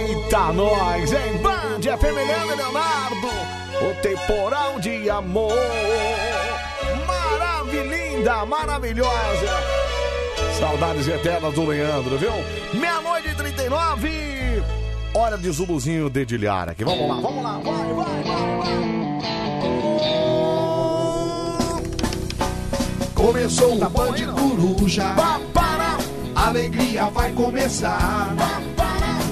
Eita, nós, hein? Band, FM Leandro Leonardo, o temporal de amor. Maravilhinda, maravilhosa. Saudades eternas do Leandro, viu? Meia-noite e 39. Hora de Zuluzinho dedilhar aqui. Vamos lá, vamos lá, vai, vai, vai, Começou o Band Coruja. Alegria vai começar.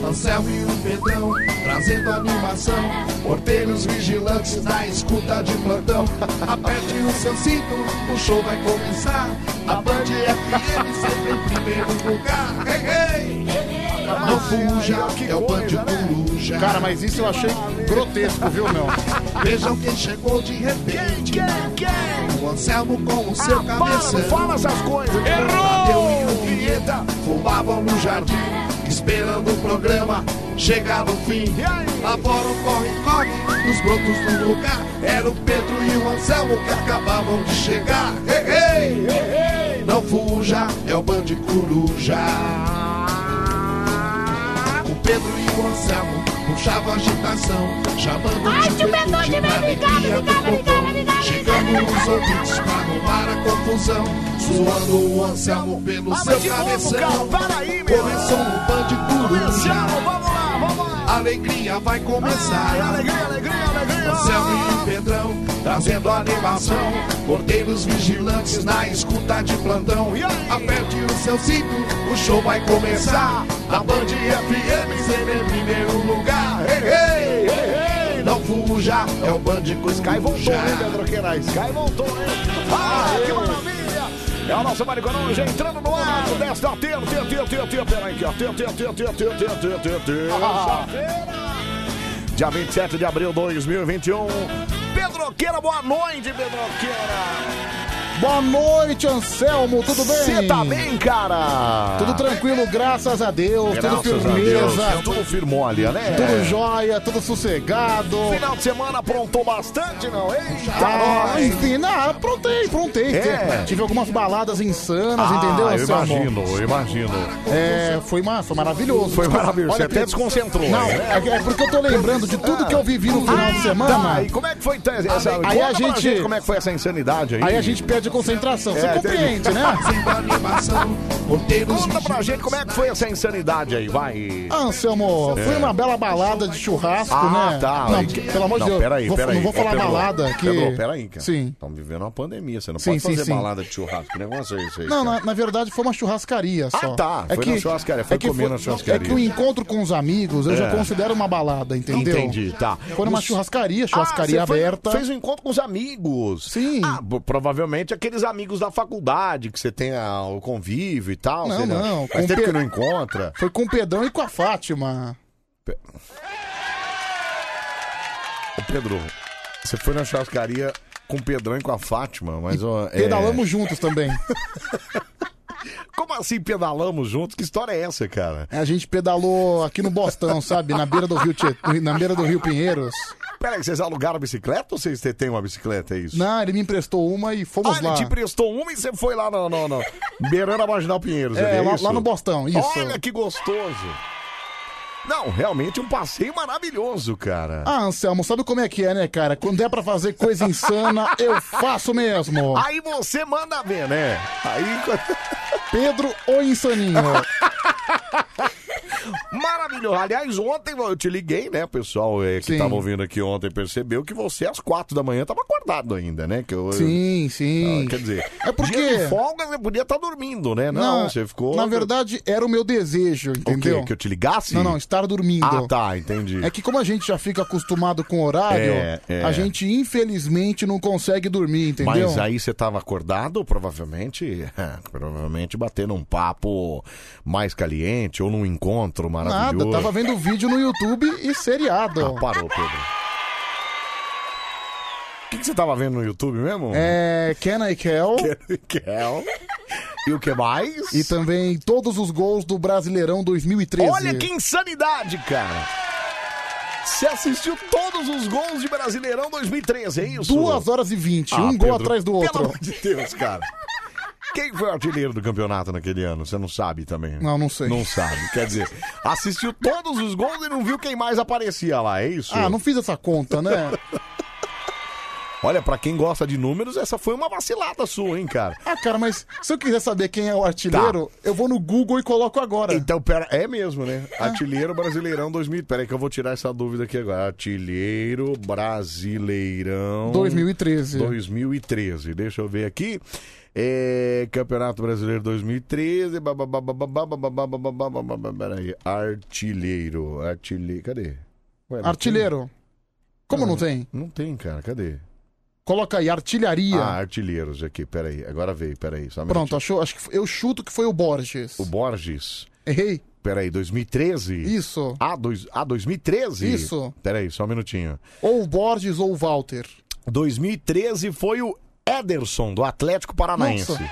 Anselmo e o Pedrão trazendo animação. Porteiros vigilantes na escuta de plantão. Aperte o seu cinto, o show vai começar. A Band FM sempre em primeiro lugar. Hey, hey! Não fuja, é o Band Coruja. Cara, mas isso eu achei grotesco, viu, meu? Vejam quem chegou de repente. O Anselmo com o seu cabeção. fala essas coisas. Tadeu e o Vinheta fumavam no jardim, esperando o programa chegar no fim. Lá fora o corre-corre dos brotos do lugar. Era o Pedro e o Anselmo que acabavam de chegar. Ei, ei, ei, Não fuja, é o Band Coruja. O Pedro e o Anselmo puxavam agitação, chamando Ai, de chupetão de alegria do ligado, Chegando os ouvintes pra arrumar a confusão, zoando o Anselmo pelo Ah, seu de cabeção. Começou o Band Coruja. Começamos, vamos lá, vamos lá. Alegria vai começar. Ai, alegria, alegria, alegria. Anselmo e Pedrão trazendo animação. Porteiros vigilantes na escuta de plantão. Aperte o seu cinto, o show vai começar. A Band FM sempre em primeiro lugar. Ei, ei, não fuja, é o bandico Sky voltou, hein, Pedro Queiroz? Sky voltou, hein? Ah, que maravilha! É o nosso Maricoronja entrando no ar desta terça, terça, terça, peraí, terça, terça, terça, terça, terça, Dia 27 de abril de 2021. Pedroqueira, boa noite, Pedroqueira. Boa noite, Anselmo, tudo bem? Você tá bem, cara? Tudo tranquilo, graças a Deus, Graças tudo firmeza. Deus, tudo firmolha, né? Tudo jóia, tudo sossegado. Final de semana aprontou bastante, não? Eita, Ah, enfim, não, aprontei, aprontei. É. Tive algumas baladas insanas, Ah, entendeu, eu Anselmo? imagino, eu imagino. É, foi, ma- foi maravilhoso. Foi maravilhoso, Olha você até desconcentrou, Não, né? é, é porque eu tô lembrando de tudo que eu vivi no final de semana. Tá, e como é que foi então, essa... Aí conta a gente- como é que foi essa insanidade aí? Aí a gente perde a concentração. Você É, compreende, entendi. né? Conta pra gente como é que foi essa insanidade aí, vai. Ah, Anselmo, É. foi uma bela balada de churrasco, Ah, né? tá. Não, que- pelo amor de Deus. Peraí, vou, peraí. Não vou falar Pedro, balada que... Pedro, peraí, cara. Sim. Estamos vivendo uma pandemia, você não Sim, pode sim, fazer sim. balada de churrasco. Que negócio é isso aí? Não, na, na verdade foi uma churrascaria só. Ah, tá. Foi na churrascaria, foi que comer na churrascaria. É que o encontro com os amigos eu já É. considero uma balada, entendeu? Entendi, tá. Foi numa churrascaria, churrascaria Ah, você foi- aberta. Fez um encontro com os amigos. Sim. Ah, provavelmente aqueles amigos da faculdade que você tem ah, o convívio e tal. Não, você não, Faz com tempo Pe- que não encontra. Foi com o Pedrão e com a Fátima. Ô, Pedro, você foi na churrascaria com o Pedrão e com a Fátima, mas ó, é- Pedalamos juntos também. Como assim pedalamos juntos? Que história é essa, cara? A gente pedalou aqui no Bostão, sabe? Na beira do Rio Tietê, na beira do Rio Pinheiros. Peraí, vocês alugaram a bicicleta ou vocês têm uma bicicleta, é isso? Não, ele me emprestou uma e fomos Ah, ele lá. te emprestou uma e você foi lá no, no, no beirando a Marginal Pinheiros. É, ali, lá- isso? lá no Bostão, isso. Olha que gostoso. Não, realmente um passeio maravilhoso, cara. Ah, Anselmo, sabe como é que é, né, cara? Quando é pra fazer coisa insana, eu faço mesmo. Aí você manda ver, né? Aí. Pedro o Insaninho. Maravilhoso. Aliás, ontem eu te liguei, né, pessoal é, que Sim. tava ouvindo aqui ontem percebeu que você às quatro da manhã tava acordado ainda, né? Que eu, Sim, sim. Ah, quer dizer, É porque- dia de folga você podia estar dormindo, né? Não, você ficou. Na verdade, era o meu desejo, entendeu? Que eu te ligasse? Não, não, estar dormindo. Ah, tá, entendi. É que como a gente já fica acostumado com o horário, É, é. a gente infelizmente não consegue dormir, entendeu? Mas aí você tava acordado, provavelmente, provavelmente batendo um papo mais caliente ou num encontro maravilhoso. Nada, tava vendo vídeo no YouTube e seriado. Ah, parou, Pedro. O que, que você tava vendo no YouTube mesmo? É, Can I Kel. Kel. E o que mais? E também todos os gols do Brasileirão 2013. Olha que insanidade, cara! Você assistiu todos os gols de Brasileirão 2013, é isso? Duas horas e vinte, Ah, um gol Pedro, atrás do Pelo outro. amor de Deus, cara. Quem foi o artilheiro do campeonato naquele ano? Você não sabe também? Não, não sei. Não sabe. Quer dizer, assistiu todos os gols e não viu quem mais aparecia lá, é isso? Ah, não fiz essa conta, né? Olha, pra quem gosta de números, essa foi uma vacilada sua, hein, cara? Ah, cara, mas se eu quiser saber quem é o artilheiro, eu vou no Google e coloco agora. Então, pera, é mesmo, né? Artilheiro Brasileirão 2000. Pera aí que eu vou tirar essa dúvida aqui agora. Artilheiro Brasileirão 2013. 2013. Deixa eu ver aqui. É, Campeonato Brasileiro 2013. Peraí. Artilheiro. Artilheiro. Cadê? Ué, não Artilheiro. Como não tem? tem? Não tem, cara. Cadê? Coloca aí, artilharia. Ah, artilheiros aqui. Peraí. Agora veio. Peraí. Só um Pronto, minutinho. achou? Acho que eu chuto que foi o Borges. O Borges. Errei? Peraí, 2013? Isso. Ah, dois, ah, 2013? Isso. Peraí, só um minutinho. Ou o Borges ou o Walter. 2013 foi o Ederson, do Atlético Paranaense. Nossa.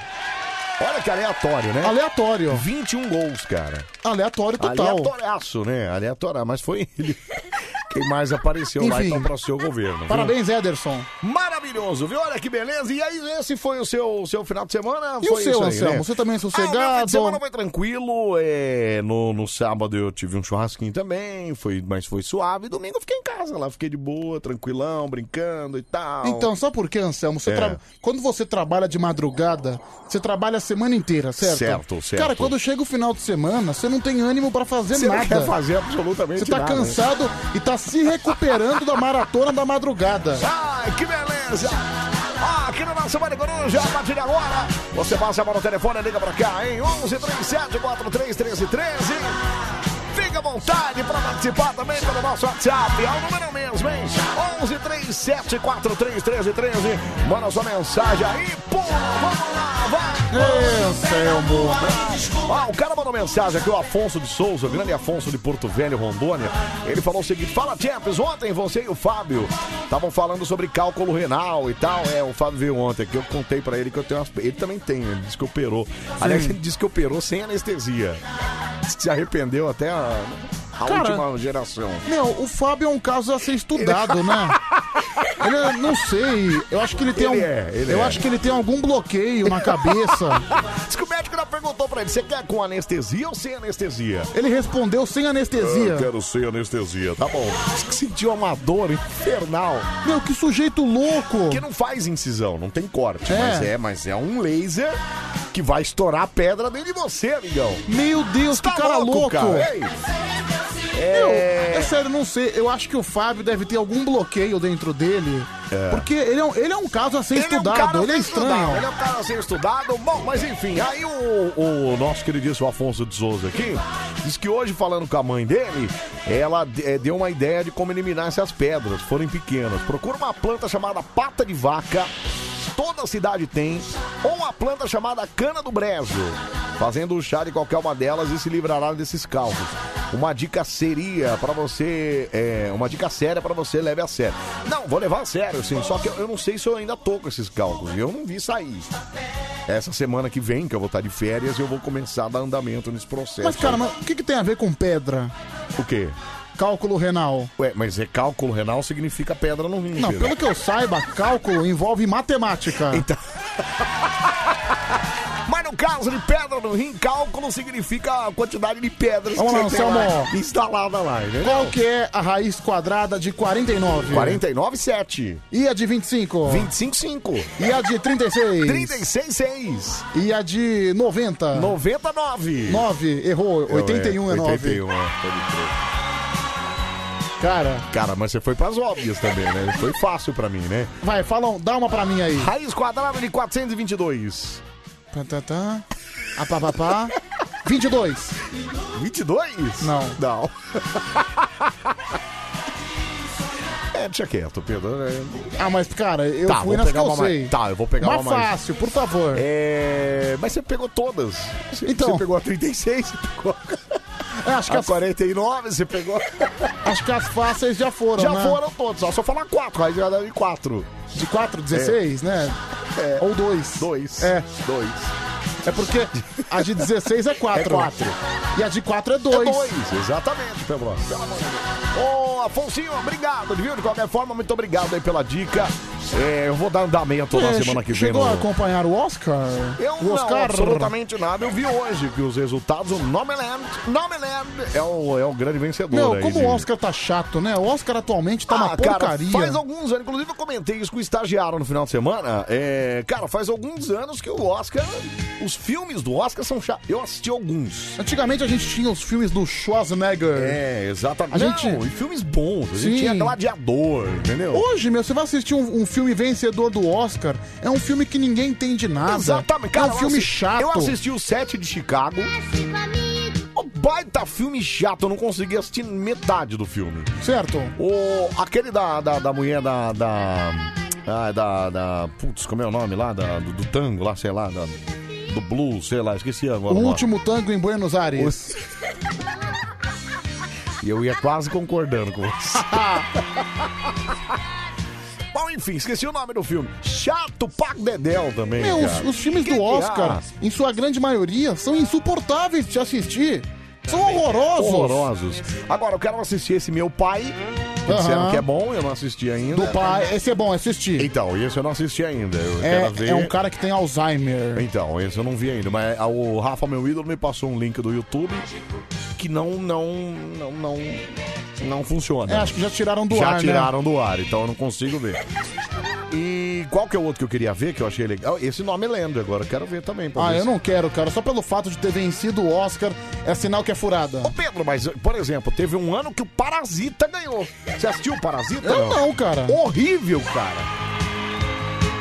Olha que aleatório, né? Aleatório. 21 gols, cara. Aleatório total. Aleatoriaço, né? Aleatório, mas foi ele. Quem mais apareceu lá Enfim. então para o seu governo. viu? Parabéns, Ederson. Maravilhoso, viu? Olha que beleza. E aí, esse foi o seu, seu final de semana? E foi o seu, isso aí, Anselmo? né? Você também é Ah, o meu sossegado? fim de semana foi tranquilo. é, no, no sábado eu tive um churrasquinho também, foi, mas foi suave. Domingo eu fiquei em casa lá, fiquei de boa, tranquilão, brincando e tal. Então, sabe por quê, Anselmo? Você É. tra- Quando você trabalha de madrugada, você trabalha a semana inteira, certo? Certo, certo. Cara, quando chega o final de semana, você não tem ânimo pra fazer você nada. não quer fazer absolutamente Você tá nada. né? cansado e tá se recuperando da maratona da madrugada. Ai, que beleza! Ah, aqui no nosso Mari Coruja, a partir de agora, você passa para o telefone e liga pra cá, hein? 11 37 43 13 13. Fica à vontade para participar também pelo nosso WhatsApp. É o número mesmo, hein? 11 37 43 13 13. Manda sua mensagem aí, pô! Vamos lá, vai! Anselmo. Ah, o cara mandou mensagem aqui, o Afonso de Souza, o grande Afonso de Porto Velho, Rondônia. Ele falou o seguinte: Fala, Champions, ontem você e o Fábio estavam falando sobre cálculo renal e tal. É, o Fábio veio ontem aqui, eu contei pra ele que eu tenho umas. Ele também tem, ele disse que operou. Aliás, ele disse que operou sem anestesia. Se arrependeu até a, a Cara, última geração. Meu, o Fábio é um caso a ser estudado, né? Ele, é- não sei, eu acho que ele tem Ele um, é, ele eu é. acho que ele tem algum bloqueio na cabeça. Diz que o médico já perguntou pra ele: você quer com anestesia ou sem anestesia? Ele respondeu sem anestesia. Eu quero sem anestesia, tá bom. Diz que sentiu uma dor infernal. Meu, que sujeito louco. Que não faz incisão, não tem corte. É. Mas é, mas é um laser que vai estourar a pedra dentro de você, amigão. Meu Deus, que Tá cara louco. Ei, É... é sério, não sei. Eu acho que o Fábio deve ter algum bloqueio dentro dele. É. Porque ele é, um, ele é um caso a ser Ele é um estudado. cara ele é ser estudado, estranho. Ele é um cara a ser estudado. Bom, mas enfim, aí o, o nosso queridíssimo Afonso de Souza aqui diz que hoje, falando com a mãe dele, ela eh, deu uma ideia de como eliminar essas pedras, forem pequenas. Procura uma planta chamada pata de vaca. Toda cidade tem, ou uma planta chamada cana do brejo, fazendo o chá de qualquer uma delas e se livrará desses cálculos. Uma dica seria pra você, é, uma dica séria pra você leve a sério. Não, vou levar a sério, sim. Só que eu, eu não sei se eu ainda tô com esses cálculos. Eu não vi sair. Essa semana que vem, que eu vou estar de férias, eu vou começar a dar andamento nesse processo. Mas, cara, mas o que, que tem a ver com pedra? O quê? Cálculo renal. Ué, mas é cálculo renal significa pedra no rim. Não, filho. pelo que eu saiba, cálculo envolve matemática. Então... Mas no caso de pedra no rim, cálculo significa a quantidade de pedras Vamos que lá, você tem lá, instalada lá, entendeu? Qual que é a raiz quadrada de 49? 49, 7. E a de 25? 25, 5. E a de 36? 36, 6. E a de 90? 99. 9, errou. 81 é 9. 81, é. Pode crer. Cara, Cara, mas você foi pras óbvias também, né? Foi fácil pra mim, né? vai, fala, dá uma pra mim aí. Raiz quadrada de 422. Tá, tá, tá. A pá, pá, pá. 22. 22? Não. Não. é, deixa quieto, Pedro. É, Ah, mas, cara, eu Tá, fui vou nas que pegar eu uma mais- sei. tá, eu vou pegar mais uma mais- fácil, por favor. É, Mas você pegou todas. Você, Então. você pegou a 36, você pegou É, acho, que a as, 49, você pegou. acho que as fáceis já foram, Já né? foram todos, só só falar 4, aí já dá de 4. De 4, 16, né? É. Ou 2. 2. É. 2. É porque a de 16 é 4. É quatro. E a de 4 é É 2. 2, exatamente, Pedro. Pelo amor de Deus. Ô, Afonsinho, obrigado, viu? De qualquer forma, muito obrigado aí pela dica. É, eu vou dar andamento na É, semana que vem. Chegou no- a acompanhar o Oscar? Eu o não, Oscar? absolutamente nada. Eu vi hoje que os resultados, o Nomeland, Nomeland é o, é o grande vencedor. Meu, aí como de- o Oscar tá chato, né? O Oscar atualmente tá uma Ah, cara, porcaria. faz alguns anos, inclusive eu comentei isso com o estagiário no final de semana. É, cara, faz alguns anos que o Oscar, os filmes do Oscar são chatos. Eu assisti alguns. Antigamente a gente tinha os filmes do Schwarzenegger. É, exatamente. A Não, gente- e filmes bons. A gente Sim. tinha Gladiador, entendeu? Hoje, meu, você vai assistir um, um filme vencedor do Oscar, é um filme que ninguém entende nada. Exatamente, cara. é um filme chato. Eu assisti o set de Chicago. Um baita filme chato, eu não consegui assistir metade do filme. Certo. O, aquele da, da, da mulher da. da ah, da, da. Putz, como é o nome lá? Da, do, do tango lá, sei lá. Da, do blues, sei lá, esqueci agora. O nome. último tango em Buenos Aires. E eu ia quase concordando com você. Bom, enfim, esqueci o nome do filme. Chato Pac Dedel também. Meu, os, cara. os filmes Que do que Oscar, há? em sua grande maioria, são insuportáveis de assistir. São horrorosos. Horrorosos. Agora, eu quero assistir esse meu pai. que Disseram que é bom, eu não assisti ainda. Do pai, esse é bom assistir. Então, esse eu não assisti ainda. Eu quero ver. É, é um cara que tem Alzheimer. Então, esse eu não vi ainda, mas ah, o Rafa, meu ídolo, me passou um link do YouTube que não, não, não, não, não funciona. É, acho que já tiraram do Já ar, né? tiraram do ar, então eu não consigo ver. E qual que é o outro que eu queria ver, que eu achei legal? Esse nome é lendo agora, eu quero ver também. pra Ah, ver eu se- não quero, cara. Só pelo fato de ter vencido o Oscar, é sinal que é furada. Ô Pedro, mas, por exemplo, teve um ano que o Parasita ganhou. Você assistiu o Parasita? Eu não, cara. Horrível, cara.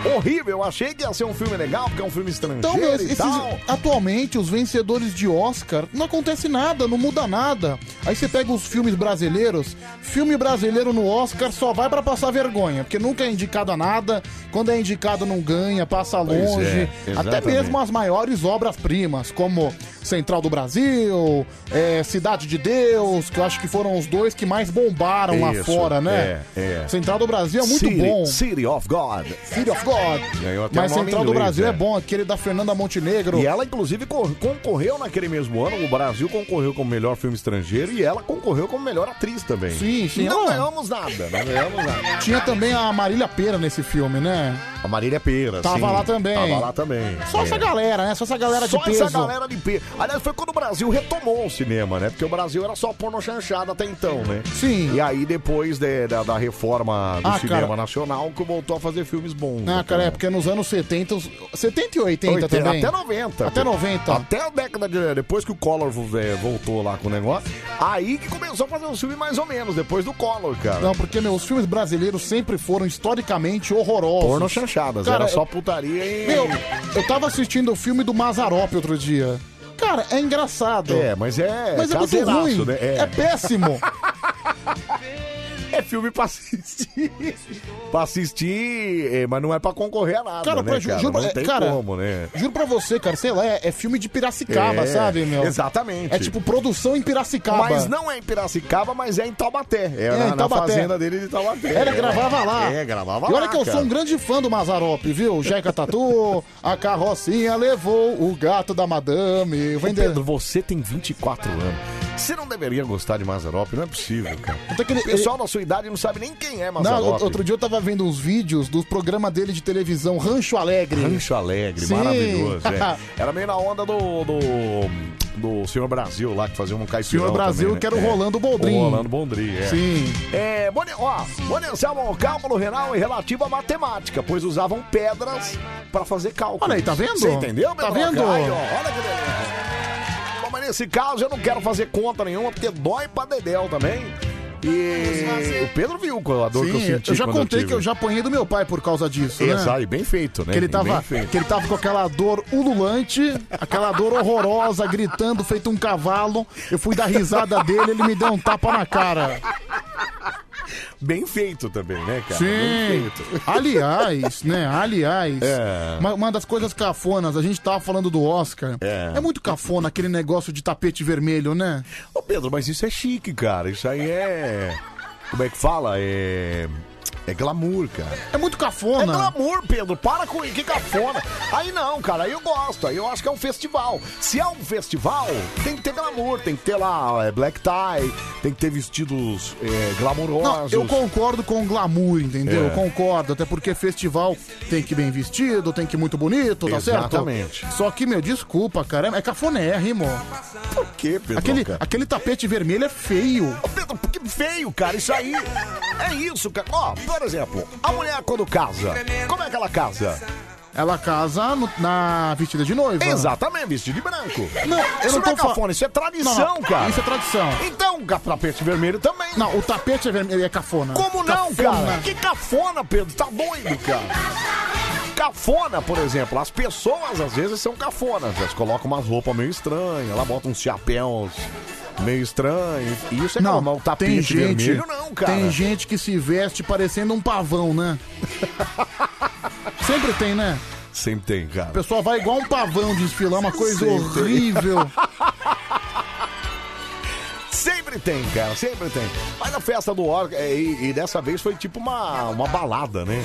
Horrível, eu achei que ia ser um filme legal, porque é um filme estrangeiro Então, mas e esses- tal. atualmente, os vencedores de Oscar, não acontece nada, não muda nada. Aí você pega os filmes brasileiros, filme brasileiro no Oscar só vai pra passar vergonha, porque nunca é indicado a nada, quando é indicado não ganha, passa Pois longe. é, Até exatamente. mesmo as maiores obras-primas, como Central do Brasil, é, Cidade de Deus, que eu acho que foram os dois que mais bombaram lá Isso, fora, né? é, é. Central do Brasil é muito City, bom. City of God. City of God. Ganhou até Mas o nome Central do inglês, Brasil é. é. bom, aquele da Fernanda Montenegro. E ela, inclusive, cor- concorreu naquele mesmo ano. O Brasil concorreu como melhor filme estrangeiro e ela concorreu como melhor atriz também. Sim, sim. Não ganhamos nada, não ganhamos nada. Tinha também a Marília Pera nesse filme, né? A Marília Pera, Tava sim. lá também. Tava lá também. Só É. essa galera, né? Só essa galera Só de peso. essa galera de peso. Aliás, foi quando o Brasil retomou o cinema, né? Porque o Brasil era só porno chanchada até então, né? Sim. E aí, depois de- da, da reforma do Ah, cinema cara. nacional, que voltou a fazer filmes bons. Ah, cara, é porque nos anos 70, os- 70 e 80, 80, também. Até 90. Até 90. Até a década de. Depois que o Collor é, voltou lá com o negócio. Aí que começou a fazer um filme mais ou menos, depois do Collor, cara. Não, porque, meu, os filmes brasileiros sempre foram historicamente horrorosos. Porno Cara, era só putaria e. Meu, eu tava assistindo o filme do Mazarop outro dia. Cara, é engraçado. É, mas é. Mas é muito caseiraço, ruim. Né? É péssimo. É filme pra assistir. pra assistir, é, mas não é pra concorrer a nada, Cara, né, pra- ju- cara? juro- não é, tem cara, como, né? Juro pra você, cara, sei lá, é, é filme de Piracicaba, É, sabe, meu? Exatamente. É tipo produção em Piracicaba. Mas não é em Piracicaba, mas é em Taubaté. É, É, na, na fazenda dele de Taubaté. Ele É, gravava lá. É, gravava E lá. olha que eu cara. sou um grande fã do Mazarop, viu? Jeca Tatu, a carrocinha levou o gato da madame. Ô, de- Pedro, você tem 24 anos. Você não deveria gostar de Mazarop, não é possível, cara. Ele- O pessoal da sua idade não sabe nem quem é Não, Mazarop. outro dia eu tava vendo uns vídeos do programa dele de televisão, Rancho Alegre. Rancho Alegre, Sim. maravilhoso. é. Era meio na onda do, do, do Senhor Brasil lá, que fazia um caipirão Senhor Brasil, também, né? que era o É. Rolando Boldrin. O Rolando Bondri, é. Sim. É, Boni, ó, Boni Anselmo, cálculo renal é relativo à matemática, pois usavam pedras pra fazer cálculo. Olha aí, tá vendo? Você entendeu, Tá vendo? Aí, olha que beleza. Bom, mas nesse caso eu não quero fazer conta nenhuma, porque dói pra dedéu também. E o Pedro viu a dor que eu Sim, senti eu já quando contei tive. que eu já apanhei do meu pai por causa disso, né? Exato, e bem feito, né? Que ele, E tava, bem feito. que ele tava com aquela dor ululante, aquela dor horrorosa, gritando, feito um cavalo. Eu fui dar risada dele, ele me deu um tapa na cara. Bem feito também, né, cara? Bem Sim. feito. Aliás, né? Aliás, É. uma, uma das coisas cafonas, a gente tava falando do Oscar. É. muito cafona aquele negócio de tapete vermelho, né? Ô Pedro, mas isso é chique, cara. Isso aí é. Como é que fala? É. É glamour, cara. É muito É cafona. glamour, Pedro. Para com isso, que cafona. Aí não, cara, aí eu gosto. Aí eu acho que é um festival. Se é um festival, tem que ter glamour, tem que ter lá é, black tie, tem que ter vestidos é, Não, glamourosos. eu concordo com o glamour, entendeu? É. Eu concordo, até porque festival tem que ir bem vestido, tem que ir muito bonito, tá Exatamente. certo? Só que, meu, desculpa, cara, é cafonérrimo. Por quê, Pedro? Aquele, aquele tapete vermelho é feio. Pedro, que feio, cara. Isso aí é isso, cara. Ó, por exemplo, a mulher quando casa, como é que ela casa? Ela casa no- na vestida de noiva. Exatamente, vestido de branco. Não, eu isso não não tô é cafona, isso é tradição, cara. Isso é tradição. Então, o tapete vermelho também. Não, o tapete é vermelho é cafona. Como não, Cafona. cara? Que cafona, Pedro. Tá doido, cara. Cafona, por exemplo. As pessoas, às vezes, são cafonas. Elas colocam umas roupas meio estranhas. Ela bota uns chapéus meio estranhos. E Isso é Não, normal. Tapete tem gente, vermelho, não, cara. tem gente que se veste parecendo um pavão, né? Sempre tem, né? Sempre tem, cara. O pessoal vai igual um pavão desfilar, uma coisa Sempre. horrível. Sempre tem, cara, sempre tem. Mas a festa do Oscar, é, e, e dessa vez foi tipo uma, uma balada, né?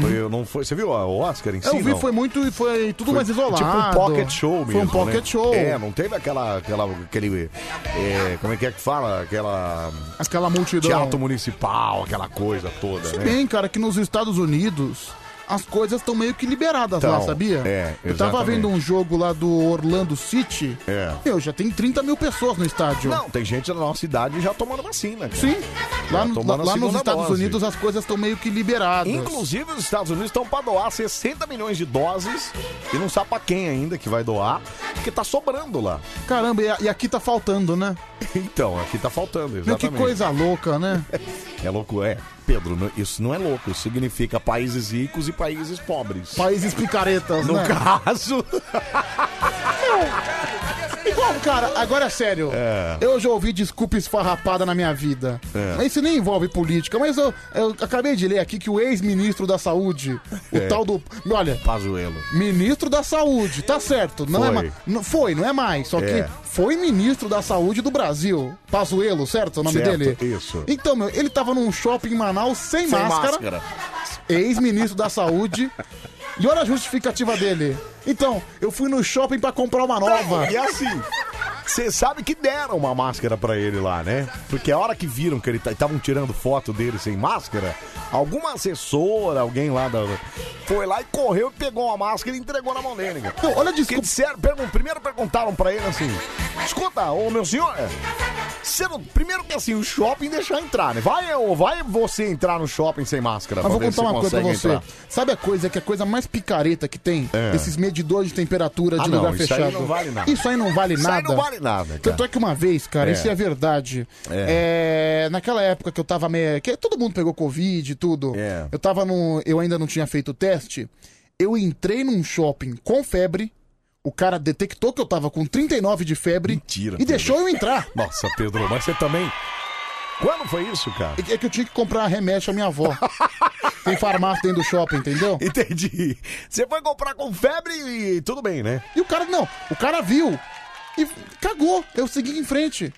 Foi, não foi, você viu o Oscar em si? Uhum. Eu vi, não? foi muito, foi tudo Foi mais isolado. Tipo um pocket show mesmo. Foi um pocket né? show. É, não teve aquela. aquela aquele. é, como é que é que fala? Aquela. Aquela multidão. Teatro municipal, aquela coisa toda, Se né? bem, cara, que nos Estados Unidos as coisas estão meio que liberadas lá, Então, sabia? é, Eu tava exatamente. vendo um jogo lá do Orlando City. É. Meu, já tem 30 mil pessoas no estádio. Não, tem gente na nossa cidade já tomando vacina. Sim. Lá, no- a lá nos Estados. Unidos as coisas estão meio que liberadas. Inclusive, os Estados Unidos estão para doar 60 milhões de doses e não sabe pra quem ainda que vai doar, porque tá sobrando lá. Caramba, e, a- e aqui tá faltando, né? Então, aqui tá faltando, Meu, exatamente. que coisa louca, né? É louco, é. Pedro, isso não é louco, isso significa países ricos e países pobres. Países picaretas, No né? caso, Igual, cara, agora é sério. É. Eu já ouvi desculpa esfarrapada na minha vida. É. Isso nem envolve política. Mas eu, eu acabei de ler aqui que o ex-ministro da Saúde, o É. tal do. Olha, Pazuelo. ministro da Saúde, tá certo. Não é Foi. mais. Não, foi, não é mais. Só É. que foi ministro da Saúde do Brasil. Pazuelo, certo? O nome Certo, dele? isso. Então, meu, ele tava num shopping em Manaus sem, Sem máscara. máscara. Ex-ministro da Saúde. E olha a justificativa dele. Então, eu fui no shopping pra comprar uma nova. E assim, você sabe que deram uma máscara pra ele lá, né? Porque a hora que viram que ele estavam tirando foto dele sem máscara, alguma assessora, alguém lá da foi lá e correu e pegou uma máscara e entregou na mão dele. cara. Não, olha desculpa. disseram, pergun- primeiro perguntaram pra ele assim: Escuta, ô meu senhor, não- primeiro que assim, o shopping deixar entrar, né? Vai, ou vai você entrar no shopping sem máscara? Mas vou contar uma coisa pra você. entrar. Sabe a coisa que é a coisa mais picareta que tem? É. Esses medidores de temperatura de Ah, não, lugar isso aí fechado. não vale nada. Isso aí não vale nada. Nada, cara. Tanto é que uma vez, cara, É. isso é verdade. É, naquela época que eu tava meio. Que todo mundo pegou Covid e tudo. É. Eu tava no. Eu ainda não tinha feito o teste. Eu entrei num shopping com febre. O cara detectou que eu tava com 39 de febre. Mentira, E Pedro. deixou eu entrar. Nossa, Pedro, mas você também. Quando foi isso, cara? É que eu tinha que comprar remédio à minha avó. Tem farmácia dentro do shopping, entendeu? Entendi. Você foi comprar com febre e tudo bem, né? E o cara, não, o cara viu e cagou. Eu segui em frente.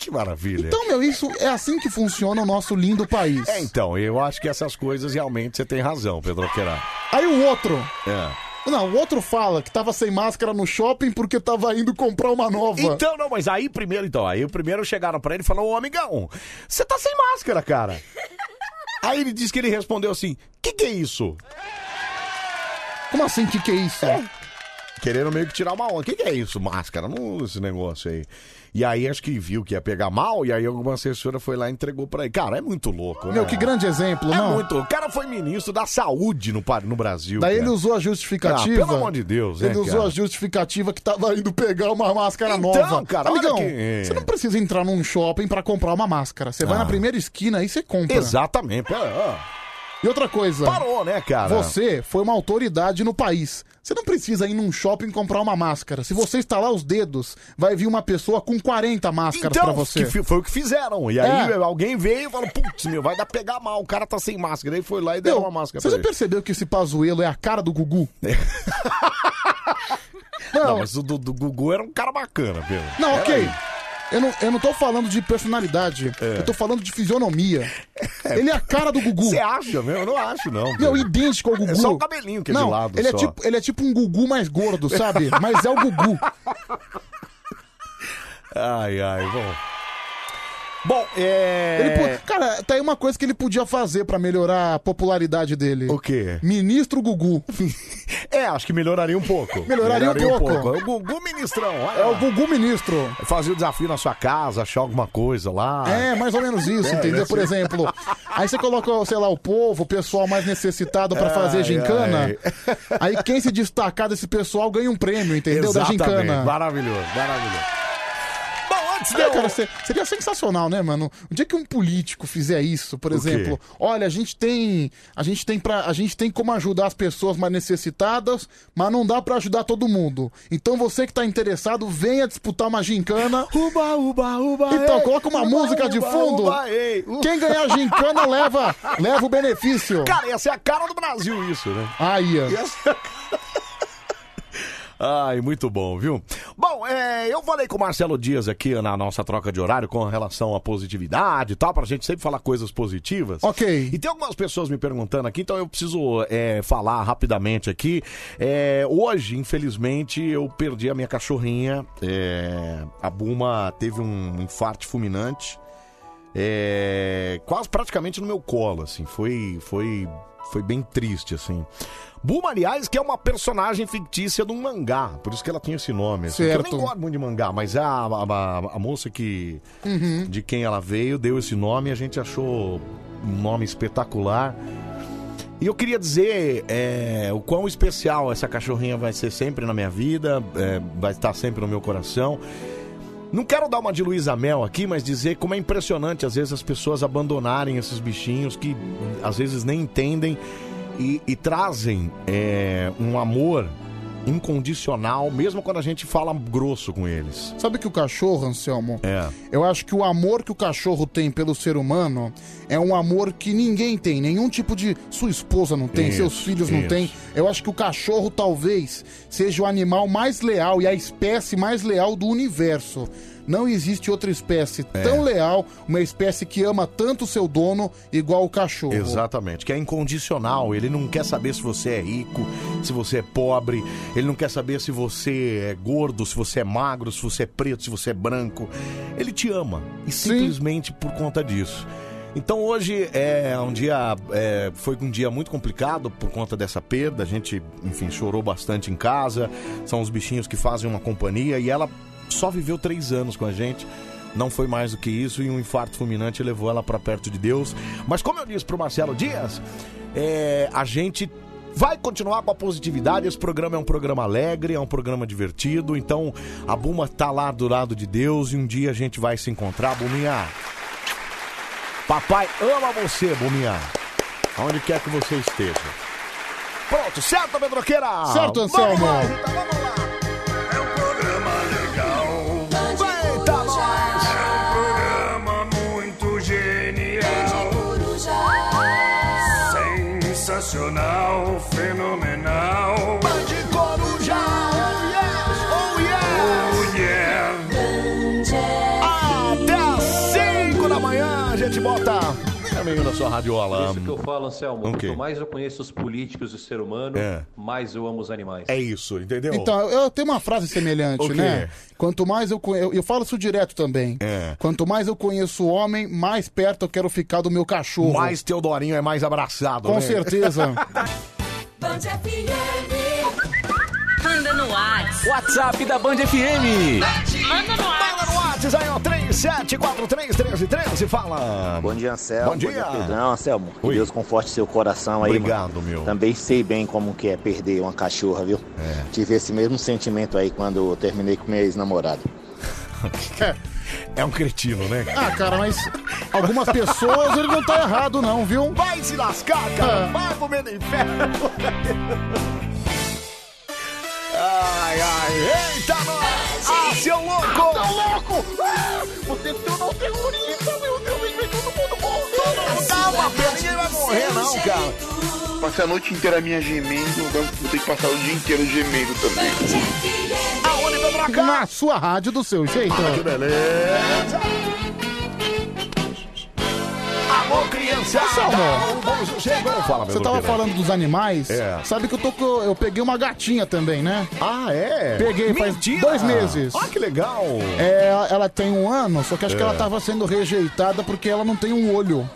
Que maravilha. Então, meu, isso é assim que funciona o nosso lindo país. É, então, eu acho que essas coisas realmente você tem razão, Pedro Queira. Aí o outro. É. Não, o outro fala que tava sem máscara no shopping porque tava indo comprar uma nova. Então, não, mas aí primeiro, então, aí primeiro chegaram pra ele e falaram, ô amigão, você tá sem máscara, cara. aí ele disse que ele respondeu assim, que que é isso? Como assim, que que é isso? Querendo meio que tirar uma onda. O que, que é isso, máscara? Não, esse negócio aí. E aí acho que viu que ia pegar mal, e aí alguma assessora foi lá e entregou pra ele. Cara, é muito louco, né? Meu, que grande exemplo, É não? muito. O cara foi ministro da saúde no, pa- no Brasil. Daí cara. ele usou a justificativa. Ah, pelo amor de Deus, né, Ele usou cara? a justificativa que tava indo pegar uma máscara Então, nova. cara, olha Amigão, que- você não precisa entrar num shopping pra comprar uma máscara. Você vai Ah. na primeira esquina e você compra. Exatamente. Ó. E outra coisa. Parou, né, cara? Você foi uma autoridade no país. Você não precisa ir num shopping comprar uma máscara. Se você estalar os dedos, vai vir uma pessoa com 40 máscaras Então, pra você. que fi- foi o que fizeram. E aí É. alguém veio e falou, putz, meu, vai dar pegar mal, o cara tá sem máscara. Aí foi lá e deu uma máscara você pra já ele. percebeu que esse Pazuelo é a cara do Gugu? Não, mas o do, do Gugu era um cara bacana, Pedro. Não, ok. Eu não, eu não tô falando de personalidade, eu tô falando de fisionomia. Ele é a cara do Gugu. Você acha mesmo? Eu não acho, não. Meu, idêntico ao Gugu. É só o cabelinho que é de não, lado ele é, só. tipo, ele é tipo um Gugu mais gordo, sabe? Mas é o Gugu. Ai, ai, bom. Bom, é. Ele po- Cara, tá aí uma coisa que ele podia fazer pra melhorar a popularidade dele. O quê? Ministro Gugu. É, acho que melhoraria um pouco. Melhoraria um pouco. É o Gugu Ministrão, É o Gugu Ministro. Fazer o desafio na sua casa, achar alguma coisa lá. É, mais ou menos isso, É, entendeu? Por ser- exemplo, aí você coloca, sei lá, o povo, o pessoal mais necessitado pra fazer Ai, gincana. Aí quem se destacar desse pessoal ganha um prêmio, entendeu? Exatamente. Da gincana. Maravilhoso, maravilhoso. Bom, antes de É, cara, se- seria sensacional, né, mano? O dia que um político fizer isso, por exemplo, olha, a gente tem, a gente tem para, a gente tem como ajudar as pessoas mais necessitadas, mas não dá pra ajudar todo mundo. Então você que tá interessado, venha disputar uma gincana. Uba, uba, uba. Então ei. coloca uma Uba, música de uba, fundo. uba. Uh. Quem ganhar a gincana leva, leva o benefício. Cara, ia ser a cara do Brasil isso, né? Aí, ó. Ia ser a cara- Ai, muito bom, viu? Bom, é, eu falei com o Marcelo Dias aqui na nossa troca de horário com relação à positividade e tal, pra gente sempre falar coisas positivas. Ok. E tem algumas pessoas me perguntando aqui, então eu preciso é, falar rapidamente aqui. É, hoje, infelizmente, eu perdi a minha cachorrinha. É, a Buma teve um infarto fulminante. É, quase praticamente no meu colo, assim. Foi, foi, foi bem triste, assim. Buma, aliás, que é uma personagem fictícia de um mangá, por isso que ela tem esse nome. Assim, que Eu Certo. nem gosto muito de mangá, mas a, a, a- a moça que Uhum. de quem ela veio deu esse nome e a gente achou um nome espetacular. E eu queria dizer é, o quão especial essa cachorrinha vai ser sempre na minha vida, é, vai estar sempre no meu coração. Não quero dar uma de Luísa Mel aqui, mas dizer como é impressionante às vezes as pessoas abandonarem esses bichinhos que às vezes nem entendem e, e trazem é, um amor incondicional, mesmo quando a gente fala grosso com eles. Sabe que o cachorro, Anselmo? É. Eu acho que o amor que o cachorro tem pelo ser humano é um amor que ninguém tem. Nenhum tipo de. Sua esposa não tem, Isso, seus filhos não isso. têm. Eu acho que o cachorro talvez seja o animal mais leal e a espécie mais leal do universo. Não existe outra espécie É. tão leal, uma espécie que ama tanto o seu dono igual o cachorro. Exatamente, que é incondicional. Ele não quer saber se você é rico, se você é pobre, ele não quer saber se você é gordo, se você é magro, se você é preto, se você é branco. Ele te ama e simplesmente por conta disso. Então hoje é um dia, é, foi um dia muito complicado por conta dessa perda. A gente, enfim, chorou bastante em casa. São os bichinhos que fazem uma companhia e ela só viveu três anos com a gente. Não foi mais do que isso e um infarto fulminante levou ela para perto de Deus. Mas como eu disse pro Marcelo Dias, é, a gente vai continuar com a positividade. Esse programa é um programa alegre, é um programa divertido. Então a Buma tá lá do lado de Deus e um dia a gente vai se encontrar. Buminha, papai ama você, Buminha. Aonde quer que você esteja. Pronto, certo, Pedroqueira? Certo, Anselmo? Vamos lá, Rita, vamos lá. Da sua radiola. Isso que eu falo, Anselmo. O quê? Quanto mais eu conheço os políticos e o ser humano, É. mais eu amo os animais. É isso, entendeu? Então, eu tenho uma frase semelhante, O quê? né? Quanto mais eu conheço. Eu, eu falo isso direto também. É. Quanto mais eu conheço o homem, mais perto eu quero ficar do meu cachorro. Mais Teodorinho é mais abraçado, Com né? certeza. Band FM. Manda no WhatsApp. WhatsApp da Band FM. Manda no WhatsApp. WhatsApp aí, ó, 37431313, fala. Bom dia, Anselmo. Bom dia. Pedrão. Anselmo, que. Deus conforte seu coração aí, Obrigado, mano. meu. Também sei bem como que é perder uma cachorra, viu? É. Tive esse mesmo sentimento aí quando eu terminei com minha ex-namorada. É um cretino, né? ah, cara, mas algumas pessoas ele não tá errado, não, viu? Vai se lascar, cara. Ah. Vai comer no inferno. Ai, ai. Eita, nós. Ah, seu louco. Seu louco. Ah, você tornou terrorista, meu Deus. Vem todo mundo morrer. Calma, Pedro. Ninguém vai morrer, não, cara. Passei a noite inteira minha gemendo, agora vou ter que passar o dia inteiro gemendo também. Aonde, Pedro pra cá. Na sua rádio do seu jeito. Que beleza. Alô, criançada. Salmo. O. Como fala, meu Você tava falando dos animais. É. Sabe que eu tô com- eu peguei uma gatinha também, né? Ah, é? Peguei faz Mentira. dois meses. Ah, que legal. É, ela tem um ano, só que acho que É. ela tava sendo rejeitada porque ela não tem um olho.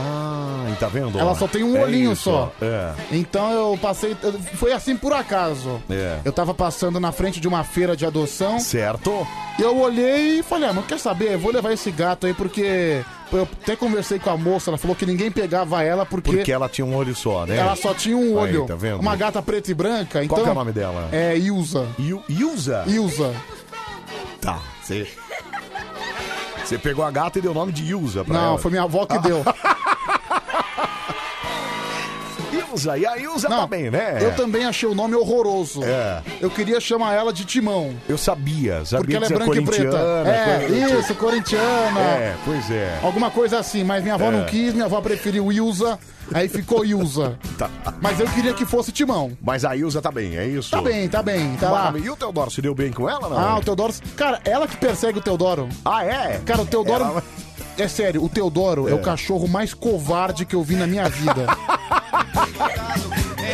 Ah, e tá vendo? Ela só tem um É olhinho isso, só. É. Então eu passei. Foi assim por acaso. É. Eu tava passando na frente de uma feira de adoção. Certo. E eu olhei e falei, ah, mas quer saber? Eu vou levar esse gato aí porque. Eu até conversei com a moça, ela falou que ninguém pegava ela porque, Porque ela tinha um olho só, né? ela só tinha um Aí, olho. tá vendo? Uma gata preta e branca. Então, Qual que é o nome dela? É Ilza. Il- Ilza? Ilza. Tá, você... Você pegou a gata e deu o nome de Ilza pra Não, ela. foi minha avó que deu. Ilza, e a Ilza Não, tá bem, né? Eu também achei o nome horroroso. É. Eu queria chamar ela de Timão. Eu sabia, sabia Porque ela é branca e preta. corintiana, É, coisa- isso, corintiana. É, pois é. Alguma coisa assim, mas minha avó É. não quis, minha avó preferiu Ilza, aí ficou Ilza. Tá. Mas eu queria que fosse Timão. Mas a Ilza tá bem, é isso? Tá bem, tá bem, tá lá. Maravilha. E o Teodoro, se deu bem com ela, não? Ah, o Teodoro. Cara, ela que persegue o Teodoro. Ah, é? Cara, o Teodoro. Ela- É sério, o Teodoro é. É. o cachorro mais covarde que eu vi na minha vida.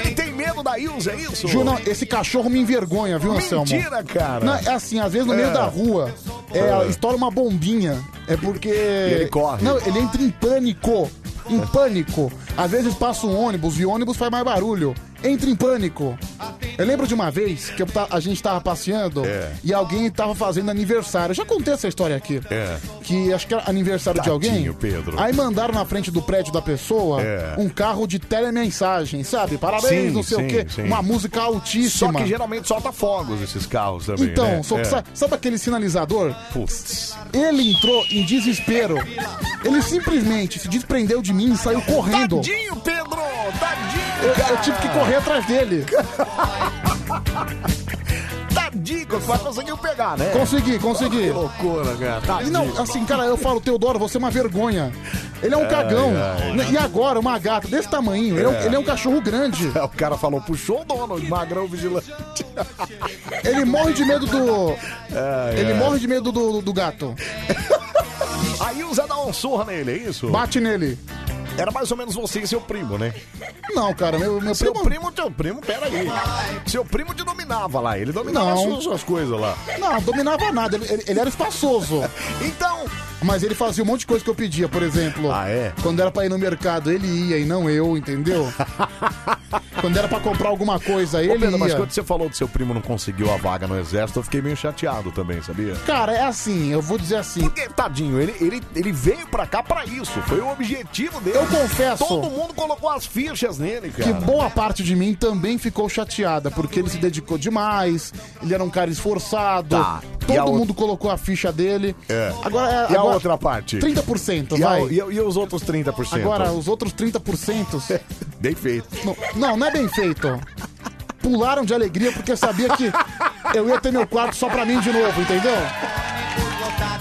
Ele tem medo da Ilza, é isso? Juro, não, esse cachorro me envergonha, viu, Anselmo? Mentira, cara. Não, é assim, às vezes no meio É. da rua, é, É. estoura uma bombinha. É porque. ele corre. Não, ele entra em pânico. Em pânico. Às vezes passa um ônibus e o ônibus faz mais barulho. Entra em pânico. Eu lembro de uma vez que eu a gente tava passeando É. e alguém tava fazendo aniversário. Eu já contei essa história aqui. É. Que acho que era aniversário de alguém. Tadinho, Pedro. Aí mandaram na frente do prédio da pessoa É. um carro de telemensagem, sabe? Parabéns, Sim, não sei sim, o quê. sim. Uma música Só altíssima. que geralmente solta fogos esses carros também, Então, né? só que É. sa- sabe aquele sinalizador? Putz. Ele entrou em desespero. Ele simplesmente se desprendeu de mim e saiu correndo. Tadinho, Pedro! Tadinho! Eu, eu tive que correr atrás dele. Tadinho, mas conseguiu pegar, né? Consegui, consegui. Que loucura, cara. E Tadinho. não, assim, cara, eu falo, Teodoro, você é uma vergonha. Ele é um cagão. ai. E agora, uma gata desse tamanho. Ele é, um, É. ele é um cachorro grande. O cara falou, puxou o dono, magrão vigilante. Ele morre de medo do. Ele ai. morre de medo do, do gato. A Ilza dá um surra nele, é isso? Bate nele. Era mais ou menos você e seu primo, né? Não, cara, meu, meu Seu primo. primo, teu primo, pera aí. Seu primo te dominava lá, ele dominava Não. as suas, suas coisas lá. Não, dominava nada. Ele, ele- ele era espaçoso. Então, Mas ele fazia um monte de coisa que eu pedia, por exemplo. Ah, é? Quando era pra ir no mercado, ele ia e não eu, entendeu? quando era pra comprar alguma coisa, Ô, ele Pedro, mas ia. quando você falou que seu primo não conseguiu a vaga no exército, eu fiquei meio chateado também, sabia? Cara, é assim, eu vou dizer assim. Porque, tadinho, ele, ele, ele veio pra cá pra isso. Foi o objetivo dele. Eu confesso. Todo mundo colocou as fichas nele, cara. Que boa parte de mim também ficou chateada, porque ele se dedicou demais, ele era um cara esforçado, Tá. Todo mundo outra- colocou a ficha dele. É. Agora, é, agora- outra parte? 30%, E, a- vai. e, e os outros 30%? Agora, os outros 30%. Bem feito. não, não, não é bem feito. Pularam de alegria porque sabia que eu ia ter meu quarto só pra mim de novo, entendeu?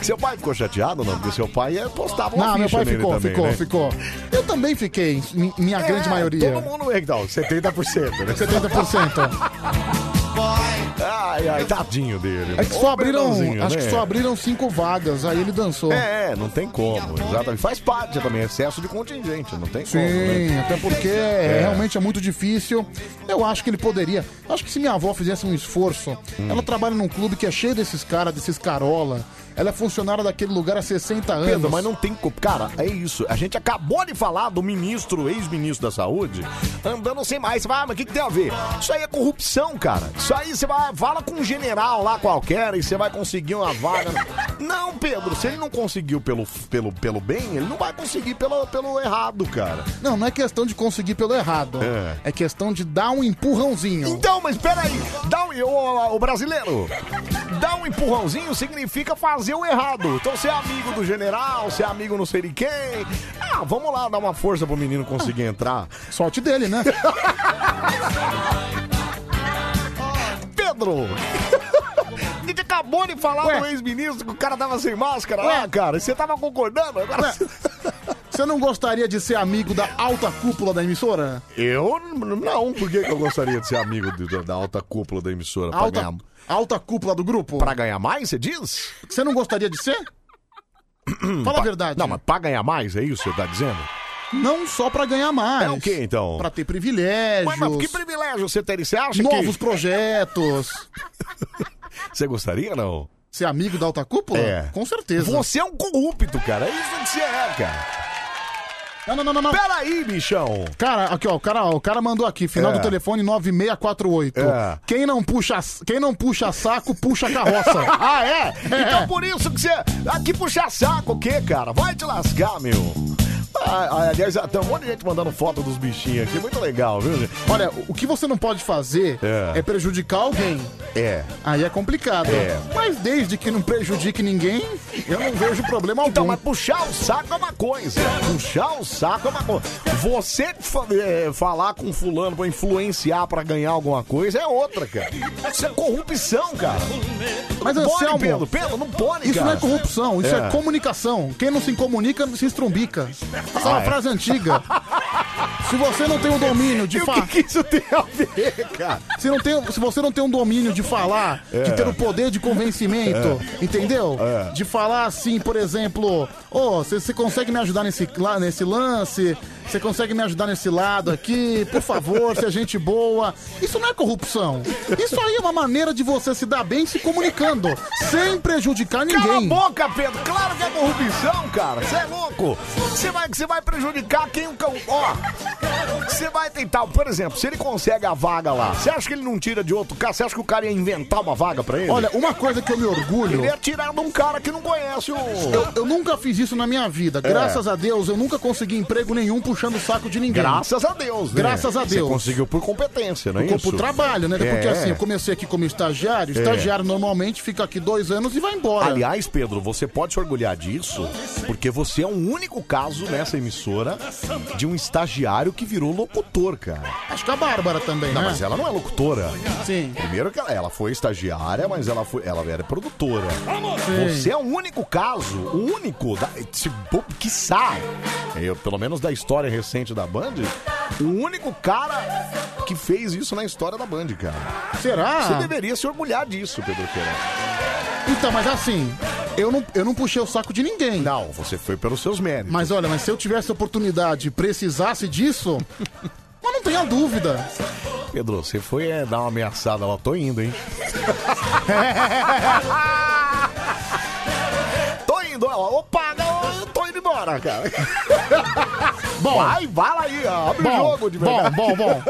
Seu pai ficou chateado, não? Porque seu pai é, postava uma Não, meu ficha pai nele ficou, também, ficou, né? ficou. Eu também fiquei, em minha grande É, maioria. Todo mundo, então, 70%, né? 70%. Ai, ai, tadinho dele. É que Ô, só abriram, acho né? que só abriram cinco vagas, aí ele dançou. É, não tem como, exatamente. Faz parte também, excesso de contingente, não tem Sim, como, né? até porque é, realmente é muito difícil. Eu acho que ele poderia. Acho que se minha avó fizesse um esforço, Hum. ela trabalha num clube que é cheio desses caras, desses carola. Ela é funcionária daquele lugar há 60 anos. Pedro, mas não tem como. Cara, é isso. A gente acabou de falar do ministro, ex-ministro da saúde, andando sem mais. Você vai, ah, mas o que, que tem a ver? Isso aí é corrupção, cara. Isso aí você vai, fala com um general lá qualquer e você vai conseguir uma vaga. Não, Pedro, se ele não conseguiu pelo, pelo, pelo bem, ele não vai conseguir pelo, pelo errado, cara. Não, não é questão de conseguir pelo errado. É. É, questão de dar um empurrãozinho. Então, mas peraí, dá um, o, o brasileiro, dar um empurrãozinho significa fazer o errado. Então, ser amigo do general, ser amigo não sei de quem. Ah, vamos lá dar uma força pro menino conseguir entrar. Sorte dele, né? Pedro! A gente acabou de falar Ué. do ex-ministro que o cara tava sem máscara lá, cara. Você tava concordando? Agora. Você não gostaria de ser amigo da alta cúpula da emissora? Eu não, por que, que eu gostaria de ser amigo de- da alta cúpula da emissora? Pra, Alta, ganhar, alta cúpula do grupo? pra ganhar mais, você diz? Você não gostaria de ser? Fala a verdade. Não, mas pra ganhar mais, é isso que você tá dizendo? Não só pra ganhar mais. É o que então? Pra ter privilégios. Mas, mas que privilégio você teria? Você acha novos que... projetos. Você gostaria, não? Ser amigo da alta cúpula? É. Com certeza. Você é um corrupto, cara. É isso que você é, cara. Não, não, não, não. não. Peraí, bichão. Cara, aqui, ó, o cara, o cara mandou aqui, final É. do telefone 9648. É. Quem não puxa, quem não puxa saco, puxa carroça. Ah, é? Então por isso que você. Aqui puxar saco o quê, cara? Vai te lascar, meu. Ah, ah, aliás, tem um monte de gente mandando foto dos bichinhos aqui. Muito legal, viu, gente? Olha, o que você não pode fazer É. é, prejudicar alguém. É. Aí é complicado. É. Mas desde que não prejudique ninguém, eu não vejo problema algum. Então, mas puxar o saco é uma coisa. Puxar o saco é uma coisa. Você é, falar com fulano pra influenciar pra ganhar alguma coisa é outra, cara. Isso é corrupção, cara. Mas, Não pode, Pedro. Pedro, não pode, Isso cara. não é corrupção, isso é. É. comunicação. Quem não se comunica, se estrumbica. Essa é uma Ah, é? frase antiga. Se você não tem o domínio de E o falar. que, que isso tem a ver, cara? Se, não tem, se você não tem um domínio de falar, É. de ter o poder de convencimento, entendeu? É. De falar assim, por exemplo, ô, você consegue me ajudar nesse, nesse lance? Você consegue me ajudar nesse lado aqui? Por favor, se é gente boa. Isso não é corrupção. Isso aí é uma maneira de você se dar bem se comunicando, sem prejudicar Cala a ninguém. boca, Pedro. Claro que é corrupção, cara. Você é louco. Você vai, você vai prejudicar quem o cão. Ó, você vai tentar, por exemplo, se ele consegue a vaga lá, você acha que ele não tira de outro cara? Você acha que o cara ia inventar uma vaga pra ele? Olha, uma coisa que eu me orgulho. ele ia tirar de um cara que não conhece o. Eu, eu nunca fiz isso na minha vida. É. Graças a Deus, eu nunca consegui emprego nenhum puxando o saco de ninguém. Graças a Deus, né? Graças a Deus. Você conseguiu por competência, não é isso? Por trabalho, né? Porque É. assim, eu comecei aqui como estagiário. Estagiário normalmente fica aqui dois anos e vai embora. Aliás, Pedro, você pode se orgulhar disso, porque você é o único caso nessa emissora de um estagiário que virou locutor, cara. Acho que a Bárbara também, Não, né? mas ela não é locutora. Sim. Primeiro que ela, ela foi estagiária, mas ela, foi, ela era produtora. Sim. Você é o único caso, o único, da, se, pô, quiçá, eu, pelo menos da história recente da Band, o único cara que fez isso na história da Band, cara. Será? Você deveria se orgulhar disso, Pedro Queira. Então, mas assim, eu não, eu não puxei o saco de ninguém. Não, você foi pelos seus méritos. Mas olha, mas se eu tivesse oportunidade e precisasse disso, mas não tenha dúvida. Pedro, você foi é, dar uma ameaçada lá, tô indo, hein? tô indo, ó. Opa, não, eu embora, cara. Bom, Vai, vai lá aí, ó, abre o bom, jogo de bom, verdade. bom, bom.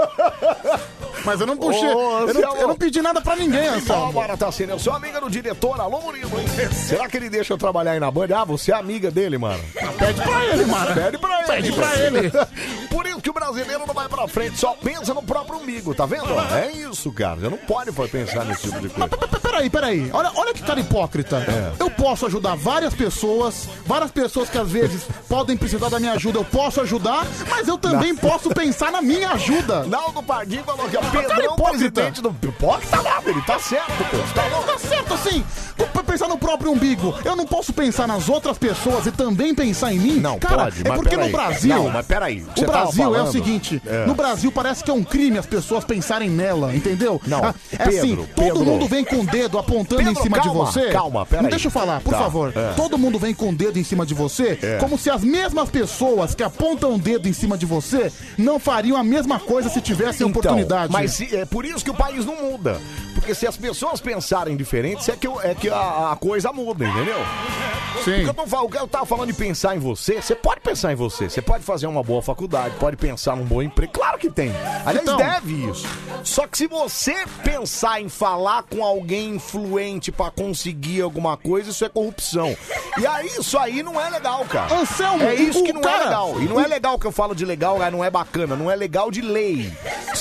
Mas eu não puxei. Ô, eu, não, Anselmo. eu não pedi nada pra ninguém, Bom, Anselmo. agora tá sendo. Eu sou amiga do diretor, alô Murilo, hein? Será que ele deixa eu trabalhar aí na Band? Ah, você é amiga dele, mano. Pede pra ele, mano. Pede pra ele. Pede pra ele. Por isso que o brasileiro não vai pra frente, só pensa no próprio umbigo, tá vendo? É isso, cara. Você não pode pensar nesse tipo de coisa. Peraí, peraí. Olha, olha que cara hipócrita. É. Eu posso ajudar várias pessoas, várias pessoas que às vezes podem precisar da minha ajuda, eu posso ajudar, mas eu também posso pensar na minha ajuda. Naldo Pardinho falou que é Pedrão, presidente do... Pode tá nada, ele tá certo, pô. Tá louco? Tá certo assim. P- Pensar no próprio umbigo. Eu não posso pensar nas outras pessoas e também pensar em mim? Não, Cara, pode, é mas porque peraí. no Brasil. Não, mas peraí, o você tava Brasil é o falando- seguinte: É. no Brasil parece que é um crime as pessoas pensarem nela, entendeu? Não, Ah, é assim, Pedro, todo Pedro. mundo vem com o dedo apontando em Pedro, cima calma, de você. calma, peraí. Não deixa eu falar, por Tá, favor. é. Todo mundo vem com o dedo em cima de você, É. como se as mesmas pessoas que apontam o dedo em cima de você não fariam a mesma coisa se tivessem oportunidade. Então, Mas é por isso que o país não muda. Porque se as pessoas pensarem diferente, é que, o- é que a, a coisa muda, entendeu? Sim. Eu tô, eu tava falando de pensar em você, você pode pensar em você. Você pode fazer uma boa faculdade, pode pensar num bom emprego. Claro que tem. Aliás, Então. deve isso. Só que se você pensar em falar com alguém influente pra conseguir alguma coisa, isso é corrupção. E aí, isso aí não é legal, cara. Anselmo, é isso que não cara- é legal. E não é legal que eu falo de legal, ah, não é bacana. Não é legal de lei.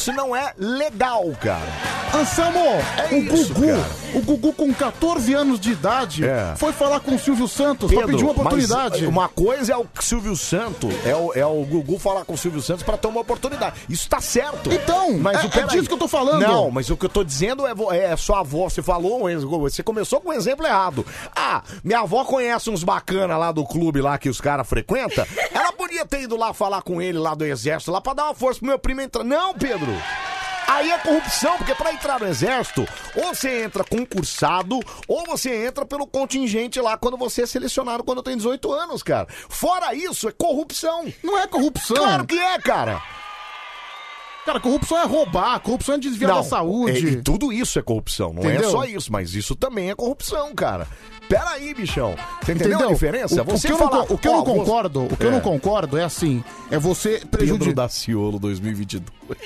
Isso não é legal, cara. Anselmo, É o isso, Gugu, cara. o Gugu com 14 anos de idade, É. foi falar com o Silvio Santos pra pedir uma oportunidade. mas uma coisa é o Silvio Santos, é o, é o Gugu falar com o Silvio Santos pra ter uma oportunidade. Isso tá certo. Então, mas é- o- é disso que eu tô falando. Não, mas o que eu tô dizendo é, vo- é sua avó. Você falou, um ex- você começou com um exemplo errado. Ah, minha avó conhece uns bacana lá do clube lá que os caras frequentam. Ela podia ter ido lá falar com ele lá do exército, lá pra dar uma força pro meu primo entrar. Não, Pedro! Aí é corrupção, porque pra entrar no exército, ou você entra concursado, ou você entra pelo contingente lá quando você é selecionado quando tem 18 anos, cara. Fora isso, é corrupção. Não é corrupção. Claro que é, cara. Cara, corrupção é roubar, corrupção é desviar Não, da saúde. é- e tudo isso é corrupção, não Entendeu? é só isso, mas isso também é corrupção, cara. Pera aí, bichão. Você entendeu, Entendeu? a diferença? O, você o que eu falar, não, o que eu não você- concordo, o que eu É. não concordo é assim, é você Pedro prejudicar. Daciolo 2022.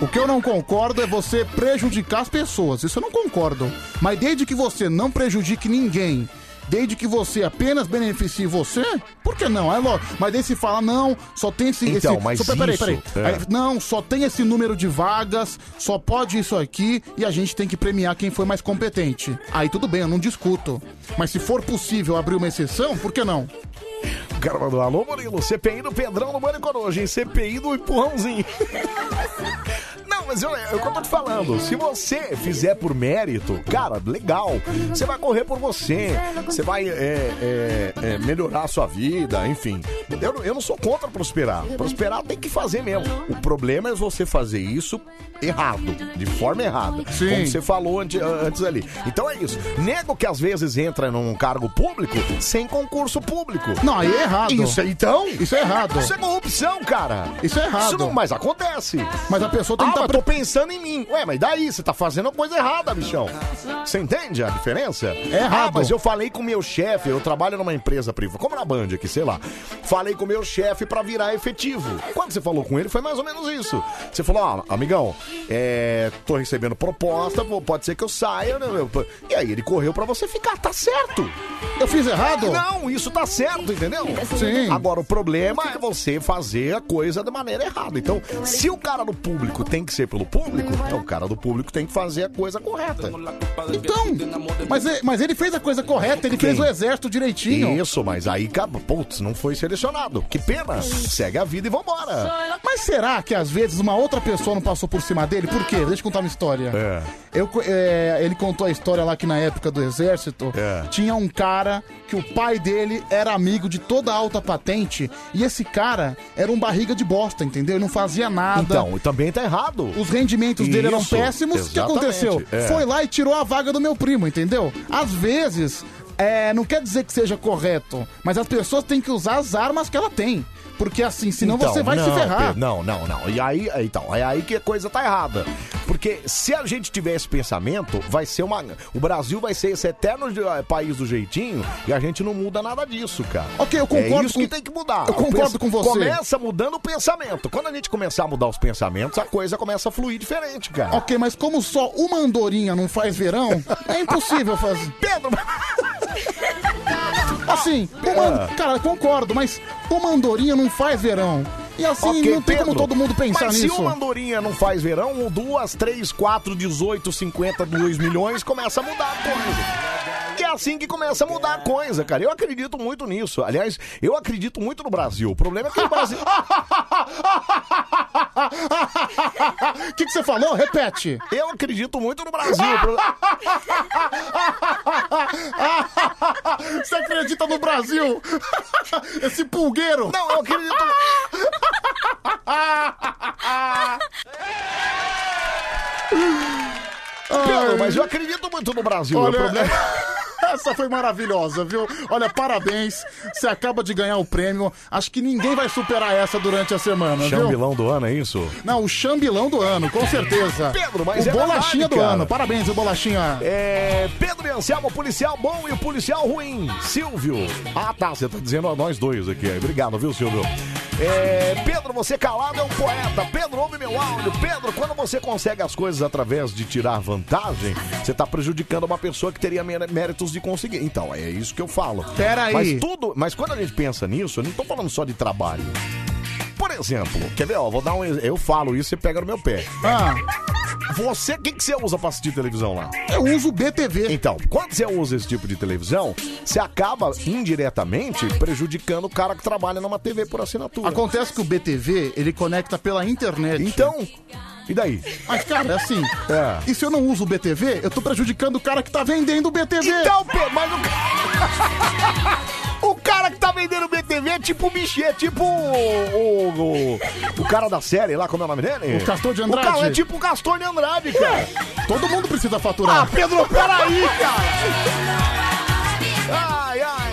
O que eu não concordo é você prejudicar as pessoas. Isso eu não concordo. Mas desde que você não prejudique ninguém, desde que você apenas beneficie você, por que não? É lógico. Mas daí se fala, não, só tem esse. Então, esse mas só, peraí, isso, peraí. é. Aí, não, só tem esse número de vagas, só pode isso aqui e a gente tem que premiar quem foi mais competente. Aí tudo bem, eu não discuto. Mas se for possível abrir uma exceção, por que não? O cara mandou, alô Murilo, CPI do Pedrão no Bande Coruja, hein? CPI do empurrãozinho. Mas eu, é o que eu tô te falando. Se você fizer por mérito, cara, legal. Você vai correr por você. Você vai é, é, é, melhorar a sua vida, enfim. Eu, não- eu não sou contra prosperar. Prosperar tem que fazer mesmo. O problema é você fazer isso errado, de forma errada. Sim. Como você falou ante- antes ali. Então é isso. Nego que às vezes entra num cargo público sem concurso público. Não, aí é errado. Isso então? Isso é errado. Isso é corrupção, cara. Isso é errado. Isso não, mas acontece. Mas a pessoa tem Ah, que estar tô pensando em mim. Ué, mas daí? Você tá fazendo coisa errada, bichão. Você entende a diferença? É errado. Ah, mas eu falei com o meu chefe, eu trabalho numa empresa privada, como na Band aqui, sei lá. Falei com o meu chefe pra virar efetivo. Quando você falou com ele, foi mais ou menos isso. Você falou, ó, amigão, é, tô recebendo proposta, pode ser que eu saia, né? E aí ele correu pra você ficar, tá certo. Eu fiz errado? Não, isso tá certo, entendeu? Sim. Agora, o problema é você fazer a coisa da maneira errada. Então, se o cara do público tem que ser pelo público, então o cara do público tem que fazer a coisa correta. Então, mas, e- mas ele fez a coisa correta, ele fez o exército direitinho. Isso, mas aí, cara, putz, não foi selecionado. Que pena. Segue a vida e vambora. Mas será que às vezes uma outra pessoa não passou por cima dele? Por quê? Deixa eu contar uma história. É. Eu, co- é, ele contou a história lá que na época do exército É. tinha um cara que o pai dele era amigo de toda a alta patente e esse cara era um barriga de bosta, entendeu? Ele não fazia nada. Então, também tá errado. Os rendimentos dele eram Isso, péssimos. O que aconteceu? é. Foi lá e tirou a vaga do meu primo, entendeu? Às vezes, é, não quer dizer que seja correto, mas as pessoas têm que usar as armas que ela tem. Porque assim, senão Então, você vai se não, ferrar. Pedro, Não, não, não. E aí, então, é aí que a coisa tá errada. Porque se a gente tiver esse pensamento, vai ser uma. O Brasil vai ser esse eterno eh, país do jeitinho e a gente não muda nada disso, cara. Ok, eu concordo É isso com- que tem que mudar. eu concordo O com você. Começa mudando o pensamento. Quando a gente começar a mudar os pensamentos, a coisa começa a fluir diferente, cara. Ok, mas como só uma andorinha não faz verão, é impossível fazer. Pedro, Assim, uma, cara, concordo, mas uma andorinha não faz verão. E assim, Ok, não tem como Pedro, todo mundo pensar mas nisso. se uma andorinha não faz verão, duas, três, quatro, 18, 52 milhões, começa a mudar a coisa. É assim que começa a mudar a coisa, cara. Eu acredito muito nisso. Aliás, eu acredito muito no Brasil. O problema é que o Brasil. O que, que você falou? Repete. Eu acredito muito no Brasil. Você acredita no Brasil? Esse pulgueiro. Não, eu acredito. Pedro, mas eu acredito muito no Brasil. Olha, o problema... Essa foi maravilhosa, viu? Olha, parabéns. Você acaba de ganhar o prêmio. Acho que ninguém vai superar essa durante a semana, viu? Chambilão do ano, é isso? Não, o chambilão do ano, com certeza. Pedro, mas o é bolachinha verdade, do cara. ano. Parabéns, o bolachinha. É, Pedro e Anselmo, policial bom e o policial ruim. Silvio. Ah, tá. Você tá dizendo a nós dois aqui. Obrigado, viu, Silvio? É, Pedro, você calado é um poeta. Pedro, ouve meu áudio. Pedro, quando você consegue as coisas através de tirar vantagem, você tá prejudicando uma pessoa que teria mé- méritos de conseguir. Então, é isso que eu falo. Pera aí. Mas tudo, mas quando a gente pensa nisso, eu não tô falando só de trabalho. Por exemplo, quer ver, ó, vou dar um ex- eu falo isso e pega no meu pé. Ah, Você, o que, que você usa pra assistir televisão lá? eu uso o BTV. Então, quando você usa esse tipo de televisão, você acaba indiretamente prejudicando o cara que trabalha numa TV por assinatura. Acontece que o BTV, ele conecta pela internet. Então, e daí? Mas, cara, é assim. É. E se eu não uso o BTV, eu tô prejudicando o cara que tá vendendo o BTV. Então, Pedro, mas o cara... o que tá vendendo BTV é tipo o bicho, é tipo o, o, o, o cara da série lá, como é o nome dele? O Castor de O Andrade. cara é tipo o Castor de Andrade, cara. Todo mundo precisa faturar. Ah, Pedro, peraí, cara. Ai, ai.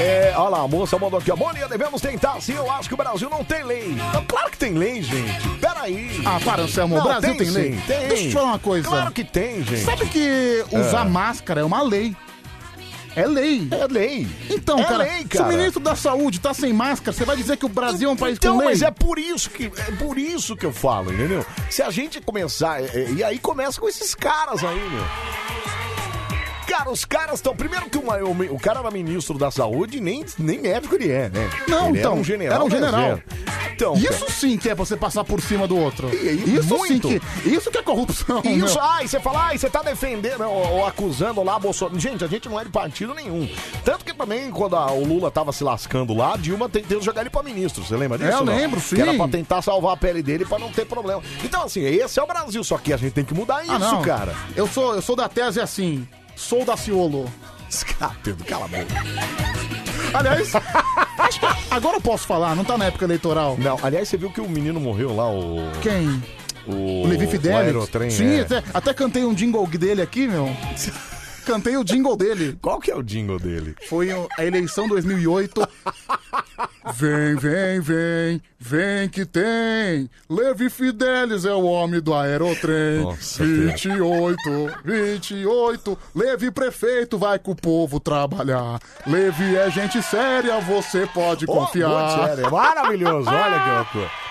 É, olha lá, a moça mandou aqui, ó. Devemos tentar sim. Eu acho que o Brasil não tem lei. Não, claro que tem lei, gente. Peraí. Ah, para, Anselmo. O Brasil tem tem, lei. sim, tem. Deixa eu te falar uma coisa. Claro que tem, gente. Sabe que usar É. máscara é uma lei. É lei. É lei. Então, É cara, lei, se cara. o ministro da Saúde tá sem máscara, você vai dizer que o Brasil é um país Então, com lei? mas é por isso que é por isso que eu falo, entendeu? Se a gente começar, é, é, e aí começa com esses caras aí, meu. Cara, os caras estão. Primeiro que uma- o, o cara era ministro da saúde, nem, nem médico ele é, né? Não, ele então, Era um general. era um general. Então, Isso sim que é você passar por cima do outro. Isso muito. sim que. Isso que é corrupção. E isso, meu. ai, você fala, ai, você tá defendendo ou, ou acusando lá Bolsonaro. Gente, a gente não é de partido nenhum. Tanto que também, quando a- o Lula tava se lascando lá, a Dilma tentou jogar ele pra ministro. Você lembra disso? É, eu não? lembro, Que era sim. pra tentar salvar a pele dele pra não ter problema. Então, assim, esse é o Brasil, só que a gente tem que mudar isso, Ah, não. cara. Eu sou, eu sou da tese assim. Sou da Ciolo. Pedro, cala a boca. Aliás, agora eu posso falar, não tá na época eleitoral. Não, aliás, você viu que o menino morreu lá, o. Quem? O, O Levi o Fidelis? aerotrem, Sim, é. até, até cantei um jingle dele aqui, meu. Cantei o jingle dele. Qual que é o jingle dele? Foi a eleição 2008. Vem, vem, vem, vem que tem. Levi Fidelis é o homem do aerotrem. Nossa, 28, 28. Levi prefeito vai com o povo trabalhar. Levi é gente séria, você pode Ô, confiar. sério, maravilhoso, olha que loucura.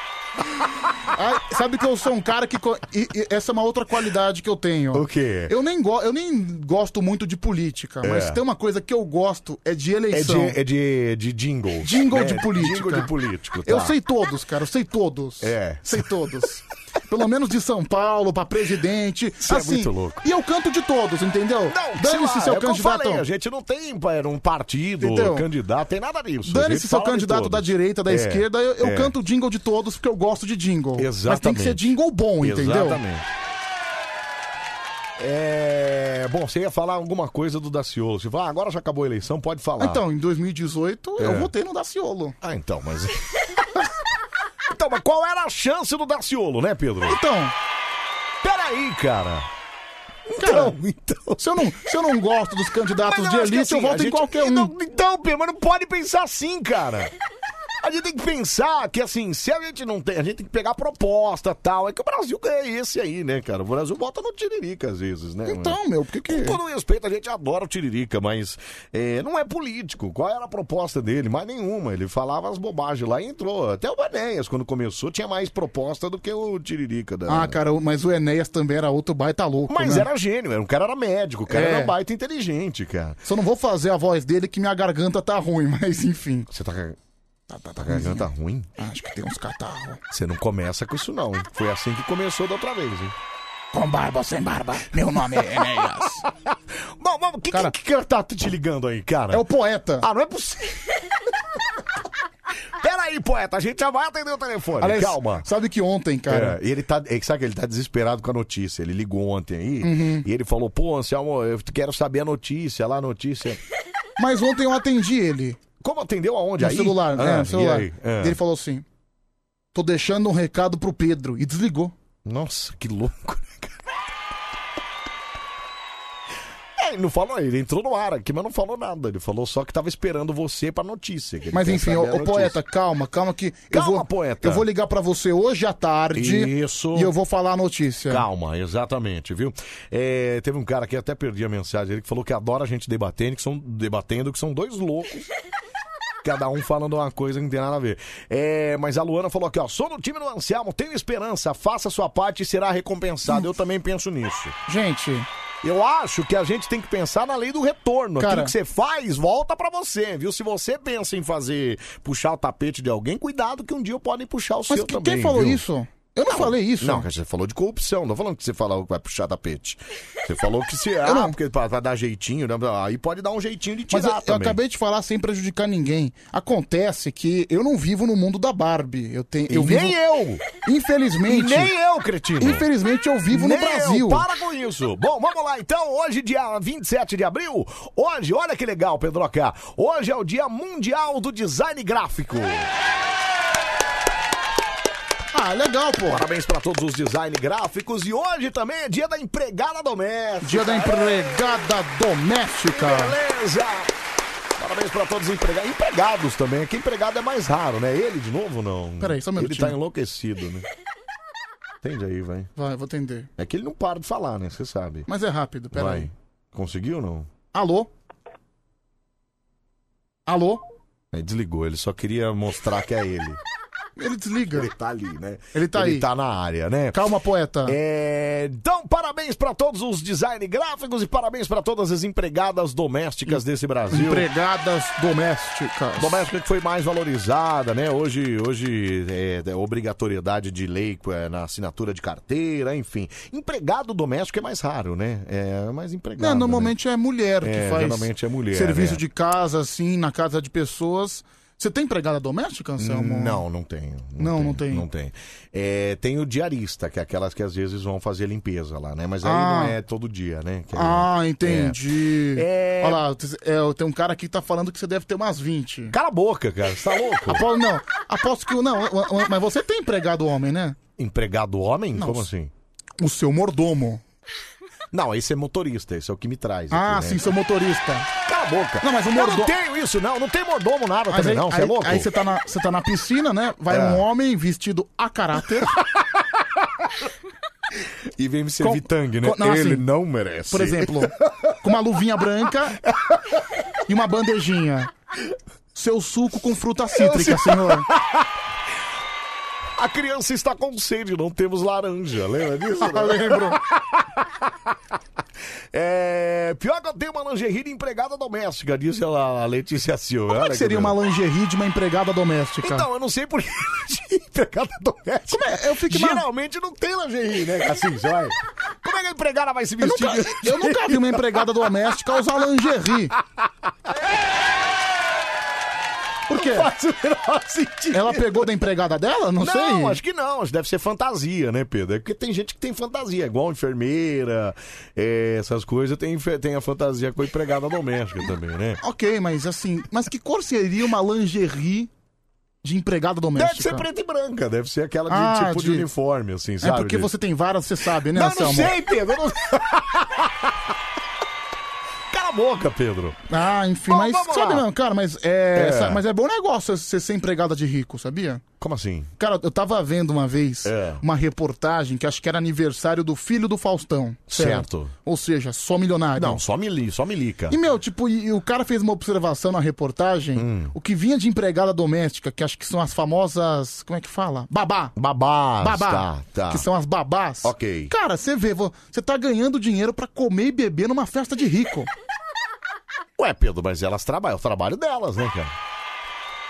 Sabe que eu sou um cara que. co- e- e essa é uma outra qualidade que eu tenho. O quê? Eu nem, go... eu nem gosto muito de política, mas É. tem uma coisa que eu gosto é de É eleição. de, é de, de jingle. Jingle É, de política. Jingle de político. Eu tá. sei todos, cara, eu sei todos. É. Sei todos. Pelo menos de São Paulo, pra presidente. É assim, muito louco. E eu canto de todos, entendeu? Não, Dane-se seu é candidato. falei, a gente não tem era um partido, Entendeu? candidato, tem nada disso. Dane-se seu candidato da direita, da É, esquerda, eu, eu é. canto jingle de todos porque eu gosto de jingle. Mas tem que Exatamente. ser jingle bom, entendeu? Exatamente. É... Bom, você ia falar alguma coisa do Daciolo. Você fala, ah, agora já acabou a eleição, pode falar. Então, em 2018, É. eu votei no Daciolo. Ah, então, mas... então, mas qual era a chance do Daciolo, né, Pedro? Então, Peraí, cara. cara, Então, então... se eu não, se eu não gosto dos candidatos Mas de eu acho que elite, eu assim, a voto em gente- qualquer um. Não, então, Pedro, mas não pode pensar assim, cara. A gente tem que pensar que, assim, se a gente não tem, a gente tem que pegar proposta tal. É que o Brasil é esse aí, né, cara? O Brasil bota no Tiririca às vezes, né? Então, meu, por que que... Com todo respeito, a gente adora o Tiririca, mas é, não é político. Qual era a proposta dele? Mais nenhuma. Ele falava as bobagens lá e entrou. Até o Enéas, quando começou, tinha mais proposta do que o Tiririca. Da... Ah, cara, mas o Enéas também era outro baita louco, Mas né? era gênio, era- o cara era médico, o cara É. era baita inteligente, cara. Só não vou fazer a voz dele que minha garganta tá ruim, mas enfim. Você tá tá, com a garganta ruim? Acho que tem uns catarros. Você não começa com isso, não. hein? Foi assim que começou da outra vez, hein? Com barba ou sem barba, meu nome é Enéas. Bom, vamos, que, Cara- que, que tá te ligando aí, cara? É o poeta. Ah, não é possível. Peraí, poeta, a gente já vai atender o telefone. Aliás, Calma. Sabe que ontem, cara... É, e ele tá, é, sabe que ele tá desesperado com a notícia. Ele ligou ontem aí Uhum. e ele falou: pô, Anselmo, eu quero saber a notícia lá, a notícia. Mas ontem eu atendi ele Como atendeu aonde? no aí? celular. Ah, é, no e celular. aí? Ah. Ele falou assim: tô deixando um recado pro Pedro. E desligou. Nossa, que louco, ele não falou, ele entrou no ar aqui, mas não falou nada. Ele falou só que tava esperando você pra notícia. que ele Mas quer enfim, saber ô, a ô, notícia. poeta, calma, calma que. Calma, eu vou, poeta. Eu vou ligar pra você hoje à tarde. Isso. E eu vou falar a notícia. Calma, exatamente, viu? É, teve um cara que até perdi a mensagem ele que falou que adora a gente debatendo, que são debatendo, que são dois loucos. Cada um falando uma coisa que não tem nada a ver. É, mas a Luana falou aqui, ó. Sou do time do Anselmo, tenho esperança, faça a sua parte e será recompensado. Eu também penso nisso. Gente, Eu acho que a gente tem que pensar na lei do retorno. Cara- Aquilo que você faz, volta pra você, viu? Se você pensa em fazer, puxar o tapete de alguém, cuidado que um dia podem puxar o mas seu que- também. quem falou viu? isso? Eu não falei isso. Não, você falou de corrupção. Não falando que você falou que vai puxar tapete. Você falou que se. Ah, não. porque pra, pra dar jeitinho, né? aí pode dar um jeitinho de Mas tirar eu, eu também. acabei de falar sem prejudicar ninguém. Acontece que eu não vivo no mundo da Barbie. Eu tenho. E eu nem vivo... eu! Infelizmente. E nem eu, cretino! Infelizmente eu vivo Nem no Brasil. Eu. Para com isso. Bom, vamos lá então. Hoje, dia 27 de abril. Hoje, olha que legal, Pedroca. Hoje é o Dia Mundial do Design Gráfico. Ah, legal, pô. Parabéns pra todos os design gráficos. E hoje também é dia da empregada doméstica. Dia da empregada doméstica. Beleza! Parabéns pra todos os empregados. Empregados também. Aqui empregado é mais raro, né? Ele de novo, não. Peraí, só um Ele minutinho. tá enlouquecido, né? Entende aí, vai. Vai, vou atender. É que ele não para de falar, né? Você sabe. Mas é rápido, Vai. peraí. Conseguiu ou não? Alô? Alô? Aí desligou, ele só queria mostrar que é ele. Ele desliga. Ele tá ali, né? Ele tá ele aí. tá na área, né? Calma, poeta. É, Então, parabéns pra todos os design gráficos e parabéns pra todas as empregadas domésticas desse Brasil. Empregadas domésticas. Doméstica que foi mais valorizada, né? Hoje, hoje é, é obrigatoriedade de lei é, na assinatura de carteira, enfim. Empregado doméstico é mais raro, né? É mais empregado. Não, né? normalmente é mulher que É, faz geralmente é mulher, serviço é. de casa, assim, na casa de pessoas. Você tem empregada doméstica, Anselmo? Não, não tenho. Não, não tem. Não tem. É, tem o diarista, que é aquelas que às vezes vão fazer limpeza lá, né? Mas aí Ah. não é todo dia, né? Que é- Ah, entendi. É. Olha lá, é, tem um cara aqui que tá falando que você deve ter umas 20. Cala a boca, cara. Você tá louco? Aposto, não, aposto que. Não, o- o- mas você tem empregado homem, né? Empregado homem? Não, Como assim? O seu mordomo. Não, esse é motorista, esse é o que me traz. Ah, aqui, né? sim, seu motorista. Boca. Não, mas o Eu mordomo- não tenho isso, não. Não tem mordomo nada Mas também, aí, não. Você é louco? aí você tá, na, você tá na piscina, né? Vai É. um homem vestido a caráter. E vem me servir Com- tangue, né? com- não, Ele assim, não merece. Por exemplo, com uma luvinha branca e uma bandejinha. Seu suco com fruta cítrica, senhor. A criança está com sede, não temos laranja. Lembra disso? Ah, lembro. É, pior que eu tenho uma lingerie de empregada doméstica, disse a Letícia Silva. Como é que seria uma lingerie de uma empregada doméstica? Então, eu não sei por que de empregada doméstica. É? Eu fico Geralmente não tem lingerie, né? Assim, vai. Como é que a empregada vai se eu, vestir? nunca, eu nunca vi uma empregada doméstica usar lingerie. Por quê? Faz o menor sentido. Ela pegou da empregada dela? Não, Não, sei. acho que não. Acho que deve ser fantasia, né, Pedro? É porque tem gente que tem fantasia, igual enfermeira, é, essas coisas, tem, tem a fantasia com a empregada doméstica também, né? Ok, mas assim, mas que cor seria uma lingerie de empregada Deve doméstica? ser preta e branca, deve ser aquela de Ah, tipo de... de- uniforme, assim, É sabe? porque de- você tem várias, você sabe, né, Não, não sei, Pedro. Não... Boca, Pedro. Ah, enfim, Bom, mas vamos sabe, lá. não, cara, mas é, É. essa- mas é bom negócio você ser empregada de rico, sabia? Como assim? Cara, eu tava vendo uma vez É. uma reportagem que acho que era aniversário do filho do Faustão. Certo. Ou seja, só milionário. Não, só mili, só milica. E, meu, tipo, e, e o cara fez uma observação na reportagem, Hum. o que vinha de empregada doméstica, que acho que são as famosas, como é que fala? Babá. Babás, Babá. tá, tá. Que são as babás. Ok. Cara, você vê, vo- você tá ganhando dinheiro pra comer e beber numa festa de rico. Ué, Pedro, mas elas trabalham, é o trabalho delas, né, cara?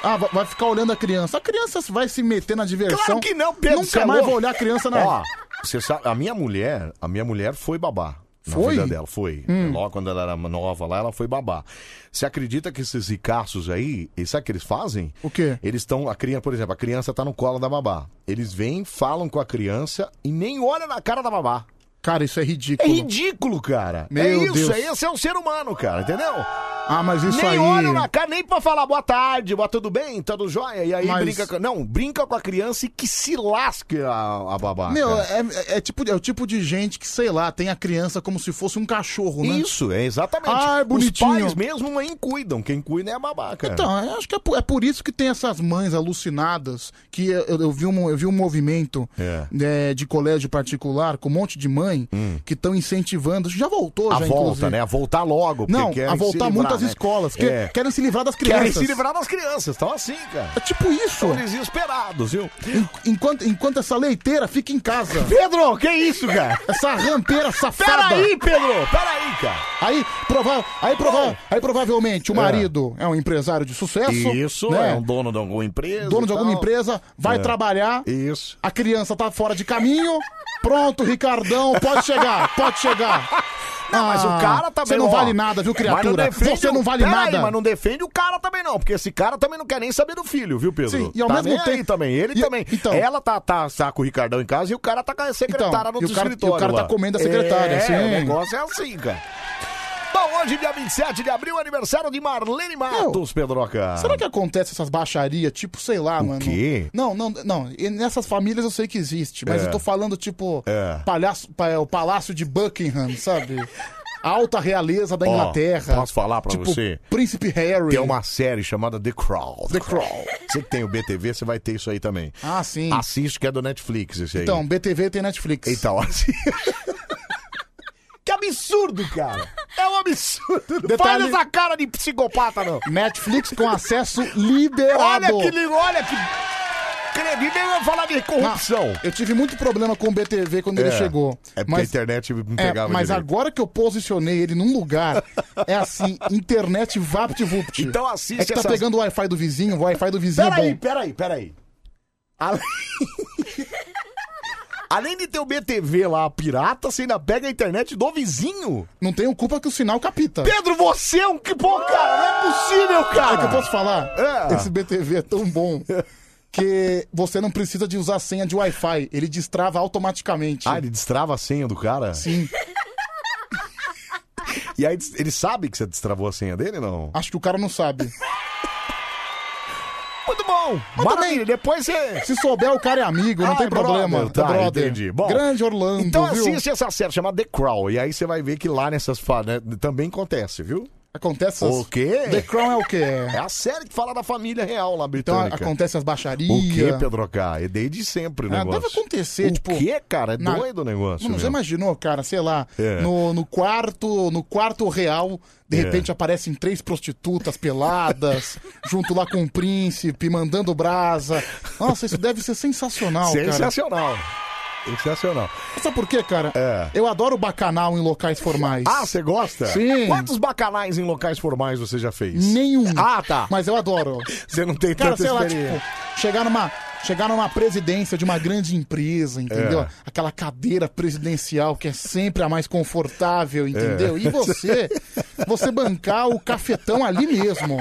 Ah, va- vai ficar olhando a criança. A criança vai se meter na diversão. Claro que não, Pedro, Nunca você é mais louco. vou olhar a criança na. Ó, você sabe, a minha mulher, a minha mulher foi babá. Na Foi? vida dela, foi. Hum. Logo quando ela era nova lá, ela foi babá. Você acredita que esses ricaços aí, e sabe o que eles fazem? O quê? Eles estão, a criança, por exemplo, a criança tá no colo da babá. Eles vêm, falam com a criança e nem olham na cara da babá. Cara, isso é É ridículo. ridículo, cara. Meu é isso, Deus. é esse é um ser humano, cara, entendeu? Ah, mas isso nem aí. olham na cara, nem pra falar boa tarde, boa tudo bem, tudo jóia. E aí Mas- brinca com... Não, brinca com a criança e que se lasque a, a babá. Meu, é, é- é tipo, é o tipo de gente que, sei lá, tem a criança como se fosse um cachorro, né? Isso, é exatamente. Ah, é bonitinho. Os pais mesmo nem cuidam. Quem cuida é a babá, cara. Então, eu acho que é por, é por isso que tem essas mães alucinadas, que eu, eu vi, um, eu vi um movimento É. é, de colégio particular com um monte de mãe que estão incentivando, já voltou Hum. a já, volta, inclusive. né? A voltar logo. porque Não, querem a se voltar livrar. muito das né? escolas, que É. querem se livrar das Querem crianças. se livrar das crianças, estão assim, cara. É tipo isso. Estão desesperados, viu? En- Enquanto, enquanto essa leiteira fica em casa. Pedro, que isso, cara? Essa rampeira safada. Peraí, Pedro, peraí, cara. Aí, prova aí, prova aí provavelmente o É. marido é um empresário de sucesso. Isso, né? é um dono de alguma empresa. dono de alguma empresa, vai É. trabalhar. Isso. A criança tá fora de caminho. Pronto, Ricardão, pode chegar, pode chegar. Não, mas o Ah, cara também. Você não ó, vale nada, viu, criatura? defende Você o- não vale Pera nada. Aí, mas não defende o cara também, não, porque esse cara também não quer nem saber do filho, viu, Pedro? Sim, e ao tá mesmo nem aí tempo- também. Ele e- também. então- Ela tá, tá, tá com o Ricardão em casa e o cara tá com a secretária Então, no e o cara- escritório. e o cara tá lá. comendo a secretária, é, sim. O negócio é assim, cara. Bom, hoje, dia 27 de abril, aniversário de Marlene Matos, Pedroca. Será que acontece essas baixarias, tipo, sei lá, mano? quê? Não, não, não. E nessas famílias eu sei que existe, mas É. eu tô falando, tipo, É. palhaço, pa- o Palácio de Buckingham, sabe? Alta realeza da Ó, Inglaterra. posso falar pra tipo, você? Príncipe Harry. Tem uma série chamada The Crown. The Crown. Você que tem o BTV, você vai ter isso aí também. Ah, sim. Assiste que é do Netflix esse aí. Então, BTV tem Netflix. Então, assim. que absurdo, cara. É um absurdo. Não Detalhe- faz essa cara de psicopata, não. Netflix com acesso liberado. Olha que lindo, olha que. Acredito, eu ia falar de corrupção. Eu tive muito problema com o BTV quando ele É. chegou. É porque a internet não é, pegava mas direito. agora que eu posicionei ele num lugar, é assim, internet vapt-vupt. Então assiste É que tá essas- pegando o Wi-Fi do vizinho, o Wi-Fi do vizinho é Peraí, bom. peraí, peraí. Além... Além de ter o BTV lá, pirata, você ainda pega a internet do vizinho? Não tenho culpa que o sinal capita. Pedro, você é um que bom, cara. Não é possível, cara. É que eu posso falar? É. Esse BTV é tão bom que você não precisa de usar senha de Wi-Fi. Ele destrava automaticamente. Ah, ele destrava a senha do cara? Sim. E aí ele sabe que você destravou a senha dele, não? Acho que o cara não sabe. Muito bom. Maravilha. Depois você... Se souber, o cara é amigo, não Ah, tem é problema. brother, tá, entendi. Bom, Grande Orlando, Então viu? assiste essa série chamada The Crown. E aí você vai ver que lá nessas... fa- né, também acontece, viu? Acontece as... O quê? The Crown é o quê? É a série que fala da família real lá Então britânica. acontece as baixarias. O que, Pedro K? É desde sempre o Ah, negócio. deve acontecer, o tipo, que, cara? É na- doido o negócio. Mano, você imaginou, cara, sei lá, É. no, no quarto no quarto real, de É. repente aparecem três prostitutas peladas, junto lá com o príncipe, mandando brasa. Nossa, isso deve ser sensacional, cara. Sensacional. Sensacional. Sabe por quê, cara? É. Eu adoro bacanal em locais formais. Ah, você gosta? Sim. Quantos bacanais em locais formais você já fez? Nenhum. Ah, tá. Mas eu adoro. Você não tem Cara, tanta sei lá, experiência. tipo, chegar numa, chegar numa presidência de uma grande empresa, entendeu? É. Aquela cadeira presidencial que é sempre a mais confortável, entendeu? É. E você, você bancar o cafetão ali mesmo.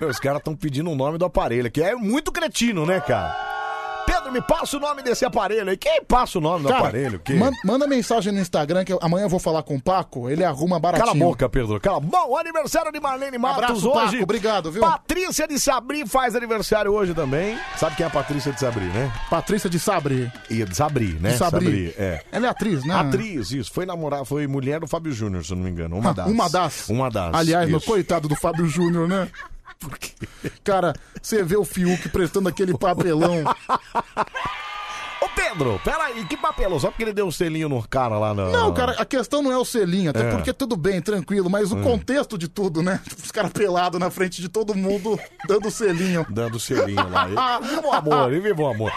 Meu, os caras estão pedindo o nome do aparelho, que é muito cretino, né, cara? Me passa o nome desse aparelho aí. Quem passa o nome do Cara, aparelho? Que... man- manda mensagem no Instagram que eu- amanhã eu vou falar com o Paco, ele arruma baratinho. Cala a boca, Pedro. Cala. Bom, aniversário de Marlene Matos Abraço, hoje. Paco, obrigado, viu? Patrícia de Sabri faz aniversário hoje também. Sabe quem é a Patrícia de Sabri, né? Patrícia de Sabre. E de Sabri, né? De Sabri. é. Ela é atriz, né? Atriz, isso. Foi namorar, foi mulher do Fábio Júnior, se eu não me engano. Uma das. Uma das. Uma das. Aliás, meu isso. coitado do Fábio Júnior, né? Por quê? Cara, você vê o Fiuk prestando aquele papelão. Ô, Pedro, peraí, que papelão? Só porque ele deu um selinho no cara lá na. Não, cara, a questão não é o selinho, até É. porque tudo bem, tranquilo, mas o contexto de tudo, né? Os caras pelados na frente de todo mundo, dando selinho. Dando selinho lá. E- Viva o amor, e viva o amor.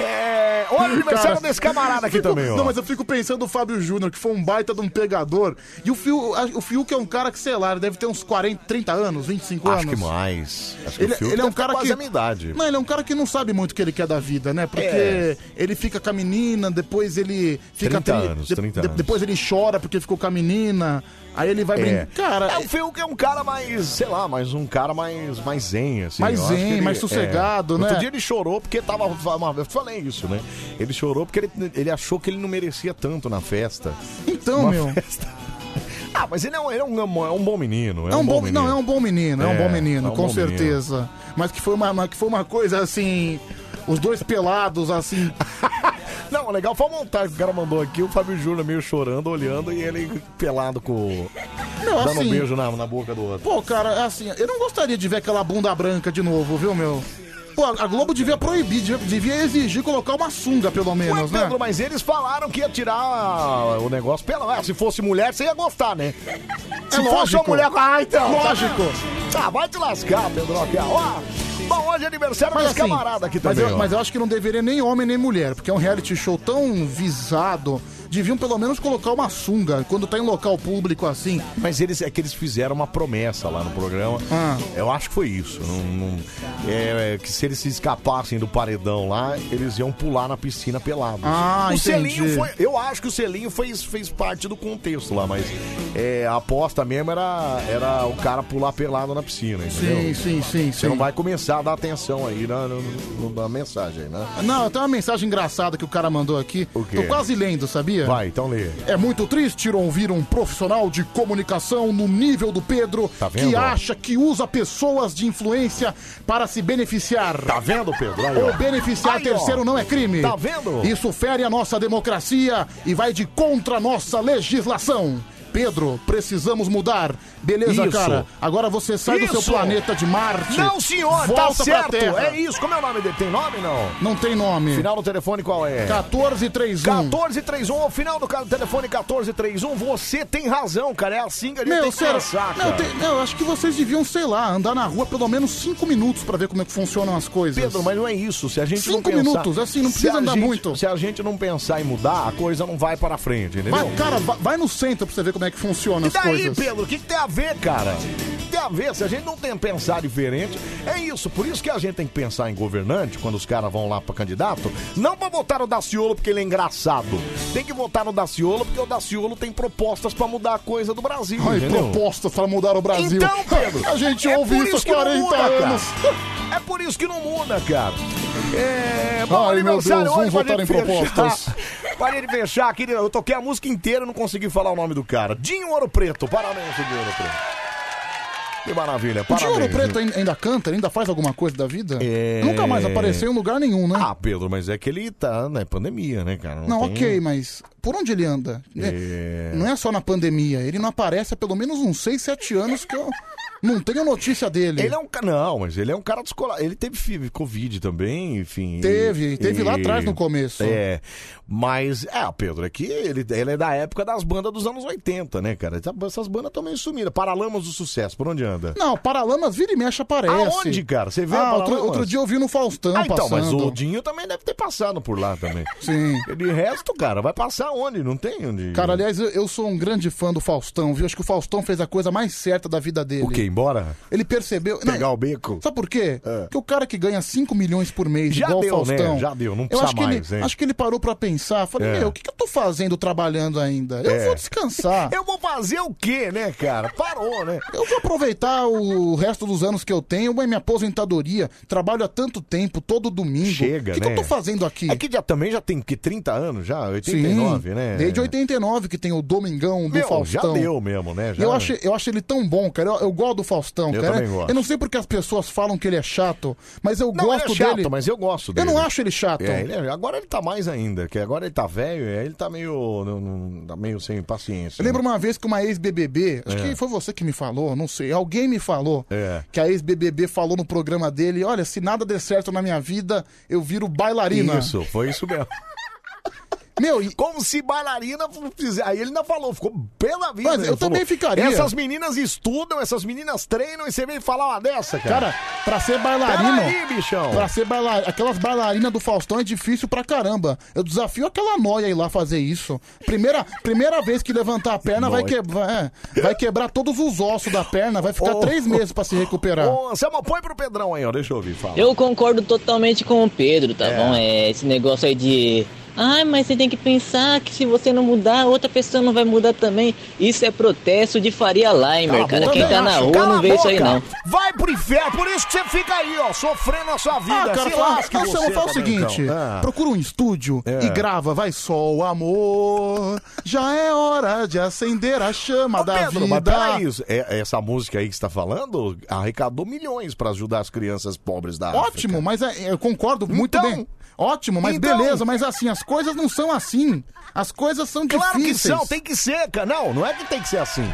É. Olha o aniversário desse camarada aqui fico- também, ó. Não, mas eu fico pensando no Fábio Júnior, que foi um baita de um pegador. E o Fiuk, o Fiuk é um cara que, sei lá, ele deve ter uns 40, 30 anos, 25 Acho anos. que mais. Acho que Ele, o ele é um cara que. minha idade. Não, ele é um cara que não sabe muito o que ele quer da vida, né? Porque É. ele fica com a menina, depois ele fica 30 tri- anos, de- 30 de- anos. Depois ele chora porque ficou com a menina. Aí ele vai É. brincar. Cara, é, o Fiuk é um cara mais, sei lá, mais um cara mais, mais zen, assim. Mais Eu acho zen, que ele- mais sossegado, é. né? Outro dia ele chorou porque tava. Eu falei isso, né? Ele chorou porque ele, ele achou que ele não merecia tanto na festa. então, Uma meu. festa. Ah, mas ele é um, ele é um, é um bom menino. É um bom, menino. não, é um bom menino, é, um É, bom menino, é um com bom menino. certeza. Mas que foi uma, uma- que foi uma coisa assim, os dois pelados assim. Não, legal foi a montagem que o cara mandou aqui, o Fábio Júnior meio chorando, olhando, e ele pelado com. Não, dando assim- um beijo na, na boca do outro. Pô, cara, assim, eu não gostaria de ver aquela bunda branca de novo, viu, meu? Pô, a Globo devia proibir, devia, devia exigir colocar uma sunga, pelo menos, Ué, né? Pedro, mas eles falaram que ia tirar o negócio pela. Ah, se fosse mulher, você ia gostar, né? Se fosse lógico. uma mulher. Ah, então. Lógico. Tá, vai te lascar, Pedro. Ó, bom, hoje é aniversário Mas dos assim, camaradas aqui mas também. eu, ó. mas eu acho que não deveria nem homem nem mulher, porque é um reality show tão visado. Deviam pelo menos colocar uma sunga quando tá em local público assim. Mas eles é que eles fizeram uma promessa lá no programa. Ah. Eu acho que foi isso. Não, não- é, é que se eles se escapassem do paredão lá, eles iam pular na piscina pelado. Ah, o entendi. selinho foi. Eu acho que o selinho fez, fez parte do contexto lá, mas é, a aposta mesmo era, era o cara pular pelado na piscina, entendeu? Sim, sim, sim, Você sim. não vai começar a dar atenção aí na, no- na mensagem, né? Não, tem uma mensagem engraçada que o cara mandou aqui. Tô quase lendo, sabia? Vai, então lê. É muito triste ouvir um profissional de comunicação no nível do Pedro Tá que acha que usa pessoas de influência para se beneficiar. Tá vendo, Pedro? Aí. Ou beneficiar Aí, terceiro não é crime. Tá vendo? Isso fere a nossa democracia e vai de contra a nossa legislação. Pedro, precisamos mudar. Beleza, Isso. cara? Agora você sai do Isso. seu planeta de Marte. Não, senhor, volta tá pra certo. Terra. É isso. Como é o nome dele? Tem nome, não? Não tem nome. Final do telefone qual é? 1431. 1431, ao final do telefone 1431, você tem razão, cara. É assim que a gente Meu, tem que sério, pensar, não, tem- não, eu acho que vocês deviam, sei lá, andar na rua pelo menos cinco minutos pra ver como é que funcionam as coisas. Pedro, mas não é isso. Se a gente não Cinco pensar, minutos, assim, não precisa andar gente- muito. Se a gente não pensar em mudar, a coisa não vai para frente, entendeu? Vai, cara, vai, vai no centro pra você ver como é que funciona E as coisas. Pedro, o que, que tem a ver, cara? Tem a ver? Se a gente não tem pensar diferente, é isso. Por isso que a gente tem que pensar em governante, quando os caras vão lá pra candidato, não pra votar no Daciolo porque ele é engraçado. Tem que votar no Daciolo porque o Daciolo tem propostas pra mudar a coisa do Brasil, Ai, entendeu? propostas para mudar o Brasil. Então, Pedro, A gente é ouve isso há que não 40 muda, cara. anos. É por isso que não muda, cara. É, bom, Ai, meu aniversário Deus, hoje, vamos votar em fechar. propostas. Pra gente fechar aqui, eu toquei a música inteira e não consegui falar o nome do cara. Dinho Ouro Preto, parabéns, Dinho Ouro Preto. Que maravilha, O parabéns. Dinheiro Preto ainda ainda canta? Ele ainda faz alguma coisa da vida? É. Nunca mais apareceu em lugar nenhum, né? Ah, Pedro, mas é que ele tá na pandemia, né, cara? não, tem- ok, mas por onde ele anda? É. Não é só na pandemia. Ele não aparece há pelo menos uns 6, 7 anos que eu não tenho notícia dele. Ele é um cara. Não, mas ele é um cara descolado. Ele teve fi- Covid também, enfim. Teve, e- teve lá e- atrás no começo. É. Mas, é, Pedro, é que ele, ele é da época das bandas dos anos 80, né, cara? Essa- Essas bandas estão meio sumidas. Paralamas do Sucesso, por onde anda? Não, Paralamas vira e mexe aparece. Aonde, cara? Você vê ah, Paralamas? outro, outro dia eu vi no Faustão Ah, então, mas o Dinho também deve ter passado por lá também. Sim. De resto, cara, vai passar onde? Não tem onde. Cara, aliás, eu, eu sou um grande fã do Faustão, viu? Acho que o Faustão fez a coisa mais certa da vida dele. O quê? Embora? Ele percebeu. Pegar Não, o beco? Sabe por quê? É. Porque o cara que ganha 5 milhões por mês, Já igual deu, o Faustão. né? Já deu, não eu precisa acho que mais, ele, hein? Acho que ele parou pra pensar. Falei, É. meu, o que, que eu tô fazendo trabalhando ainda? Eu É. vou descansar. Eu vou fazer o quê, né, cara? Parou, né? Eu vou aproveitar o resto dos anos que eu tenho, minha aposentadoria. Trabalho há tanto tempo, todo domingo. Chega, O que, né? que eu tô fazendo aqui? É que já também já tem que 30 anos já, 89, Sim, né? Desde 89 que tem o Domingão do Meu, Faustão. já deu mesmo, né? Já... Eu acho, eu acho ele tão bom, cara. Eu, eu gosto do Faustão, Eu cara. também gosto. Eu não sei porque as pessoas falam que ele é chato, mas eu Não, gosto ele é chato, dele. mas eu gosto Eu dele. não acho ele chato. É, ele é- agora ele tá mais ainda, que agora ele tá velho, aí ele tá meio, não- não- tá meio sem paciência. Eu lembro uma vez que uma ex-BBB, acho É. que foi você que me falou, não sei, alguém me falou É. que a ex-BBB falou no programa dele: olha, se nada der certo na minha vida, eu viro bailarina. Isso, foi isso mesmo. Meu, e, Como se bailarina fizesse. Aí ele ainda falou, ficou pela vida. Mas eu falou, também ficaria. Essas meninas estudam, essas meninas treinam e você vem falar uma dessa, cara. cara, pra ser bailarino. Peraí, bichão. Pra ser bailarina, aquelas bailarinas do Faustão é difícil pra caramba. Eu desafio aquela noia ir lá fazer isso. Primeira, primeira vez que levantar a perna vai, quebrar, é, vai quebrar todos os ossos da perna, vai ficar Ô, três meses pra se recuperar. Ô, Anselmo, põe pro Pedrão aí, ó. Deixa eu ouvir, fala. Eu concordo totalmente com o Pedro, tá É. bom? É esse negócio aí de. Ai, mas você tem que pensar que se você não mudar, outra pessoa não vai mudar também. Isso é protesto de Faria Limer, cara. boca, Quem tá na rua não vê isso aí, não. Vai pro inferno, por isso que você fica aí, ó, sofrendo a sua vida. Ah, cara, Se fala, lasque Anselmo, você fala o seguinte: então. Ah. procura um estúdio É. e grava, vai só o amor. Já é hora de acender a chama Ô, da Pedro, mas vida. peraí, isso- é- essa música aí que você tá falando arrecadou milhões pra ajudar as crianças pobres da Ótimo, mas é- eu concordo muito Então- bem. Ótimo, mas Então- beleza, mas assim, as coisas não são assim. As coisas são Claro difíceis. que são, tem que ser, cara. Não, não é que tem que ser assim.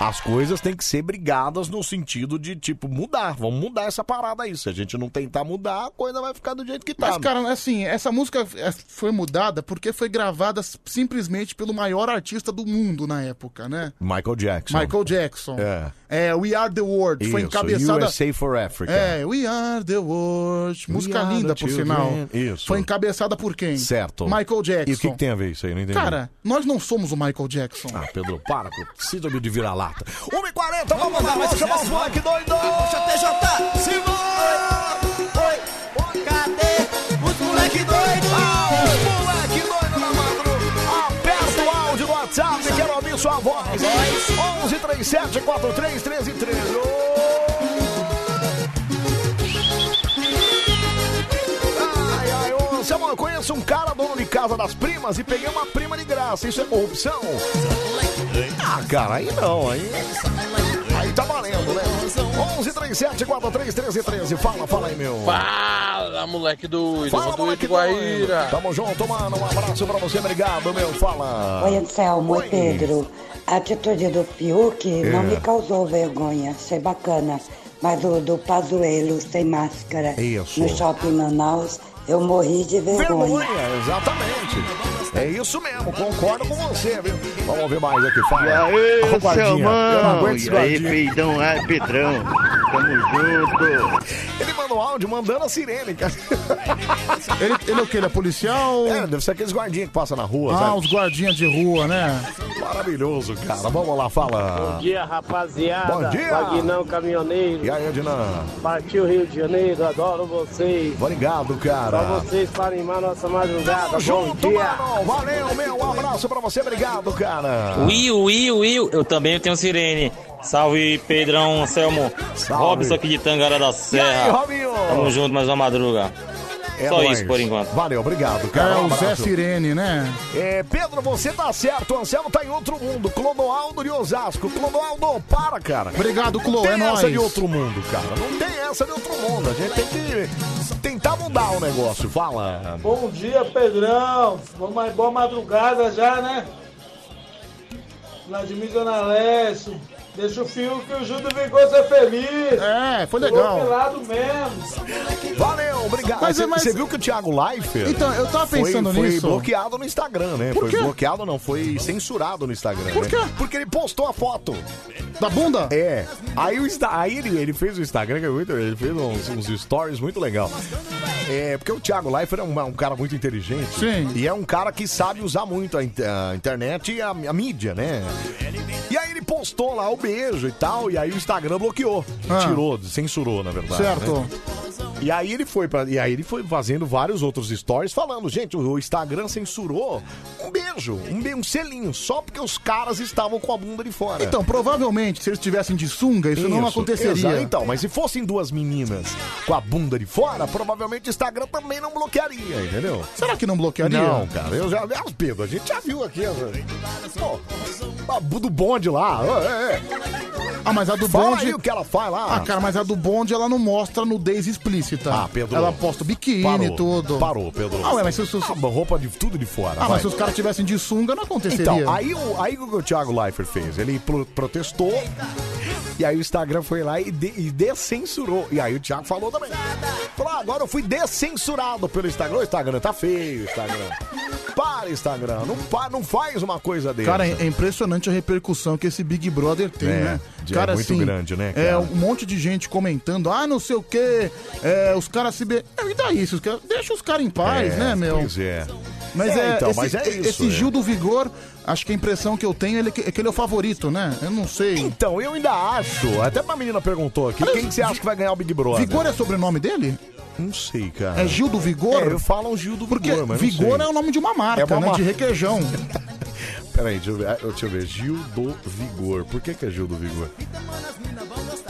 As coisas têm que ser brigadas no sentido de, tipo, mudar. Vamos mudar essa parada aí. Se a gente não tentar mudar, a coisa vai ficar do jeito que tá. Mas, cara, assim, essa música é, foi mudada porque foi gravada simplesmente pelo maior artista do mundo na época, né? Michael Jackson. Michael Jackson. É. É, We Are the World. foi Isso, encabeçada. USA for Africa. É, We Are the World. Música linda, por sinal. Isso. Foi encabeçada por quem? Certo. Michael Jackson. E o que, que tem a ver isso aí? Não entendi. Cara, nós não somos o Michael Jackson. Ah, Pedro, para com síndrome de vira-lata. 1h40, vamos lá, vamos chamar os moleque doido! Puxa, TJ, Simão! Oi, cadê os moleque doido? Ah, sua voz! 11 37 43 13 13. Ai, ai, Samuel, eu conheço um cara dono de casa das primas e peguei uma prima de graça. Isso é corrupção? Ah, cara, aí não, aí. Aí tá valendo, né? 11 37 43 13 13. Fala, fala aí, meu. Fala, moleque doido. Fala, Rodrigo moleque Guaíra. doido. Tamo junto, mano. Um abraço pra você, obrigado, meu. Fala. Oi, Anselmo, oi, Pedro. A atitude do Fiuk não É. me causou vergonha, achei bacana. Mas o do Pazuello sem máscara Isso. no shopping Manaus, eu morri de vergonha. Vergonha, exatamente. É isso mesmo, concordo com você, viu? Vamos ouvir mais aqui, fala. E aí, Ó, o guardinha. Eu não Selmão? aguento esse E aí, peidão, ai, Pedrão. Tamo junto. Ele manda um áudio mandando a sirene, cara. Ele, ele é o quê? Ele é policial? É, deve ser aqueles guardinhas que passam na rua, Ah, sabe? os guardinhas de rua, né? Maravilhoso, cara. Vamos lá, fala. Bom dia, rapaziada. Bom dia. Vagnão Caminhoneiro. E aí, Ednan? Partiu Rio de Janeiro, adoro vocês. Obrigado, Só cara. vocês para animar nossa madrugada. Tamo junto, dia. mano. Valeu, meu. Um abraço pra você, obrigado, cara. Will, Will, Will, eu também tenho sirene. Salve, Pedrão, Anselmo. Robson aqui de Tangará da Serra. aí, Robinho? Tamo junto mais uma madruga. É Só nóis. isso por enquanto. Valeu, obrigado, cara. É Um o Zé. Sirene, né? É, Pedro, você tá certo. O Anselmo tá em outro mundo. Clodoaldo de Osasco. Clodoaldo, para, cara. Obrigado, Clo, Não tem é essa nóis. de outro mundo, cara. Não tem essa de outro mundo. A gente tem que tentar mudar o negócio. Fala. Bom dia, Pedrão. Vamos boa madrugada já, né? Vladimir Zona Leste. Deixa o fio que o Júlio Vigor ser feliz. É, foi legal. Pelado mesmo. Valeu, obrigado. Mas você, é- mas- você viu que o Thiago Leifert Então, eu tava foi- pensando foi, nisso. bloqueado no Instagram, né? Por foi quê? bloqueado, não, foi censurado no Instagram. Por né? quê? Porque ele postou a foto. Da bunda? É. Aí, o Insta- aí ele, ele fez o Instagram, que é muito, ele fez uns, uns stories muito legal. É, porque o Thiago Leifert é um, um cara muito inteligente. Sim. E é um cara que sabe usar muito a, a internet e a, a mídia, né? Postou lá o beijo e tal, e aí o Instagram bloqueou. Ah. Tirou, censurou, na verdade. Certo. né? E aí ele foi para e aí ele foi fazendo vários outros stories falando, gente, o Instagram censurou um beijo, um, be- um selinho, só porque os caras estavam com a bunda de fora. Então, provavelmente, se eles estivessem de sunga, isso, não aconteceria. exato. Então, mas se fossem duas meninas com a bunda de fora, provavelmente o Instagram também não bloquearia, entendeu? Será que não bloquearia? Não, cara, eu já. Ah, Pedro, a gente já viu aqui. Pô, do bonde lá. é, é. Ah, mas a do Fala bonde. aí o que ela faz lá. Ah, cara, mas a do bonde ela não mostra nudez explícita. Ah, Pedro. Ela posta biquíni Parou, e tudo. Parou, Pedro. Ah, ué, mas se, se, Ah, roupa de tudo de fora. ah, vai. mas se os caras tivessem de sunga, não aconteceria. Então, aí, o, aí o que o Thiago Leifert fez? Ele pro- protestou, e aí o Instagram foi lá e, de, e descensurou. E aí o Thiago falou também. Falou, ah, agora eu fui descensurado pelo Instagram. O Instagram tá feio, Instagram. Para, Instagram. Não, pa- não faz uma coisa dessa. Cara, é é impressionante a repercussão que esse Big Brother tem, É, né? É Cara, muito assim, grande, né, É, cara? um monte de gente comentando, ah, não sei o quê, é, os caras se... Be... E daí, caras- deixa os caras em paz, É, né, meu? Pois é. Mas É, é, então, esse, mas é isso, esse é. Gil do Vigor, acho que a impressão que eu tenho ele- é que ele é o favorito, né? Eu não sei. Então, eu ainda acho. Até uma menina perguntou aqui: quem que você acha que vai ganhar o Big Brother? Vigor é sobrenome dele? Não sei, cara. É Gil do Vigor? É, eu falo Gil do Porque Vigor, mas não Vigor sei. é o nome de uma marca, É uma né? mar- De requeijão. Peraí, deixa eu, ver, deixa eu ver. Gil do Vigor. Por que, que é Gil do Vigor?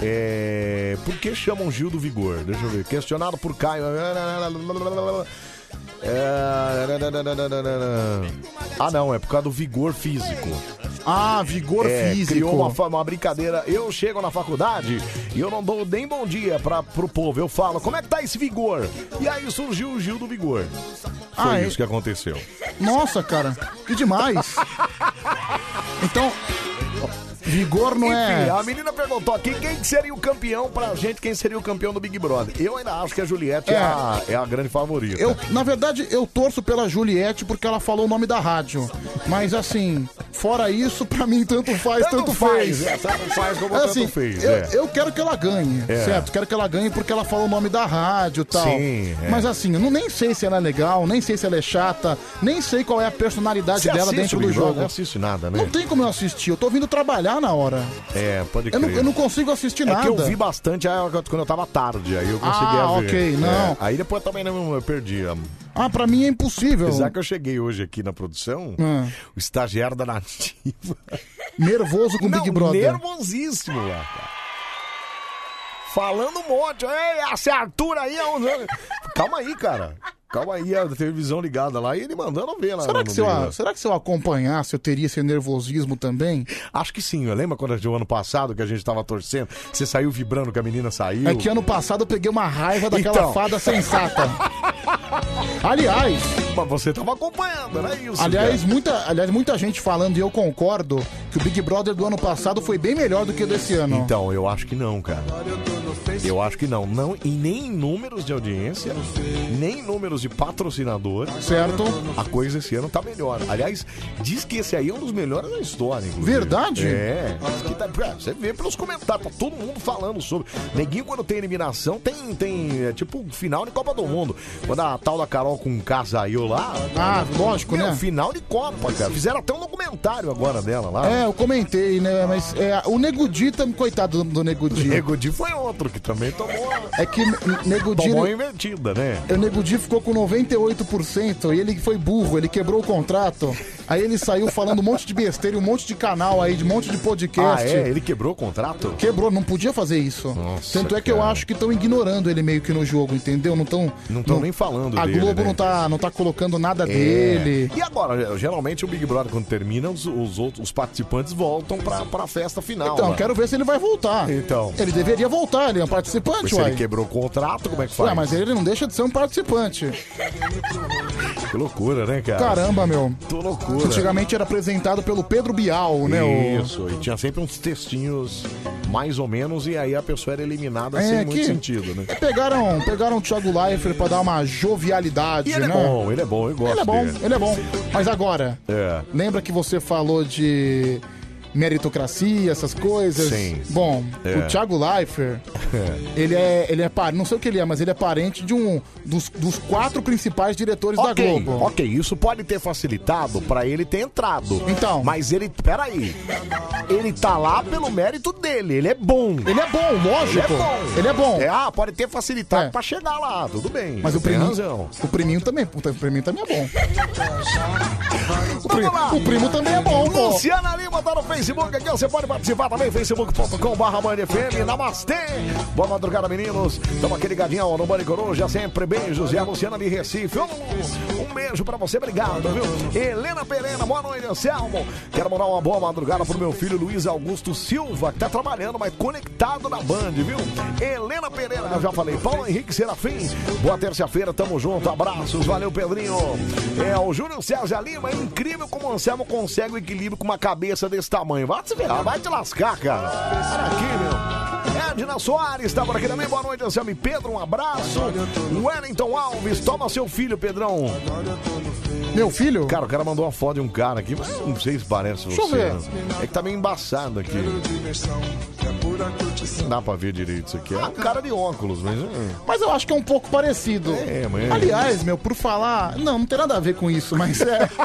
É. Por que chamam Gil do Vigor? Deixa eu ver. Questionado por Caio. É... Ah, não, é por causa do vigor físico. Ah, vigor É, físico. Criou uma, uma brincadeira. Eu chego na faculdade e eu não dou nem bom dia pra, pro povo. Eu falo, como é que tá esse vigor? E aí surgiu o Gil do Vigor. Foi Ah, é? isso que aconteceu. Nossa, cara, que demais. Então, Vigor não é. A menina perguntou aqui quem que seria o campeão pra gente, quem seria o campeão do Big Brother. Eu ainda acho que a Juliette é, É. a, é a grande favorita. Eu, na verdade, eu torço pela Juliette porque ela falou o nome da rádio. Mas assim, fora isso, pra mim tanto faz, tanto, Tanto faz, fez. é, tanto faz como Assim, tanto fez, Eu, é. eu quero que ela ganhe, É. certo? Quero que ela ganhe porque ela falou o nome da rádio e tal. Sim, é. Mas assim, eu não, nem sei se ela é legal, nem sei se ela é chata, nem sei qual é a personalidade Você dela assiste dentro o do Big Brother? jogo. Não assiste nada, né? Não tem como eu assistir, eu tô vindo trabalhar na hora. É, pode Eu crer. não, eu não consigo assistir É nada. que eu vi bastante aí quando eu tava tarde, aí eu conseguia Ah, ver. ok, não. É, aí depois também não, eu perdi. a- Ah, pra mim é impossível. Apesar que eu cheguei hoje aqui na produção, Ah. o estagiário da Nativa. Nervoso com o Big Brother. nervosíssimo lá, cara. Falando um monte. Ei, esse Arthur aí é um... Calma aí, cara. Calma aí, a televisão ligada lá e ele mandando ver lá. Será no que, se eu, Brother. será que se eu acompanhasse eu teria esse nervosismo também? Acho que sim. Eu lembro quando o ano passado que a gente tava torcendo, você saiu vibrando que a menina saiu. É que ano passado eu peguei uma raiva daquela Então. fada sensata. Aliás, Mas você tava acompanhando, isso. aliás, cara. muita, aliás, muita gente falando, e eu concordo, que o Big Brother do ano passado foi bem melhor do que o desse ano. Então, eu acho que não, cara. Eu acho que não. não e nem em números de audiência, nem em números de patrocinador. Certo. A coisa esse ano tá melhor. Aliás, diz que esse aí é um dos melhores da história, inclusive. Verdade? É. Diz que tá- é, você vê pelos comentários, tá todo mundo falando sobre. Neguinho, quando tem eliminação, tem, tem é, tipo final de Copa do Mundo. Quando a tal da Carol com K saiu lá. Ah, lógico, meu, né? Final de Copa, cara. Fizeram até um documentário agora dela lá. É, eu comentei, né? Mas é, o Negudi, tam- coitado do, do Negudi. Negudi foi outro que também tomou. É que Negudi. Tomou invertida, né? O Nego Di ficou com 98% e ele foi burro, ele quebrou o contrato. Aí ele saiu falando um monte de besteira, e um monte de canal aí, de um monte de podcast. Ah, é? Ele quebrou o contrato? Quebrou, não podia fazer isso. Nossa, Tanto é que eu acho que estão ignorando ele meio que no jogo, entendeu? Não estão. Não estão nem falando A dele, Globo né? não, tá, não tá colocando nada É. dele. E agora, geralmente o Big Brother, quando termina, os, os outros os participantes voltam pra, pra festa final. Então, lá. quero ver se ele vai voltar. Então. Ele deveria voltar, ele é um participante, Se uai. ele quebrou o contrato, como é que faz? Ué, mas ele não deixa de ser um participante. Que loucura, né, cara? Caramba, meu. Que loucura. Antigamente era apresentado pelo Pedro Bial, né? o- Isso, e tinha sempre uns textinhos mais ou menos, e aí a pessoa era eliminada É, sem muito que- sentido, né? Pegaram, pegaram o Thiago Leifert pra dar uma jovialidade, E ele né? é bom, ele é bom, eu gosto Ele é bom, dele. ele é bom. Mas agora, É. lembra que você falou de meritocracia, essas coisas? Sim. Bom, É. o Thiago Leifert, ele é, ele é par- não sei o que ele é, mas ele é parente de um dos, dos quatro principais diretores da Ok, Globo. ok, isso pode ter facilitado pra ele ter entrado. Então. Mas ele, peraí, ele tá lá pelo mérito dele, ele é bom. Ele é bom, lógico. Ele é bom. Ele é bom. É, ah, pode ter facilitado É. pra chegar lá, tudo bem. Mas o priminho, razão. o priminho também, puta, o priminho também é bom. O, pri- o primo também é bom, pô. Luciana Lima tá no Facebook aqui, você pode participar também, facebook.com.br namastê. Boa madrugada, meninos. Tamo aqui ligadinho no Bande Coruja, sempre beijos. E a Luciana de Recife, um, um beijo pra você, obrigado, viu? Helena Pereira, boa noite, Anselmo. Quero mandar uma boa madrugada pro meu filho Luiz Augusto Silva, que tá trabalhando, mas conectado na Band, viu? Helena Pereira, eu já falei. Paulo Henrique Serafim, boa terça-feira, tamo junto, abraços, valeu, Pedrinho. É, o Júnior César Lima, é incrível como o Anselmo consegue o equilíbrio com uma cabeça desse tamanho. Vai te ferrar, vai te lascar, cara. Olha aqui, meu. Edna Soares tá por aqui também. Boa noite, Anselmo e Pedro. Um abraço. Wellington Alves, toma seu filho, Pedrão. Meu filho? Cara, o cara mandou uma foto de um cara aqui, mas não sei se parece Deixa eu você. ver. né? É que tá meio embaçado aqui. Não dá pra ver direito isso aqui. É um cara de óculos, mas. é. Mas eu acho que é um pouco parecido. É, mas- Aliás, meu, por falar. Não, não tem nada a ver com isso, mas é.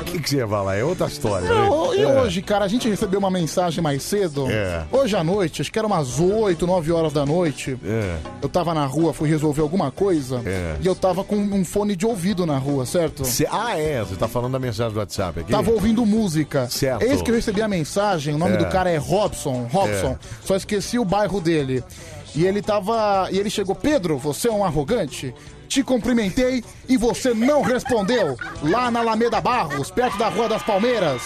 O que, que você ia falar? É outra história. Não, né? e É. hoje, cara, a gente recebeu uma mensagem mais cedo. É. Hoje à noite, acho que era umas 8, 9 horas da noite. É. Eu tava na rua, fui resolver alguma coisa. É. E eu tava com um fone de ouvido na rua, certo? Cê- ah, é. Você tá falando da mensagem do WhatsApp aqui? Tava ouvindo música. Certo. Eis que eu recebi a mensagem, o nome É. do cara é Robson. Robson. É. Só esqueci o bairro dele. E ele tava. E ele chegou, Pedro, você é um arrogante? Te cumprimentei e você não respondeu. Lá na Alameda Barros, perto da Rua das Palmeiras.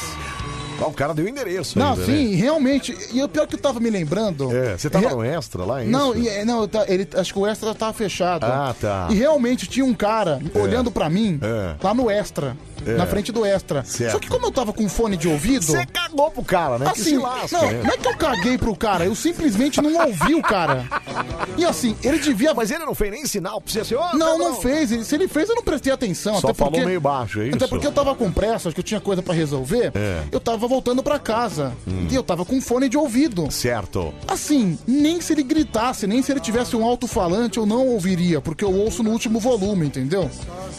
Ah, o cara deu o endereço Não, ainda, sim, né? realmente. E o pior que eu tava me lembrando. É, você tava Re- no extra lá, é? Não, e- é, não, eu ele, acho que o extra tava fechado. Ah, tá. E realmente tinha um cara olhando pra mim É. lá no extra. É. na frente do extra. Certo. Só que como eu tava com fone de ouvido. Você cagou pro cara, né? que Assim, se lasca, não, né? não é que eu caguei pro cara, eu simplesmente não ouvi o cara. E assim, ele devia. Mas ele não fez nem sinal pra você assim, ô, Não, não fez. Ele- Se ele fez, eu não prestei atenção. Só até falou porque, meio baixo, é Até isso? porque eu tava com pressa, acho que eu tinha coisa pra resolver. É. Eu tava voltando pra casa. E eu tava com fone de ouvido. Certo. Assim, nem se ele gritasse, nem se ele tivesse um alto-falante, eu não ouviria, porque eu ouço no último volume, entendeu?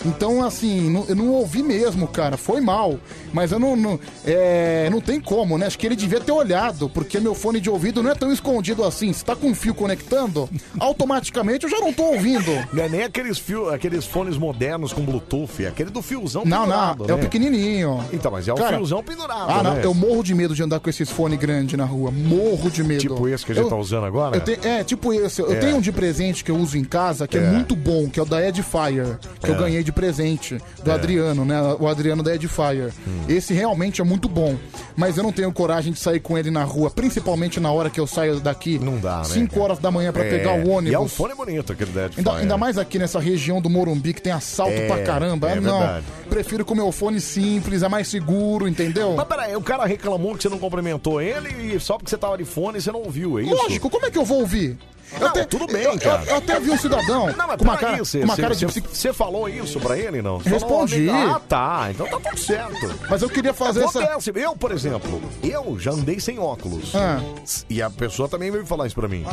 Então, assim, não- eu não ouvi mesmo, cara. Foi mal. Mas eu não. Não, é, não tem como, né? Acho que ele devia ter olhado, porque meu fone de ouvido não é tão escondido assim. Se tá com um fio conectando, automaticamente eu já não tô ouvindo. Não é nem aqueles, fio, aqueles fones modernos com Bluetooth, é aquele do fiozão Não, pendurado, não, é o né? pequenininho. Então, mas é o Cara, fiozão pendurado, Ah, não, né? eu morro de medo de andar com esses fones grandes na rua. Morro de medo. Tipo esse que a gente Eu- tá usando agora? tenho- é, tipo esse. Eu É. tenho um de presente que eu uso em casa, que é, É. muito bom, que é o da Edifier, que eu É. ganhei de presente, do É. Adriano, né? O Adriano da Edifier. Esse realmente é muito bom. Mas eu não tenho coragem de sair com ele na rua, principalmente na hora que eu saio daqui. Não dá, né, 5 cara? horas da manhã pra É, pegar o ônibus. E é um fone bonito aquele da Ainda, ainda mais aqui nessa região do Morumbi que tem assalto É, pra caramba. é Ah, não, verdade. prefiro com o meu fone simples, é mais seguro, entendeu? Mas peraí, o cara reclamou que você não cumprimentou ele e só porque você tava de fone você não ouviu, é isso? Lógico, como é que eu vou ouvir? Eu Não, até- tudo bem, eu- eu- cara. Eu, até vi um cidadão Não, mas com uma cara, você, uma você- cara de você- psico- você falou isso pra ele, não? Você Respondi. Falou, ah, tá, então tá tudo certo. Mas eu queria fazer essa. Acontece, eu, por exemplo, eu já andei sem óculos. Ah. E a pessoa também veio falar isso pra mim.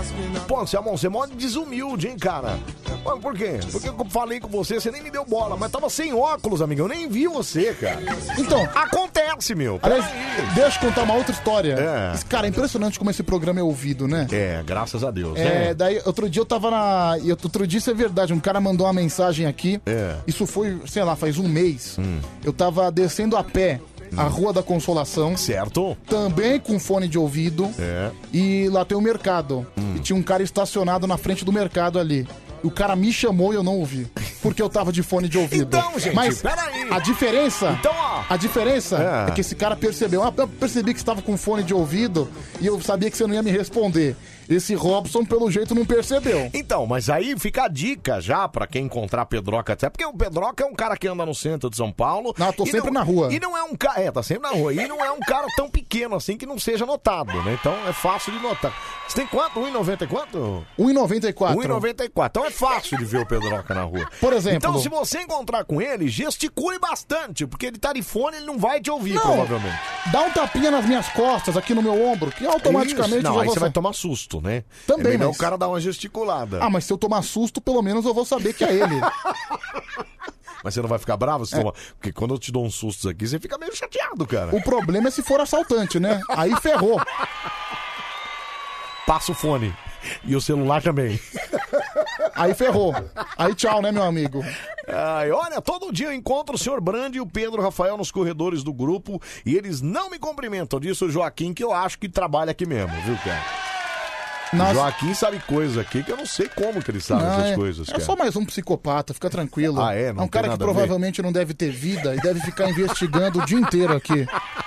Pô, você é mó desumilde, hein, cara? Pô, por quê? Porque eu falei com você, você nem me deu bola, mas tava sem óculos, amigo. Eu nem vi você, cara. Então. Acontece, meu. Aliás, deixa eu contar uma outra história. É. Cara, é impressionante como esse programa é ouvido, né? É, graças a Deus. É, né? Daí outro dia eu tava na. Outro dia isso é verdade, um cara mandou uma mensagem aqui. É. Isso foi, sei lá, faz um mês. Hum. Eu tava descendo a pé a Rua da Consolação. Certo. Também com fone de ouvido. É. E lá tem um mercado. E tinha um cara estacionado na frente do mercado ali. E o cara me chamou e eu não ouvi. Porque eu tava de fone de ouvido. Então, gente, Mas peraí. a diferença. Então, ó. A diferença É. é. que esse cara percebeu. Ah, eu percebi que você tava com fone de ouvido e eu sabia que você não ia me responder. Esse Robson, pelo jeito, não percebeu. Então, mas aí fica a dica já pra quem encontrar Pedroca até, porque o Pedroca é um cara que anda no centro de São Paulo. Não, eu tô e sempre na rua. E não é um cara, é, tá sempre na rua. E não é um cara tão pequeno assim que não seja notado, né? Então é fácil de notar. Você tem quanto? 1,90 e quanto? 1,94. 1,94. Então é fácil de ver o Pedroca na rua. Por exemplo. Então, se você encontrar com ele, gesticule bastante, porque ele tá de fone, ele não vai te ouvir, Não. provavelmente. Dá um tapinha nas minhas costas, aqui no meu ombro, que automaticamente Isso. Não, já aí você vai tomar susto, né? Também, é melhor mas- o cara dar uma gesticulada. Ah, mas se eu tomar susto, pelo menos eu vou saber que é ele. Mas você não vai ficar bravo se É. tomar... Porque quando eu te dou uns sustos aqui, você fica meio chateado, cara. o problema é se for assaltante, né? Aí ferrou. Passa o fone. E o celular também. Aí ferrou. Aí tchau, né, meu amigo? Ai, olha, todo dia eu encontro o senhor Brand e o Pedro Rafael nos corredores do grupo e eles não me cumprimentam. Disse o Joaquim, que eu acho que trabalha aqui mesmo, viu, cara? Nossa. Joaquim sabe coisa aqui que eu não sei como que ele sabe Não, essas é, coisas, é cara. só mais um psicopata, fica tranquilo. Ah, é? Não um tem cara que provavelmente não deve ter vida e deve ficar investigando o dia inteiro aqui.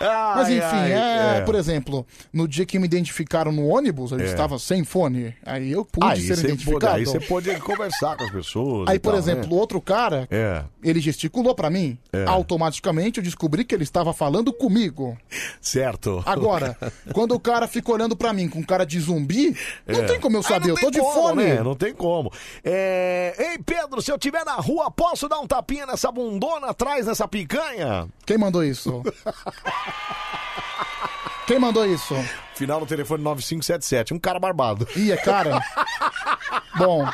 Mas Ai, enfim, ai, é, é. por exemplo, no dia que me identificaram no ônibus, eu É. estava sem fone. Aí eu pude Aí ser você pode, identificado. aí você pode conversar com as pessoas. Aí, e por tal, exemplo, né? o outro cara, É, ele gesticulou pra mim. É. Automaticamente eu descobri que ele estava falando comigo. certo. Agora, quando o cara fica olhando pra mim com cara de zumbi, não É. tem como eu Aí saber, eu tô de como, fone. Né? Não tem como. É... Ei, Pedro, se eu tiver na rua, posso dar um tapinha nessa bundona atrás dessa picanha? Quem mandou isso? Quem mandou isso? Final do telefone 9577. Um cara barbado. Ih, é cara? Bom,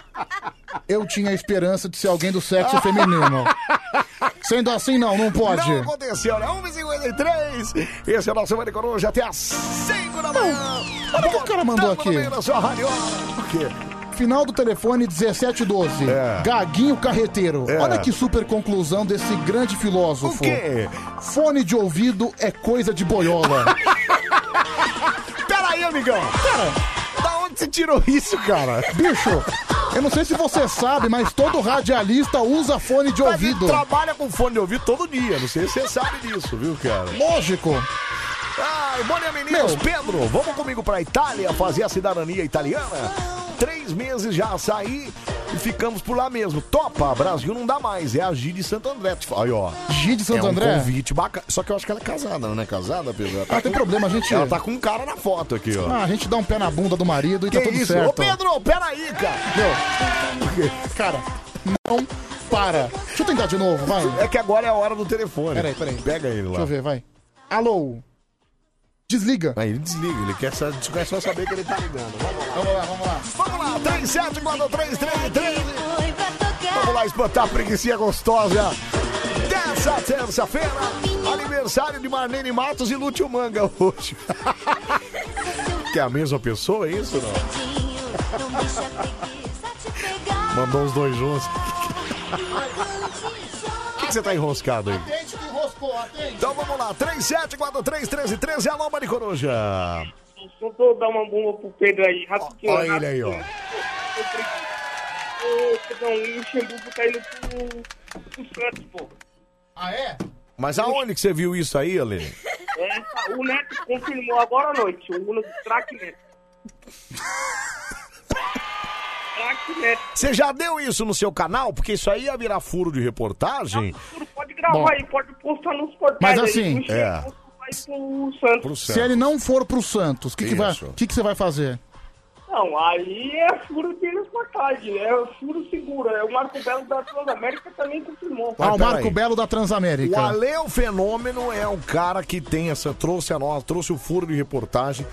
eu tinha a esperança de ser alguém do sexo feminino. Sendo assim, não, não pode. Não aconteceu, né? 1h53. Esse é o nosso Mani Coruja até às 5 da manhã. Olha o que o cara mandou Tamo no aqui. meio da sua rádio. O quê? Final do telefone 1712. É. Gaguinho Carreteiro. É. Olha que super conclusão desse grande filósofo. O quê? Fone de ouvido é coisa de boiola. Peraí, amigão. Cara, Da onde você tirou isso, cara? bicho, eu não sei se você sabe, mas todo radialista usa fone de Mas ele ouvido. trabalha com fone de ouvido todo dia. Não sei se você sabe disso, viu, cara? Lógico. Ai, bom dia, meninos. Meu. Pedro, vamos comigo pra Itália fazer a cidadania italiana? Três meses já saí e ficamos por lá mesmo. Topa, Brasil não dá mais, é a Gi de Santo André. Aí, ó. Gi de Santo é um André? convite bacana. Só que eu acho que ela é casada, não é casada, Pedro? Ela tá Ah, tem com- problema, a gente- Ela tá com um cara na foto aqui, ó. Ah, a gente dá um pé na bunda do marido e que tá tudo isso? certo. Ô, Pedro, peraí, cara. Meu, cara, não para. Deixa eu tentar de novo, vai. É que agora é a hora do telefone. Peraí, peraí. Pega ele lá. Deixa eu ver, vai. Alô? Desliga. Aí ele desliga, ele quer só, quer só saber que ele tá ligando. Vamos lá. Vamos lá, vamos lá. Vamos lá, 374333. Vamos lá espantar a preguiça gostosa. Dessa terça-feira, aniversário de Marlene Matos e Lúcio Manga hoje. que é a mesma pessoa, é isso não? Mandou os dois juntos. O que, que você tá enroscado aí? Então vamos lá, 37431313, alô, Maricoruja. Só tô dar uma bomba pro Pedro aí, rapidinho. Olha ele aí, ó. Ô, Pedrão, o Luxemburgo tá indo pro, pro Santos, pô. Ah, é? Mas aonde que você viu isso aí, Ale? É, o Neto confirmou agora à noite, o Uno Crack Neto. Você já deu isso no seu canal? Porque isso aí ia virar furo de reportagem. Pode Bom. aí, pode postar nos portais Mas aí. assim, Luxemburgo é. vai pro Santos. Pro Se ele não for pro Santos, o que, que, vai, que, que você vai fazer? Não, aí é furo de reportagem, é furo seguro. É o Marco Belo da Transamérica também confirmou. ah, o. Marco Belo da Transamérica. O Ale o Fenômeno é o cara que tem essa, trouxe a nós, trouxe o furo de reportagem.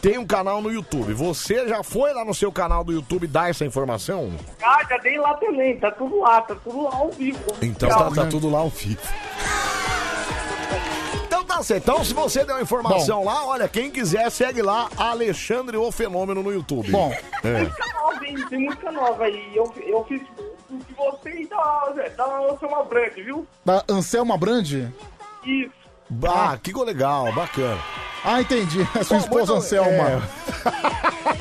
Tem um canal no YouTube. Você já foi lá no seu canal do YouTube dar essa informação? Ah, já dei lá também, tá tudo lá, tá tudo lá ao vivo. Então tá, tá né? tudo lá ao vivo. Então tá certo. Então, se você deu a informação lá, olha, quem quiser, segue lá Alexandre o Fenômeno no YouTube. Bom. É. Música nova, hein? Tem música nova aí. Eu, eu fiz o de você e da, da Anselma Brand, viu? Da Anselma Brand? Isso. Ah, que legal, bacana. Ah, entendi. É sua Bom, esposa muito- Anselma. é.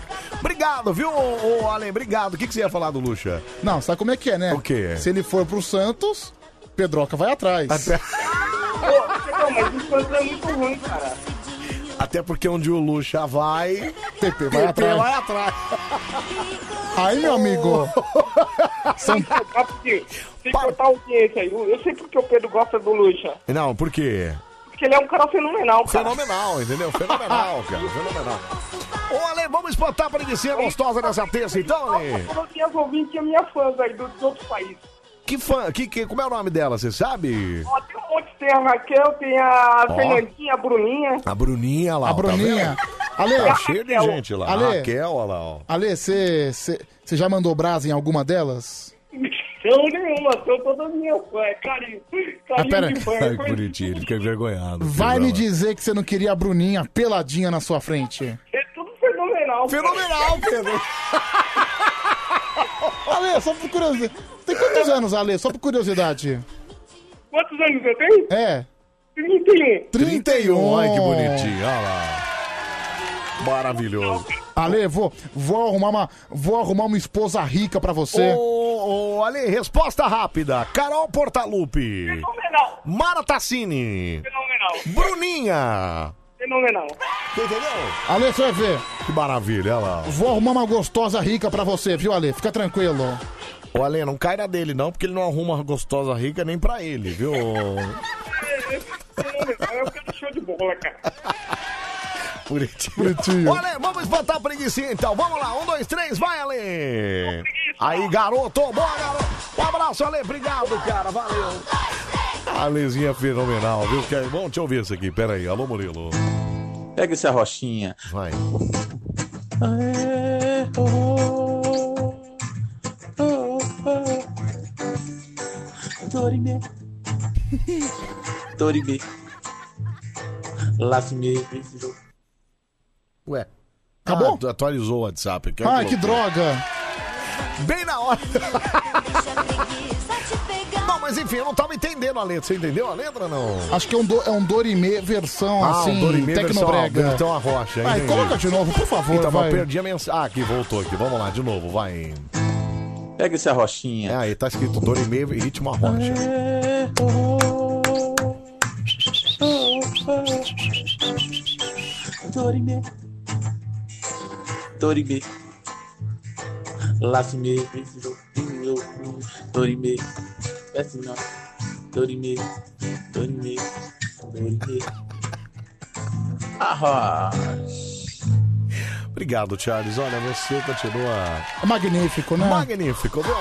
Obrigado, viu, ô, ô, Ale? Obrigado. O que, que você ia falar do Luxa? Não, sabe como é que é, né? O quê? Se ele for pro Santos, Pedroca vai atrás. Pô, não, mas o Santos é muito ruim, cara. Até porque onde o Luxa vai, PP vai atrás. vai atrás. Aí, meu amigo. São... Sem cortar a audiência aí. Eu sei porque o Pedro gosta do Lucha. Não, por quê? Porque ele é um cara fenomenal, cara. Fenomenal, entendeu? Fenomenal, cara. Fenomenal. Ô, Ale, vamos espantar a preguiça gostosa dessa terça, então, Ale? Eu tinha as ouvintes e as minhas fãs aí do- de outros países. Que fã, que, que, como é o nome dela, você sabe? Ó, tem um monte, tem a Raquel, tem a Ó. Fernandinha, a Bruninha. A Bruninha lá, A ó, tá Bruninha. vendo? Ale, Tá cheio de gente lá. Ale. Raquel, olha lá, ó. Ale, você já mandou brasa em alguma delas? Não, nenhuma, são todas minhas fãs. É carinho. Carinho pera. de fã. Ai, que bonitinho, ele fica envergonhado. Vai me dizer que você não queria a Bruninha peladinha na sua frente. É tudo fenomenal. Fenomenal, Pedro. Ale, só por curiosidade. Tem quantos anos, Ale? Só por curiosidade. Quantos anos eu tenho? É. 31. 31, ai que bonitinho, olha lá. Maravilhoso. Ale, vou, vou, arrumar uma, vou arrumar uma esposa rica pra você. Ô, ô, Ale, resposta rápida. Carol Portalupe. Fenomenal. Mara Tassini. Fenomenal. Bruninha. Fenomenal. Você entendeu? Ale, você vai ver. Que maravilha, olha lá. Vou arrumar uma gostosa rica pra você, viu, Ale? Fica tranquilo. Ô, Ale, não cai na dele não, porque ele não arruma uma gostosa rica nem pra ele, viu? Fenomenal. Eu quero show de bola, cara. Bonitinho. Bonitinho. Ô, Ale, vamos espantar a preguiça então. Vamos lá, um, dois, três, vai, Ale. Aí, garoto, bora, garoto. Um abraço, Ale, obrigado, cara, valeu. Alezinha fenomenal, viu? Que é bom, deixa eu ver isso aqui, pera aí. Alô, Murilo. Pega esse arrochinha. Vai. Dorime. Dorime. Lasme. Ué. Acabou? Ah, atualizou o WhatsApp aqui. Ai, que droga. Bem na hora. Não, mas enfim, eu não tava entendendo a letra. Você entendeu a letra, não? Acho que é um, do, é um Dorime versão, Ah, assim, um Dorime tecnobrega. versão a rocha. Vai, entendi. coloca de novo, por favor, Então, vai. eu perdi a mensagem. Ah, aqui, voltou aqui. Vamos lá, de novo, vai. Pega esse arrochinha. É, aí tá escrito Dorime e ritmo a rocha. Dorime. Dorime. Lasme. Dorime. Ó. Dorime. Dorime. Dorime. Ah, Obrigado, Charles. Olha, você continua Magnífico, né? magnífico, viu?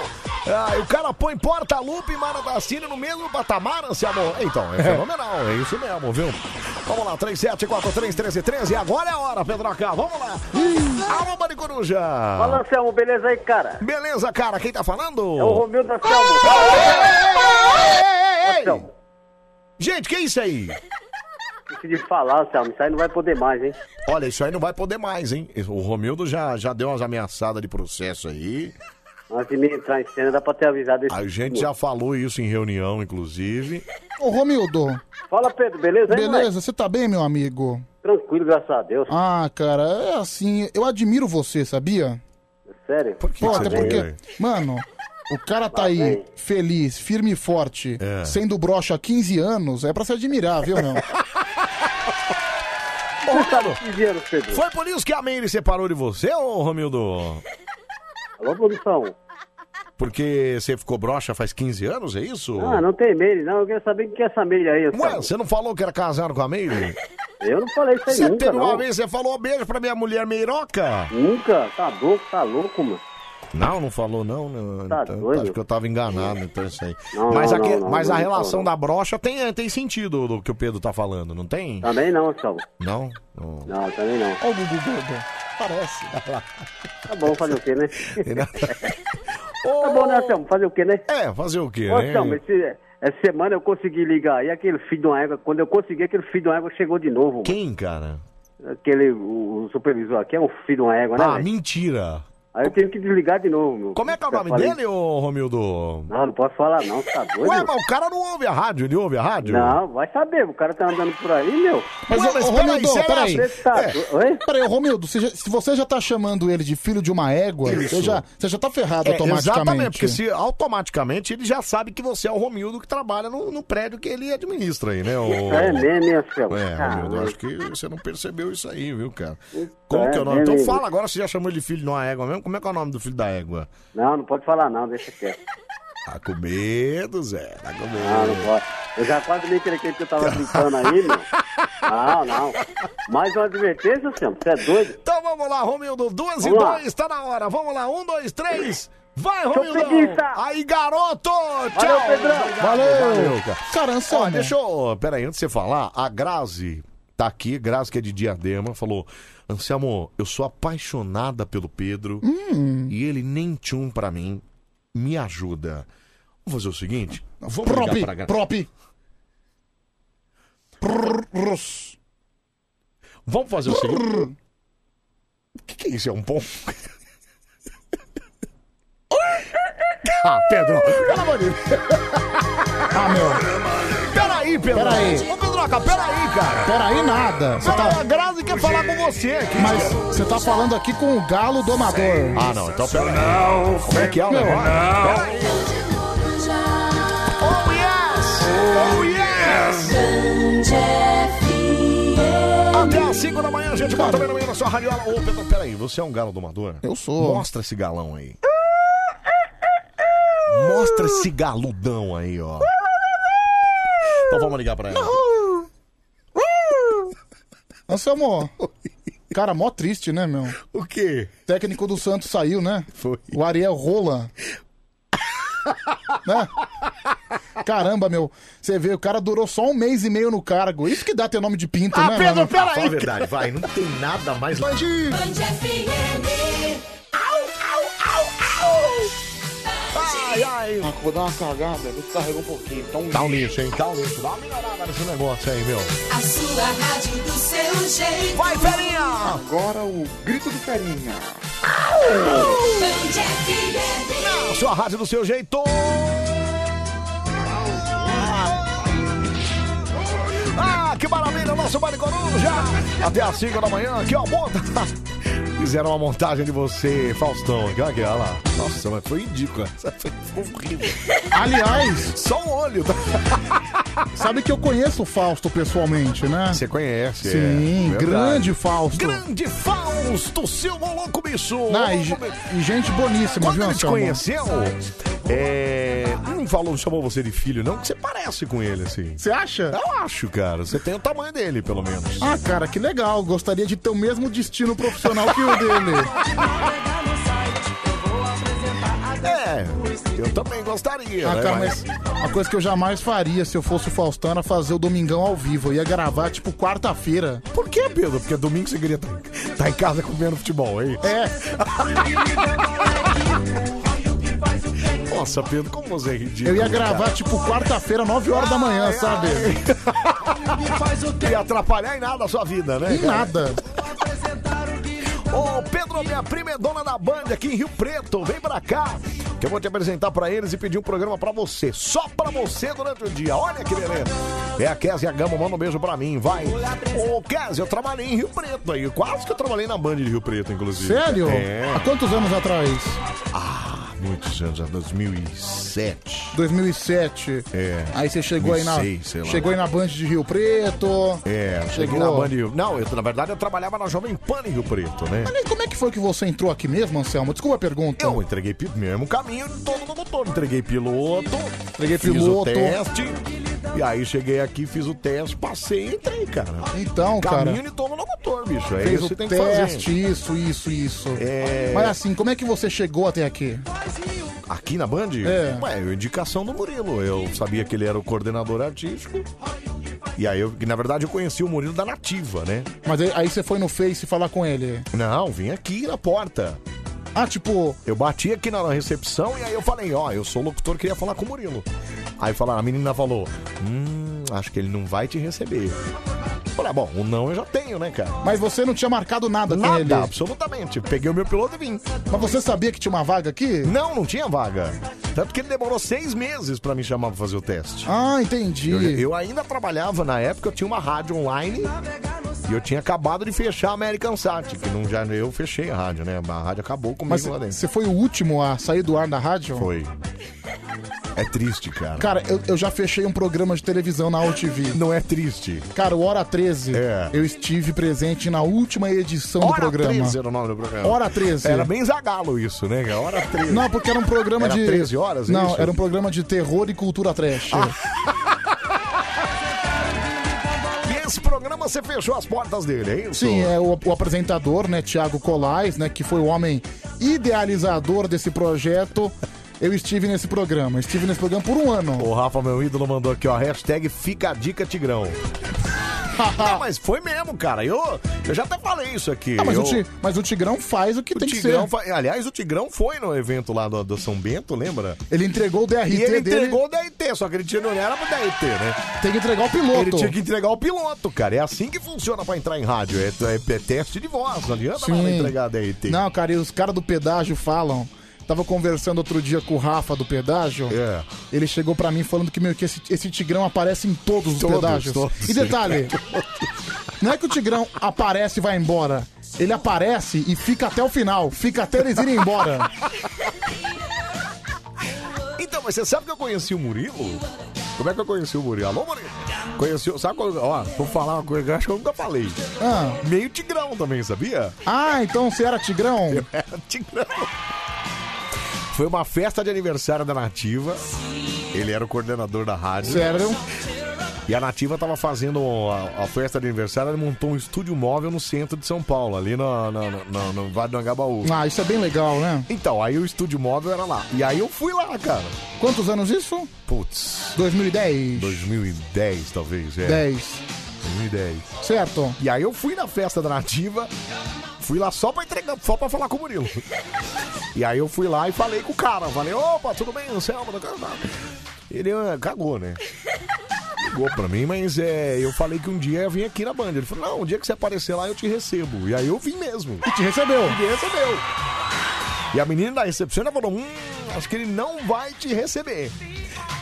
Ah, e o cara põe porta-lupe e Mara da Cine no mesmo patamar, amor. Então, é fenomenal, é isso mesmo, viu? Vamos lá, 37431313. E agora é a hora, Pedroca. Vamos lá. Alô, Mari Coruja. Fala, Anselmo, beleza aí, cara? Beleza, cara. Quem tá falando? É o Romildo Anselmo. Anselmo, Gente, que é isso aí? De falar, Anselmo, isso aí não vai poder mais, hein? Olha, isso aí não vai poder mais, hein? O Romildo já, já deu umas ameaçadas de processo aí. Antes de me entrar em cena, dá pra ter avisado esse A gente já falou isso em reunião, inclusive. Ô, Romildo. Fala, Pedro, beleza? hein, moleque? Beleza, você tá bem, meu amigo? Tranquilo, graças a Deus. Ah, cara, é assim, eu admiro você, sabia? Sério? Pô, que até você porque, mano, o cara tá aí feliz, firme e forte, É. sendo broxa há 15 anos, é pra se admirar, viu, meu? Ô, Romildo, 15 anos, Pedro. foi por isso que a Meire separou de você, ô Romildo? Alô, produção? Porque você ficou broxa faz 15 anos, é isso? Ah, não tem mail, não. Eu quero saber o que é essa mail aí, Ué, você não falou que era casado com a Meire? Eu não falei isso aí Você nunca, teve uma não. vez, você falou beijo pra minha mulher Meiroca? Nunca? Tá louco, tá louco, mano. Não, não falou não. não Tá então, doido? acho que eu tava enganado, então isso aí. Não, mas não, aqui- não, mas a relação da brocha tem, tem sentido do que o Pedro tá falando, não tem? Também não, Anselmo. Não? Não. Não, também não. Ó o Gugu Gordo. Parece. Tá bom, fazer o quê, né? Ô, tá bom, né, Anselmo? Fazer o quê, né? É, fazer o quê, Ô, né? Anselmo, esse, essa semana eu consegui ligar e aquele filho de uma égua, quando eu consegui, aquele filho de uma égua chegou de novo. mano. Quem, cara? Aquele, o, o supervisor aqui é um filho de uma égua, né? Ah, mentira. Aí eu tive que desligar de novo, meu. Como é que é o nome falei- dele, ô Romildo? Não, não posso falar não, tá doido? Ué, mas o cara não ouve a rádio, ele ouve a rádio? Não, vai saber, o cara tá andando por aí, meu. Mas, Ué, mas ô, peraí, Romildo, peraí. Você tá É. Oi? Peraí, ô, Romildo, já- se você já tá chamando ele de filho de uma égua, Isso. você já, você já tá ferrado É, automaticamente. exatamente, porque se automaticamente ele já sabe que você é o Romildo que trabalha no, no prédio que ele administra aí, né? O... É mesmo, hein, Anselmo? É. Romildo, eu acho que você não percebeu isso aí, viu, cara? Como É, que é o nome? Então fala agora, você já chamou ele de filho de uma égua mesmo? Como é que é o nome do filho da égua? Não, não pode falar não, deixa quieto. Tá com medo, Zé, tá com medo. Não, não pode. Eu já quase me entreguei que eu tava brincando aí, meu. Não, não. Mais uma advertência, Anselmo, você é doido? Então vamos lá, Romildo, duas e Vamos lá. dois, tá na hora. Vamos lá, um, dois, três. Vai, Romildo! Aí, garoto! Tchau! Valeu, Pedrão! Valeu! cara. Cara, Anselmo. Ó, deixa eu. Pera aí, antes de você falar, a Grazi tá aqui, Grazi que é de Diadema, falou: Anselmo, eu sou apaixonada pelo Pedro Hum. e ele nem tchum pra mim. Me ajuda. Vamos fazer o seguinte? Vamos Prop, ligar pra prop. Vamos fazer o seguinte. O que, que é isso? É um pombo? ah, Pedro, pelo amor de Deus. Ah, meu. Peraí, Pedro. Peraí. Ô, Pedroca, peraí, cara. Peraí, nada. Você tá... A Grazi quer falar com você aqui. Mas você tá falando aqui com o galo domador. Ah, não, então peraí. Como é que é o Meu. negócio? Peraí. Oh, yes! Oh, yes! Até às 5 da manhã, gente, bota no meio da sua radiola. Ô, Pedro, peraí, você é um galo domador? Eu sou. Mostra esse galão aí. Mostra esse galudão aí, ó. Então vamos ligar pra ela. Anselmo. Cara, mó triste, né, meu? O quê? O técnico do Santos saiu, né? Foi. O Ariel Rola. né? Caramba, meu. Você vê, o cara durou só um mês e meio no cargo. Isso que dá ter nome de pinto, Ah, né, Pedro, mano? peraí. Fala a verdade, vai. Não tem nada mais... Ai, ai. Ah, vou dar uma cagada, descarregou um pouquinho. Então, Dá um lixo, hein? Dá um lixo. Dá uma melhorada nesse negócio aí, meu. A sua rádio do seu jeito. Vai, Ferinha! Agora o grito do Ferinha. FM. Sua rádio do seu jeito. Ah, que maravilha, nosso Baile Coruja. Até às 5 da manhã, aqui, ó, monta. Fizeram uma montagem de você, Faustão. Aqui, olha aqui, olha lá. Nossa, mas foi ridícula. Foi horrível. Aliás, Só um olho. sabe que eu conheço o Fausto pessoalmente, né? Você conhece, é. Sim, Verdade. grande Fausto. Grande Fausto, seu louco bicho. Não, e, e gente boníssima, Quando viu, ele te conheceu, É. Não falou, chamou você de filho, não, que você parece com ele, assim. Você acha? Eu acho, cara. Você tem o tamanho dele, pelo menos. Ah, cara, que legal. Gostaria de ter o mesmo destino profissional que o dele. É, eu também gostaria. Ah, né, cara, mas uma coisa que eu jamais faria se eu fosse o Faustão era fazer o Domingão ao vivo. Eu ia gravar, tipo, quarta-feira. Por que, Pedro? Porque domingo você queria estar em casa comendo futebol, hein? É. Nossa, Pedro, como você é ridículo. Eu ia gravar, cara. tipo, quarta-feira, 9 horas da manhã, sabe? Ia atrapalhar em nada a sua vida, né? Em cara? nada. Ô, Pedro, minha prima é dona da Band aqui em Rio Preto. Vem pra cá. Que eu vou te apresentar pra eles e pedir um programa pra você. Só pra você durante o dia. Olha que beleza. É a Kézia Gama, manda um beijo pra mim, vai. Ô, Kézia, eu trabalhei em Rio Preto aí. Quase que eu trabalhei na Band de Rio Preto, inclusive. Sério? É. Há quantos anos atrás? Ah, muitos anos, já 2007. 2007. É. Aí você chegou aí na. 2006, sei lá. Chegou aí na Band de Rio Preto. É, cheguei Chegou. na Band. Rio- Não, eu, na verdade eu trabalhava na Jovem Pan em Rio Preto, né? Mas como é que foi que você entrou aqui mesmo, Anselmo? Desculpa a pergunta. Eu entreguei pi- mesmo caminho todo locutor. Entreguei piloto. Entreguei fiz piloto. o teste. E aí cheguei aqui, fiz o teste, passei e entrei, cara. Então, cara. Caminho de todo locutor, bicho. É Fez isso o que tem que teste, fazer. isso, isso, isso. É. Mas assim, como é que você chegou até aqui? Aqui na Band? É. Ué, indicação do Murilo. Eu sabia que ele era o coordenador artístico. E aí, eu, que, na verdade, eu conheci o Murilo da Nativa, né? Mas aí, aí você foi no Face falar com ele. Não, vim aqui na porta. Ah, tipo. Eu bati aqui na recepção e aí eu falei, ó, eu sou locutor, queria falar com o Murilo. Aí falaram, a menina falou, hum, acho que ele não vai te receber. Falei, ah, bom, o não eu já tenho, né, cara? Mas você não tinha marcado nada, com Nada, ele. absolutamente. Peguei o meu piloto e vim. Mas você sabia que tinha uma vaga aqui? Não, não tinha vaga. Tanto que ele demorou seis meses pra me chamar pra fazer o teste. Ah, entendi. Eu, eu ainda trabalhava na época, eu tinha uma rádio online e eu tinha acabado de fechar a American Sat, que não já eu fechei a rádio, né? A rádio acabou comigo Mas lá dentro. você foi o último a sair do ar da rádio? Foi. É triste, cara. Cara, eu, eu já fechei um programa de televisão na UTV. Não é triste. Cara, o Hora 13, É. eu estive presente na última edição do Hora programa. 13 era o nome do programa. Hora 13. Era bem zagalo isso, né? Hora 13. Não, porque era um programa Era de. 13 horas, é Não, isso? Ah. era um programa de terror e cultura trash. E programa você fechou as portas dele, é isso? Sim, é o, o apresentador, né, Thiago Colais, né, que foi o homem idealizador desse projeto. Eu estive nesse programa, estive nesse programa por um ano. O Rafa, meu ídolo, mandou aqui, ó, hashtag fica a dica Tigrão. Não, mas foi mesmo, cara. Eu, eu já até falei isso aqui. Ah, mas, eu, o Ti- mas o Tigrão faz o que o tem que Tigrão ser. fa- Aliás, o Tigrão foi no evento lá do, do São Bento, lembra? Ele entregou o DRT E ele dele. entregou o DRT, só que ele tinha, não era pro DRT, né? Tem que entregar o piloto. Ele tinha que entregar o piloto, cara. É assim que funciona pra entrar em rádio. É, é- é teste de voz, não adianta nada entregar DRT. Não, cara, e os caras do pedágio falam. Tava conversando outro dia com o Rafa do pedágio. É. Ele chegou pra mim falando que, meu, que esse, esse tigrão aparece em todos os Todos, pedágios. todos. E detalhe, não é que o tigrão aparece e vai embora. Ele aparece e fica até o final. Fica até eles irem embora. Então, mas você sabe que eu conheci o Murilo? Como é que eu conheci o Murilo? Alô, Murilo? Conheci, o- sabe quando, ó, vou falar uma coisa que eu acho que eu nunca falei. Ah. Meio tigrão também, sabia? Ah, então você era tigrão? Era tigrão. Foi uma festa de aniversário da Nativa. Ele era o coordenador da rádio. Sério? E a Nativa tava fazendo a, a festa de aniversário, ele montou um estúdio móvel no centro de São Paulo, ali no, no, no, no Vale do Angabaú. Ah, isso é bem legal, né? Então, aí o estúdio móvel era lá. E aí eu fui lá, cara. Quantos anos isso? Putz. 2010. 2010, talvez, é. 10. 2010. Certo. E aí eu fui na festa da Nativa, fui lá só pra entregar, só pra falar com o Murilo. E aí eu fui lá e falei com o cara. Falei, opa, tudo bem, Anselmo? Ele ah, cagou, né? Ligou pra mim, mas é, eu falei que um dia eu vim aqui na banda. Ele falou, não, um dia que você aparecer lá eu te recebo. E aí eu vim mesmo. E te recebeu. E me recebeu. E a menina da recepção falou, hum, acho que ele não vai te receber.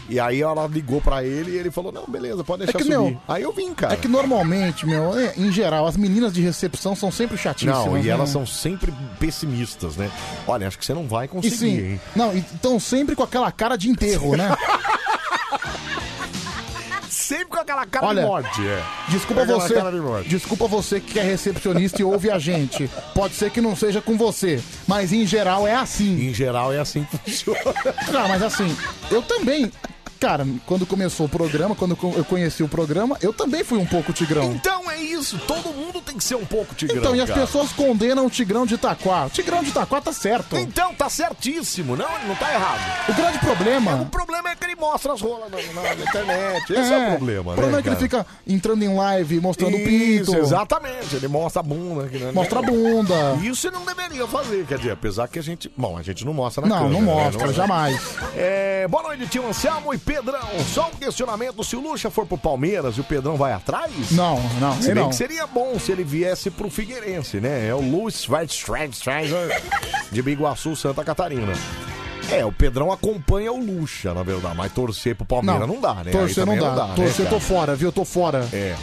E aí ela ligou pra ele e ele falou, não, beleza, pode deixar que, subir. meu, aí eu vim, cara. É que normalmente, meu, é, em geral, as meninas de recepção são sempre chatíssimas. Não, e né? elas são sempre pessimistas, né? Olha, acho que você não vai E conseguir, sim, hein? não, então sempre com aquela cara de enterro, né? Sempre com aquela cara Olha, de morte. É. Desculpa Aquela você, de desculpa você que é recepcionista e ouve a gente. Pode ser que não seja com você, mas em geral é assim. Em geral é assim que funciona. Não, mas assim, eu também, cara, quando começou o programa, quando eu conheci o programa, eu também fui um pouco tigrão. Então é isso, todo mundo tem que ser um pouco tigrão. Então, e as cara. pessoas condenam o Tigrão de Itaquá. O Tigrão de Itaquá tá certo. Então, tá certíssimo, não, ele não tá errado. O grande problema. O problema é que ele mostra as rolas na, na- internet. Esse é, o problema, O problema né, é que ele cara? fica entrando em live, mostrando o Isso, pinto. exatamente. Ele mostra a bunda. né? Mostra a bunda. Isso ele não deveria fazer, quer dizer, apesar que a gente. Bom, a gente não mostra na Não, câmera. não né? mostra, Não- jamais. É, boa noite, tio Anselmo e Pedrão. Só um questionamento: se o Lucha for pro Palmeiras e o Pedrão vai atrás? Não, não, Se bem não. que seria bom se ele viesse pro Figueirense, né? É o Luiz Schweitzer de Biguaçu, Santa Catarina. É, o Pedrão acompanha o Lucha, na verdade, mas torcer pro Palmeiras não, dá, né? Torcer não também dá. né, torcer, cara? tô fora, viu? Tô fora. É.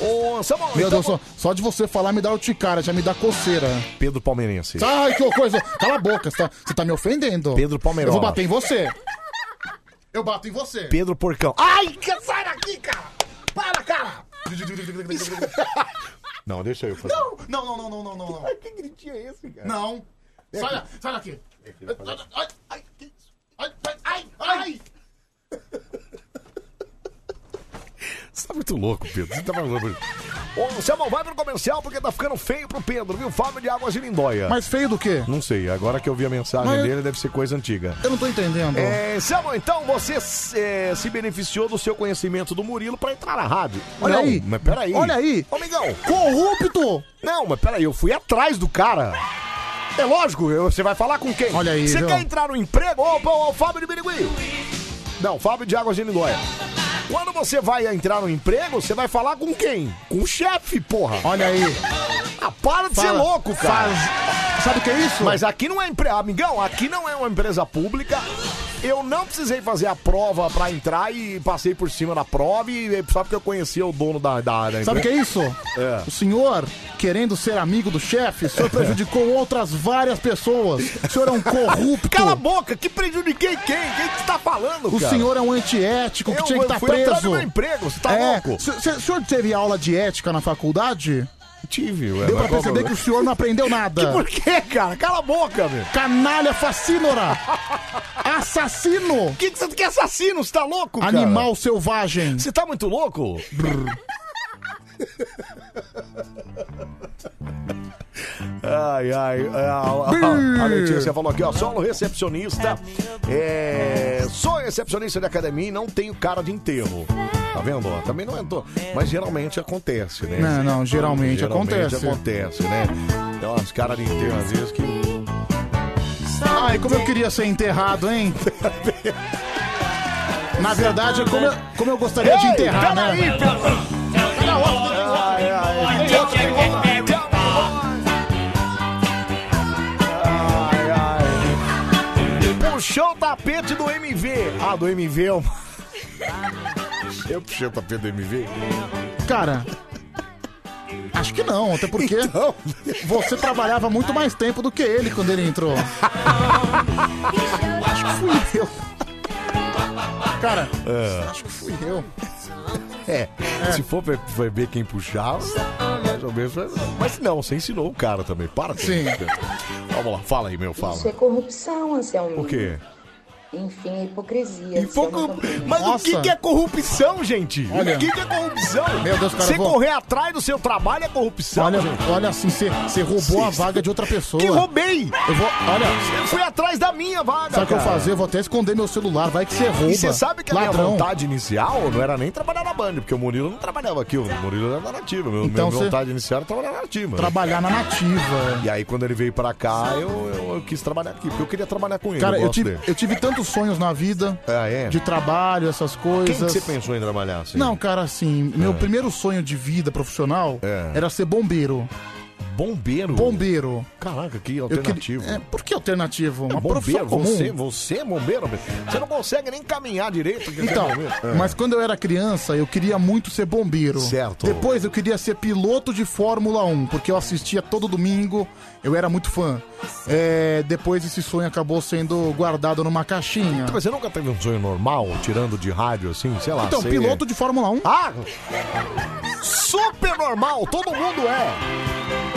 Ô, Anselmo, Meu então- Deus, só, só de você falar me dá urticária, já me dá coceira. Pedro Palmeirense. Ai, que coisa. Cala a boca, você tá, você tá me ofendendo. Pedro Palmeirola. Eu vou bater em você. Eu bato em você. Pedro Porcão. Ai, que sai daqui, cara! Para, cara! Não, deixa eu fazer. Não, não, não, não, não, não, não. Que gritinho é esse, cara? Não. Sai, da- sai daqui. Ai, ai, que isso? Ai, ai, ai, ai. Você tá muito louco, Pedro. Você tá maluco. Ô, Anselmo, vai pro comercial porque tá ficando feio pro Pedro, viu? Fábio de Águas de Lindóia. Mas feio do quê? Não sei, agora que eu vi a mensagem Mas- dele, deve ser coisa antiga. Eu não tô entendendo. É, Anselmo, então você é, se beneficiou do seu conhecimento do Murilo pra entrar na rádio. Olha Não, aí. Mas peraí. Olha aí. Ô, amigão. Corrupto! Não, mas peraí, eu fui atrás do cara. É lógico, eu- você vai falar com quem? Olha aí, Você viu? quer entrar no emprego? Ô, ô, ô, Fábio de Birigui. Não, Fábio de Águas de Lindóia. Quando você vai entrar no emprego, você vai falar com quem? Com o chefe, porra. Olha aí. Ah, para de ser Fala- louco, cara. Sabe o que é isso? Mas aqui não é empresa. Amigão, aqui não é uma empresa pública. Eu não precisei fazer a prova pra entrar e passei por cima da prova e só porque eu conhecia o dono da, da, da Sabe o que é isso? É. O senhor, querendo ser amigo do chefe, o senhor prejudicou outras várias pessoas. O senhor é um corrupto. Cala a boca, que prejudiquei quem? Quem que tá falando, O cara? senhor é um antiético que Eu- tinha que eu estar fui atrás preso. do meu emprego, você tá é. louco? O senhor teve aula de ética na faculdade? Tive, ué. Deu pra perceber que o senhor não aprendeu nada. Que por quê, cara? Cala a boca, meu. Canalha fascínora! Assassino! O que, que você que assassino? Você tá louco, cara? Animal selvagem! Você tá muito louco? Ai, ai, a, a, a Letícia falou aqui, ó, solo recepcionista, é, sou recepcionista de academia e não tenho cara de enterro. Tá vendo? ó? Também não é, to- mas geralmente acontece, né? Não, não, geralmente acontece. acontece, né? Tem umas caras de enterro às vezes que... Ai, como eu queria ser enterrado, hein? Na verdade, é como eu, como eu gostaria de enterrar, né? Ai, ai, Ai, Puxou o tapete do MV. Ah, do MV é uma... Eu puxei o tapete do MV? Cara, acho que não, até porque Então. você trabalhava muito mais tempo do que ele quando ele entrou. acho que fui eu. Cara, É. acho que fui eu. É, se for pra, pra ver quem puxava, mais ou menos. Mas não, você ensinou o cara também. Para Sim. Vamos lá, fala aí, meu, fala. Isso é corrupção, Anselmo. O quê? Enfim, é hipocrisia. Hipoco-. Mas o que, Nossa. que é corrupção, gente? Olha. O que, que é corrupção? Meu Deus, cara, Você vou- correr atrás do seu trabalho é corrupção, Olha, gente. olha assim, você você roubou a vaga de outra pessoa. Que roubei! Eu vou, olha, Eu fui atrás da minha vaga, sabe o que eu vou fazer? Eu vou até esconder meu celular, vai que você rouba. E você sabe que a Ladrão. minha vontade inicial não era nem trabalhar na Band, porque o Murilo não trabalhava aqui, o Murilo era na Nativa. Meu, Então minha você- vontade inicial era trabalhar na Nativa. Trabalhar na nativa. E aí, quando ele veio pra cá, eu, eu- eu quis trabalhar aqui, porque eu queria trabalhar com ele. Cara, eu eu tive, eu tive tantos sonhos na vida, Ah, é? de trabalho, essas coisas. Quem que você pensou em trabalhar assim? Não, cara, assim, meu É. primeiro sonho de vida profissional É. era ser bombeiro. Bombeiro? Bombeiro. Caraca, que alternativo. É, por que alternativo? Uma bombeiro, você, você é bombeiro? Você não consegue nem caminhar direito. que Então, é. É. mas quando eu era criança, eu queria muito ser bombeiro. Certo. Depois eu queria ser piloto de Fórmula 1, porque eu assistia todo domingo, eu era muito fã. É, depois esse sonho acabou sendo guardado numa caixinha. Mas você nunca teve um sonho normal, tirando de rádio, assim, sei lá. Então, ser- piloto de Fórmula 1. Ah! Super normal, todo mundo é.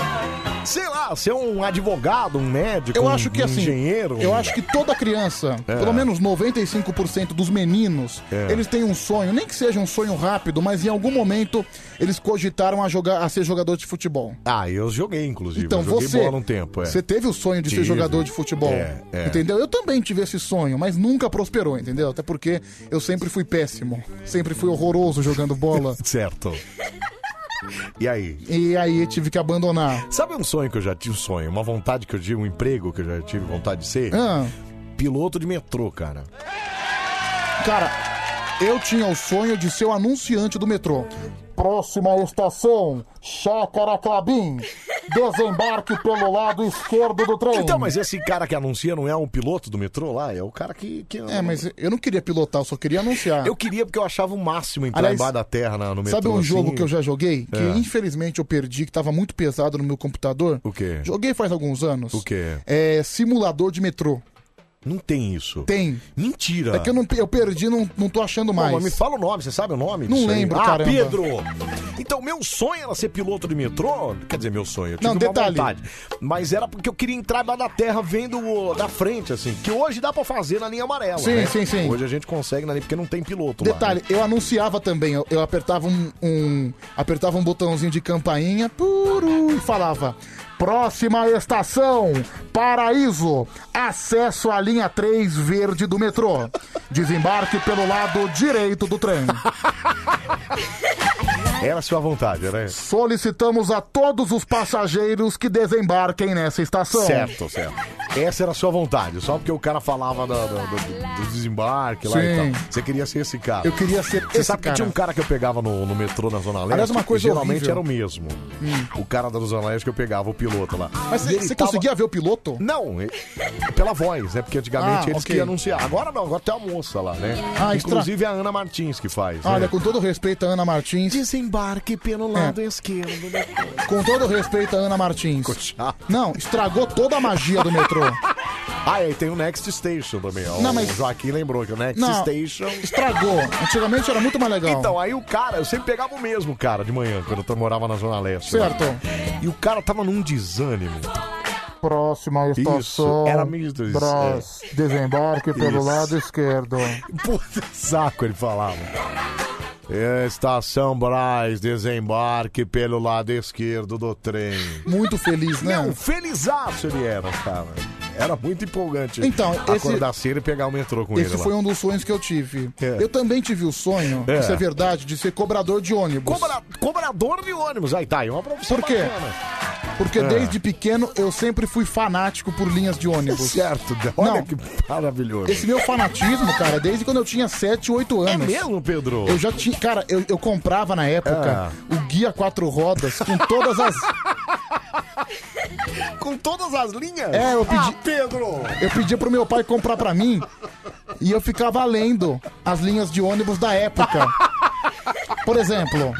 Sei lá, ser um advogado, um médico, Eu um acho que assim, engenheiro. eu acho que toda criança, É. pelo menos 95% dos meninos, É. eles têm um sonho, nem que seja um sonho rápido, mas em algum momento eles cogitaram a jogar a ser jogador de futebol. Ah, eu joguei, inclusive. Então eu joguei você, bola um tempo, é. você teve o sonho de ser Tive. jogador de futebol, É, é. entendeu? Eu também tive esse sonho, mas nunca prosperou, entendeu? Até porque eu sempre fui péssimo, sempre fui horroroso jogando bola. Certo. E aí? E aí tive que abandonar. Sabe um sonho que eu já tive, um sonho, uma vontade que eu tive, um emprego que eu já tive vontade de ser? Ah. Piloto de metrô, cara. Cara, eu tinha o sonho de ser o anunciante do metrô. Próxima estação, Chácara Clabim. Desembarque pelo lado esquerdo do trem. Então, mas esse cara que anuncia não é um piloto do metrô lá? É o cara que. que É, mas eu não queria pilotar, eu só queria anunciar. Eu queria porque eu achava o máximo entrar Aliás, embaixo da terra na- no metrô. Sabe um jogo assim. que eu já joguei? Que É. infelizmente eu perdi, que tava muito pesado no meu computador? O quê? Joguei faz alguns anos. O quê? É simulador de metrô. Não tem isso. Tem. Mentira. É que eu, não, eu perdi, não, não tô achando Pô, mais. mas me fala o nome, você sabe o nome? Não disso aí? lembro, ah, caramba. Pedro! Então, meu sonho era ser piloto de metrô. Quer dizer, meu sonho, eu tive Não, uma detalhe. vontade. Mas era porque eu queria entrar embaixo da terra vendo o- da frente, assim. Que hoje dá pra fazer na linha amarela. Sim, né? sim, sim. Hoje a gente consegue na linha, porque não tem piloto lá. Detalhe, eu anunciava também, eu, eu apertava um, um- apertava um botãozinho de campainha puru, e falava: Próxima estação, Paraíso. Acesso à linha 3 verde do metrô. Desembarque pelo lado direito do trem. Era a sua vontade, né? Solicitamos a todos os passageiros que desembarquem nessa estação. Certo, certo. Essa era a sua vontade, só porque o cara falava do, do- do- do desembarque lá e Sim. tal. Você queria ser esse cara. Eu queria ser Você esse sabe que cara. tinha um cara que eu pegava no, no metrô na Zona Leste? Aliás, uma coisa geralmente horrível. era o mesmo. O cara da Zona Leste que eu pegava, o piloto lá. Mas E você ele você tava- conseguia ver o piloto? Não, e- pela voz, né? Porque antigamente Ah, eles ok. que iam anunciar. Agora não, agora tem a moça lá, né? Ah, extra- Inclusive a Ana Martins que faz. né? Olha, com todo respeito a Ana Martins. Desembarque pelo lado esquerdo. Com todo respeito a Ana Martins. Não, estragou toda a magia do metrô. Ah, e tem o Next Station também. ó. Não, o mas- Joaquim lembrou que o Next Não, Station. estragou. Antigamente era muito mais legal. Então, aí o cara, eu sempre pegava o mesmo cara de manhã, quando eu morava na Zona Leste. Certo. né? E o cara tava num desânimo. Próxima estação. Isso, era mesmo isso, Brás, desembarque pelo Isso. lado esquerdo. Puta saco, ele falava. Estação Braz, desembarque pelo lado esquerdo do trem. Muito feliz, né? Não, felizaço ele era, cara. Era muito empolgante. Então, esse- Acordar cedo e pegar o metrô com Esse ele foi lá. um dos sonhos que eu tive. É. Eu também tive o sonho, É. isso é verdade, de ser cobrador de ônibus. Cobra- Cobrador de ônibus. Aí tá, é uma profissão Por quê? bacana. Porque É. desde pequeno eu sempre fui fanático por linhas de ônibus. Certo, olha Não. que maravilhoso. Esse meu fanatismo, cara, é desde quando eu tinha 7, 8 anos. É mesmo, Pedro? Eu já tinha. Cara, eu, eu comprava na época É. o Guia Quatro Rodas com todas as. Com todas as linhas? É, eu pedi. Ah, Pedro! Eu pedia pro meu pai comprar pra mim e eu ficava lendo as linhas de ônibus da época. Por exemplo,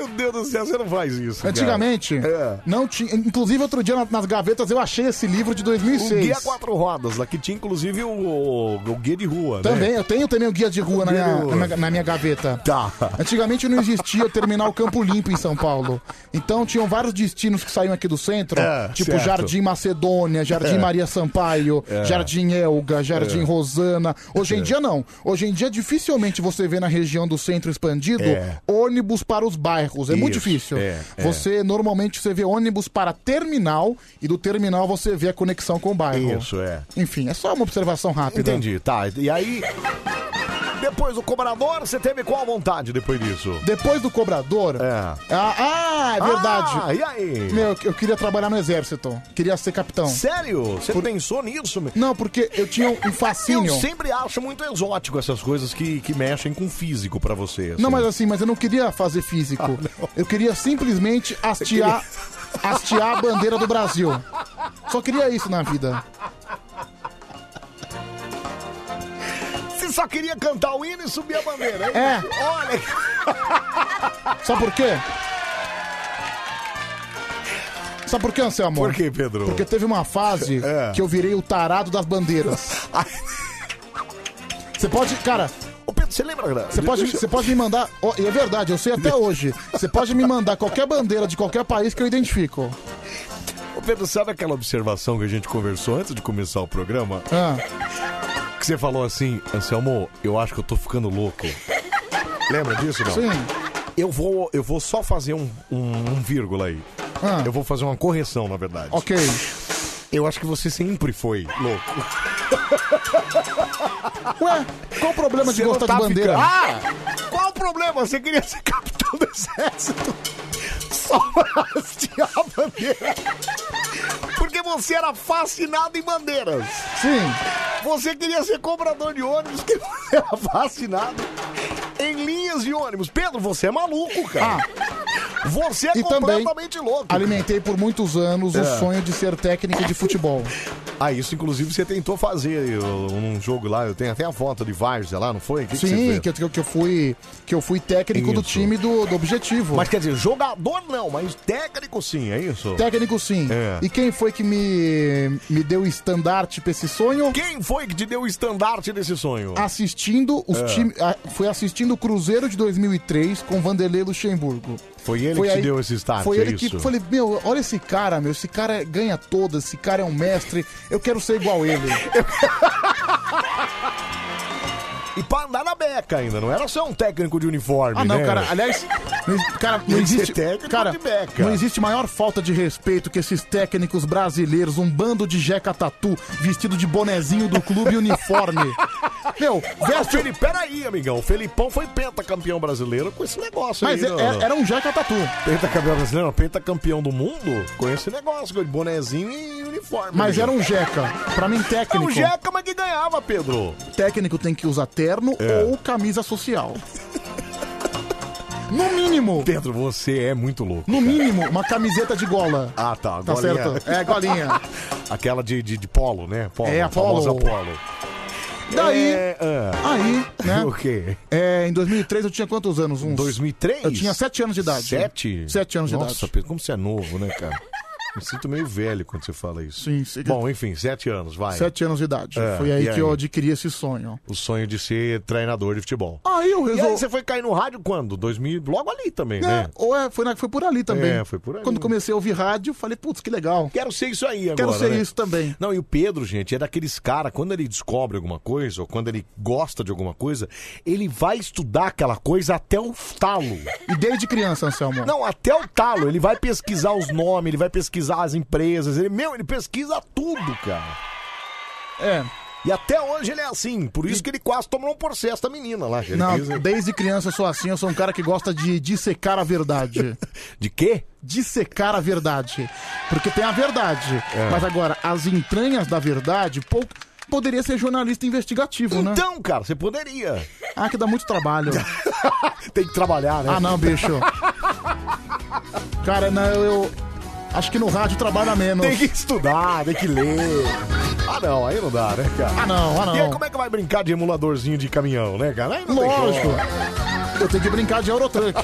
Meu Deus do céu, você não faz isso. cara. antigamente É. não tinha. Inclusive, outro dia na- nas gavetas eu achei esse livro de O 2006. guia quatro rodas, lá que tinha inclusive o, o, o guia de rua, né? Também, eu tenho também o guia de rua, na, Guia de minha, rua. na minha- na minha gaveta. Tá. Antigamente não existia o terminal Campo Limpo em São Paulo. Então tinham vários destinos que saíam aqui do centro, É, tipo certo. Jardim Macedônia, Jardim É. Maria Sampaio, É. Jardim Elga, Jardim É. Rosana. Hoje em É. dia não. Hoje em dia dificilmente você vê na região do centro expandido É. ônibus para os bairros. É muito Isso, difícil. é, é. Você normalmente você vê ônibus para terminal e do terminal você vê a conexão com o bairro. Isso, é. Enfim, é só uma observação rápida. Entendi, tá. E aí, depois do cobrador, você teve qual vontade depois disso? Depois do cobrador. É. Ah, ah, é verdade. Ah, e aí? Meu, eu queria trabalhar no exército. Queria ser capitão. Sério? Você pensou nisso? meu? Não, porque eu tinha um fascínio. Eu sempre acho muito exótico essas coisas que, que mexem com físico pra você. assim. Não, mas assim, mas eu não queria fazer físico. eu queria simplesmente hastear. hastear a bandeira do Brasil. Só queria isso na vida. Só queria cantar o hino e subir a bandeira, hein? É. Olha. Sabe por quê? Sabe por quê, Anselmo? Por quê, Pedro? Porque teve uma fase É. que eu virei o tarado das bandeiras. Você pode, cara, Ô, Pedro, você lembra? Você pode, você pode me mandar. ó, e é verdade, eu sei até hoje. Você pode me mandar qualquer bandeira de qualquer país que eu identifico. Ô, Pedro, sabe aquela observação que a gente conversou antes de começar o programa? Ah, Que você falou assim, Anselmo, eu acho que eu tô ficando louco. Lembra disso, não? Sim. Eu vou, eu vou só fazer um, um, um vírgula aí. Ah. Eu vou fazer uma correção, na verdade. ok. Eu acho que você sempre foi louco. Ué, qual o problema de Você não gostar tá de bandeira? ficando- Ah! Qual o problema? Você queria ser capitão do exército só hastear a bandeira. Porque você era fascinado em bandeiras. Sim. Você queria ser cobrador de ônibus, que você era fascinado em linhas de ônibus. Pedro, você é maluco, cara. Você é. E também completamente louco. cara. alimentei por muitos anos É. o sonho de ser técnico de futebol. Ah, isso inclusive você tentou fazer num jogo lá, eu tenho até a foto de Várzea lá, não foi? O que que você Sim, fez? que, eu- que eu fui que eu fui técnico do Isso. time do, do Objetivo. Mas quer dizer, jogador não, mas técnico sim, é isso? Técnico sim. É. E quem foi que me, me deu o estandarte pra esse sonho? Quem foi que te deu o estandarte desse sonho? Assistindo os É. times. Foi assistindo o Cruzeiro de 2003 com Vanderlei Luxemburgo. Foi ele que te deu esse start, Foi é ele isso? que. Falei, meu, olha esse cara, meu. Esse cara ganha todas, esse cara é um mestre. Eu quero ser igual ele. E pra andar na beca ainda, não era só um técnico de uniforme, Ah, não, né? cara. Aliás, não cara, não Tem que ser existe. técnico Cara, de beca. não existe maior falta de respeito que esses técnicos brasileiros, um bando de jeca tatu, vestido de bonezinho do clube e uniforme. Meu, Mas, veste. Felipe, peraí, amigão. O Felipão foi pentacampeão brasileiro com esse negócio Mas aí. é- não- é- era um jeca tatu. Pentacampeão brasileiro, não, pentacampeão do mundo com esse negócio, com bonezinho e uniforme. Mas era um jeca. Pra mim, É técnico. um jeca, mas que ganhava, Pedro. Técnico tem que usar terno É. ou camisa social. No mínimo. Pedro, você é muito louco. No mínimo, uma camiseta de gola. Ah, tá. Tá golinha. certo? É, golinha. Aquela de, de, de polo, né? Polo, É, a polo. famosa polo. Daí, É, ah. aí, né? O quê? É, em 2003 eu tinha quantos anos? Uns... 2003? Eu tinha 7 anos de idade. Sete? Sete anos de Nossa, idade. Pedro, como você é novo, né, cara? Me sinto meio velho quando você fala isso. Sim, sim. Bom, enfim, sete anos, vai. 7 anos de idade. É, Foi aí e que eu adquiri esse sonho. O sonho de ser treinador de futebol. Aí eu E aí resolvi. você foi cair no rádio quando? 2000, logo ali também, É, né? ou é, foi, na- foi por ali também. É, foi por ali. Quando comecei a ouvir rádio, falei, putz, que legal. Quero ser isso aí agora, Quero ser né? isso também. Não, e o Pedro, gente, é daqueles caras, quando ele descobre alguma coisa, ou quando ele gosta de alguma coisa, ele vai estudar aquela coisa até o talo. E desde criança, Anselmo. Não, até o talo. Ele vai pesquisar os nomes, ele vai pesquisar as empresas. Ele, meu, ele pesquisa tudo, cara. É. E até hoje ele é assim. Por isso que ele quase tomou um processo da menina lá. que ele Não, quis- desde criança eu sou assim, eu sou um cara que gosta de dissecar a verdade. De quê? Dissecar a verdade. Porque tem a verdade. É. Mas agora, as entranhas da verdade, pô, poderia ser jornalista investigativo, né? Então, cara, você poderia. Ah, que dá muito trabalho. Tem que trabalhar, né? Ah, não, bicho. Cara, não, eu. Acho que no rádio trabalha menos. Tem que estudar, tem que ler. Ah, não, aí não dá, né, cara? Ah, não, ah, não. E aí, como é que vai brincar de emuladorzinho de caminhão, né, cara? Aí não tem Lógico. Eu tenho que brincar de Eurotruck.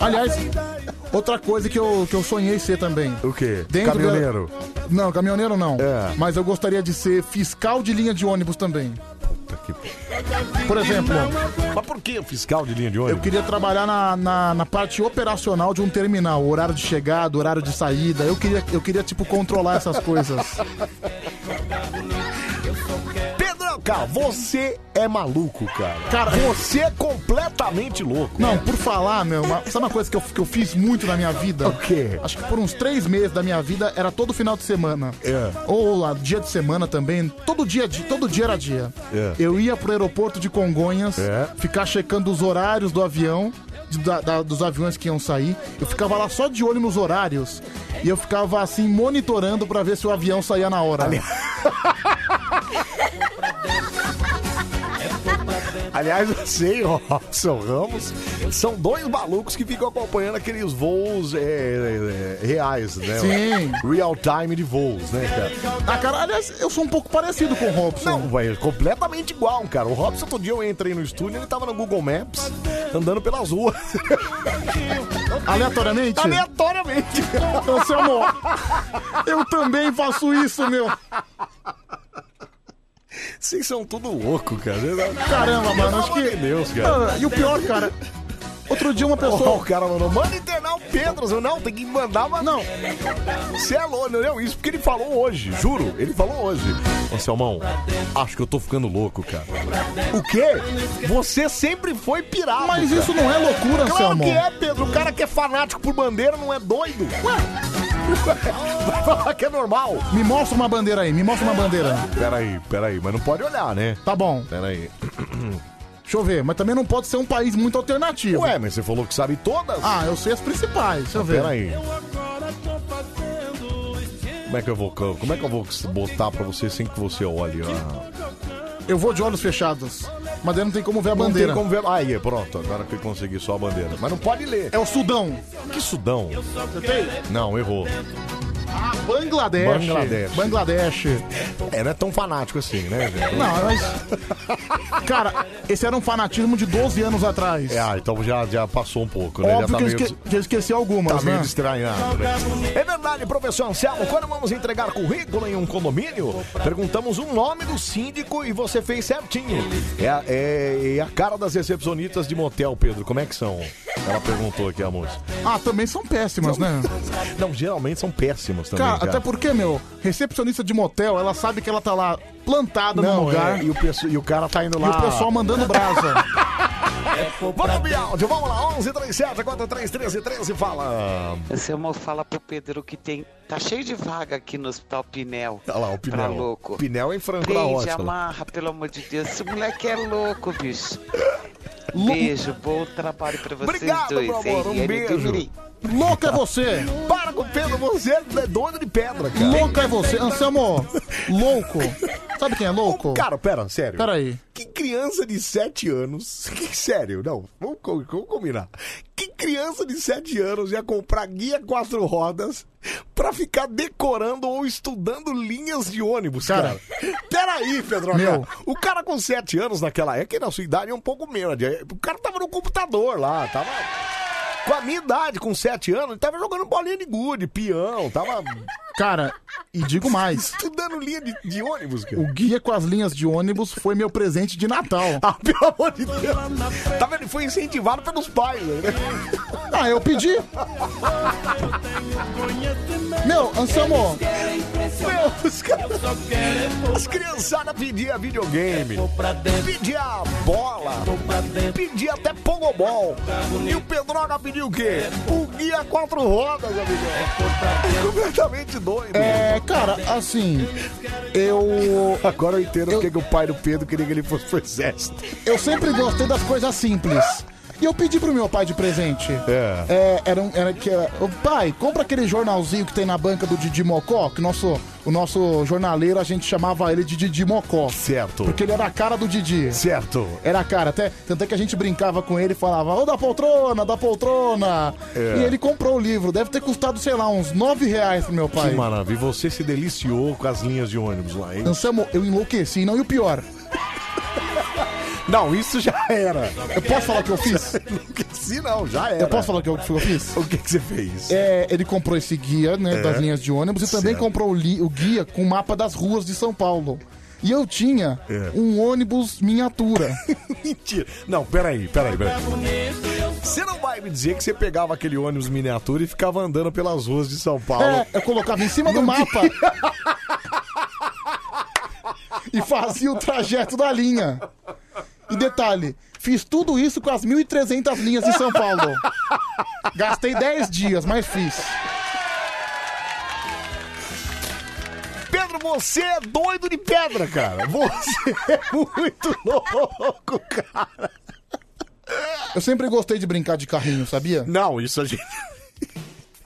Aliás, outra coisa que eu, que eu sonhei ser também. O quê? Dentro Caminhoneiro. da- Não, caminhoneiro não. É. Mas eu gostaria de ser fiscal de linha de ônibus também. Por exemplo, Mas por que fiscal de linha de eu ônibus? queria trabalhar na, na, na parte operacional de um terminal. Horário de chegada, horário de saída. Eu queria, eu queria tipo, controlar essas coisas. Cara, você é maluco, cara. Cara, Você é completamente louco. Não, por falar, meu, uma- sabe uma coisa que eu, que eu fiz muito na minha vida? O quê? Acho que por uns três meses da minha vida era todo final de semana. É. Ou lá, dia de semana também. Todo dia, di- todo dia era dia. É. Eu ia pro aeroporto de Congonhas, É. ficar checando os horários do avião, da- da- dos aviões que iam sair. Eu ficava lá só de olho nos horários. E eu ficava assim, monitorando pra ver se o avião saía na hora. Aliás, você e o Robson Ramos são dois malucos que ficam acompanhando aqueles voos é, é, é, reais, né? Sim. Real time de voos, né, cara? Ah, cara, aliás, eu sou um pouco parecido com o Robson. Não, vai completamente igual, cara. O Robson, outro dia eu entrei no estúdio, ele tava no Google Maps, andando pelas ruas. Aleatoriamente? Aleatoriamente. Anselmo, eu também faço isso, meu. Vocês são tudo louco, cara. Caramba, mano, acho que. Deus, cara. Ah, e o pior, cara. Outro dia uma pessoa. o cara mandou, manda internar o Pedro. Eu, Não, tem que mandar, mas não. Você é louco, não, isso porque ele falou hoje, juro. Ele falou hoje. Ô, Selmão, acho que eu tô ficando louco, cara. O quê? Você sempre foi pirado. Mas cara. isso não é loucura, Claro Anselmo. que é, Pedro. O cara que é fanático por bandeira não é doido. Vai falar que é normal. Me mostra uma bandeira aí, me mostra uma bandeira. Peraí, peraí, mas não pode olhar, né? Tá bom. Peraí. Deixa eu ver, mas também não pode ser um país muito alternativo. Ué, mas você falou que sabe todas? Ah, eu sei as principais, deixa eu ver. Peraí. Como é que eu vou, como é que eu vou botar pra você sem que você olhe? Ah, Eu vou de olhos fechados. Mas daí não tem como ver a não bandeira. tem como ver. Aí, pronto, agora que eu consegui só a bandeira. Mas não pode ler. É o Sudão. Que Sudão? Você tem? Não, errou. Ah, Bangladesh. Bangladesh. Bangladesh. É, não é tão fanático assim, né, gente? Não, mas. Cara, esse era um fanatismo de 12 anos atrás. É, ah, então já, já passou um pouco, né? já Óbvio tá que, meio, esque... que eu esqueci algumas, tá meio né? estranhado, né? É verdade, professor Anselmo, quando vamos entregar currículo em um condomínio, perguntamos o nome do síndico e você fez certinho. É, a- é, é a cara das recepcionistas de motel, Pedro, como é que são? Ela perguntou aqui a moça. Ah, também são péssimas, né? Não, geralmente são péssimos também, Cara, cara. até porque, meu, recepcionista de motel, ela sabe que ela tá lá plantada Não, no lugar. é, e, o pesso- e o cara tá indo E lá... o pessoal mandando brasa. Vamos ouvir áudio, vamos lá, 11 37 43 13 13, fala. Anselmo, fala pro Pedro que tem. Tá cheio de vaga aqui no Hospital Pinel. Olha lá, o Pra Pinel. louco. Pinel é em Franco da Prende, amarra, pelo amor de Deus. Esse moleque é louco, bicho. Beijo, bom trabalho pra vocês Obrigado, dois. meu amor, um RN do beijo. Mirim. Louco é você! Para com o Pedro, você é doido de pedra, cara. Louco é você, Anselmo! Louco! Sabe quem é louco? Cara, pera, sério. Pera aí. Que criança de 7 anos. Que, sério, não, vamos, vamos combinar. Que criança de 7 anos ia comprar guia quatro rodas pra ficar decorando ou estudando linhas de ônibus, cara? Cara. Peraí, Pedro. Meu. O cara com 7 anos naquela época, na sua idade, é um pouco menos. O cara tava no computador lá, tava. Com a minha idade, com 7 anos, ele tava jogando bolinha de gude, peão, tava Cara, e digo mais. estudando linha de, de ônibus, cara. O guia com as linhas de ônibus foi meu presente de Natal. Ah, pelo amor de Deus. Tá vendo? Ele foi incentivado pelos pais, né? Ah, eu pedi. Meu, Anselmo, Meu, os caras. As criançadas pediam videogame, pedia bola, pedia até pogobol. E o Pedroga pediu o quê? O guia quatro rodas, amigão. Completamente doido. é, cara, assim, eu. Agora eu entendo porque que o pai do Pedro queria que ele fosse pro exército. Eu sempre gostei das coisas simples. E eu pedi pro meu pai de presente. É. É, era um. Era que era, pai, compra aquele jornalzinho que tem na banca do Didi Mocó, que o nosso, o nosso jornaleiro a gente chamava ele de Didi Mocó. Certo. Porque ele era a cara do Didi. Certo. Era a cara, até, tanto é que a gente brincava com ele e falava, ô da poltrona, da poltrona. É. E ele comprou o livro, deve ter custado, sei lá, uns nove reais pro meu pai. Que maravilha. E você se deliciou com as linhas de ônibus lá, hein? Anselmo, eu enlouqueci, não, e o pior, Não, isso já era. eu posso falar o que eu fiz? Se não, já era. Eu posso falar o que eu, que eu fiz? O que, que você fez? É, ele comprou esse guia, né, É. das linhas de ônibus e também Certo. comprou o, li- o guia com o mapa das ruas de São Paulo. E eu tinha É. um ônibus miniatura. Mentira. Não, peraí, peraí, peraí. Você não vai me dizer que você pegava aquele ônibus miniatura e ficava andando pelas ruas de São Paulo? É, eu colocava em cima do mapa e fazia o trajeto da linha. E detalhe, fiz tudo isso com as 1.300 linhas de São Paulo. Gastei 10 dias, mas fiz. Pedro, você é doido de pedra, cara. Você é muito louco, cara. Eu sempre gostei de brincar de carrinho, sabia? Não, isso a gente.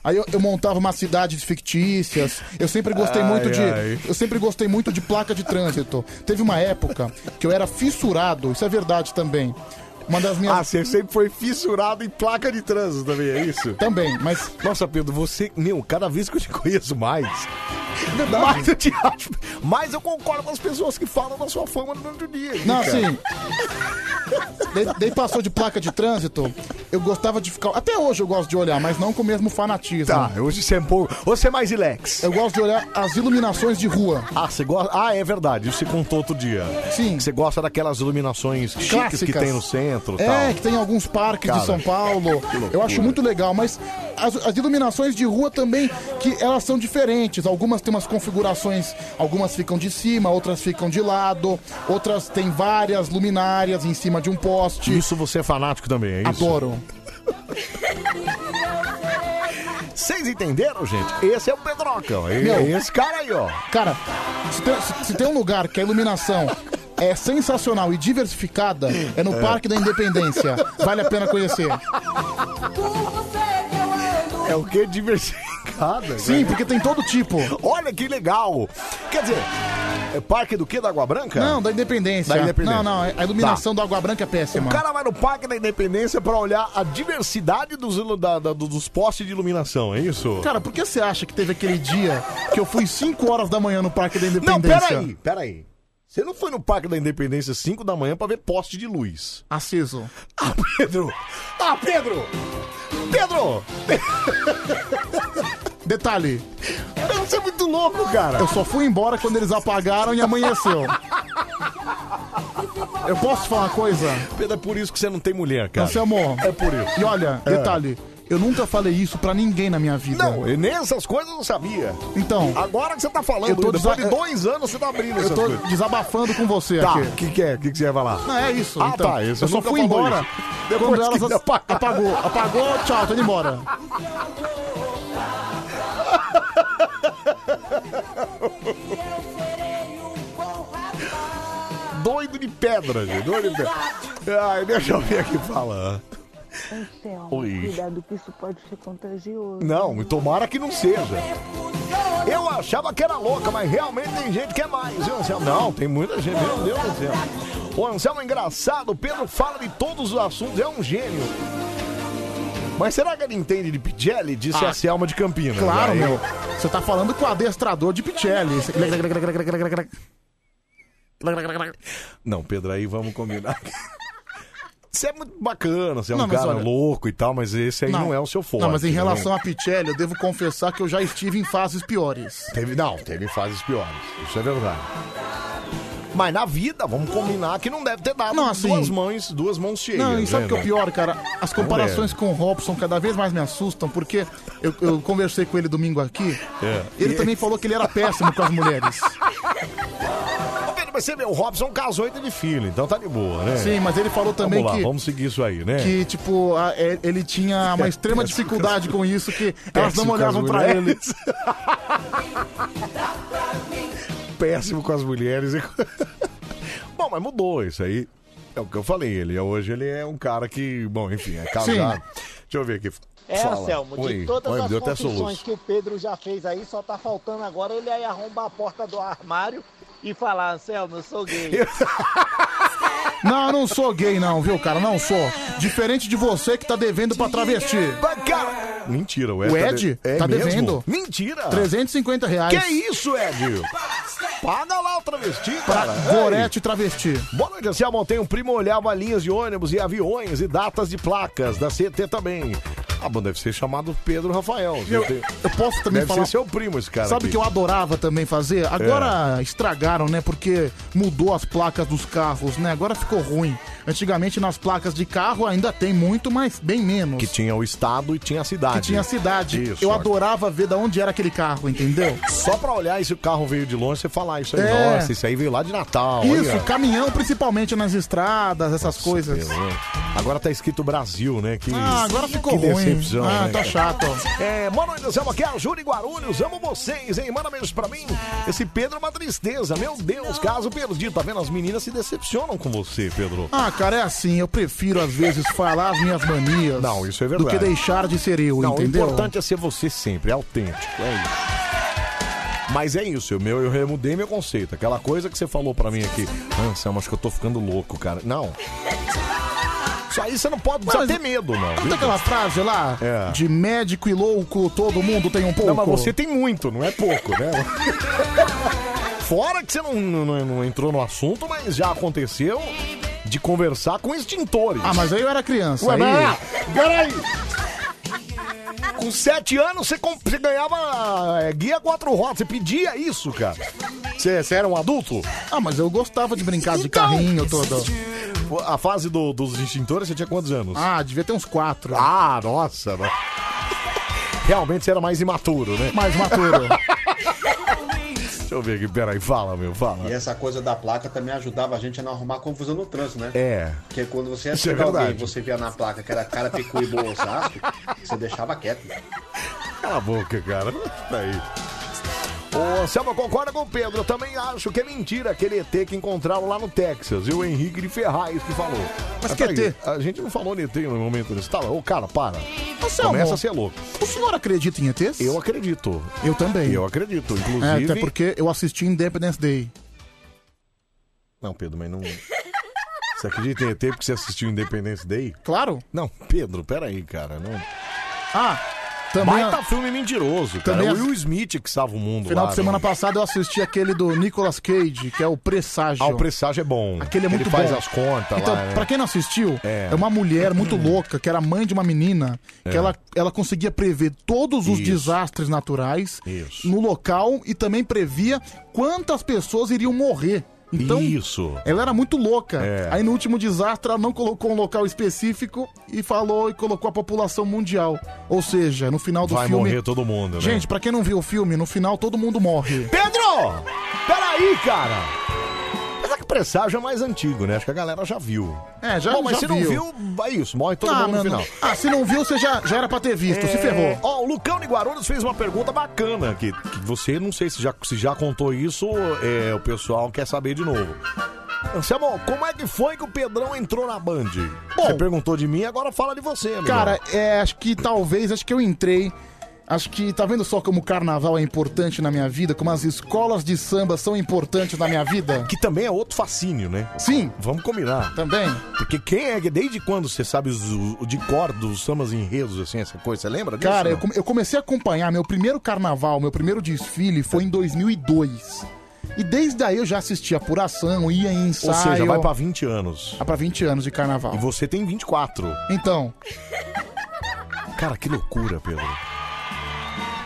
Aí eu, eu montava umas cidades fictícias. Eu sempre gostei Ai, muito de. ai. Eu sempre gostei muito de placa de trânsito. Teve uma época que eu era fissurado, isso é verdade também. Uma das minhas. Ah, você sempre foi fissurado em placa de trânsito também, é isso? Também, mas. Nossa, Pedro, você. Meu, cada vez que eu te conheço mais. Mais eu te acho. Mais eu concordo com as pessoas que falam da sua fama durante o dia. Não, cara. assim. Daí, daí passou de placa de trânsito, eu gostava de ficar. Até hoje eu gosto de olhar, mas não com o mesmo fanatismo. Tá, hoje você é um pouco. Você é mais ilex. Eu gosto de olhar as iluminações de rua. Ah, você gosta. Ah, é verdade. Isso você contou outro dia. Sim. Você gosta daquelas iluminações chiques Clássicas. que tem no centro e É, tal. que tem alguns parques Cara, de São Paulo. Eu acho muito legal, mas as, as iluminações de rua também, que elas são diferentes. Algumas têm umas configurações, algumas ficam de cima, outras ficam de lado, outras têm várias luminárias em cima de um poste. Isso você é fanático também, é isso? Adoro. Vocês entenderam, gente? Esse é o Pedroca. É Meu. esse cara aí, ó. Cara, se tem, se- se tem um lugar que a iluminação é sensacional e diversificada, é no É. Parque da Independência. Vale a pena conhecer. É o que? Diversificada? Sim, porque tem todo tipo. Olha que legal. Quer dizer, é parque do quê? Da Água Branca? Não, da Independência. Da Independência. Não, não, a iluminação do Água Branca é péssima. O cara vai no Parque da Independência pra olhar a diversidade dos, ilu- da- da- dos postes de iluminação, é isso? Cara, por que você acha que teve aquele dia que eu fui 5 horas da manhã no Parque da Não, Independência? peraí, peraí. Você não foi no Parque da Independência 5 da manhã pra ver poste de luz. Aceso. Ah, Pedro! Ah, Pedro! Pedro! Detalhe. Você é muito louco, cara. Eu só fui embora quando eles apagaram e amanheceu. Eu posso falar uma coisa? Pedro, é por isso que você não tem mulher, cara. Anselmo. É por isso. E olha, É. detalhe. Eu nunca falei isso pra ninguém na minha vida. Não, e nem essas coisas eu não sabia. Então. Agora que você tá falando, Eu tô depois desa- de dois anos você tá abrindo Eu essas tô coisas. desabafando com você Tá, aqui. o que, que é? O que, que você ia falar? Não, é isso. Ah, então. tá, isso eu só nunca fui falou embora. isso. Quando Depois elas que as- apagou. Apagou, tchau, tô indo embora. Doido de pedra, gente. Doido de pedra. Ai, deixa eu ver aqui falar. Anselmo, Oi. cuidado que isso pode ser contagioso. Não, tomara que não seja. Eu achava que era louca, mas realmente tem gente que é mais, viu, Anselmo? Não, tem muita gente, meu Deus do céu. O Anselmo é engraçado, o Pedro fala de todos os assuntos, é um gênio. Mas será que ele entende de Pigelli? Disse Ah, a Selma de Campinas. Claro, Aí- meu. Você tá falando com o adestrador de Pichelli. Não, Pedro, aí vamos combinar. Você é muito bacana, você é um Não, mas cara olha- louco e tal, mas esse aí não, é o seu forte. Não, mas em né? relação a Pichelli, eu devo confessar que eu já estive em fases piores. Teve, não, teve fases piores. Isso é verdade. Mas na vida, vamos combinar que não deve ter dado Não, assim- duas mãos, duas mãos cheias. Não, e sabe o que é né, o pior, cara? As comparações com o Robson cada vez mais me assustam, porque eu, eu conversei com ele domingo aqui. É. Ele também falou que ele era péssimo com as mulheres. Mas você vê, o Robson casou e teve filho, então tá de boa, né? Sim, mas ele falou também vamos lá, que- Vamos seguir isso aí, né? Que, tipo, a- é- ele tinha uma extrema dificuldade com isso, que elas não Péssimo olhavam pra ele. Péssimo com as mulheres. e com- Bom, mas mudou isso aí. É o que eu falei, ele hoje ele é um cara que, bom, enfim, é casado. Deixa eu ver aqui. É, Fala. Anselmo, de Oi. todas Oi, me as deu até confissões soluço. que o Pedro já fez aí, só tá faltando agora ele aí arrombar a porta do armário e falar, Anselmo, eu sou gay. Não, eu não sou gay, não, viu, cara? Não sou. Diferente de você que tá devendo pra travesti. Mentira, o Ed, O Ed tá, de- é tá mesmo? devendo. Mentira! 350 reais. Que isso, Ed? Paga lá o travesti, Pra cara. Gorete travesti. Boa noite, Anselmo. Tem um primo olhava linhas de ônibus e aviões e datas de placas da CT também. Ah, bom, deve ser chamado Pedro Rafael. Eu, eu posso também deve falar. ser seu primo esse cara Sabe o aqui. que eu adorava também fazer? Agora estragaram, né? Porque mudou as placas dos carros, né? Agora ficou ruim. Antigamente nas placas de carro ainda tem muito, mas bem menos. Que tinha o estado e tinha a cidade. Que tinha a cidade. Isso, eu adorava ver da onde era aquele carro, entendeu? Só pra olhar e se o carro veio de longe, você falar isso aí. É. Nossa, isso aí veio lá de Natal. Isso, olha. caminhão principalmente nas estradas, essas coisas. Deus. Agora tá escrito Brasil, né? Que, Ah, agora ficou que ruim. decepção, Ah, né, tá cara? chato. É, mano, Anselmo, aqui a Júlia Guarulhos. Amo vocês, hein? Manda beijos pra mim. Esse Pedro é uma tristeza. Meu Deus, caso perdido. Tá vendo? As meninas se decepcionam com você, Pedro. Ah, cara, é assim, eu prefiro às vezes falar as minhas manias. Não, isso é Do verdade. que deixar de ser eu, Não, entendeu? o importante é ser você sempre, é autêntico. É isso. Mas é isso, eu, meu, eu remudei meu conceito. Aquela coisa que você falou pra mim aqui. Anselmo, acho que eu tô ficando louco, cara. Não. Isso aí você não pode precisa Mas- ter medo, não. Não tem aquela frase lá? É. De médico e louco, todo mundo tem um pouco. Não, mas você tem muito, não é pouco, né? Fora que você não, não- não entrou no assunto, mas já aconteceu de conversar com extintores. Ah, mas aí eu era criança. Ué, aí... mas, peraí. Com sete anos você, com- você ganhava é, guia quatro rodas. Você pedia isso, cara. Você, você era um adulto? Ah, mas eu gostava de brincar de Então, carrinho todo. A fase do- dos extintores, você tinha quantos anos? Ah, devia ter uns quatro. Ah, nossa. no- Realmente você era mais imaturo, né? Mais maturo. Deixa eu ver aqui, peraí, fala, meu, fala. E essa coisa da placa também ajudava a gente a não arrumar confusão no trânsito, né? É. Porque quando você ia é pegar alguém e verdade. você via na placa que era cara picu e boa Osasco, você deixava quieto. Cala a boca, cara. Aí. Ô, Anselmo, concorda com o Pedro. Eu também acho que é mentira aquele ET que encontraram lá no Texas. E o Henrique de Ferraz que falou. Mas que peraí, ET? A gente não falou de ET no momento desse. Tá, ô, cara, para. Anselmo, Começa a ser louco. O senhor acredita em ETs? Eu acredito. Eu também. Eu acredito. É, Inclusive. até porque eu assisti Independence Day. Não, Pedro, mas não. Você acredita em ET porque você assistiu Independence Day? Claro. Não, Pedro, peraí, cara. Não... Ah, também. Baita filme mentiroso, cara. Também o ass- Will Smith que salva o mundo Final lá, de semana né? passada eu assisti aquele do Nicolas Cage, que é o Presságio. Ah, o presságio é bom. Aquele é muito Ele faz bom. as contas então, lá, né? Pra quem não assistiu, É. é. uma mulher muito louca, que era mãe de uma menina, que É. ela, ela conseguia prever todos os Isso. desastres naturais Isso. no local e também previa quantas pessoas iriam morrer. Então, Isso. ela era muito louca. É. Aí no último desastre ela não colocou um local específico e falou e colocou a população mundial. Ou seja, no final do Vai filme. morrer todo mundo, né? Gente, pra quem não viu o filme, no final todo mundo morre. Pedro! Peraí, cara! Presságio é mais antigo, né? Acho que a galera já viu. É, já, Bom, mas já se não viu, vai isso, morre todo Ah, mundo no mano. final. Ah, se não viu, você já, já era pra ter visto, se É, ferrou. Ó, o Lucão de Guarulhos fez uma pergunta bacana que, que você, não sei se já, se já contou isso, é, o pessoal quer saber de novo. Anselmo, como é que foi que o Pedrão entrou na Band? você perguntou de mim, agora fala de você, amigo. Cara, é, acho que talvez, acho que eu entrei. Acho que tá vendo só como o carnaval é importante na minha vida, como as escolas de samba são importantes na minha vida? Que também é outro fascínio, né? Sim. Vamos combinar. Também. Porque quem é que, desde quando você sabe os- o de cor dos sambas enredos, assim, essa coisa, você lembra disso? Cara, eu, come- eu comecei a acompanhar meu primeiro carnaval, meu primeiro desfile foi em 2002. E desde aí eu já assisti apuração, ia em ensaio. Ou seja, vai pra 20 anos. Vai pra 20 anos de carnaval. E você tem 24. Então, Cara, que loucura, Pedro.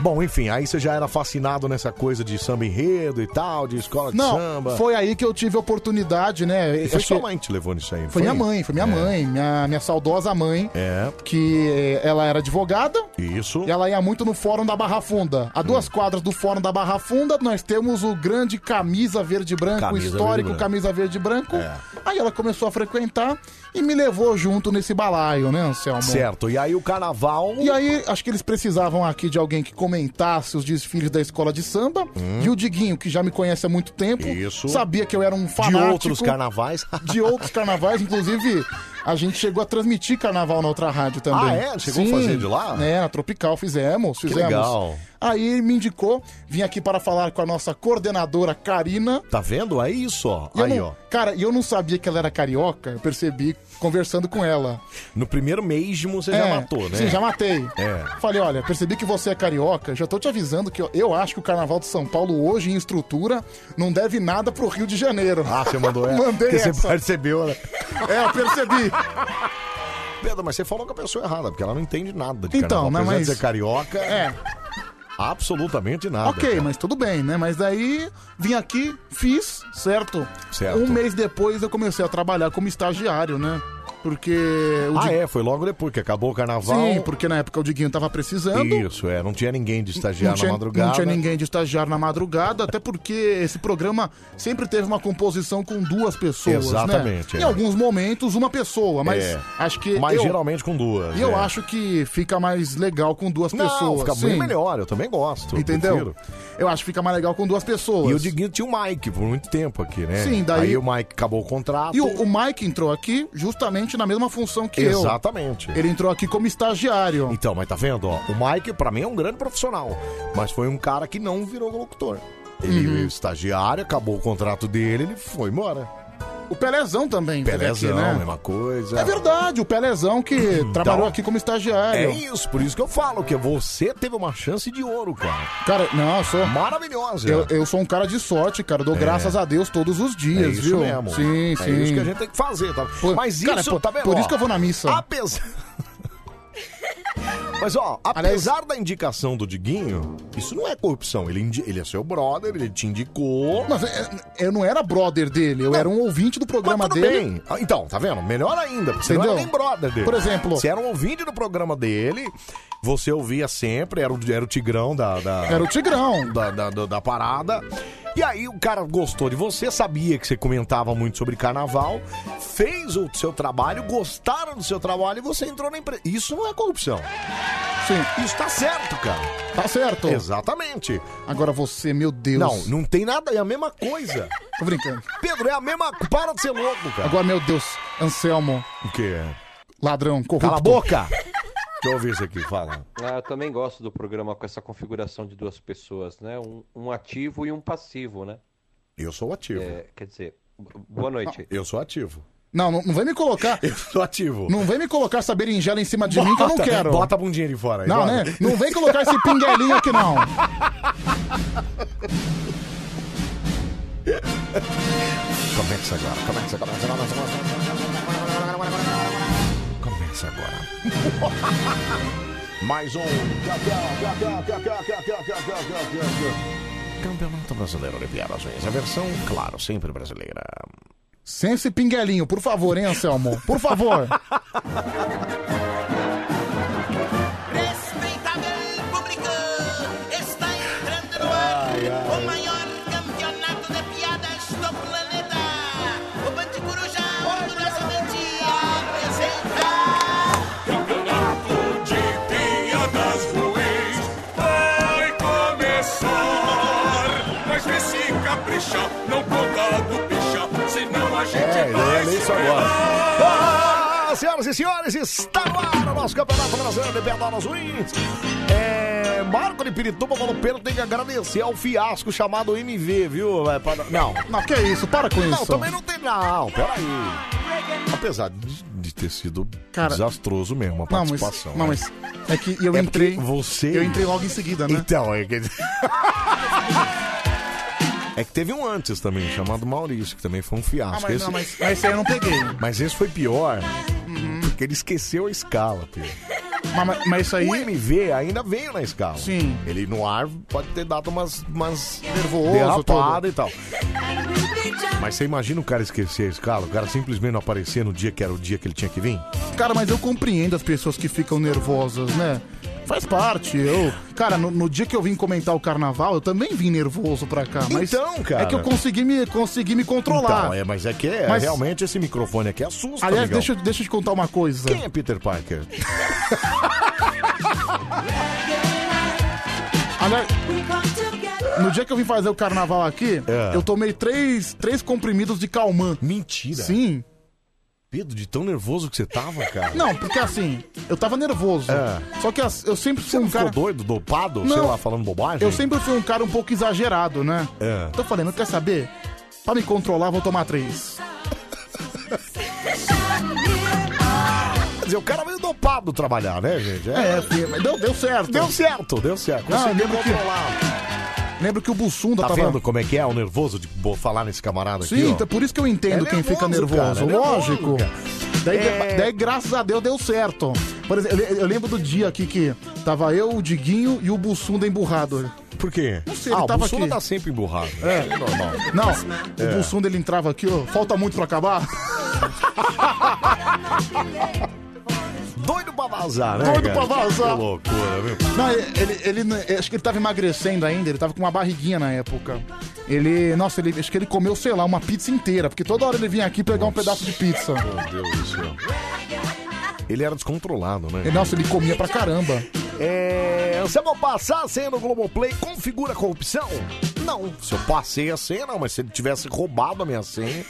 Bom, enfim, aí você já era fascinado nessa coisa de samba enredo e tal, de escola de não, samba. foi aí que eu tive a oportunidade, né? E foi Acho sua que- mãe que te levou nisso aí. não Foi minha mãe, foi minha É. mãe, minha, minha saudosa mãe, É. que eh, ela era advogada. Isso. E ela ia muito no Fórum da Barra Funda. A duas quadras do Fórum da Barra Funda, nós temos o grande Camisa Verde e Branco, Camisa histórico Verde e Branco. Camisa Verde e Branco. É. Aí ela começou a frequentar e me levou junto nesse balaio, né, Anselmo? Certo, e aí o carnaval. E aí, acho que eles precisavam aqui de alguém que comentasse os desfiles da escola de samba. E o Diguinho, que já me conhece há muito tempo, Hum. Isso. sabia que eu era um De fanático. outros carnavais. de outros carnavais, inclusive a gente chegou a transmitir carnaval na outra rádio também. Ah, é? Chegou a fazer de lá? É, na Tropical fizemos, Que fizemos. legal. Aí me indicou, vim aqui para falar com a nossa coordenadora Karina. Tá vendo? É isso, ó. E Aí, não- ó. Cara, e eu não sabia que ela era carioca, eu percebi conversando com ela. No primeiro mesmo você já É, matou, né? Sim, já matei. É. Falei, olha, percebi que você é carioca, já tô te avisando que eu, eu acho que o Carnaval de São Paulo hoje, em estrutura, não deve nada pro Rio de Janeiro. Ah, você mandou essa? Mandei Porque essa. você percebeu, né? É, eu percebi. Pedro, mas você falou com a pessoa errada, porque ela não entende nada de Então, carnaval. né, Apesar mas- ser carioca, É. absolutamente nada. Ok, cara. mas tudo bem, né? Mas daí vim aqui, fiz, certo? Certo. Um mês depois eu comecei a trabalhar como estagiário, né? Porque o Ah, Di- é, foi logo depois que acabou o carnaval. Sim, porque na época o Diguinho tava precisando. Isso, é, não tinha ninguém de estagiar na madrugada. não tinha ninguém de estagiário na madrugada, até porque esse programa sempre teve uma composição com duas pessoas. Exatamente, Né? é. Em alguns momentos, uma pessoa, mas É. acho que. Mas eu, geralmente com duas. E eu é. acho que fica mais legal com duas Não, pessoas. fica bem melhor, eu também gosto. Entendeu? prefiro. Eu acho que fica mais legal com duas pessoas. E o Diguinho tinha o Mike por muito tempo aqui, né? Sim, daí- Aí o Mike acabou o contrato. E o, o Mike entrou aqui justamente na mesma função que eu. Exatamente. Ele entrou aqui como estagiário. Então, mas tá vendo, ó? O Mike, pra mim, é um grande profissional. Mas foi um cara que não virou locutor. Ele Uhum. veio estagiário, acabou o contrato dele, ele foi embora. O Pelezão também. Pelezão, aqui, né? mesma coisa. É verdade, o Pelezão que trabalhou aqui como estagiário. É isso, por isso que eu falo que você teve uma chance de ouro, cara. Cara, não, eu sou. Maravilhosa. Eu, eu sou um cara de sorte, cara. Dou É. graças a Deus todos os É dias, isso viu? mesmo. Sim, é sim. isso que a gente tem que fazer, tá? Por- Mas cara, isso, por- tá vendo? por isso que eu vou na missa. Apesar... Mas, ó, apesar da indicação do Diguinho, isso não é corrupção. Ele, indi- ele é seu brother, ele te indicou. Mas eu, eu não era brother dele, eu era um ouvinte do programa Tudo dele. bem. Ah, Então, tá vendo? Melhor ainda. porque Você não Entendeu? era nem brother dele. Por exemplo- Você era um ouvinte do programa dele, você ouvia sempre, era o, era o tigrão da, da- Era o Tigrão. da, da, da- da parada. E aí o cara gostou de você, sabia que você comentava muito sobre carnaval, fez o seu trabalho, gostaram do seu trabalho e você entrou na empresa. Isso não é corrupção. Sim. Isso tá certo, cara. Tá certo. Exatamente. Agora você, meu Deus. Não, não tem nada, é a mesma coisa. Tô brincando. Pedro, é a mesma. Para de ser louco, cara. Agora, meu Deus, Anselmo, O quê? ladrão, corrupto. Cala a boca! Deixa eu ouvir isso aqui, fala. Ah, eu também gosto do programa com essa configuração de duas pessoas, né? Um, um ativo e um passivo, né? Eu sou ativo. É, quer dizer, boa noite. Eu sou ativo. Não, não, não vem me colocar. Eu sou ativo. Não vem me colocar essa berinjela em cima de mim que eu não Bota- quero. Bota a bundinha de fora aí. Não, bora. né? Não vem colocar esse pinguelinho aqui, não. Começa agora, começa, começa, começa, começa. Começa agora. Mais um. Campeonato Brasileiro de Ruins. A versão, claro, sempre brasileira. Sem esse pinguelinho, por favor, hein, Anselmo? Por favor. Respeitável público, está entrando no ar o maior e senhores, está no ar o nosso Campeonato Brasileiro de Piadas Ruins. É, Marco de Pirituba falou, Pedro tem que agradecer ao fiasco chamado MV, viu? É, para- Não, Não, que isso, para com não, isso. também não tem não, peraí. Apesar de, de ter sido Cara, desastroso mesmo a Não, mas, participação. não, né? mas é que eu É entrei. você... Eu entrei logo em seguida, né? Então, é que... É que teve um antes também, chamado Maurício, que também foi um fiasco. Ah, mas, Esse- não, mas, mas esse aí eu não peguei. Mas esse foi pior, porque ele esqueceu a escala, Pedro. Mas, mas- isso aí. O MV ainda veio na escala. Sim. Ele no ar pode ter dado umas, umas Nervoso, derrapada e tal. Mas você imagina o cara esquecer a escala? O cara simplesmente não aparecer no dia que era o dia que ele tinha que vir? Cara, mas eu compreendo as pessoas que ficam nervosas, né? Faz parte. Eu, cara, no, no dia que eu vim comentar o carnaval, eu também vim nervoso pra cá. Mas Então, cara. É que eu consegui me, consegui me controlar. Então, é, mas é que é, Mas- realmente esse microfone aqui assusta, Aliás, amigão. deixa, eu- deixa eu te contar uma coisa. Quem é Peter Parker? Aliás, no dia que eu vim fazer o carnaval aqui, É. eu tomei três, três comprimidos de calmã. Mentira. Sim. Pedro, de tão nervoso que você tava, cara? Não, porque assim, eu tava nervoso. É. Só que as- eu sempre fui Você um não ficou cara. doido, dopado, sei Não. lá, falando bobagem? Eu sempre fui um cara um pouco exagerado, né? É. Então eu falei, não quer saber? Pra me controlar, vou tomar três. Quer dizer, o cara veio dopado trabalhar, né, gente? É, filho, mas deu, deu certo. Deu certo, deu certo. Não, eu Conseguiu lembro que- controlar. Lembro que o Bussunda Tá tava. vendo como é que é o nervoso de bo- falar nesse camarada aqui, Sim, ó? então por isso que eu entendo É quem fica nervoso, nervoso. cara, é nervoso, Lógico. cara. Daí, É. daí, graças a Deus, deu certo. Por exemplo, eu, eu lembro do dia aqui que tava eu, o Diguinho e o Bussunda emburrado. Por quê? Não sei, ah, ele o tava Bussunda aqui. tá sempre emburrado. É. normal. Não, É. o Bussunda ele entrava aqui, ó. Falta muito pra acabar. Pra vazar, né? Doido cara? pra vazar. Que loucura, viu? Não, ele, ele, ele- acho que ele tava emagrecendo ainda, ele tava com uma barriguinha na época. Ele, nossa, ele, acho que ele comeu, sei lá, uma pizza inteira, porque toda hora ele vinha aqui pegar um pedaço de pizza. Meu Deus do céu. Ele era descontrolado, né? E, nossa, ele comia pra caramba. É, se eu vou passar a senha no Globoplay, configura a corrupção? Não. Se eu passei a senha, não, mas se ele tivesse roubado a minha senha,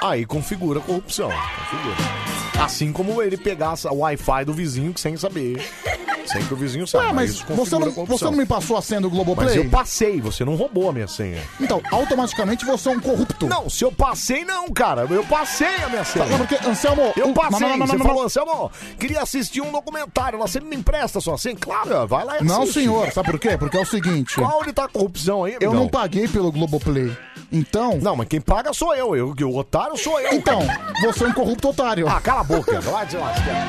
aí configura a corrupção. Configura. Assim como ele pegasse o Wi-Fi do vizinho sem saber. Sem que o vizinho saiba. Ué, mas você não, você não me passou a senha do Globoplay? Mas eu passei, você não roubou a minha senha. Então, automaticamente você é um corrupto. Não, se eu passei, não, cara. Eu passei a minha senha. Sabe por quê? Anselmo, Eu passei. não, não, não, você não, falou, não. Anselmo, queria assistir um documentário. Lá, você me empresta sua senha? Claro, vai lá e Não, assiste. senhor, sabe por quê? Porque é o seguinte. Qual onde tá a corrupção aí, Eu não paguei pelo Globoplay. Então. Não, mas quem paga sou eu. eu o otário sou eu. Então, você é um corrupto otário. Ah, cala a boca. Vai te lascar.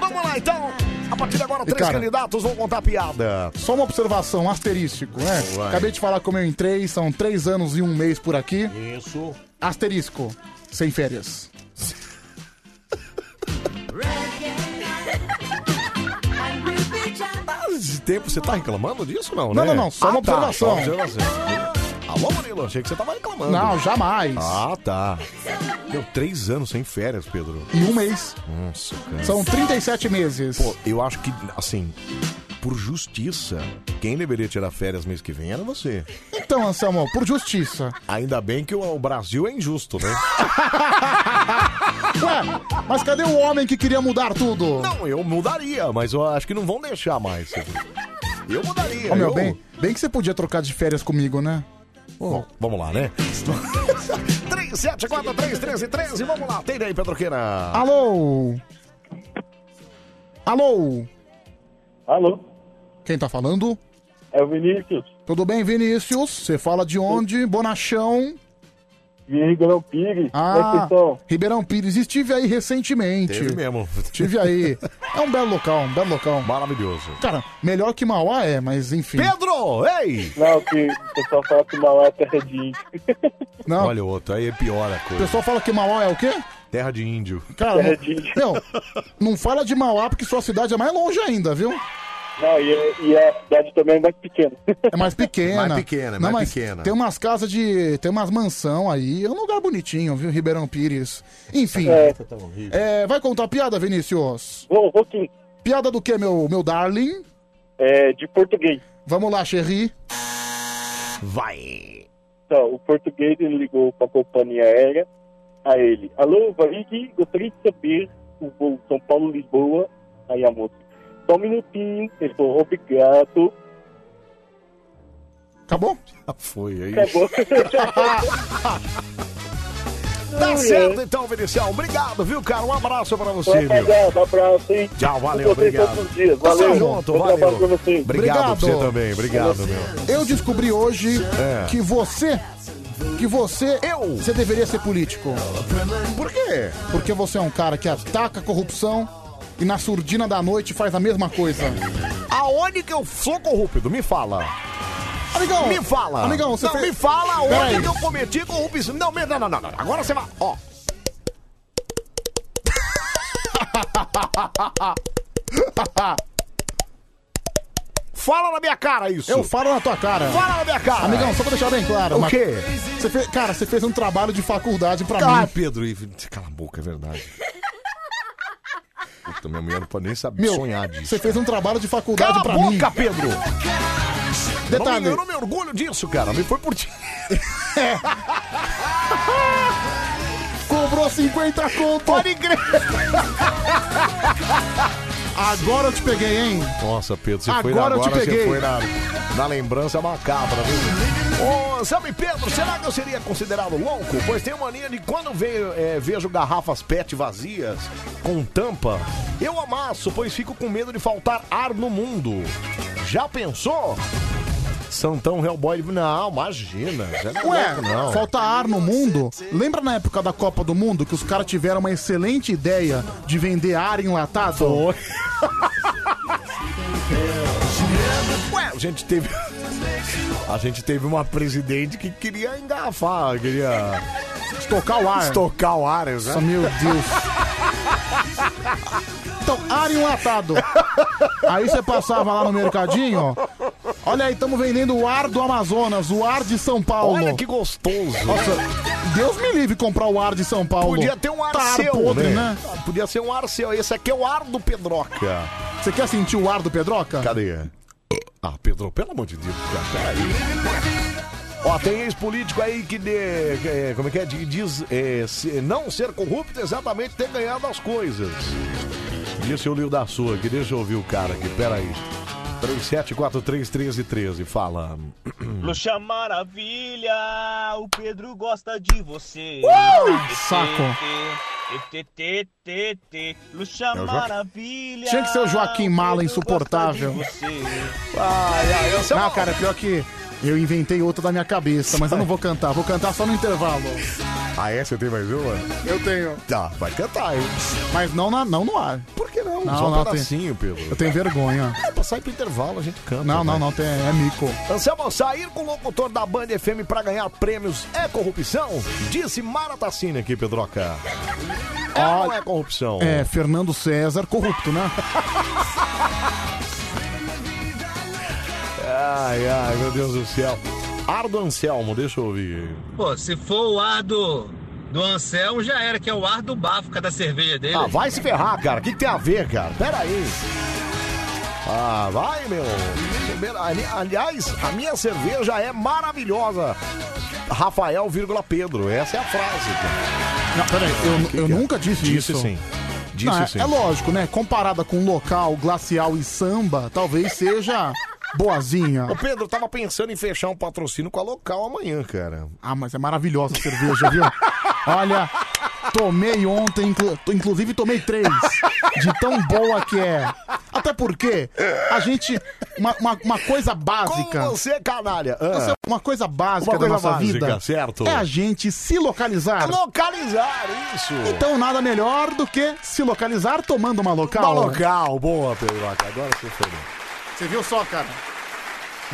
Vamos lá, então. A partir de agora, três Cara. candidatos vão contar piada. Só uma observação, asterístico, né? Vai. Acabei de falar como eu entrei, são três anos e um mês por aqui. Isso. Asterisco, sem férias. Esse tempo, você tá reclamando disso, não, Não, né? não, não, só uma Ah, tá, observação. só uma observação. Alô, Murilo, achei que você tava reclamando. Não, jamais. Ah, tá. Deu três anos sem férias, Pedro. E um mês. Nossa, cara. São 37 meses. Pô, eu acho que, assim, por justiça, quem deveria tirar férias mês que vem era você. Então, Anselmo, por justiça. Ainda bem que o, o Brasil é injusto, né? Ué, mas cadê o homem que queria mudar tudo? Não, eu mudaria, mas eu acho que não vão deixar mais. Eu mudaria. Ô, meu, eu... bem, bem que você podia trocar de férias comigo, né? Bom, vamos lá, né? 37431313, vamos lá. Tem aí, Pedroqueira. Alô? Alô? Alô? Quem tá falando? É o Vinícius. Tudo bem, Vinícius? Você fala de onde? Bonachão? De Ribeirão Pires. É Ah, estão? Ribeirão Pires. Estive aí recentemente. Teve mesmo. Estive aí. É um belo local, um belo local. Maravilhoso. Cara, melhor que Mauá é, mas enfim. Pedro, ei! Não, que o pessoal fala que Mauá é terra de índio. Não. Olha o outro, aí é pior a O coisa. pessoal fala que Mauá é o quê? Terra de índio. Cara, Terra não, de índio. meu, não fala de Mauá porque sua cidade é mais longe ainda, viu? Não, e, e a cidade também é mais pequena. É mais pequena. Mais pequena, Não, mais pequena. Tem umas casas de. Tem umas mansão aí. É um lugar bonitinho, viu? Ribeirão Pires. Enfim. É. É, vai contar piada, Vinícius? Vou, vou sim. Piada do que, meu, meu darling? É, de português. Vamos lá, Cherry. Vai. Então, o português ele ligou para a companhia aérea. A ele, alô, Varig, gostaria de saber o voo São Paulo-Lisboa. Aí a moça, só um minutinho. Falou, obrigado. Acabou? Já foi aí. Acabou. Tá certo então, Vinicião. Obrigado, viu, cara? Um abraço pra você. Rapaziada, um abraço, hein? Tchau, valeu, obrigado. todos os dias. Tamo junto, valeu. vocês. Obrigado, pra você Obrigado. também. Obrigado, meu. Eu descobri hoje É. que você. Que você. Eu? Você deveria ser político. Por quê? Porque você é um cara que ataca a corrupção e na surdina da noite faz a mesma coisa. Aonde que eu sou corrupto? Me fala. Amigão! Me fala. Amigão, você não, fez- me fala Pera onde que eu cometi corrupção. Não, me- não, não, não, não. Agora você vai. Ó. Fala na minha cara isso. Eu falo na tua cara. Fala na minha cara. Amigão, só pra deixar bem claro. O mas- quê? Você fez, cara, você fez um trabalho de faculdade pra Ah, mim. Pedro, e- cala a boca, é verdade. Puta, minha mulher não pode nem saber Meu, sonhar disso. você fez um trabalho de faculdade Cala a pra boca, mim. Pedro! Detalhe. Eu não, me, eu não me orgulho disso, cara. Me foi por ti. Cobrou 50 conto. Pode crer. Agora eu te peguei, hein? Nossa, Pedro, você foi Agora na, eu te agora você peguei. foi na, na lembrança macabra, viu? Ô, Sam Pedro, será que eu seria considerado louco? Pois tenho mania de quando vejo, é, vejo garrafas PET vazias, com tampa, eu amasso, pois fico com medo de faltar ar no mundo. Já pensou? Santão Hellboy, não, imagina. já não é Ué, louco, não. falta ar no mundo. Lembra na época da Copa do Mundo que os caras tiveram uma excelente ideia de vender ar enlatado? Ué, a gente teve. A gente teve uma presidente que queria engarrafar, queria Estocar o ar. Estocar o ar, né? Nossa, meu Deus. Então, ar enlatado. Aí você passava lá no mercadinho, ó. Olha aí, estamos vendendo o ar do Amazonas, o ar de São Paulo. Olha que gostoso. Nossa, Deus me livre comprar o ar de São Paulo. Podia ter um ar Tá seu, podre, né? né? Ah, Podia ser um ar seu. Esse aqui é o ar do Pedroca. Você quer sentir o ar do Pedroca? Cadê? Ah, Pedro, pelo amor de Deus, cara, peraí. Ó, tem ex-político aí que, de, é, como é que é, De- diz é, se- não ser corrupto exatamente ter ganhado as coisas. Ler o da sua aqui, deixa eu ouvir o cara aqui, peraí. 37431313, fala. Luxa Maravilha, o Pedro gosta de você. Uh, saco. Luxa É o Joaquim. Maravilha. Tinha que ser o Joaquim Mala insuportável. Ai, ai, eu Não, cara, pior que eu inventei outra da minha cabeça, mas eu não vou cantar. Vou cantar só no intervalo. Ah, é? Você tem mais uma? Eu tenho. Tá, vai cantar, hein? Mas não, na, não no ar. Por que não? Não, Só um não, pedacinho, Pedro. Eu tenho vergonha. É, pra sair pro intervalo a gente canta. Não, não, né? não, tem, é mico. Anselmo, sair com o locutor da Band FM pra ganhar prêmios é corrupção? Disse Mara Tassini aqui, Pedroca. É ou não é corrupção? É, Fernando César, corrupto, né? Ai, ai, meu Deus do céu. Ardo Anselmo, deixa eu ouvir. Pô, se for o ar do, do Anselmo, já era, que é o ar do bafo da cerveja dele. Ah, vai se ferrar, cara. O que, que tem a ver, cara? Pera aí. Ah, vai, meu. Ali- Aliás, a minha cerveja é maravilhosa. Rafael, vírgula Pedro. Essa é a frase. cara. Não, peraí, eu, eu nunca disse, Disse isso. sim. Disse Não, é, sim. é lógico, né? Comparada com local, glacial e samba, talvez seja boazinha. Ô, Pedro, eu tava pensando em fechar um patrocínio com a local amanhã, cara. Ah, mas é maravilhosa a cerveja, viu? Olha, tomei ontem, inclu- inclusive tomei três, de tão boa que é. Até porque a gente. Uma, uma, uma coisa básica. Como você é canalha? Ah. Você- Uma coisa básica Uma da coisa nossa básica, vida certo. é a gente se localizar. Localizar, isso. Então nada melhor do que se localizar tomando uma local. Uma local, boa, Pedroca. Agora você foi. bem. Você viu só, cara?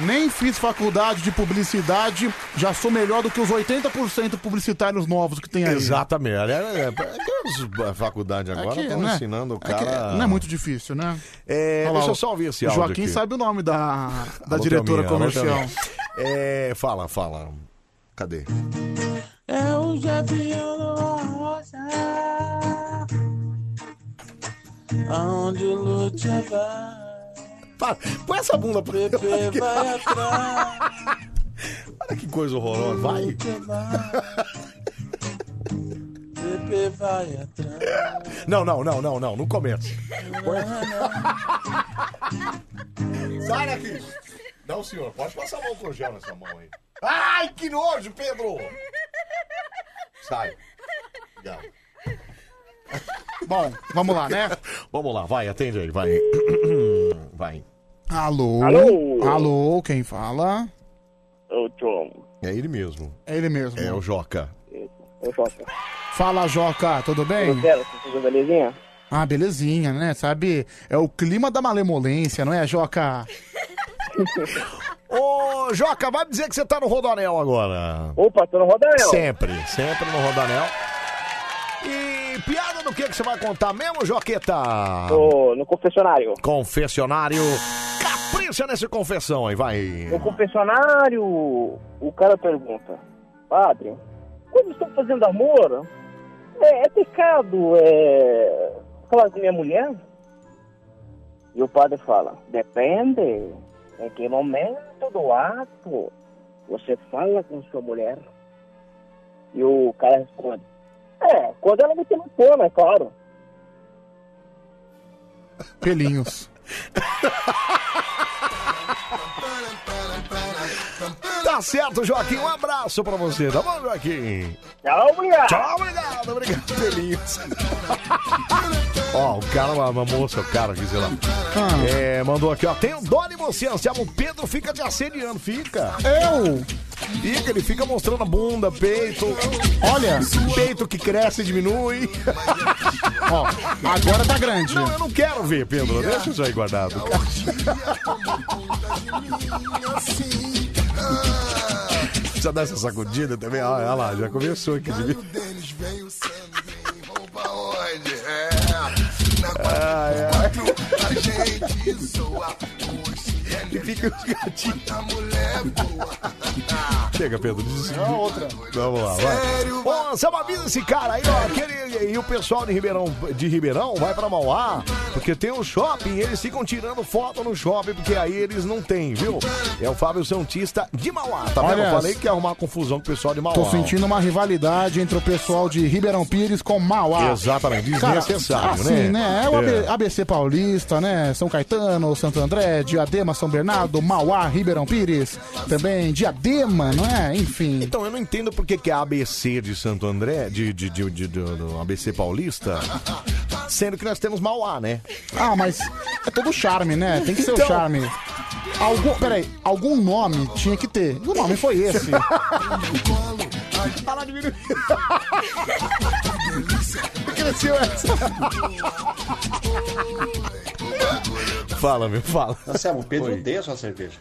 Nem fiz faculdade de publicidade, já sou melhor do que os 80% publicitários novos que tem aí. Exatamente. É, é, é que as faculdades agora estão né? ensinando o É que cara. não é muito difícil, né? É, Olha lá, deixa eu o- só ouvir esse O áudio Joaquim aqui. sabe o nome da, da Alô, diretora alô, comercial. É, fala, fala. Cadê? É o rosa. Aonde o Lúcia vai. Para, põe essa bunda pra atrás. Olha que coisa horrorosa. Vai. Lúcia vai. Atrás. Não, não, não, não, não. Não. Põe- Sai daqui. Não, senhor. Pode passar a mão com gel nessa mão aí. Ai, que nojo, Pedro. Sai. Obrigado. Bom, vamos lá, né? Vamos lá, vai, atende aí, vai. Vai. Alô? Alô? Alô, quem fala? Ô, Tom. É ele mesmo. É ele mesmo. É o Joca. Ô, Joca. Fala, Joca, tudo bem? Tudo? Tudo belezinha? Ah, belezinha, né? Sabe, é o clima da malemolência, não é, Joca? Ô, Joca, vai me dizer que você tá no Rodanel agora. Opa, tô no Rodanel. Sempre, sempre no Rodanel. E piada do que que você vai contar mesmo, Joqueta? Tô no confessionário. Confessionário. Capricha nessa confessão aí, vai. No confessionário, o cara pergunta: Padre, quando estou fazendo amor, é, é pecado é, falar com minha mulher? E o padre fala: Depende. Em que momento do ato você fala com sua mulher? E o cara responde: É, quando ela me telefona, é claro. Pelinhos. Tá certo, Joaquim. Um abraço pra você, tá bom, Joaquim? Tchau, obrigado. Tchau, obrigado, obrigado, Pelinhos. ó, o cara, uma, moça, o cara aqui, sei lá. É, mandou aqui, ó. Tenho dó de você, Anselmo. O Pedro fica te assediando, fica. Eu? Fica, ele fica mostrando a bunda, peito. Olha. Peito que cresce e diminui. Ó, agora tá grande. Não, eu não quero ver, Pedro. Deixa isso aí guardado. Precisa dar essa sacudida também. Olha, olha lá, já começou aqui de Ai, ai. E fica os gatinhos. Chega, Pedro. Diz... Não, outra. Vamos lá, vai. Ô, Anselmo, avisa esse cara aí, ó. Que ele, e o pessoal de Ribeirão, de Ribeirão vai pra Mauá, porque tem um shopping e eles ficam tirando foto no shopping, porque aí eles não têm, viu? É o Fábio Santista de Mauá, tá vendo? Olha, Eu falei que ia arrumar confusão com o pessoal de Mauá. Tô sentindo uma rivalidade entre o pessoal de Ribeirão Pires com Mauá. Exatamente, desnecessário, assim, né? né? É o É. ABC Paulista, né? São Caetano, Santo André, Diadema, São Bernardo, Mauá, Ribeirão Pires, também Diadema, não é? Enfim. Então, eu não entendo por que, que é ABC de Santo André, de, de, de, de- do, do ABC Paulista, sendo que nós temos Mauá, né? Ah, mas é todo charme, né? Tem que ser Então- o charme. Algum, peraí, algum nome tinha que ter. O nome foi esse. De Cresceu essa. Fala, meu, fala. Anselmo, o Pedro Oi. odeia sua cerveja.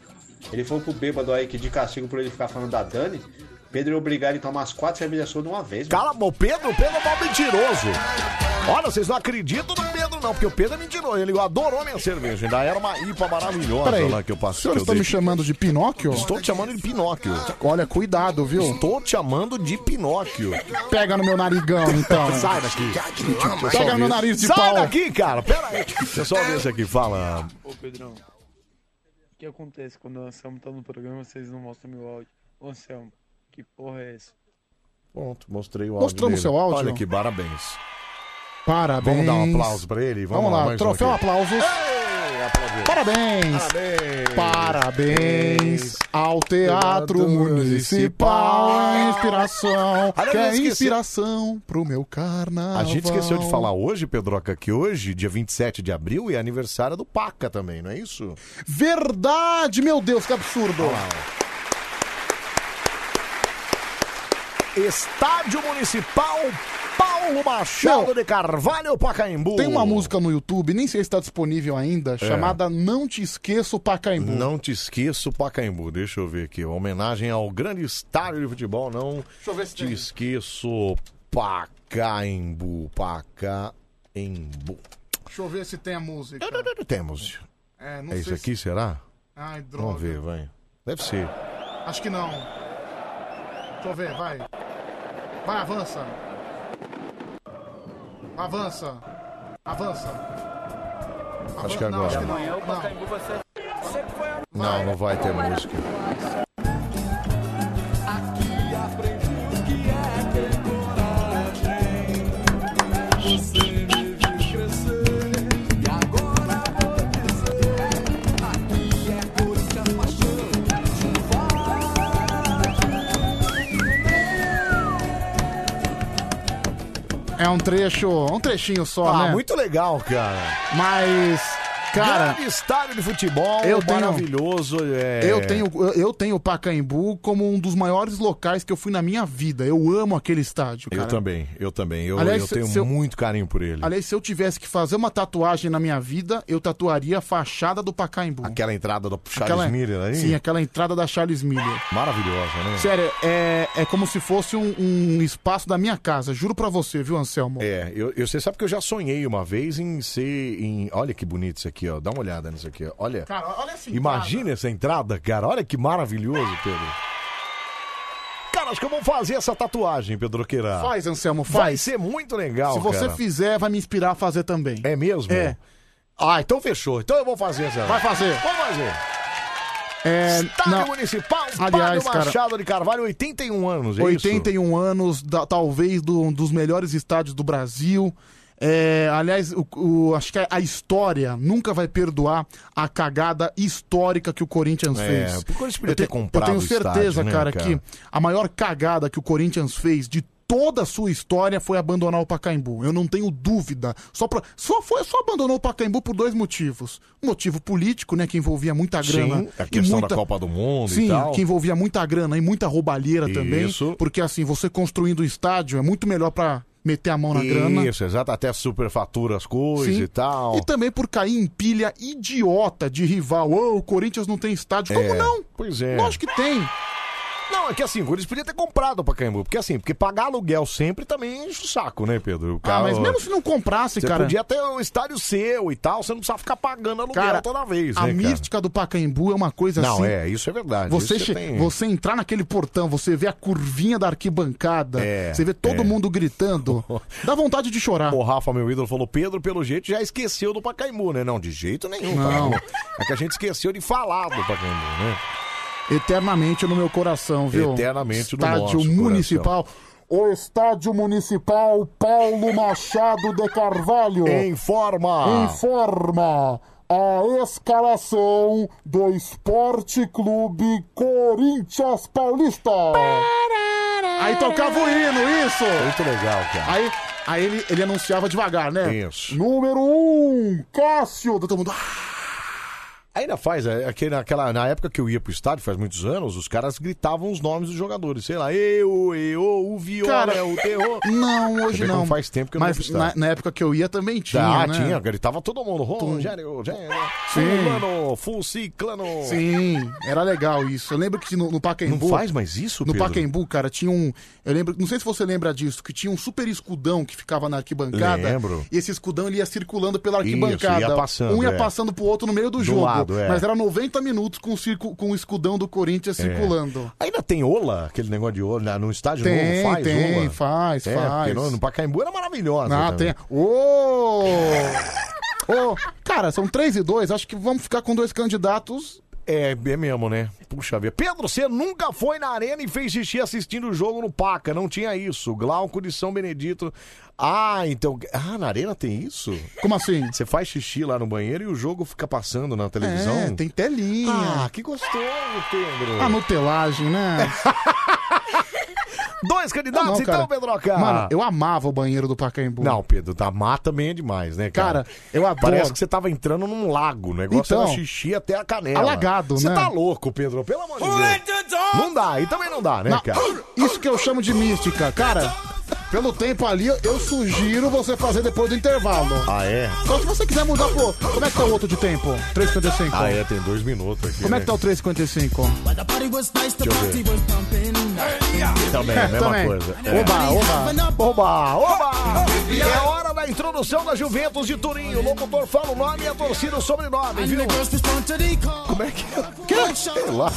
Ele foi pro bêbado aí que de castigo por ele ficar falando da Dani. Pedro ia obrigar ele a tomar as quatro cervejas de uma vez. Cala o Pedro, o Pedro é mal mentiroso. Olha, vocês não acreditam no Pedro, não, porque o Pedro é mentiroso. Ele adorou minha cerveja. Ainda era uma IPA maravilhosa Peraí, lá que eu o passei. senhor que eu está me chamando de Pinóquio? Estou te chamando de Pinóquio. Olha, cuidado, viu? Estou te chamando de Pinóquio. Pega no meu narigão, então. Sai daqui. Pega no meu nariz de Sai pau. daqui, cara. Pera aí. Deixa eu só ver esse aqui. Fala. Ô Pedrão, o que acontece quando o Anselmo tá no programa vocês não mostram meu áudio? Ô Anselmo, que porra é essa? Pronto, mostrei o áudio Mostramos dele. seu áudio? Olha aqui, parabéns. Parabéns. Vamos dar um aplauso pra ele? Vamos, lá, mais um troféu aplausos. Ei. Parabéns. Parabéns. Parabéns ao Teatro Teatro Municipal. É inspiração. Aliás, Que é esqueci- inspiração pro meu carnaval. A gente esqueceu de falar hoje, Pedroca, que hoje, dia 27 de abril, é aniversário do Paca também, não é isso? Verdade, meu Deus, que absurdo. Estádio Municipal Paulo Machado Não. de Carvalho, Pacaembu. Tem uma música no YouTube, nem sei se está disponível ainda, chamada Não Te Esqueço Pacaembu. Não te esqueço, Pacaembu. Deixa eu ver aqui. Homenagem ao grande estádio de futebol. Não Deixa eu ver se te tem. esqueço, Pacaembu. Pacaembu. Deixa eu ver se tem a música. Temos. É, não É isso sei aqui, será? Ai, droga. Vamos ver, vai. Deve ser. Acho que não. Deixa eu ver, vai. Vai, avança. Avança. Avança. Acho que Não, agora. acho que Não, não vai ter música. É um trecho, um trechinho só, Ah, né? muito legal, cara. Mas, cara, Grande estádio de futebol, Eu tenho- maravilhoso. é. eu tenho eu, tenho o Pacaembu como um dos maiores locais que eu fui na minha vida. Eu amo aquele estádio, cara. Eu também, eu também. Eu, Aliás, eu tenho eu- muito carinho por ele. Aliás, se eu tivesse que fazer uma tatuagem na minha vida, eu tatuaria a fachada do Pacaembu. Aquela entrada do Charles Aquela- Miller aí. Sim, aquela entrada da Charles Miller. Maravilhosa, né? Sério, é, é como se fosse um, um espaço da minha casa. Juro pra você, viu, Anselmo? É, eu, eu- você sabe que eu já sonhei uma vez em ser. Em, olha que bonito isso aqui, ó. Dá uma olhada nisso aqui, ó. Olha. Cara, olha assim. Imagina essa entrada, cara. Olha que maravilhoso, Pedro. Cara, acho que eu vou fazer essa tatuagem, Pedro Queira. Faz, Anselmo, Vai faz. ser muito legal, Se você cara. fizer, vai me inspirar a fazer também. É mesmo? É. Ah, então fechou. Então eu vou fazer essa. Vai fazer. Vou fazer. É, Estádio não, Municipal, Aliás, cara- Machado de Carvalho, 81 anos, é 81 anos, da- talvez do- um dos melhores estádios do Brasil. É, aliás, o, o- acho que a história nunca vai perdoar a cagada histórica que o Corinthians É, fez. o Corinthians podia eu, ter te- eu comprado tenho certeza, estádio, né, cara, cara? que a maior cagada que o Corinthians fez de toda a sua história foi abandonar o Pacaembu. Eu não tenho dúvida. Só, pra, só, foi, só abandonou o Pacaembu por dois motivos. Um motivo político, né, que envolvia muita grana. Sim, a e questão muita- da Copa do Mundo Sim, e tal. que envolvia muita grana e muita roubalheira também. Isso. Porque assim, você construindo o estádio é muito melhor pra meter a mão na grana. Isso, exato. Até superfatura as coisas Sim. e tal. E também por cair em pilha idiota de rival. Ô, o Corinthians não tem estádio. Como É, não? Pois é. Lógico que tem. Não, é que assim, o Corinthians podia ter comprado o Pacaembu. Porque assim, porque pagar aluguel sempre também enche o saco, né, Pedro? O Ah, cara- mas mesmo se não comprasse, Você cara. podia ter um estádio seu e tal, você não precisava ficar pagando aluguel Cara, toda vez, a né, cara? mística do Pacaembu é uma coisa Não, assim. é, isso é verdade. Você, Isso che- tem- você entrar naquele portão, você vê a curvinha da arquibancada, É, você vê todo é. mundo gritando, dá vontade de chorar. O Rafa, meu ídolo, falou: Pedro, pelo jeito, já esqueceu do Pacaembu, né? Não, de jeito nenhum. Não. cara. É que a gente esqueceu de falar do Pacaembu, né? Eternamente no meu coração, viu? Eternamente no Estádio nosso Municipal. O Estádio Municipal Paulo Machado de Carvalho. Informa. Informa. A escalação do Esporte Clube Corinthians Paulista. Aí tocava o hino, isso. Muito legal, cara. Aí, aí ele, ele anunciava devagar, né? Isso. Número 1, um, Cássio. Todo mundo... Ainda faz, é, aquele, naquela, na época que eu ia pro estádio, faz muitos anos, os caras gritavam os nomes dos jogadores. Sei lá, eu, eu, o Viola, Cara, o Terror. Não, hoje não. faz tempo que eu não Mas vou pro na, estádio. na época que eu ia também tinha, Ah, né? tinha, gritava todo mundo. Rogério, Rogério, Sim. fulano, fulciclano. Sim, era legal isso. Eu lembro que no, no Pacaembu... Não faz mais isso, No Pedro? Pacaembu, cara, tinha um... Eu lembro, não sei se você lembra disso, que tinha um super escudão que ficava na arquibancada. Lembro. E esse escudão ele ia circulando pela Isso, arquibancada. ia passando, um ia é. passando pro outro no meio do, Do jogo. lado, é. Mas era 90 minutos com o, circo, com o escudão do Corinthians É. circulando. Ainda tem ola, aquele negócio de ola, no estádio Tem, novo faz tem, ola? faz, é, faz. No, no Pacaembu era maravilhosa. Ah, tem. Ô! Ô, cara, são três e dois. Acho que vamos ficar com dois candidatos. É, é mesmo, né? Puxa vida. Pedro, você nunca foi na arena e fez xixi assistindo o jogo no Paca. Não tinha isso. Glauco de São Benedito. Ah, então. Ah, na arena tem isso? Como assim? Você faz xixi lá no banheiro e o jogo fica passando na televisão? É, tem telinha. Ah, que gostoso, Pedro. A nutelagem, né? Dois candidatos, Ah, não, então, cara. Pedroca? Mano, eu amava o banheiro do Pacaembu. Não, Pedro, tá mata também é demais, né, cara? Cara, eu adoro. Parece que você tava entrando num lago. O negócio Então, era xixi até a canela. alagado, Você né? tá louco, Pedro, pelo amor de Deus. Não dá, e também não dá, né, Não, cara? Isso que eu chamo de mística. Cara, pelo tempo ali, eu- sugiro você fazer depois do intervalo. Ah, é? Só se você quiser mudar pro. Como é que tá o outro de tempo? 3,55. Ah, é, tem dois minutos aqui. Como é né? que tá o 3,55? Deixa eu ver. Também, a mesma Também. coisa. É. Oba, oba. Oba, oba! É hora da introdução da Juventus de Turim. O locutor fala o nome e a torcida o sobrenome, viu? Como é que é? Que? Sei lá.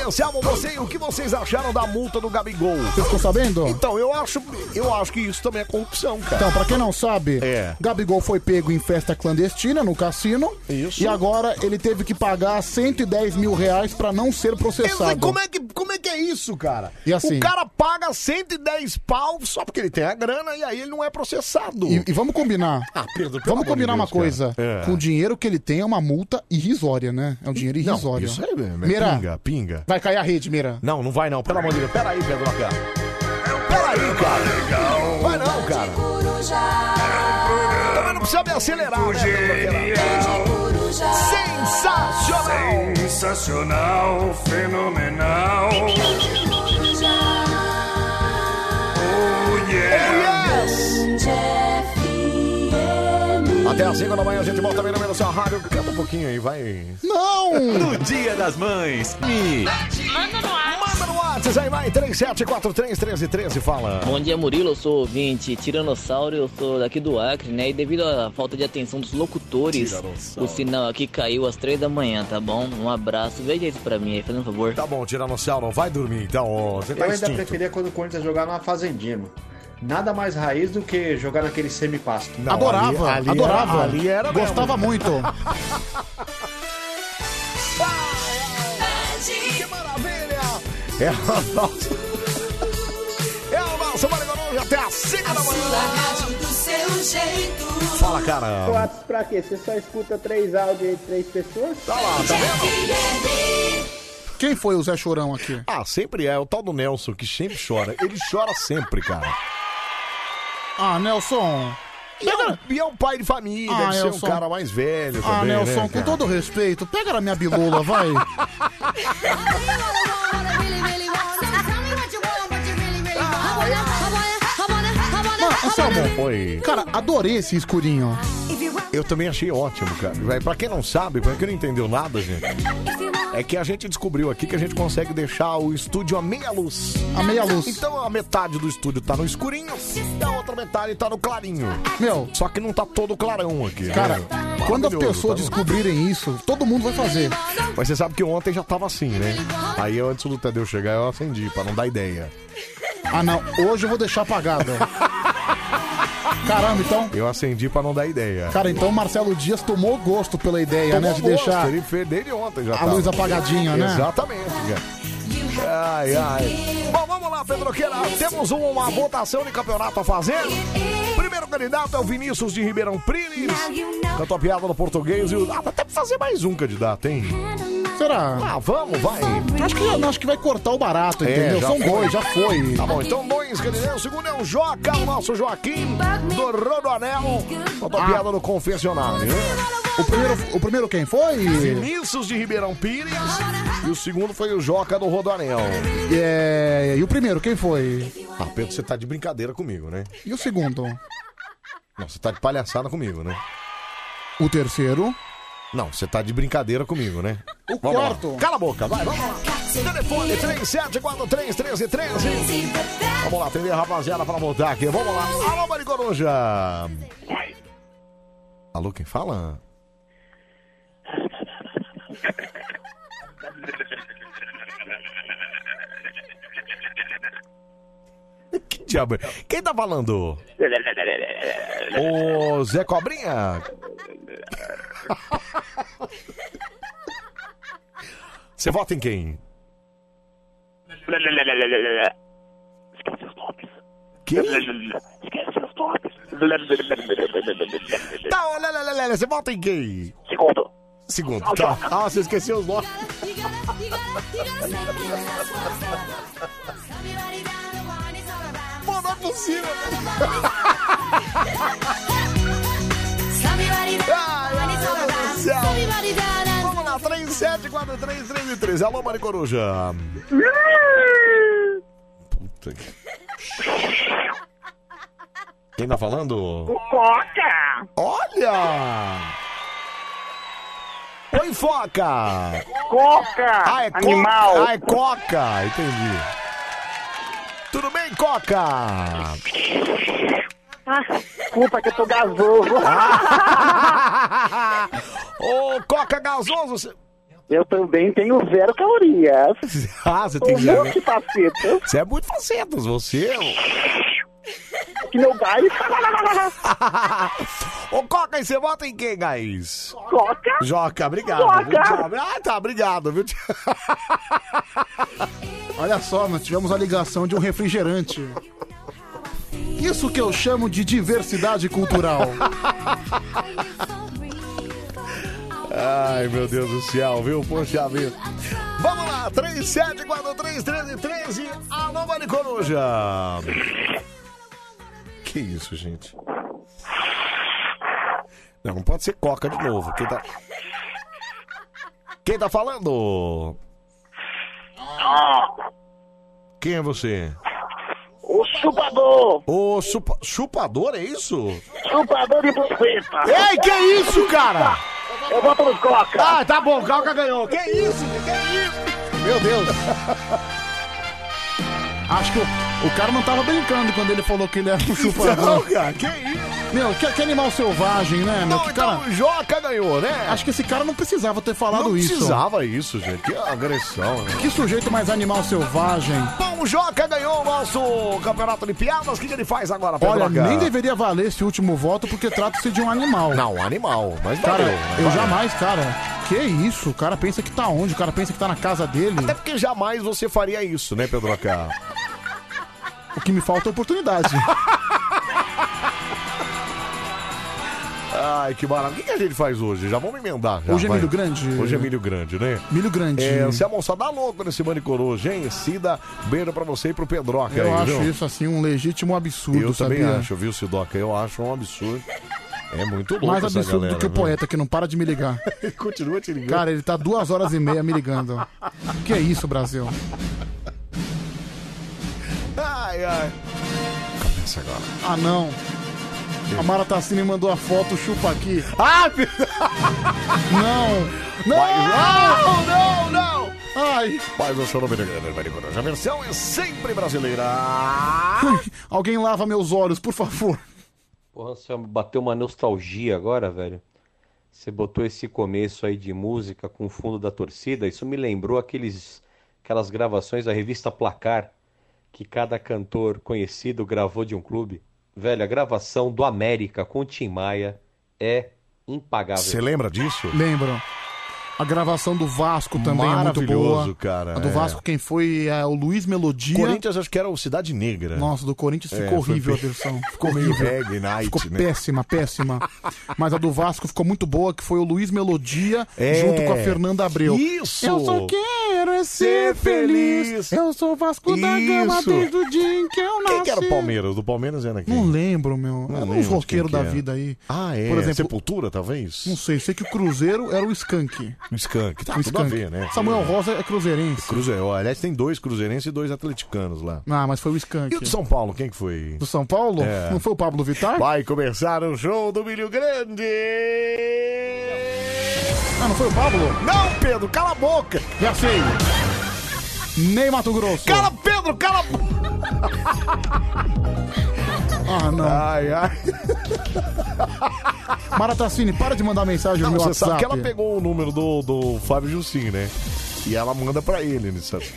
E Anselmo, você, o que vocês acharam da multa do Gabigol? Você ficou sabendo? Então, eu acho, eu acho que isso também é corrupção, cara. Então, pra quem não sabe, É. Gabigol foi pego em festa clandestina no cassino. Isso. E agora ele teve que pagar 110 mil reais pra não ser processado. Como é, que, como é que é isso, cara? E assim- O cara paga 110 pau só porque ele tem a grana e aí ele não é processado. E, e vamos combinar. Ah, Pedro, pelo Vamos de combinar Deus, uma coisa. cara. É. Com o dinheiro que ele tem é uma multa irrisória, né? É um dinheiro Não, irrisório. isso é, é Meira, pinga, pinga. Vai cair a rede, Meira. Não, não vai não, pelo amor de Deus. Pera aí, Pedro, cara. Pera aí, cara. Vai não, cara. Também não precisa me acelerar, né, Pedro? Sensacional! Sensacional, fenomenal. Oh yeah! Até às 5 da manhã a gente volta bem no meio sua rádio. Canta um pouquinho aí, vai. Não! No Dia das Mães, me. Manda no ar. Manda no WhatsApp aí, vai. 37431313, fala. Bom dia, Murilo. Eu sou ouvinte Tiranossauro. Eu sou daqui do Acre, né? E devido à falta de atenção dos locutores, o sinal aqui caiu às três da manhã, tá bom? Um abraço. Veja isso pra mim aí, fazendo um favor. Tá bom, Tiranossauro, vai dormir então. ó, Você Eu tá ainda extinto. preferia quando o Corinthians jogava numa fazendinha, mano. Nada mais raiz do que jogar naquele semipasto. Não, adorava, ali- ali adorava. era- ali era mesmo. Gostava muito. Que maravilha! É a nossa. É o nosso Marigonão até às 5 da manhã. Fala, cara. WhatsApp pra quê? Você só escuta três áudios de três pessoas? Tá lá, tá vendo? Quem foi o Zé Chorão aqui? Ah, sempre é. O tal do Nelson que sempre chora. Ele chora sempre, cara. Ah, Nelson. E é um, e é um pai de família, Ah, deve ser um Nelson. cara mais velho Ah, também, Nelson, né, com cara? todo respeito, pega na minha bilula, vai. Oi. cara, adorei esse escurinho. Eu também achei ótimo, cara. Vai, Pra quem não sabe, pra quem não entendeu nada, gente, é que a gente descobriu aqui que a gente consegue deixar o estúdio a meia luz. A meia luz. Então a metade do estúdio tá no escurinho e a outra metade tá no clarinho. Meu. Só que não tá todo clarão aqui. né? Cara, quando as Maravilhoso, pessoas tá? descobrirem isso, todo mundo vai fazer. Mas você sabe que ontem já tava assim, né? Aí antes do Tadeu chegar, eu acendi, pra não dar ideia. Ah, não. Hoje eu vou deixar apagado. Caramba, então. Eu acendi pra não dar ideia. Cara, então o Marcelo Dias tomou gosto pela ideia, né? De Tomou gosto, deixar Ele fez desde ontem já. a tava. luz apagadinha, né? Exatamente, cara. Ai, ai. Bom, vamos lá, Pedroqueira. Temos uma votação de campeonato a fazer. Primeiro candidato é o Vinícius de Ribeirão Pires. Cantou a piada no português. E o... Ah, dá até pra fazer mais um candidato, hein? Será? Ah, vamos, vai. Acho que, acho que vai cortar o barato, entendeu? É, já São foi. dois, já foi. Tá bom, então dois candidatos. O segundo é o Joca, o nosso Joaquim, do Rodoanel. Cantou a piada no confessionário. O primeiro, o primeiro quem foi? Vinícius de Ribeirão Pires. E o segundo foi o Joca do Rodoanel. É, e o primeiro, quem foi? Ah, Pedro, você tá de brincadeira comigo, né? E o segundo? Não, você tá de palhaçada comigo, né? O terceiro? Não, você tá de brincadeira comigo, né? O Vamos lá. quarto? Cala a boca, vai, vamos lá. Telefone 37431313. Vamos lá, atender a rapaziada pra voltar aqui. Vamos lá. Alô, Maricoruja. Alô, quem fala? Que diabo? é? Quem tá falando? Ô, Zé Cobrinha? Você vota em quem? Esquece os nomes. Quem? Esquece os nomes. Tá, olha, você vota em quem? Segundo. Segundo, tá. Ah, você esqueceu os nomes. Não é possível. Ai, meu. Vamos lá, 374333. Alô, Maricoruja. Puta que... Quem tá falando? Coca! Olha! Oi, foca! Coca! Ah, é Animal! Coca! Ah, é coca! Entendi. Tudo bem, coca? Ah, desculpa que eu tô gasoso. Ô, coca gasoso! Eu também tenho zero calorias. Ah, você tem facetas. Você é muito facetas, você. Que meu gás. Ô, Coca, e você vota em quem, guys? Coca? Joca, obrigado. Joca. viu? Tchau. Ah, tá, obrigado, viu? Olha só, nós tivemos a ligação de um refrigerante. Isso que eu chamo de diversidade cultural. Ai, meu Deus do céu, viu? Poxa vida. Vamos lá, 37431313. Alô, Maricoruja. Que isso, gente? Não, não pode ser Coca de novo. Quem tá... Quem tá falando? Quem é você? O chupador! O chupa... chupador, é isso? Chupador de buceta! Ei, que isso, cara? Eu voto no Coca! Ah, tá bom, Coca ganhou. Que isso? Que isso? Meu Deus. Acho que o, o cara não tava brincando quando ele falou que ele era um chupador. Não, cara, que isso? Meu, que, que animal selvagem, né, meu? Não, que então cara... o Joca ganhou, né? Acho que esse cara não precisava ter falado Não isso. precisava isso, gente. Que agressão, né? Que sujeito mais animal selvagem. Bom, o Joca ganhou o nosso campeonato de piadas. O que, que ele faz agora, Olha, Pedroca? nem deveria valer esse último voto porque trata-se de um animal. Não, um animal. Mas Cara, valeu, eu Valeu. jamais, cara. Que isso? O cara pensa que tá onde? O cara pensa que tá na casa dele. Até porque jamais você faria isso, né, Pedroca? O que me falta é oportunidade. Ai, que maravilha. O que, que a gente faz hoje? Já vamos emendar. Já, Hoje é vai. milho grande? Hoje é milho grande, né? Milho grande. É, você é moçada louco nesse Manicoro hoje, hein? Cida, beijo pra você e pro Pedroca Eu aí, acho viu? isso assim um legítimo absurdo, Eu também sabia? acho, viu, Sidoca? Eu acho um absurdo. É muito louco Mais essa absurdo galera, do que o viu? poeta que não para de me ligar. Ele continua te ligando. Cara, ele tá duas horas e meia me ligando. Que é isso, Brasil? Ai, ai. Começa agora. Ah, não. A Mara Tassini mandou a foto, chupa aqui. Ah, Não! Não! Não, não, não! Ai! Mas o Band Coruja. A versão é sempre brasileira. Alguém lava meus olhos, por favor. Porra, você bateu uma nostalgia agora, velho. Você botou esse começo aí de música com o fundo da torcida. Isso me lembrou aqueles, aquelas gravações da revista Placar que cada cantor conhecido gravou de um clube. Velho, a gravação do América com o Tim Maia é impagável. Você lembra disso? Lembro. A gravação do Vasco também é muito boa. Maravilhoso, cara, A do é. Vasco, quem foi é o Luiz Melodia. Corinthians, acho que era o Cidade Negra. Nossa, do Corinthians É, ficou foi horrível a versão. Ficou horrível. reggae night, ficou né? péssima, péssima. Mas a do Vasco ficou muito boa, que foi o Luiz Melodia É. junto com a Fernanda Abreu. Isso! Eu só quero é ser feliz. Eu sou Vasco da Gama Isso. desde o dia em que eu nasci. Quem que era o Palmeiras? Do Palmeiras era quem? Não lembro, meu. Era uns roqueiros da vida aí. Ah, é? Por exemplo, Sepultura, talvez? não sei, sei que o Cruzeiro era o Skank. O Skank. Tá, O tudo a Skank. ver, né? Samuel Rosa é cruzeirense. Cruzeiro. Aliás, tem dois cruzeirenses e dois atleticanos lá. Ah, mas foi o Skank. E o de São Paulo, quem que foi? Do São Paulo? É. Não foi o Pablo Vittar? Vai começar o show do Milho Grande! Ah, não foi o Pablo? Não, Pedro, cala a boca! Já sei. Ney Mato Grosso. Cala, Pedro, cala a boca! Ah, não. Ai, ai. Maratacine, para de mandar mensagem no Não, meu você WhatsApp. sabe que ela pegou o número do, do Fábio Jussim, né? E ela manda pra ele, né? sabe?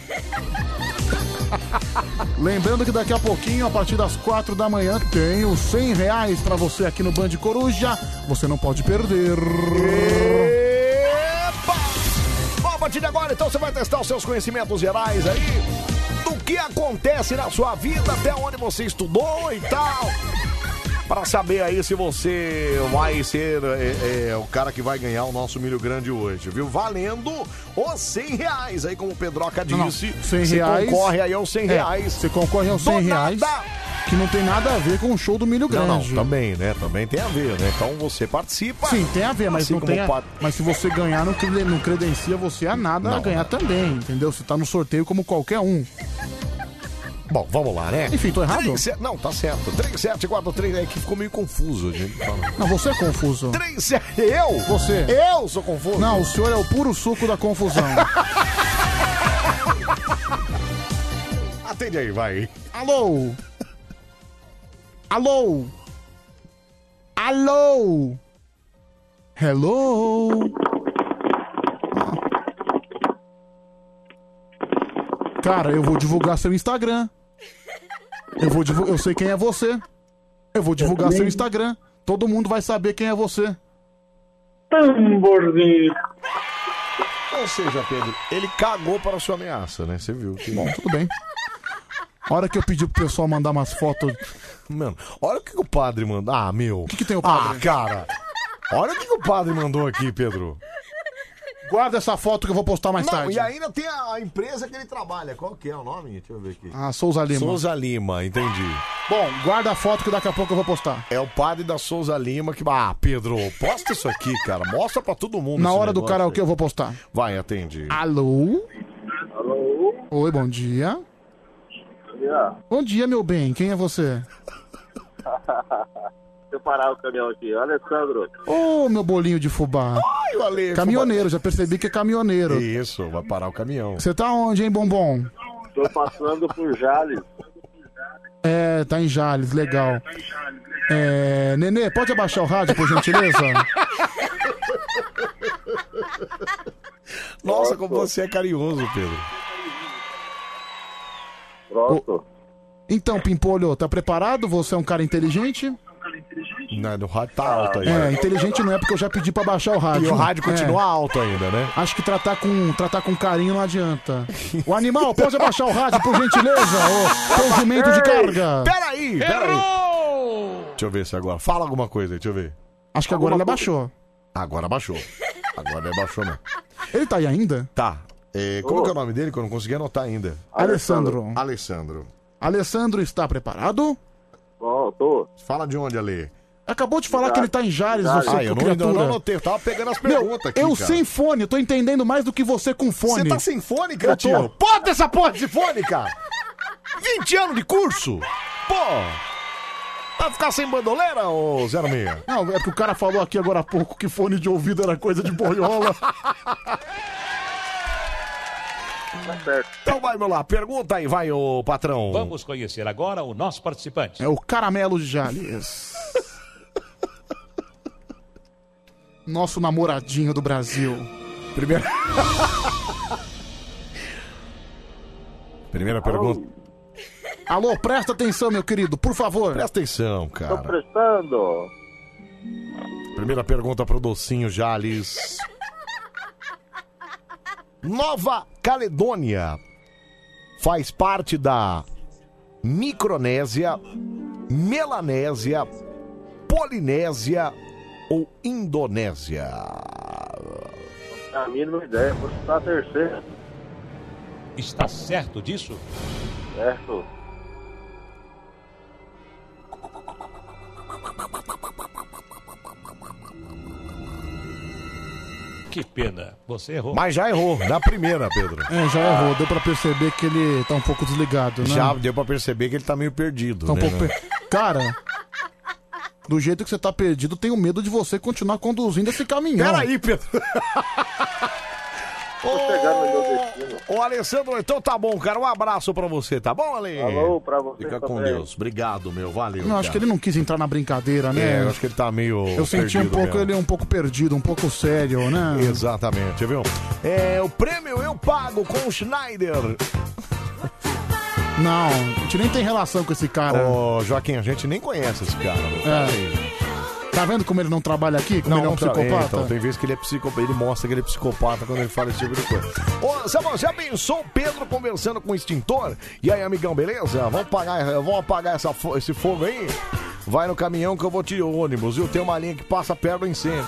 Lembrando que daqui a pouquinho, a partir das quatro da manhã, tem os 100 reais pra você aqui no Band Coruja. Você não pode perder. Partir de agora, então, você vai testar os seus conhecimentos gerais aí do que acontece na sua vida, até onde você estudou e tal. Pra saber aí se você vai ser é, é, o cara que vai ganhar o nosso milho grande hoje, viu? Valendo os 100 reais aí, como o Pedroca Não, não, disse. 100 você reais. concorre aí aos 100 É, reais. Você concorre aos 100 Do reais. nada. Que não tem nada a ver com o show do Milho Não, Grande. não, também, né? Também tem a ver, né? Então você participa. Sim, tem a ver, mas Assim não tem a... pa- Mas se você ganhar, não, creden- não credencia você a nada a Não. ganhar também, entendeu? Você tá no sorteio como qualquer um. Bom, vamos lá, né? Enfim, tô errado? Não, tá certo. 3743 é que ficou meio confuso, a gente. Não, você é confuso. 37 Eu? Você. Eu sou confuso? Não, o senhor é o puro suco da confusão. Atende aí, vai. Alô? Alô? Alô? Hello? Cara, eu vou divulgar seu Instagram. Eu vou divulgar, eu sei quem é você. Eu vou divulgar seu Instagram. Todo mundo vai saber quem é você. Tamborzinho. Ou seja, Pedro, ele cagou para a sua ameaça, né? Você viu que. Bom, tudo bem. A hora que eu pedi pro pessoal mandar umas fotos. Mano, olha o que, que o padre mandou. Ah, meu. O que, que tem o padre? Ah, cara. Olha o que, que o padre mandou aqui, Pedro. Guarda essa foto que eu vou postar mais Não, tarde. e ainda tem a, a empresa que ele trabalha. Qual que é o nome? Deixa eu ver aqui. Ah, Souza Lima. Souza Lima, entendi. Bom, guarda a foto que daqui a pouco eu vou postar. É o padre da Souza Lima que. Ah, Pedro, posta isso aqui, cara. Mostra pra todo mundo. Na esse hora do negócio karaokê aí. eu vou postar. Vai, atende. Alô? Alô? Oi, bom dia. Yeah. Bom dia, meu bem. Quem é você? Deixa eu parar o caminhão aqui. Alessandro. Ô, meu bolinho de fubá. Ai, o Ale, Caminhoneiro, já percebi que é caminhoneiro. Isso, vai parar o caminhão. Você tá onde, hein, bombom? Tô passando por Jales. É, tá em Jales, legal. É, Nenê, pode abaixar o rádio, por gentileza? Nossa, como você é carinhoso, Pedro. Pronto. Então, Pimpolho, tá preparado? Você é um cara inteligente? Não, o rádio tá alto aí. É, inteligente não é porque eu já pedi pra baixar o rádio. E o rádio É. continua alto ainda, né? Acho que tratar com, tratar com carinho não adianta. O animal, pode abaixar o rádio, por gentileza? Ô, seu jumento de carga. Peraí, peraí. Deixa eu ver se agora. Fala alguma coisa aí, deixa eu ver. Acho que agora ele abaixou. Agora baixou. Agora ele baixou, né? Ele tá aí ainda? Tá. É, como que é o nome dele que eu não consegui anotar ainda? Alessandro. Alessandro. Alessandro está preparado? Bom, tô. Fala de onde, Ale? Acabou de falar que ele tá em Jales, você Ah, eu não, criatura. eu não anotei, eu tava pegando as perguntas aqui, eu cara. sem fone, eu tô entendendo mais do que você com fone. Você tá sem fone, Eu criatura? Bota essa porra de fone, cara! 20 anos de curso! Pô! Vai ficar sem bandoleira, ô Zé Meia? Não, é que o cara falou aqui agora há pouco que fone de ouvido era coisa de boiola. Tá certo. Então vai, meu lá, pergunta aí, vai, ô patrão. Vamos conhecer agora o nosso participante. É o caramelo de Jales. Nosso namoradinho do Brasil. Primeira. Primeira pergunta. Alô, presta atenção, meu querido, por favor. Presta atenção, Tô cara. prestando. Primeira pergunta pro Docinho Jales. Nova Caledônia faz parte da Micronésia, Melanésia, Polinésia ou Indonésia? A mínima ideia, chutar a terceira. Está certo disso? Certo. Que pena. Você errou. Mas já errou, na primeira, Pedro. É, já errou. Deu pra perceber que ele tá um pouco desligado, né? Já deu pra perceber que ele tá meio perdido. Tá um né, pouco per... Cara, do jeito que você tá perdido, tenho medo de você continuar conduzindo esse caminhão. Peraí, Pedro. Ô, Alessandro, então tá bom, cara. Um abraço pra você, tá bom, Ale? Alô, pra você Fica com também. Deus. Obrigado, meu. Valeu. Não, acho que cara. ele não quis entrar na brincadeira, né? É, eu acho que ele tá meio. Eu senti um perdido pouco mesmo. ele um pouco perdido, um pouco sério, né? Exatamente, viu? É, o prêmio eu pago com o Schneider. Não, a gente nem tem relação com esse cara. Ô, Joaquim, a gente nem conhece esse cara. meu. É. Peraí. Tá vendo como ele não trabalha aqui? Como ele é um tra- psicopata? então, tem vezes que ele é psicopata, ele mostra que ele é psicopata quando ele fala esse tipo de coisa. Ô, Samuel, já pensou o Pedro conversando com o extintor? E aí, amigão, beleza? Vamos apagar, vamos apagar essa, fo- esse fogo aí? Vai no caminhão que eu vou te ônibus, viu? Tem uma linha que passa perto do incêndio.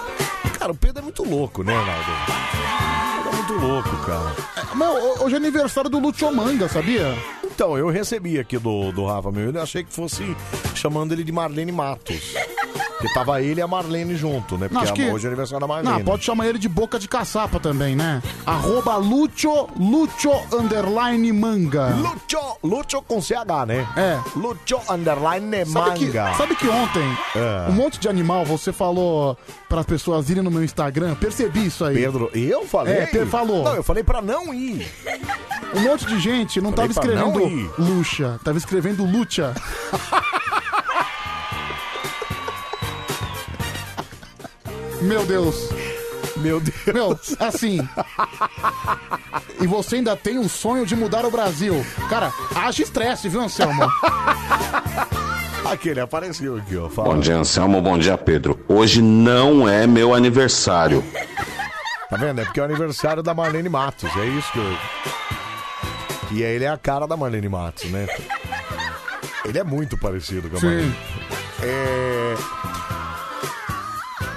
Cara, o Pedro é muito louco, né, Naldo? Ele é muito louco, cara. Meu, hoje é aniversário do Lúcio Manga, sabia? Então, eu recebi aqui do, do Rafa meu, eu achei que fosse chamando ele de Marlene Matos. Porque tava ele e a Marlene junto, né? Não, Porque acho que- hoje é aniversário da Marlene. Não, pode chamar ele de boca de caçapa também, né? Arroba Lúcio, Lúcio underline manga. Lúcio, Lúcio com CH, né? É. Lúcio underline Sabe que, manga. sabe que ontem, É. um monte de animal você falou para as pessoas irem no meu Instagram? Percebi isso aí. Pedro, eu falei? É, Pedro falou. Não, eu falei pra não ir. Um monte de gente não Falei tava pra não escrevendo ir. Luxa, tava escrevendo Lucha. Meu Deus. Meu Deus. Meu, assim. e você ainda tem um sonho de mudar o Brasil. Cara, haja estresse, viu, Anselmo? Aquele apareceu aqui, ó. Fala. Bom dia, Anselmo. Bom dia, Pedro. Hoje não é meu aniversário. Tá vendo? É porque é o aniversário da Marlene Matos, é isso que eu... E aí ele é a cara da Marlene Matos, né? Ele é muito parecido com a Sim. Marlene. É...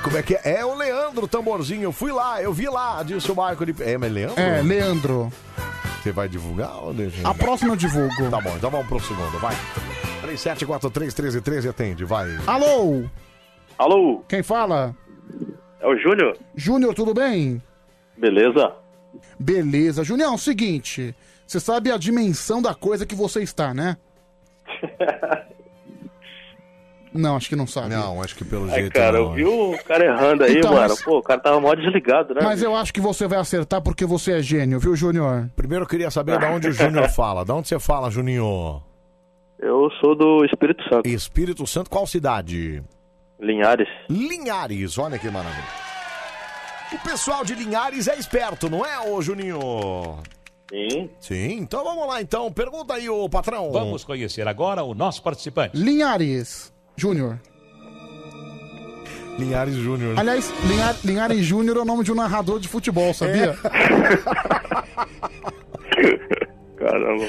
Como é que é? É o Leandro Tamborzinho. Eu fui lá, eu vi lá, disse o Marco de... É, mas Leandro? É, Leandro. Você vai divulgar ou deixa? A próxima eu divulgo. Tá bom, então vamos pro segundo, vai. 37431313 atende, vai. Alô? Alô? Quem fala? É o Júnior? Júnior, tudo bem? Beleza? Beleza. Júnior, é o seguinte. Você sabe a dimensão da coisa que você está, né? Não, acho que não sabe. Não, acho que pelo Ai, cara, eu vi o cara errando aí, Então, mano. mas- Pô, o cara tava mó desligado, né? Mas eu acho que você vai acertar porque você é gênio, viu, Júnior? Primeiro eu queria saber de onde o Júnior fala. De onde você fala, Juninho? Eu sou do Espírito Santo. Espírito Santo, qual cidade? Linhares. Linhares, olha que maravilha. O pessoal de Linhares é esperto, não é, ô Juninho? Sim. Sim, então vamos lá então. Pergunta aí, ô patrão. Vamos conhecer agora o nosso participante. Linhares Júnior. Linhares Júnior. Aliás, Linha- Linhares Júnior é o nome de um narrador de futebol, sabia? Caramba,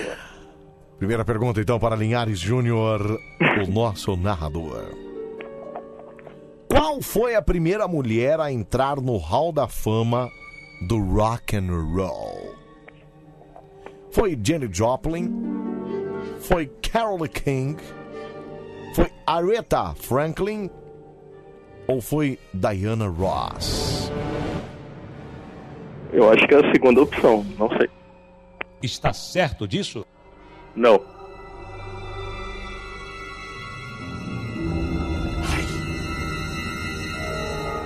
Primeira pergunta então para Linhares Júnior, o nosso narrador. Qual foi a primeira mulher a entrar no Hall da Fama do Rock and Roll? foi Jenny Joplin, foi Carole King, foi Aretha Franklin ou foi Diana Ross? Eu acho que é a segunda opção, não sei. Está certo disso? Não. Ai.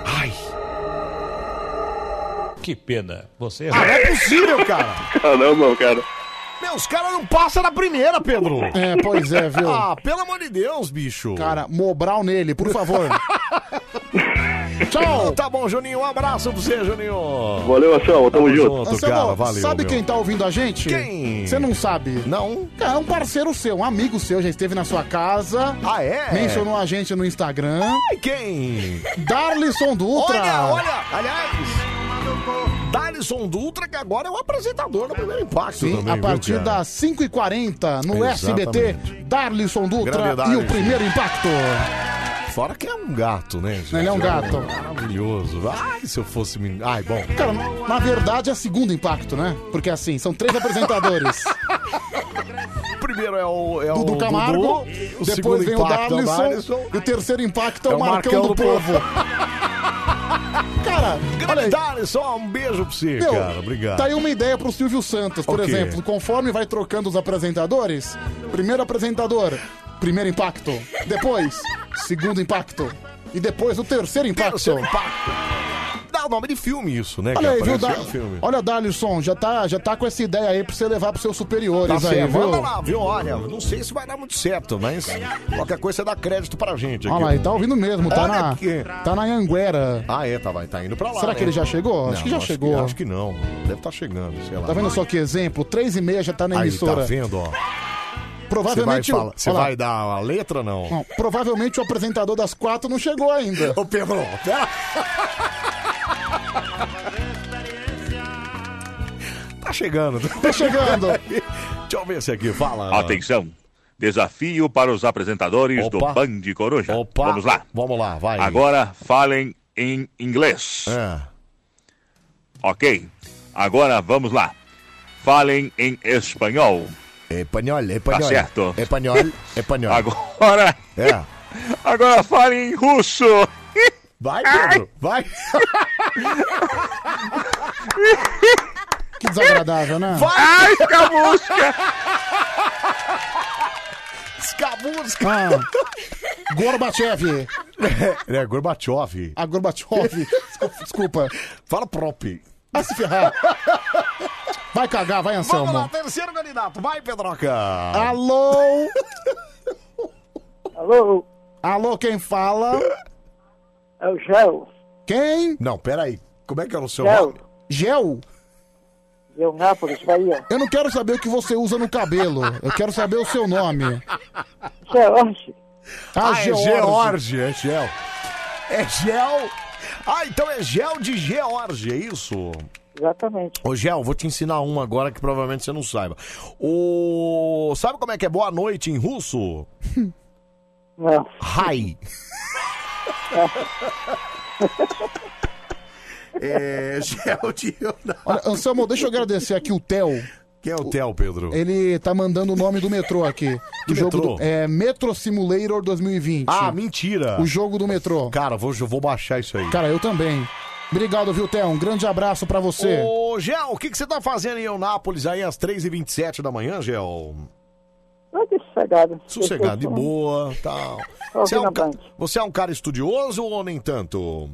Ai. Que pena. Você. Ah, não é possível, cara! Ah, Caramba, cara. Meu, os caras não passam na primeira, Pedro. É, pois é, viu? Ah, pelo amor de Deus, bicho. Cara, Mobral nele, por favor. Tchau. Tá bom, Juninho. Um abraço pra você, Juninho. Valeu, Anselmo. Tamo junto. junto, Anselmo, cara. Valeu, sabe meu. quem tá ouvindo a gente? Quem? Você não sabe? Não. Cara, é um parceiro seu, um amigo seu, já esteve na sua casa. Ah, é? Mencionou a gente no Instagram. Ai, quem? Darlison Dutra. Olha, olha, aliás. Darlison Dutra, que agora é o apresentador do primeiro impacto Sim, também, a partir cara? das 5h40 no Exatamente. SBT, Darlison Dutra Grande e o primeiro impacto. Fora que é um gato, né, gente? Ele é um gato. Maravilhoso. Ai, se eu fosse. Ai, bom. Cara, na verdade é segundo impacto, né? Porque assim, são três apresentadores. O primeiro é o, é Dudu o Camargo, depois vem o impacto é o Darlison, Darlison. e o terceiro impacto é, o Marcão, do, Povo. Cara, olha aí. Darlison, um beijo pra você, Meu, cara. Obrigado. Tá aí uma ideia pro Silvio Santos, por O quê? exemplo. Conforme vai trocando os apresentadores, primeiro apresentador, primeiro impacto. Depois, segundo impacto. E depois o terceiro impacto. Terceiro impacto. Dá o nome de filme isso, né? Olha que aí, viu, Dar... no filme. Olha, Darlison, já tá, já tá com essa ideia aí pra você levar pros seus superiores Tá aí, certo. viu? Manda lá, viu? Olha, não sei se vai dar muito certo, mas qualquer coisa você dá crédito pra gente aqui. Olha lá, ele tá ouvindo mesmo, tá Olha na, aqui. tá na Anguera. Ah, é, tá, vai, tá indo pra lá. Será né? que ele já chegou? Acho Não, que já chegou. acho que não. Deve estar chegando, sei lá. Tá vendo só que exemplo? Três e meia já tá na Aí, emissora. tá vendo, ó. Provavelmente Você vai, falar- você vai dar a letra ou não? Não, provavelmente o apresentador das quatro não chegou ainda. Ô, Pedro, pera. Tá chegando. Tá chegando. Deixa eu ver esse aqui, fala. Atenção. Desafio para os apresentadores Opa. do Band Coruja. Opa. Vamos lá. Vamos lá, vai. Agora falem em inglês. É. Ok. Agora vamos lá. Falem em espanhol. Espanhol, espanhol. Tá certo. Espanhol, espanhol. Agora. É. Agora falem em russo. Vai, Pedro, vai. Que desagradável, né? Vai! Ai, Camusca! Escabusca! Ah, Gorbachev. É, é Gorbachev. A Gorbachev. Desculpa, desculpa. Fala prop. Vai se ferrar. Vai cagar, vai, Anselmo. Vamos lá, terceiro candidato. Vai, Pedroca. Alô? Alô? Alô, quem fala? É o Gel. Quem? Não, peraí. Como é que era o seu Gel. nome? Gel? Geonápolis, Bahia. Eu não quero saber o que você usa no cabelo. Eu quero saber o seu nome. George. Ah, Ah, é George. George, é gel. É gel. Ah, então é gel de George, é isso? Exatamente. Ô, Gel, vou te ensinar um agora que provavelmente você não saiba. O... Sabe como é que é boa noite em russo? Não. Hi. É, gel de... Olha, Anselmo, deixa eu agradecer aqui o Theo. Quem é o Theo, Pedro? Ele tá mandando o nome do metrô aqui. Que do jogo metrô? do, é Metro Simulator 2020. Ah, mentira. O jogo do metrô. Cara, vou, eu vou baixar isso aí. Cara, eu também. Obrigado, viu, Theo? Um grande abraço pra você. Ô, Gel, o que, que você tá fazendo em Eunápolis aí às 3h27 da manhã, Gel? Vai ter sossegado. Sossegado, de boa, tal. Você é, um ca- você é um cara estudioso ou nem tanto?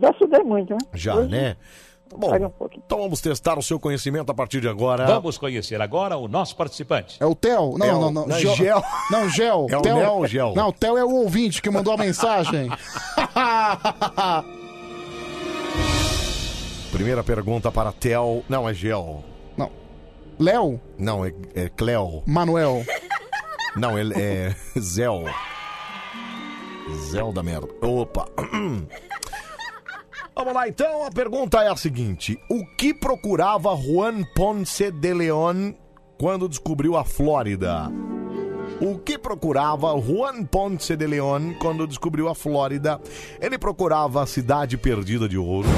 Já estudei muito, né? Já, Hoje, né? Bom, Pega um então vamos testar o seu conhecimento a partir de agora. Vamos conhecer agora o nosso participante. É o Theo? Não, É o- não, não. não é Gel- Gel. Não, Gel. É o Theo- Neo ou Gel? Não, o Theo é o ouvinte que mandou a mensagem. Primeira pergunta para Tel. Não, é Gel. Não. Léo? Não, é, é Cleo. Manuel. Não, ele é Zel. Zel da merda. Opa. Vamos lá, então. A pergunta é a seguinte: O que procurava Juan Ponce de León quando descobriu a Flórida? O que procurava Juan Ponce de León quando descobriu a Flórida? Ele procurava a cidade perdida de ouro.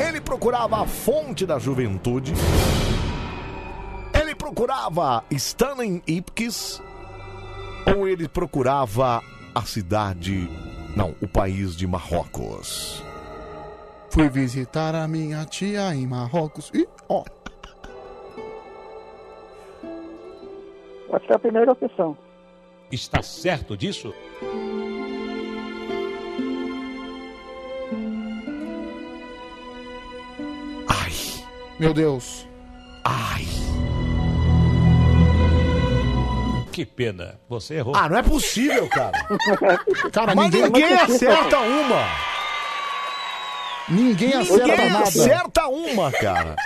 Ele procurava a fonte da juventude. Ele procurava Stanley Ipkiss. Ou ele procurava a cidade. Não, o país de Marrocos. Fui visitar a minha tia em Marrocos. Ih, ó. Pode ser a primeira opção. Está certo disso? Meu Deus. Que pena. Você errou. Ah, não é possível, cara. Cara, Mas ninguém- ninguém acerta uma. Ninguém acerta Ninguém nada. acerta uma, cara.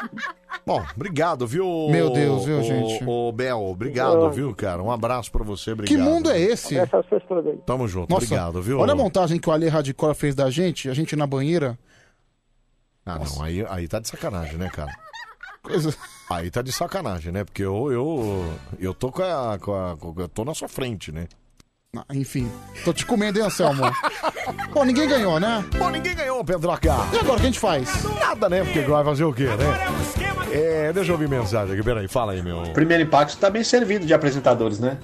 Bom, obrigado, viu? Meu Deus, viu, gente? Ô, Bel, obrigado, viu, cara? Um abraço pra você, obrigado. Que mundo é esse? Tamo junto, Nossa, obrigado, viu? Olha a montagem que o Ale Radical fez da gente, a gente na banheira. Ah, não, aí, aí tá de sacanagem, né, cara? Coisa... Aí tá de sacanagem, né? Porque eu, eu, eu tô com a, com a- com- Eu tô na sua frente, né? Ah, Enfim, tô te comendo, hein, Anselmo? Pô, ninguém ganhou, né? Pô, ninguém ganhou, Pedroca. E agora, o que a gente faz? Nada, né? Porque vai fazer o quê, né? É, deixa eu ouvir mensagem aqui, peraí, fala aí, meu. Primeiro impacto tá bem servido de apresentadores, né?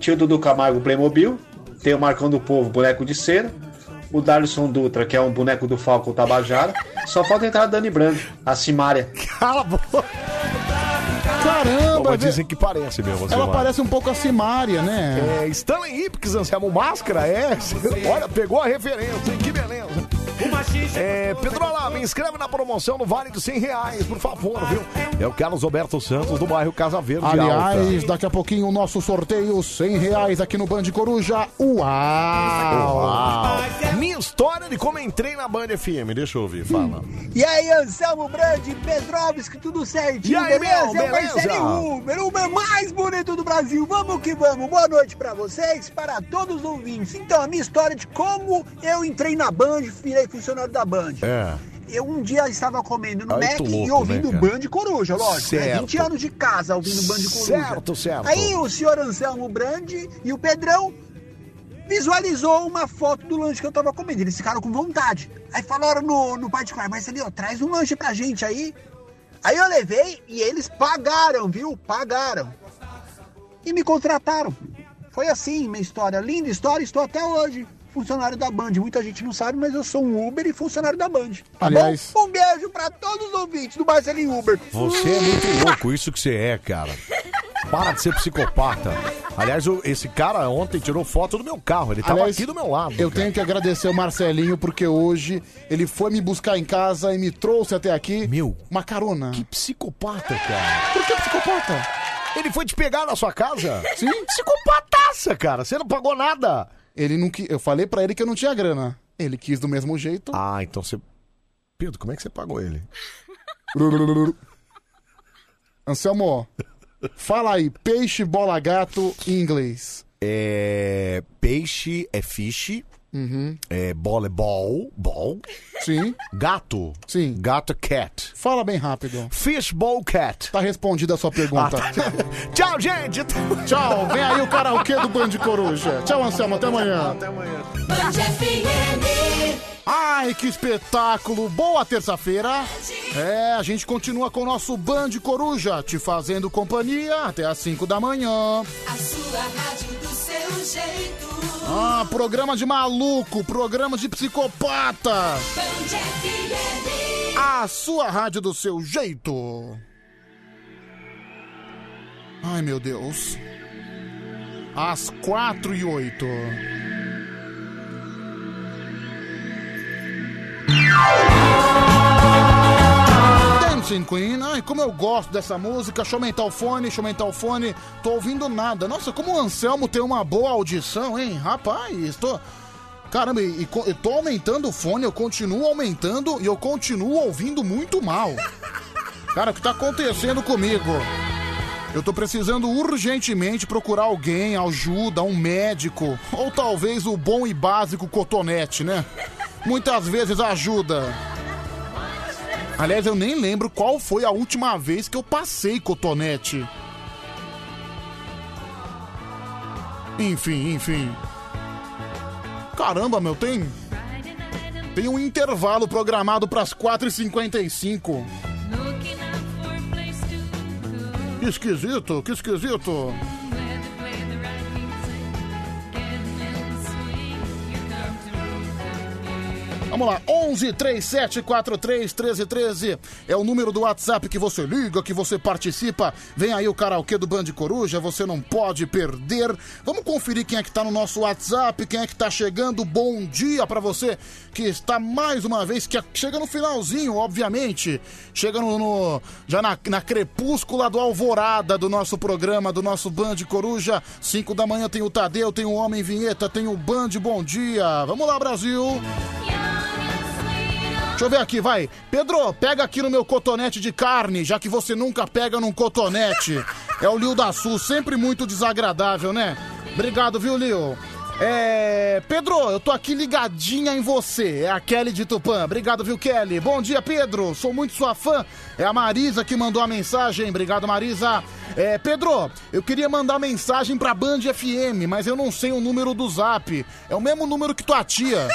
Tio Dudu Camargo Playmobil, tem o Marcão do Povo, boneco de cera, o Darlison Dutra, que é um boneco do Falco Tabajara, só falta entrar a Dani Brand, a Simária. Cala a boca! Caramba, Mas dizem que parece mesmo, ela Silmar. parece um pouco a Simária, né? É, Stanley Ipkiss, Anselmo Máscara, é. Olha, pegou a referência, hein? Que beleza. É, Me inscreve na promoção no Vale de 100 reais, por favor, viu? É o Carlos Roberto Santos, do bairro Casa Verde Aliás, Alta. daqui a pouquinho o nosso sorteio, 100 reais aqui no Band Coruja. Uau! Uau! Minha história de como entrei na Band FM, deixa eu ouvir, fala. E aí, Anselmo Brandi, Pedrovski, tudo certinho, E aí, beleza? meu, É o Marcelo beleza? Uber, o Uber mais bonito do Brasil. Vamos que vamos. Boa noite pra vocês, para todos os ouvintes. Então, a minha história de como eu entrei na Band, virei funcionário da Band. É. Eu um dia estava comendo no Ai, Mac tô e louco, ouvindo né? Band Coruja, lógico. Né? Certo. 20 anos de casa ouvindo Band Coruja. Certo, certo. Aí o senhor Anselmo Brandi e o Pedrão visualizou uma foto do lanche que eu tava comendo. Eles ficaram com vontade. Aí falaram no, no particular, Marcelinho, traz um lanche pra gente aí. Aí eu levei e eles pagaram, viu? Pagaram. E me contrataram. Foi assim minha história. Linda história, estou até hoje. Funcionário da Band. Muita gente não sabe, mas eu sou um Uber e funcionário da Band. Tá Aliás- bom? Um beijo pra todos os ouvintes do Marcelinho Uber. Você é muito louco, isso que você é, cara. Para de ser psicopata. Aliás, o- esse cara ontem tirou foto do meu carro, ele tava Aliás, aqui do meu lado. Eu cara. tenho que agradecer o Marcelinho, porque hoje ele foi me buscar em casa e me trouxe até aqui. Meu. Uma carona. Que psicopata, cara. Por que psicopata? Ele foi te pegar na sua casa? Sim. Psicopataça, cara. Você não pagou nada. Ele não qui... Eu falei pra ele que eu não tinha grana. Ele quis do mesmo jeito. Ah, então você. Pedro, como é que você pagou ele? Anselmo, fala aí, peixe, bola, gato em inglês. É. Peixe é fish. Uhum. É bola é ball. Ball. Sim. Gato. Sim. Gato é cat. Fala bem rápido. Fishbowl cat. Tá respondida a sua pergunta. Ah, tá. Tchau, gente. Tchau, vem aí o karaokê do Band Coruja. Tchau, Anselmo, até amanhã. Até amanhã. Ai, que espetáculo! Boa terça-feira! É, a gente continua com o nosso Band Coruja, te fazendo companhia até às 5 da manhã. A sua rádio do seu jeito. Ah, programa de maluco, programa de psicopata. A sua rádio do seu jeito. Ai, meu Deus. Às 4 e 8. Dancing Queen, ai, como eu gosto dessa música. Deixa eu aumentar o fone, deixa eu aumentar o fone. Tô ouvindo nada. Nossa, como o Anselmo tem uma boa audição, hein? Rapaz, tô. Caramba, e, e tô aumentando o fone, eu continuo aumentando e eu continuo ouvindo muito mal. Cara, o que tá acontecendo comigo? Eu tô precisando urgentemente procurar alguém, ajuda, um médico, ou talvez o bom e básico cotonete, né? Muitas vezes ajuda. Aliás, eu nem lembro qual foi a última vez que eu passei cotonete. Enfim, enfim. Caramba, meu, tem. Tem um intervalo programado pras 4h55. Que esquisito, que esquisito. Vamos lá, 11 37 43 13 13 é o número do WhatsApp que você liga, que você participa. Vem aí o karaokê do Band Coruja, você não pode perder. Vamos conferir quem é que tá no nosso WhatsApp, quem é que tá chegando. Bom dia pra você que está mais uma vez, que chega no finalzinho, obviamente. Chega no, no- já na, na crepúscula do alvorada do nosso programa, do nosso Band Coruja. 5 da manhã tem o Tadeu, tem o Homem Vinheta, tem o Band Bom Dia. Vamos lá, Brasil! Deixa eu ver aqui, vai. Pedro, pega aqui no meu cotonete de carne, já que você nunca pega num cotonete. É o Lio da Sul, sempre muito desagradável, né? Obrigado, viu, Lio? É. Pedro, eu tô aqui ligadinha em você. É a Kelly de Tupã. Obrigado, viu, Kelly? Bom dia, Pedro. Sou muito sua fã. É a Marisa que mandou a mensagem. Obrigado, Marisa. É, Pedro, eu queria mandar mensagem pra Band FM, mas eu não sei o número do zap. É o mesmo número que tua tia.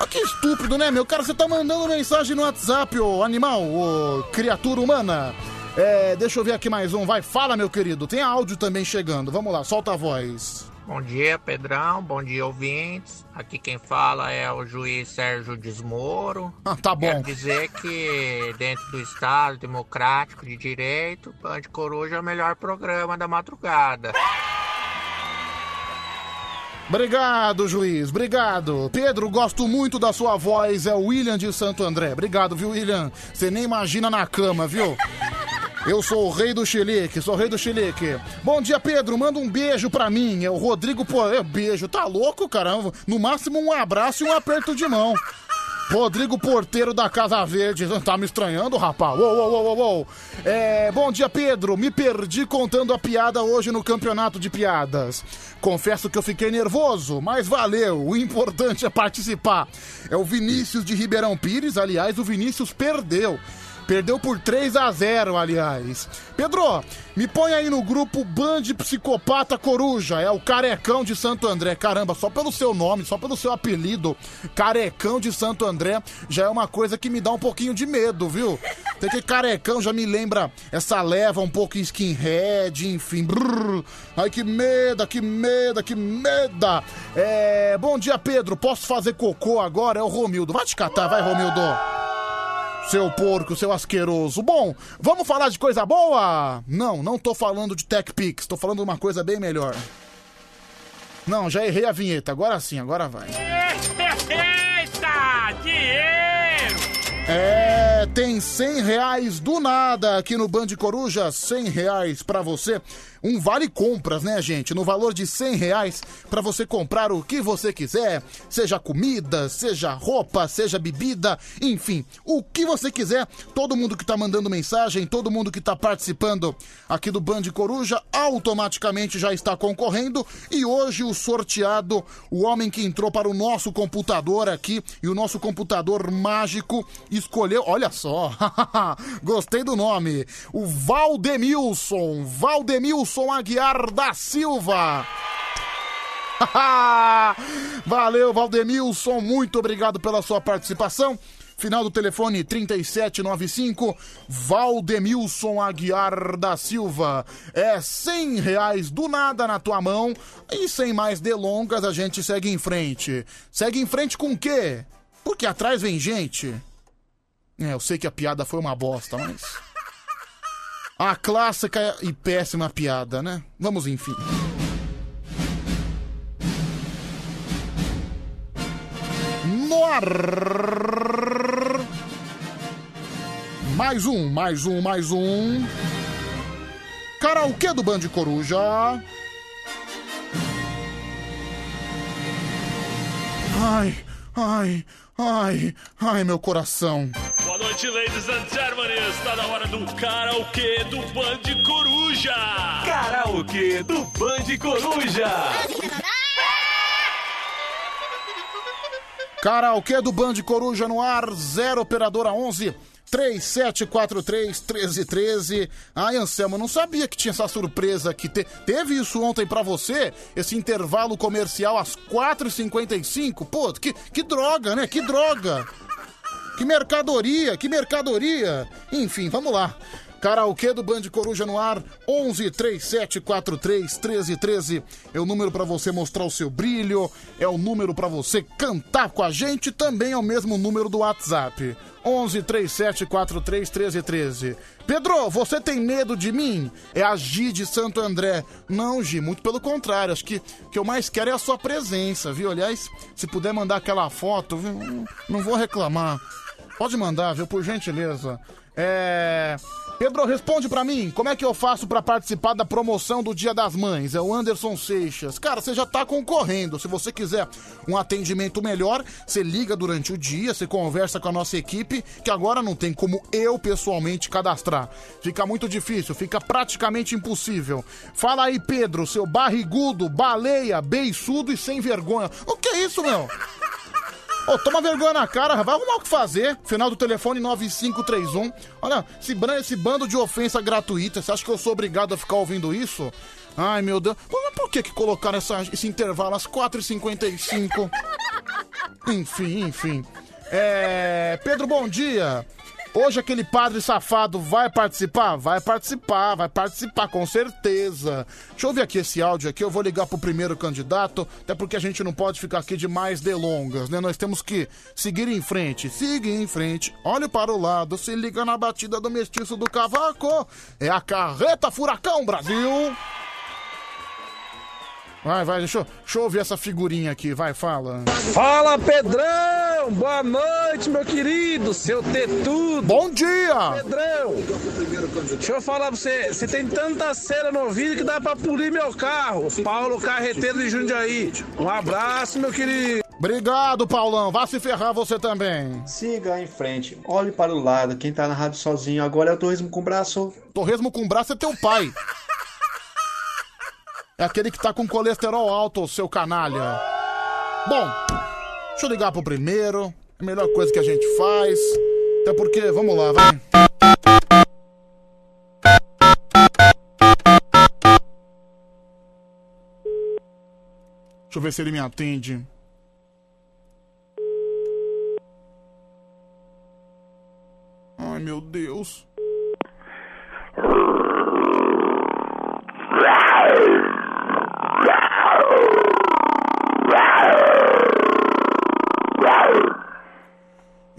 Ah, que estúpido, né, meu? Cara, você tá mandando mensagem no WhatsApp, ô animal, ô criatura humana. É, deixa eu ver aqui mais um. Vai, fala, meu querido. Tem áudio também chegando. Vamos lá, solta a voz. Bom dia, Pedrão. Bom dia, ouvintes. Aqui quem fala é o juiz Sérgio Desmoro. Ah, tá bom. Quero dizer que dentro do Estado Democrático de Direito, Band Coruja é o melhor programa da madrugada. Obrigado, juiz. Obrigado. Pedro, gosto muito da sua voz. É o William de Santo André. Obrigado, viu, William? Você nem imagina na cama, viu? Eu sou o rei do chilique, sou o rei do chilique. Bom dia, Pedro. Manda um beijo pra mim. É o Rodrigo Pô. É, beijo. Tá louco, caramba? No máximo um abraço e um aperto de mão. Rodrigo Porteiro da Casa Verde. Tá me estranhando, rapaz? Uou, uou, uou, uou. É, bom dia, Pedro. Me perdi contando a piada hoje no campeonato de piadas. Confesso que eu fiquei nervoso, mas valeu. O importante é participar. É o Vinícius de Ribeirão Pires. Aliás, o Vinícius perdeu. Perdeu por 3 a 0 aliás. Pedro, me põe aí no grupo Band Psicopata Coruja. É o Carecão de Santo André. Caramba, só pelo seu nome, só pelo seu apelido, Carecão de Santo André, já é uma coisa que me dá um pouquinho de medo, viu? Tem que Carecão já me lembra essa leva um pouco skinhead, enfim. Brrr. Ai, que meda, que meda, que meda. É, bom dia, Pedro. Posso fazer cocô agora? É o Romildo. Vai te catar, vai, Romildo. Seu porco, seu asqueroso. Bom, vamos falar de coisa boa? Não, não tô falando de Tech Pix, tô falando de uma coisa bem melhor. Não, já errei a vinheta, agora sim, agora vai. Eita, dinheiro! É, tem 100 reais do nada aqui no Band Coruja, 100 reais pra você. Um vale compras, né, gente? No valor de 100 reais pra você comprar o que você quiser, seja comida, seja roupa, seja bebida, enfim, o que você quiser. Todo mundo que tá mandando mensagem, todo mundo que tá participando aqui do Band Coruja, automaticamente já está concorrendo. E hoje o sorteado, o homem que entrou para o nosso computador aqui e o nosso computador mágico escolheu, olha só, gostei do nome, o Valdemilson, Valdemilson Aguiar da Silva. Valeu, Valdemilson, muito obrigado pela sua participação. Final do telefone 3795, Valdemilson Aguiar da Silva. É 100 reais do nada na tua mão. E sem mais delongas, a gente segue em frente. Segue em frente com o quê? Porque atrás vem gente. É, eu sei que a piada foi uma bosta, mas. A clássica e péssima piada, né? Vamos, enfim. No ar. Mais um, mais um, mais um. Karaokê do Band Coruja. Ai, ai, ai, ai, meu coração. Boa noite, ladies and gentlemen. Está na hora do karaokê do Band Coruja. Karaokê do Band Coruja. Karaokê do Band Coruja no ar, 0 operadora 11 3743 1313. Ai, Anselmo, não sabia que tinha essa surpresa aqui. Te- teve isso ontem pra você? Esse intervalo comercial às 4h55? Pô, que, que droga, né? Que droga! Que mercadoria, que mercadoria! Enfim, vamos lá. Karaokê do Band Coruja no ar, 11 3743 1313. É o número pra você mostrar o seu brilho, é o número pra você cantar com a gente, também é o mesmo número do WhatsApp. 11 3743 1313. Pedro, você tem medo de mim? É a Gi de Santo André. Não, Gi, muito pelo contrário. Acho que o que eu mais quero é a sua presença, viu? Aliás, se puder mandar aquela foto, viu? não vou reclamar. Pode mandar, viu? Por gentileza. É. Pedro, responde pra mim, como é que eu faço pra participar da promoção do Dia das Mães? É o Anderson Seixas. Cara, você já tá concorrendo. Se você quiser um atendimento melhor, você liga durante o dia, você conversa com a nossa equipe, que agora não tem como eu pessoalmente cadastrar. Fica muito difícil, fica praticamente impossível. Fala aí, Pedro, seu barrigudo, baleia, beiçudo e sem vergonha. O que é isso, meu? Ô, toma vergonha na cara, vai arrumar o que fazer. Final do telefone 9531. Olha, esse, esse bando de ofensa gratuita, você acha que eu sou obrigado a ficar ouvindo isso? Ai, meu Deus. Mas por que, que colocaram essa- esse intervalo às 4h55? enfim, enfim. É. Pedro, bom dia. Hoje aquele padre safado vai participar? Vai participar, vai participar, com certeza. Deixa eu ouvir aqui esse áudio aqui, eu vou ligar pro primeiro candidato, até porque a gente não pode ficar aqui de mais delongas, né? Nós temos que seguir em frente, seguir em frente, olhe para o lado, se liga na batida do mestiço do cavaco. É a carreta furacão, Brasil! Vai, vai, deixa eu, deixa eu ouvir essa figurinha aqui, vai, fala. Fala Pedrão! Boa noite, meu querido, seu tetudo! Bom dia! Pedrão! Deixa eu falar pra você, você tem tanta cera no ouvido que dá pra polir meu carro. Paulo Carreteiro de Jundiaí. Um abraço, meu querido. Obrigado, Paulão. Vá se ferrar você também. Siga em frente, olhe para o lado. Quem tá na rádio sozinho agora é o Torresmo com braço. Torresmo com braço é teu pai. É aquele que tá com colesterol alto, seu canalha. Bom, deixa eu ligar pro primeiro. É a melhor coisa que a gente faz. Até porque, vamos lá, vai. Deixa eu ver se ele me atende. Ai, meu Deus.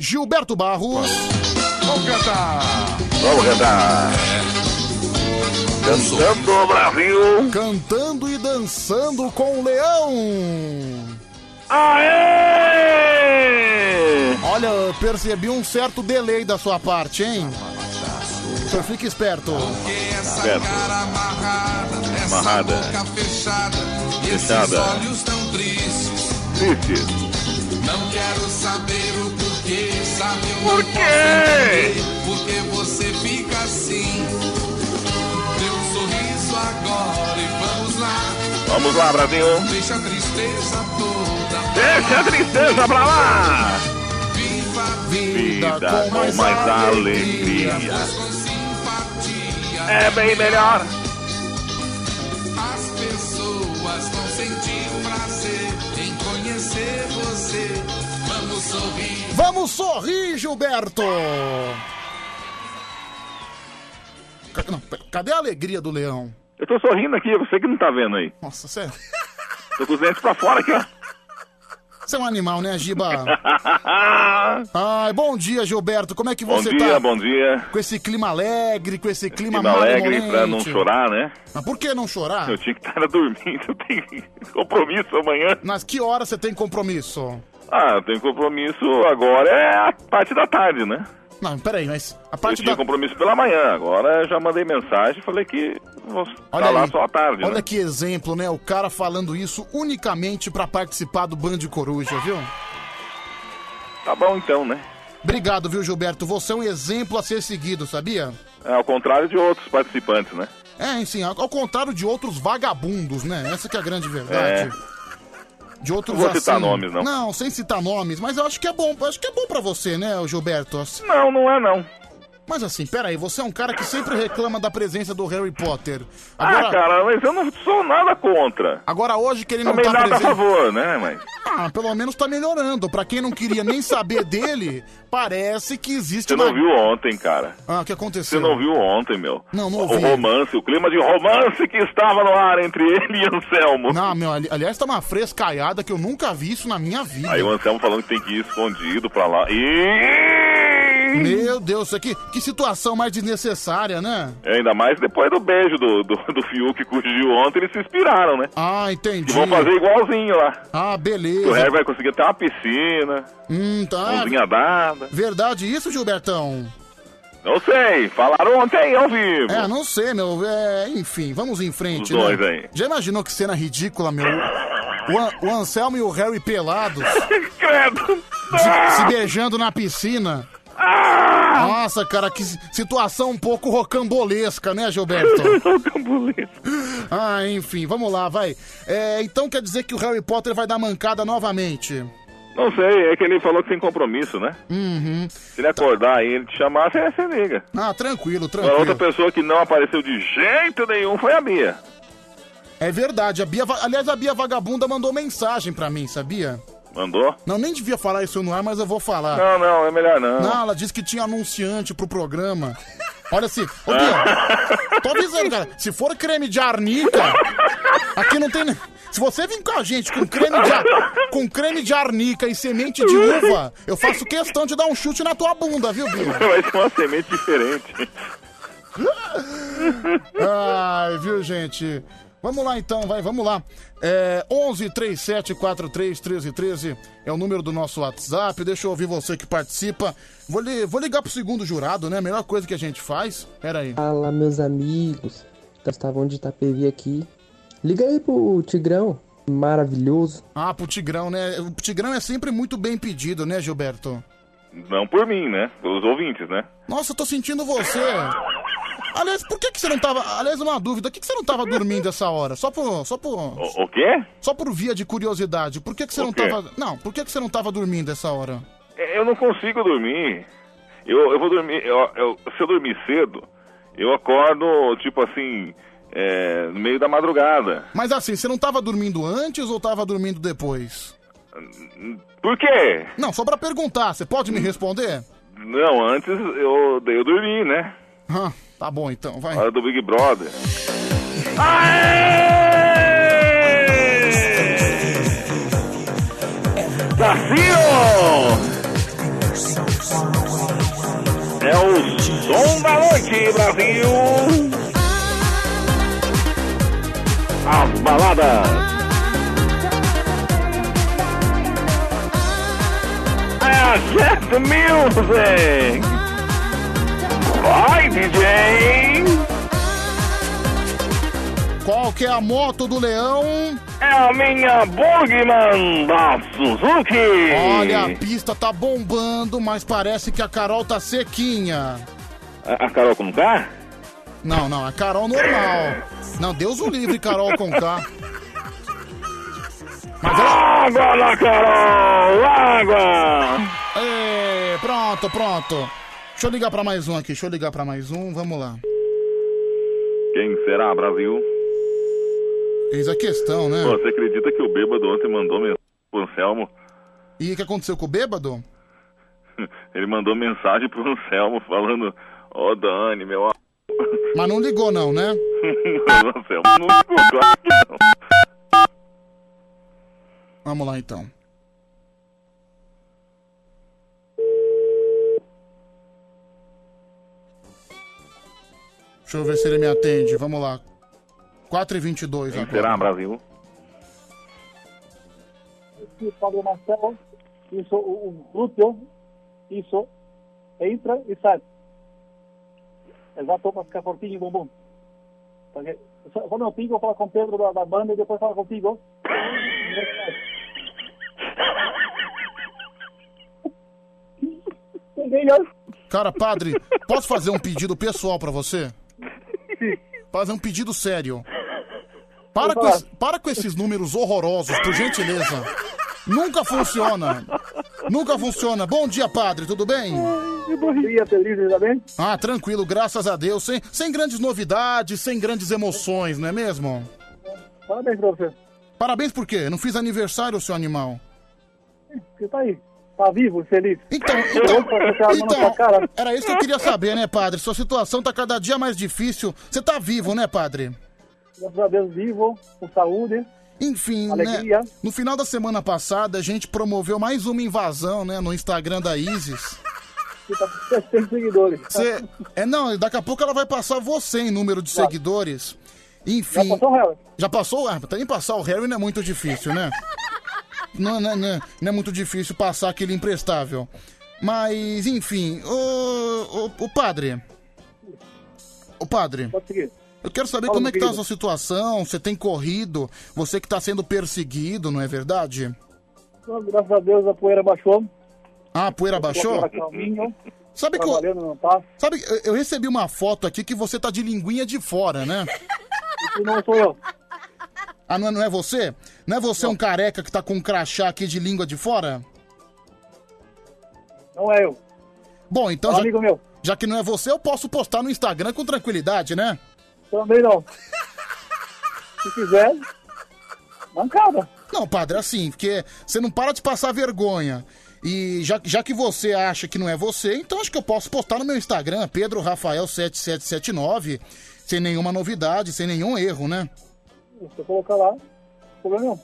Gilberto Barros. Vamos cantar. Vamos cantar. Cantando Brasil. Cantando e dançando com o leão. Aê! Olha, percebi um certo delay da sua parte, hein? O senhor fica esperto. Certo. Amarrada. fechada, Fechada. olhos tão tristes. Triste. Não quero saber o porquê, sabe? Eu Por quê? entender Porque você fica assim. Dê um sorriso agora e vamos lá. Vamos lá, Brasil. Deixa a tristeza toda. Deixa a tristeza pra lá. Viva a Vida com mais alegria. É bem melhor. Vamos sorrir, Gilberto! Não, cadê a alegria do leão? Eu tô sorrindo aqui, você que não tá vendo aí. Nossa, sério. Tô com os dentes pra fora aqui, ó. Você é um animal, né, Giba? Ai, bom dia, Gilberto. Como é que Bom você dia, tá? bom dia. Com esse clima alegre, com esse clima, Clima alegre pra não chorar, né? Mas por que não chorar? Eu tinha que estar dormindo, eu tenho compromisso amanhã. Mas que hora você tem compromisso? Ah, eu tenho compromisso agora, é a parte da tarde, né? Não, peraí, mas a Eu parte tinha da... compromisso pela manhã, agora já mandei mensagem e falei que vou Olha estar lá só à tarde, Olha né? que exemplo, né? O cara falando isso unicamente pra participar do Band Coruja, viu? Tá bom então, né? Obrigado, viu, Gilberto? Você é um exemplo a ser seguido, sabia? É, ao contrário de outros participantes, né? É, sim, ao contrário de outros vagabundos, né? Essa que é a grande verdade. De outros Não vou citar assim- nomes, não. Não, sem citar nomes, mas eu acho que é bom, acho que é bom pra você, né, Gilberto? Assim- Não, não é não. Mas assim, peraí, você é um cara que sempre reclama da presença do Harry Potter. Agora, Ah, cara, mas eu não sou nada contra. agora hoje que ele não Também tá nada a presente... favor, né, mas... Ah, pelo menos tá melhorando. Pra quem não queria nem saber dele, parece que existe Você uma... não viu ontem, cara. Ah, o que aconteceu? Você não viu ontem, meu. Não, não O ouvi. romance, o clima de romance que estava no ar entre ele e Anselmo. Não, meu, ali- aliás, tá uma frescaiada que eu nunca vi isso na minha vida. Aí o Anselmo falando que tem que ir escondido pra lá. E Meu Deus, isso aqui, que situação mais desnecessária, né? ainda mais depois do beijo do, do, do Fiuk com o Gil ontem, eles se inspiraram, né? Ah, entendi. E vão fazer igualzinho lá. Ah, Que o beleza. Harry vai conseguir até uma piscina, Hum, tá. mãozinha dada. Verdade isso, Gilbertão? Não sei, falaram ontem ao vivo. É, não sei, meu. É, enfim, vamos em frente, Os né? dois aí. Já imaginou que cena ridícula, meu? O, An- o Anselmo e o Harry pelados. Credo! Se, se beijando na piscina. Nossa, cara, que situação um pouco rocambolesca, né, Gilberto? Rocambolesca. Ah, enfim, vamos lá, vai. É, então quer dizer que o Harry Potter vai dar mancada novamente? Não sei, é que ele falou que tem compromisso, né? Uhum. Se ele acordar aí, ele te chamar, você, você liga. Ah, tranquilo, Agora, outra tranquilo. pessoa que não apareceu de jeito nenhum foi a Bia. É verdade, a Bia, aliás, a Bia Vagabunda mandou mensagem pra mim, sabia? Mandou? Não, nem devia falar isso no ar, mas eu vou falar. Não, não, é melhor não. Não, ela disse que tinha anunciante pro programa. Olha assim, ô Bia, tô avisando, cara, se for creme de arnica, aqui não tem... Se você vir com a gente com creme de, ar- com creme de arnica e semente de uva, eu faço questão de dar um chute na tua bunda, viu, Bia? Vai ser uma semente diferente. Ai, viu, gente? Vamos lá então, vai, vamos lá. É, 11 37 43 13 13 é o número do nosso WhatsApp. Deixa eu ouvir você que participa. Vou, li- vou ligar pro segundo jurado, né? A melhor coisa que a gente faz. Pera aí. Fala, meus amigos. Estavam de Itapevi aqui. Liga aí pro Tigrão. Maravilhoso. Ah, pro Tigrão, né? O Tigrão é sempre muito bem pedido, né, Gilberto? Não por mim, né? Pelos ouvintes, né? Nossa, eu tô sentindo você. Aliás, por que, que você não tava. Aliás, uma dúvida, por que, que você não tava dormindo essa hora? Só por. Só por. O, o quê? Só por via de curiosidade. Por que, que você O não quê? tava. Não, por que, que você não tava dormindo essa hora? É, Eu não consigo dormir. Eu, eu vou dormir. eu- eu- se eu dormir cedo, eu acordo, tipo assim, é, no meio da madrugada. Mas assim, você não tava dormindo antes ou tava dormindo depois? Por quê? Não, só pra perguntar, você pode me responder? Não, antes eu, eu dormi, né? Ah, tá bom então, vai. Hora do Big Brother. Brasil! É o som da noite, Brasil! As baladas! É a Jet Music! Vai, DJ! Qual que é a moto do leão? É a minha Bugman da Suzuki! Olha, a pista tá bombando, mas parece que a Carol tá sequinha. A, a Carol com K? Não, não, a Carol normal. Não, Deus o livre, Carol com K. Mas ela... Água na Carol! Água! Ê, pronto, pronto. Deixa eu ligar pra mais um aqui, deixa eu ligar pra mais um, vamos lá. Quem será, Brasil? Eis a questão, né? Pô, você acredita que o bêbado ontem mandou mensagem pro Anselmo? E o que aconteceu com o bêbado? Ele mandou mensagem pro Anselmo falando: Ô Dani, meu a- Mas não ligou não, né? Não, Anselmo, não ficou claro que não. Vamos lá então. Deixa eu ver se ele me atende. Vamos lá. 4h22 Quem agora. será, Brasil? Aqui, Pablo Marcelo, isso, o, glúteo, isso, entra e sai. Exato, para ficar fortinho e bumbum. Porque, só- quando eu pico, eu falo com o Pedro da, da banda e depois falo contigo. Cara, padre, posso fazer um pedido pessoal pra você? Fazer um pedido sério. Para com, para com esses números horrorosos, por gentileza. Nunca funciona. Nunca funciona. Bom dia, padre, tudo bem? Bom dia, feliz, tá bem? Ah, tranquilo, graças a Deus. Sem, sem grandes novidades, sem grandes emoções, não é mesmo? Parabéns pra você. Parabéns por quê? Não fiz aniversário, seu animal. Você tá aí. Tá vivo, feliz. Então, então cara. era isso que eu queria saber, né, padre? Sua situação tá cada dia mais difícil. Você tá vivo, né, padre? Graças a Deus, vivo, com saúde. Enfim, Alegria. né? No final da semana passada, a gente promoveu mais uma invasão, né, no Instagram da Isis. Você tá com 700 seguidores. Você... É, não, daqui a pouco ela vai passar você em número de seguidores. Enfim. Já passou o Harry? Já passou? Ah, também passar o Harry não é muito difícil, né? Não, não, não, não é muito difícil passar aquele imprestável. Mas, enfim, o, o, o padre. O padre. Eu quero saber como é que tá a sua situação, você tem corrido, você que tá sendo perseguido, não é verdade? Graças a Deus a poeira baixou. Ah, a poeira baixou? Sabe que eu- tá? Sabe, eu- eu recebi uma foto aqui que você tá de linguinha de fora, né? Isso não sou eu. Ah, não é, não é você? Não é você um careca que tá com um crachá aqui de língua de fora? Não é eu. Bom, então É um já, amigo meu. já que não é você, eu posso postar no Instagram com tranquilidade, né? Também não. Se quiser, mancada. Não, padre, assim, porque você não para de passar vergonha. E já, já que você acha que não é você, então acho que eu posso postar no meu Instagram, Pedro Rafael 7779, sem nenhuma novidade, sem nenhum erro, né? Se eu colocar lá, problema nenhum.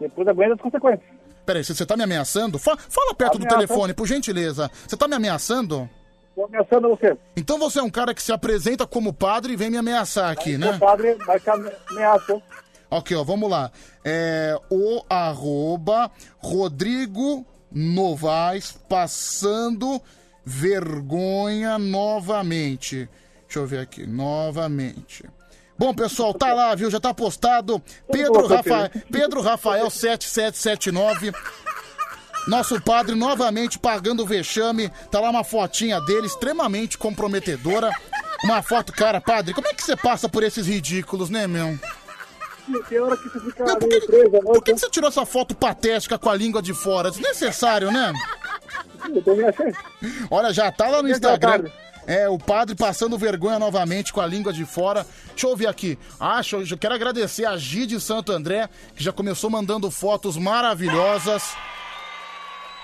Depois aguenta as consequências. Peraí, você você tá me ameaçando? Fa- fala perto do telefone, por gentileza. Você tá me ameaçando? Tô ameaçando você. Então você é um cara que se apresenta como padre e vem me ameaçar aqui, né? O padre vai ficar ameaça. Ok, ó, vamos lá. É o arroba Rodrigo Novaes passando vergonha novamente. Deixa eu ver aqui, novamente. Bom, pessoal, tá lá, viu? Já tá postado. Pedro, Rafa... Pedro Rafael 7779. Nosso padre novamente pagando o vexame. Tá lá uma fotinha dele, extremamente comprometedora. Uma foto, cara, padre, como é que você passa por esses ridículos, né, meu? Tem hora que você fica Meu, por que, por que que você tirou essa foto patética com a língua de fora? Desnecessário, né? Eu tô me achando. Olha, já tá lá no é Instagram. É, o padre passando vergonha novamente com a língua de fora. Deixa eu ver aqui. Deixa eu, quero agradecer a Gi de Santo André, que já começou mandando fotos maravilhosas.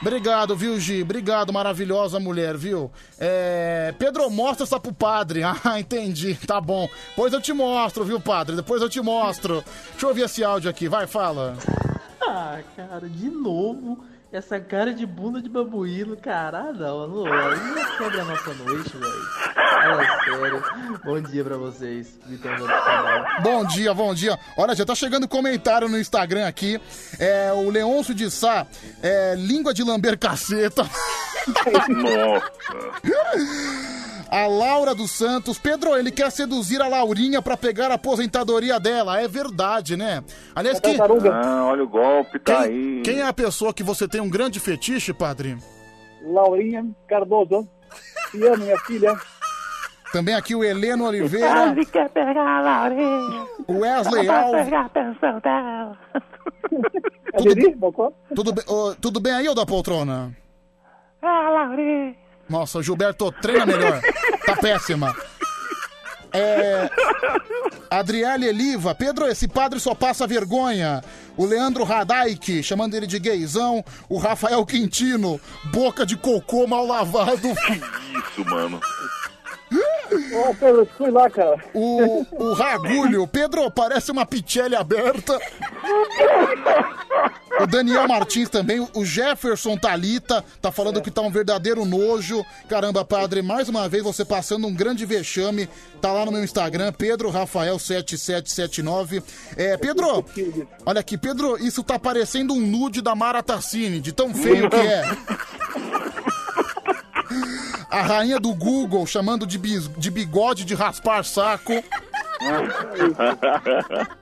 Obrigado, viu, Gi? Obrigado, maravilhosa mulher, viu? É... Pedro, mostra essa pro padre. Ah, entendi. Tá bom. Depois eu te mostro, viu, padre? Depois eu te mostro. Deixa eu ouvir esse áudio aqui. Vai, fala. Ah, cara, de novo, essa cara de bunda de babuíno, cara, ah, não, não, aí não quebra a nossa noite, velho. Fala sério. Bom dia pra vocês, Vitão. Bom dia, bom dia. Olha, já tá chegando comentário no Instagram aqui. É, o Leôncio de Sá, é, língua de lamber caceta. A Laura dos Santos. Pedro, ele quer seduzir a Laurinha pra pegar a aposentadoria dela. É verdade, né? Aliás, quem, Ah, olha o golpe, tá aí. quem é a pessoa que você tem um grande fetiche, padre? Laurinha Cardoso. Te amo, minha filha. Também aqui o Heleno Oliveira. quer pegar a Laurinha. O Wesley Alves. a pensão dela. Tudo, ô, tudo bem aí, ô da poltrona? Ah, Laurinha. Nossa, Gilberto treina melhor. Tá péssima. É. Adriele Eliva, Pedro, esse padre só passa vergonha. O Leandro Radaik, chamando ele de gaysão. O Rafael Quintino, boca de cocô mal lavado. Isso, mano. Pedro, fui lá, cara. O, o Ragulho, Pedro, parece uma pichelle aberta. O Daniel Martins também, o Jefferson Talita, tá falando que tá um verdadeiro nojo. Caramba, padre, mais uma vez você passando um grande vexame. Tá lá no meu Instagram, Pedro Rafael 7779. É, Pedro, olha aqui, Pedro, isso tá parecendo um nude da Mara Tassini, de tão feio que é. A rainha do Google chamando de, bis- de bigode de raspar saco.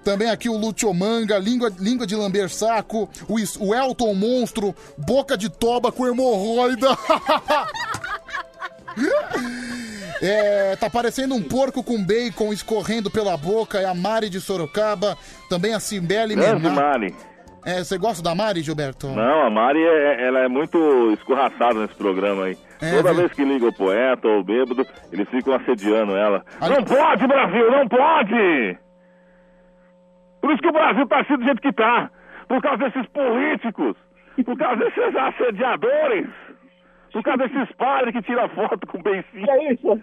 Também aqui o Lúcio Manga, língua, língua de lamber saco. O, Is- o Elton Monstro, boca de toba com hemorroida. É, tá parecendo um porco com bacon escorrendo pela boca. É a Mari de Sorocaba. Também a Cimbele Grande. Mari. É, você gosta da Mari, Gilberto? Não, a Mari é, ela é muito escorraçada nesse programa aí. É, Toda viu? vez que liga o poeta ou o bêbado, eles ficam assediando ela. Não pode, Brasil, não pode! Por isso que o Brasil tá assim do jeito que tá. Por causa desses políticos, por causa desses assediadores, por causa desses padres que tiram foto com beicinho. É isso.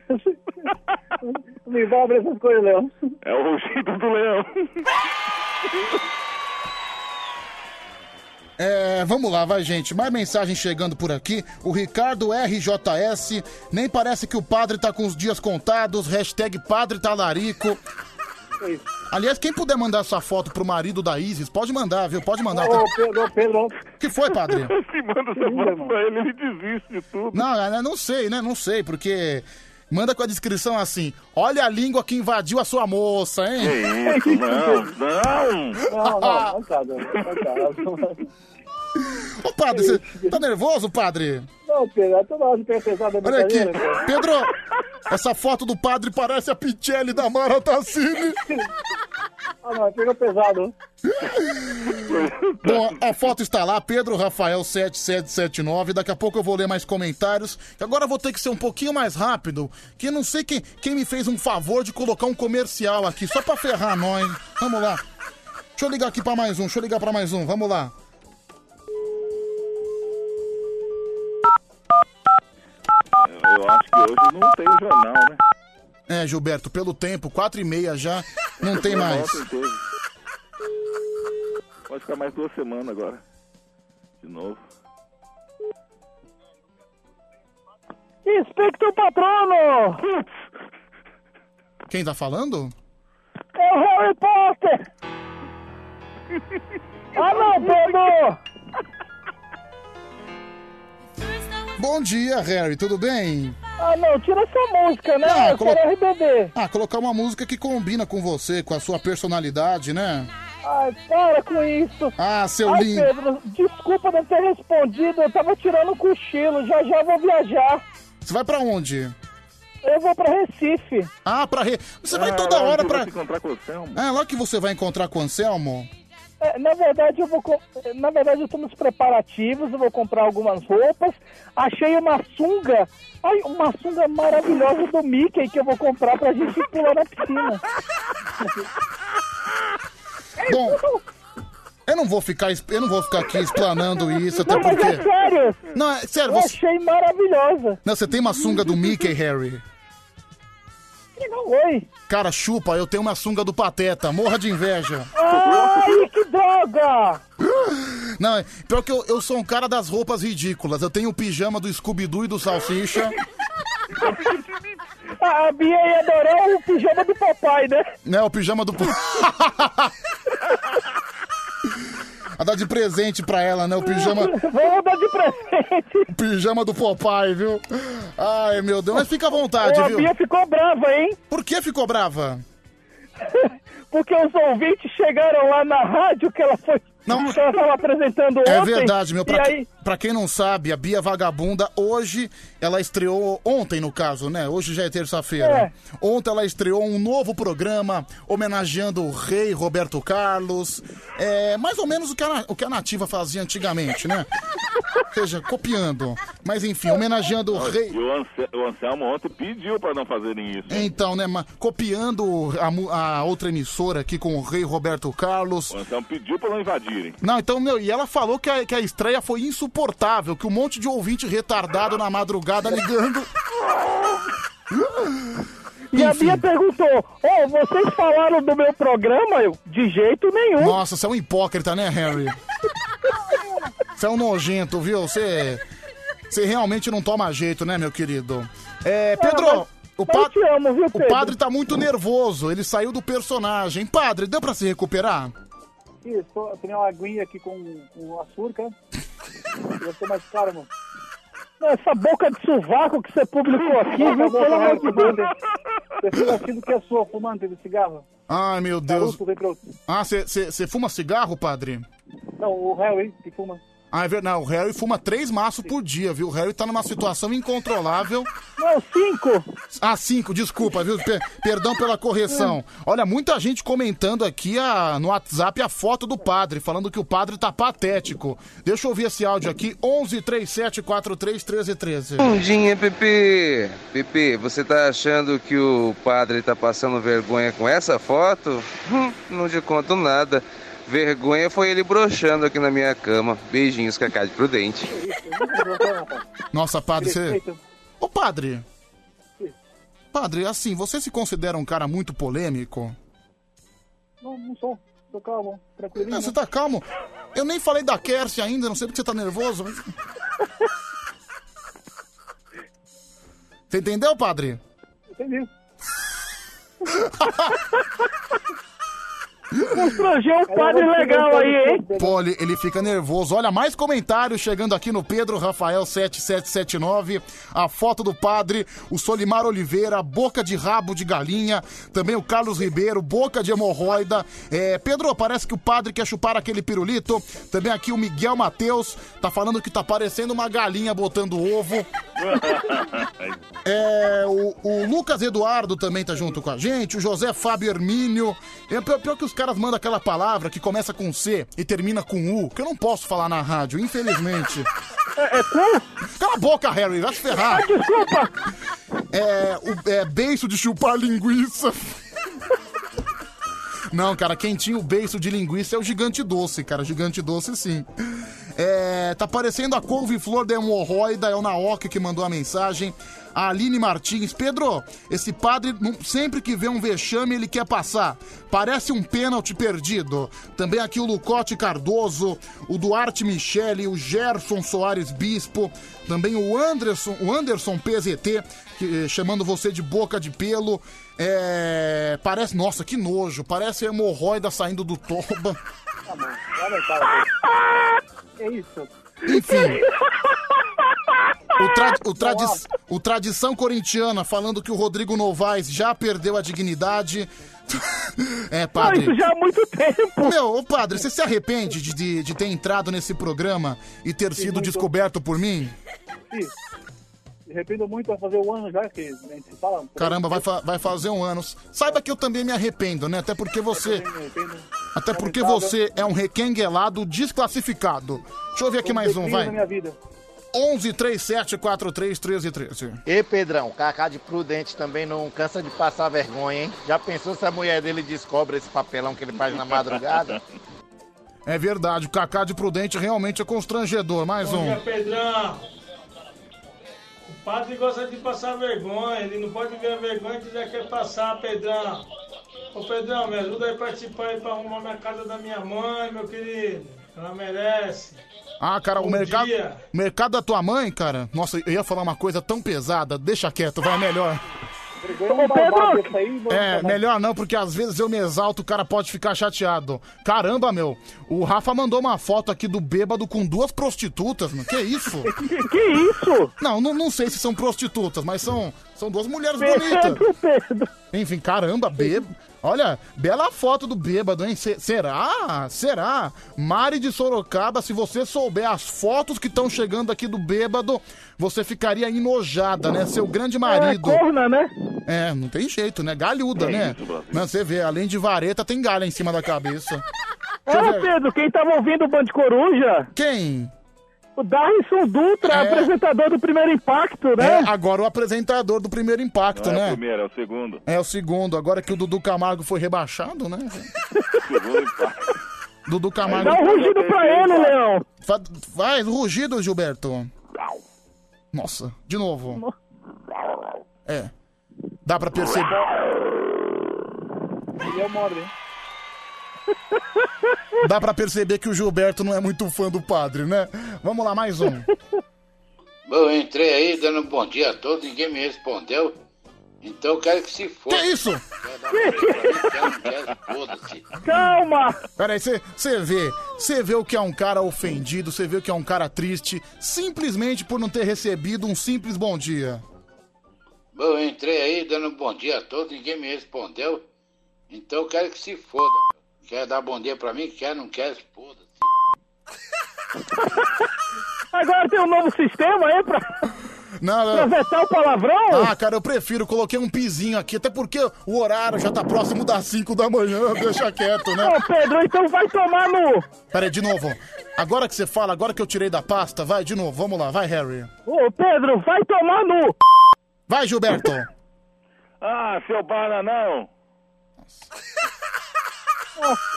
Não envolve essas coisas, Léo. É o rugido do leão. É, vamos lá, vai, gente. Mais mensagem chegando por aqui. O Ricardo RJS. Nem parece que o padre tá com os dias contados. Hashtag padre talarico. Aliás, quem puder mandar essa foto pro marido da Isis, pode mandar, viu? Pode mandar. Ô, Pedro, Pedro. que foi, padre? Se manda essa foto pra ele, ele desiste de tudo. Não, eu não sei, né? Não sei, porque manda com a descrição assim: olha a língua que invadiu a sua moça, hein? Que isso? Não, não! Não, não, não tá, não, não tá. Ô, padre, você tá nervoso, padre? Não, Pedro, é toda hora de pesado da Olha aqui, cara. Pedro, essa foto do padre parece a Pichelli da Mara Tassini. Ah, não, pegou pesado. Bom, a foto está lá, Pedro Rafael 7779. Daqui a pouco eu vou ler mais comentários. E agora eu vou ter que ser um pouquinho mais rápido, que eu não sei quem, quem me fez um favor de colocar um comercial aqui, só pra ferrar nós. Vamos lá. Deixa eu ligar aqui pra mais um, deixa eu ligar pra mais um, vamos lá. Eu acho que hoje não tem o jornal, né? É, Gilberto, pelo tempo, quatro e meia já, não tem mais. Pode ficar mais duas semanas agora. De novo. Inspector Patrono! Quem tá falando? É o Harry Potter! Ah, não, Pedro! Bom dia, Harry, tudo bem? Ah, não, tira essa música, né? Ah, eu colo- quero RBD. Ah, colocar uma música que combina com você, com a sua personalidade, né? Ai, para com isso. Ah, seu Ai, lindo. Pedro, desculpa não ter respondido. Eu tava tirando um cochilo. Já já vou viajar. Você vai pra onde? Eu vou pra Recife. Ah, pra Re... Você vai Ah, toda lá hora que pra... vai se encontrar com o Anselmo. É, lá que você vai encontrar com o Anselmo? É, na verdade, eu vou. Na verdade, eu tô nos preparativos. Eu vou comprar algumas roupas. Achei uma sunga. Ai, uma sunga maravilhosa do Mickey que eu vou comprar pra gente pular na piscina. Bom, eu não vou ficar, eu não vou ficar aqui explanando isso, até Não, mas porque... é sério. Não, é sério, Eu você... achei maravilhosa. Não, você tem uma sunga do Mickey, Harry. Oi. Cara, chupa, eu tenho uma sunga do Pateta, morra de inveja. Ai, que droga! Não, é- pior que eu, eu sou um cara das roupas ridículas. Eu tenho o pijama do Scooby-Doo e do Salsicha. A a Bia ia adorar o pijama do papai, né? né, o pijama do... A dar de presente pra ela, né? O pijama... Vamos dar de presente. O pijama do Popeye, viu? Ai, meu Deus. Mas fica à vontade, Ô, a viu? Bia ficou brava, hein? Por que ficou brava? Porque os ouvintes chegaram lá na rádio que ela foi. Que ela tava apresentando ontem. É verdade, meu. Pra, aí, pra quem não sabe, a Bia Vagabunda, hoje, ela estreou, ontem no caso, né? Hoje já é terça-feira. É. Ontem ela estreou um novo programa homenageando o rei Roberto Carlos. É mais ou menos o que a, o que a Nativa fazia antigamente, né? Ou seja, copiando. Mas enfim, homenageando o rei. E o, Anse- o Anselmo ontem pediu pra não fazerem isso. Então, né, ma- copiando a, a outra emissora aqui com o rei Roberto Carlos. O Anselmo pediu pra não invadirem. Não, então, meu, e ela falou que a, que a estreia foi insuportável, que um monte de ouvinte retardado na madrugada ligando. e a Enfim. Bia perguntou: Ô, vocês falaram do meu programa? Eu, de jeito nenhum. Nossa, você é um hipócrita, né, Harry? Você é um nojento, viu? Você. Você realmente não toma jeito, né, meu querido? É, Pedro, mas- o, pa- te amo, viu, o Pedro? padre tá muito nervoso, ele saiu do personagem. Padre, deu pra se recuperar? Isso, eu tenho uma aguinha aqui com, com açúcar. Eu tô mais calmo. Essa boca de sovaco que você publicou aqui, viu? Pelo amor de Deus. Você achando que eu sou fumante de cigarro? Ai, meu Deus. Pra outro. Ah, você fuma cigarro, padre? Não, o Harry que fuma. Ah, é verdade. O Harry fuma três maços por dia, viu? O Harry tá numa situação incontrolável. Não, cinco. Ah, cinco, desculpa, viu? Per- perdão pela correção. Olha, muita gente comentando aqui a, no WhatsApp a foto do padre, falando que o padre tá patético. Deixa eu ouvir esse áudio aqui, 11 37 43 13 13. Bom dia, Pepe. Pepe, você tá achando que o padre tá passando vergonha com essa foto? Hum, não te conto nada. Vergonha foi ele broxando aqui na minha cama. Beijinhos, Cacá de Prudente. Nossa, padre, você... Ô, padre. Padre, assim, você se considera um cara muito polêmico? Não, não sou. Tô calmo, tranquilinho. Ah, você tá calmo? Eu nem falei da Kersi ainda, não sei porque você tá nervoso. mas- Você entendeu, padre? Entendi. Constrangeu um padre legal aí, hein? Pô, ele, ele fica nervoso. Olha, mais comentários chegando aqui no Pedro Rafael 7779. A foto do padre, o Solimar Oliveira, boca de rabo de galinha. Também o Carlos Ribeiro, boca de hemorroida. É, Pedro, parece que o padre quer chupar aquele pirulito. Também aqui o Miguel Matheus tá falando que tá parecendo uma galinha botando ovo. É, o, o Lucas Eduardo também tá junto com a gente, o José Fábio Hermínio. É pior, pior que os caras mandam aquela palavra que começa com C e termina com U, que eu não posso falar na rádio, infelizmente. É, é cu? Cala a boca, Harry, vai se ferrar. Ah, desculpa! É, o, é beiço de chupar linguiça. Não, cara, quem tinha o beiço de linguiça é o gigante doce, cara. Gigante doce, sim. É, tá parecendo a couve-flor da hemorroida, é o Naoki que mandou a mensagem. A Aline Martins. Pedro, esse padre, sempre que vê um vexame, ele quer passar. Parece um pênalti perdido. Também aqui o Lucote Cardoso, o Duarte Michele, o Gerson Soares Bispo. Também o Anderson, o Anderson PZT, que, eh, chamando você de boca de pelo. É, parece, nossa, que nojo. Parece a hemorroida saindo do toba. Tá bom. É isso. Enfim. O, tra- o tradi- o Tradição Corintiana falando que o Rodrigo Novaes já perdeu a dignidade. é, padre. Não, isso já há muito tempo. Meu, ô padre, você se arrepende de, de, de ter entrado nesse programa e ter sido descoberto por mim? Sim. Arrependo muito, vai fazer um ano já que a gente se fala. Caramba, vai, fa- vai fazer um ano. Saiba que eu também me arrependo, né? Até porque você. Até porque Lamentável. você é um requenguelado desclassificado. Deixa eu ver aqui mais um, vai. na minha vida. 11 37 43 13 13. E Pedrão, Cacá de Prudente também não cansa de passar vergonha, hein? Já pensou se a mulher dele descobre esse papelão que ele faz na madrugada? É verdade, o Cacá de Prudente realmente é constrangedor. Mais Bom um. dia, Pedrão. O padre gosta de passar vergonha, ele não pode ver a vergonha que já quer passar, Pedrão. Ô Pedrão, me ajuda aí a participar aí pra arrumar minha casa da minha mãe, meu querido. Ela merece. Ah, cara, o Bom mercado, dia. o mercado da tua mãe, cara. Nossa, eu ia falar uma coisa tão pesada. Deixa quieto, vai melhor. Ô, Pedro! Aí, É, falar. melhor não, porque às vezes eu me exalto, o cara pode ficar chateado. Caramba, meu. O Rafa mandou uma foto aqui do bêbado com duas prostitutas, mano. Que isso? Que, que isso? Não, não, não sei se são prostitutas, mas são, são duas mulheres bonitas. Pedro. Enfim, caramba, bêbado. Olha, bela foto do bêbado, hein? Se- será? Será? Mari de Sorocaba, se você souber as fotos que estão chegando aqui do bêbado, você ficaria enojada, né? Seu grande marido. É, corna, né? É, não tem jeito, né? Galhuda, É né? isso. Não, Você vê, além de vareta, tem galha em cima da cabeça. Ô, Pedro, quem tava ouvindo o Band Coruja? Quem? O Darrison Dutra, É. apresentador do Primeiro Impacto, É, né? agora o apresentador do primeiro impacto, Não é o né? primeiro, é o segundo. É o segundo, agora que o Dudu Camargo foi rebaixado, né? Dudu Camargo. Dá um rugido pra ele, Leão. Fa- Faz rugido, Gilberto. Nossa, de novo. É. Dá pra perceber. Ele é o hein? Dá pra perceber que o Gilberto não é muito fã do padre, né? Vamos lá, mais um. Bom, eu entrei aí dando um bom dia a todos, ninguém me respondeu. Então eu quero que se foda. Que isso? Calma! Peraí, você vê, você vê o que é um cara ofendido, você vê o que é um cara triste, simplesmente por não ter recebido um simples bom dia. Bom, eu entrei aí dando um bom dia a todos, ninguém me respondeu. Então eu quero que se foda. Quer dar bom dia pra mim? Quer, não quer, foda-se. Agora tem um novo sistema aí pra, Não, pra não. vetar o palavrão? Ah, cara, eu prefiro, coloquei um pizinho aqui, até porque o horário já tá próximo das 5 da manhã, deixa quieto, né? Ô, Pedro, então vai tomar no... Pera aí, de novo. Agora que você fala, agora que eu tirei da pasta, vai de novo, vamos lá, vai, Harry. Ô, Pedro, vai tomar no... Vai, Gilberto. Ah, seu bananão.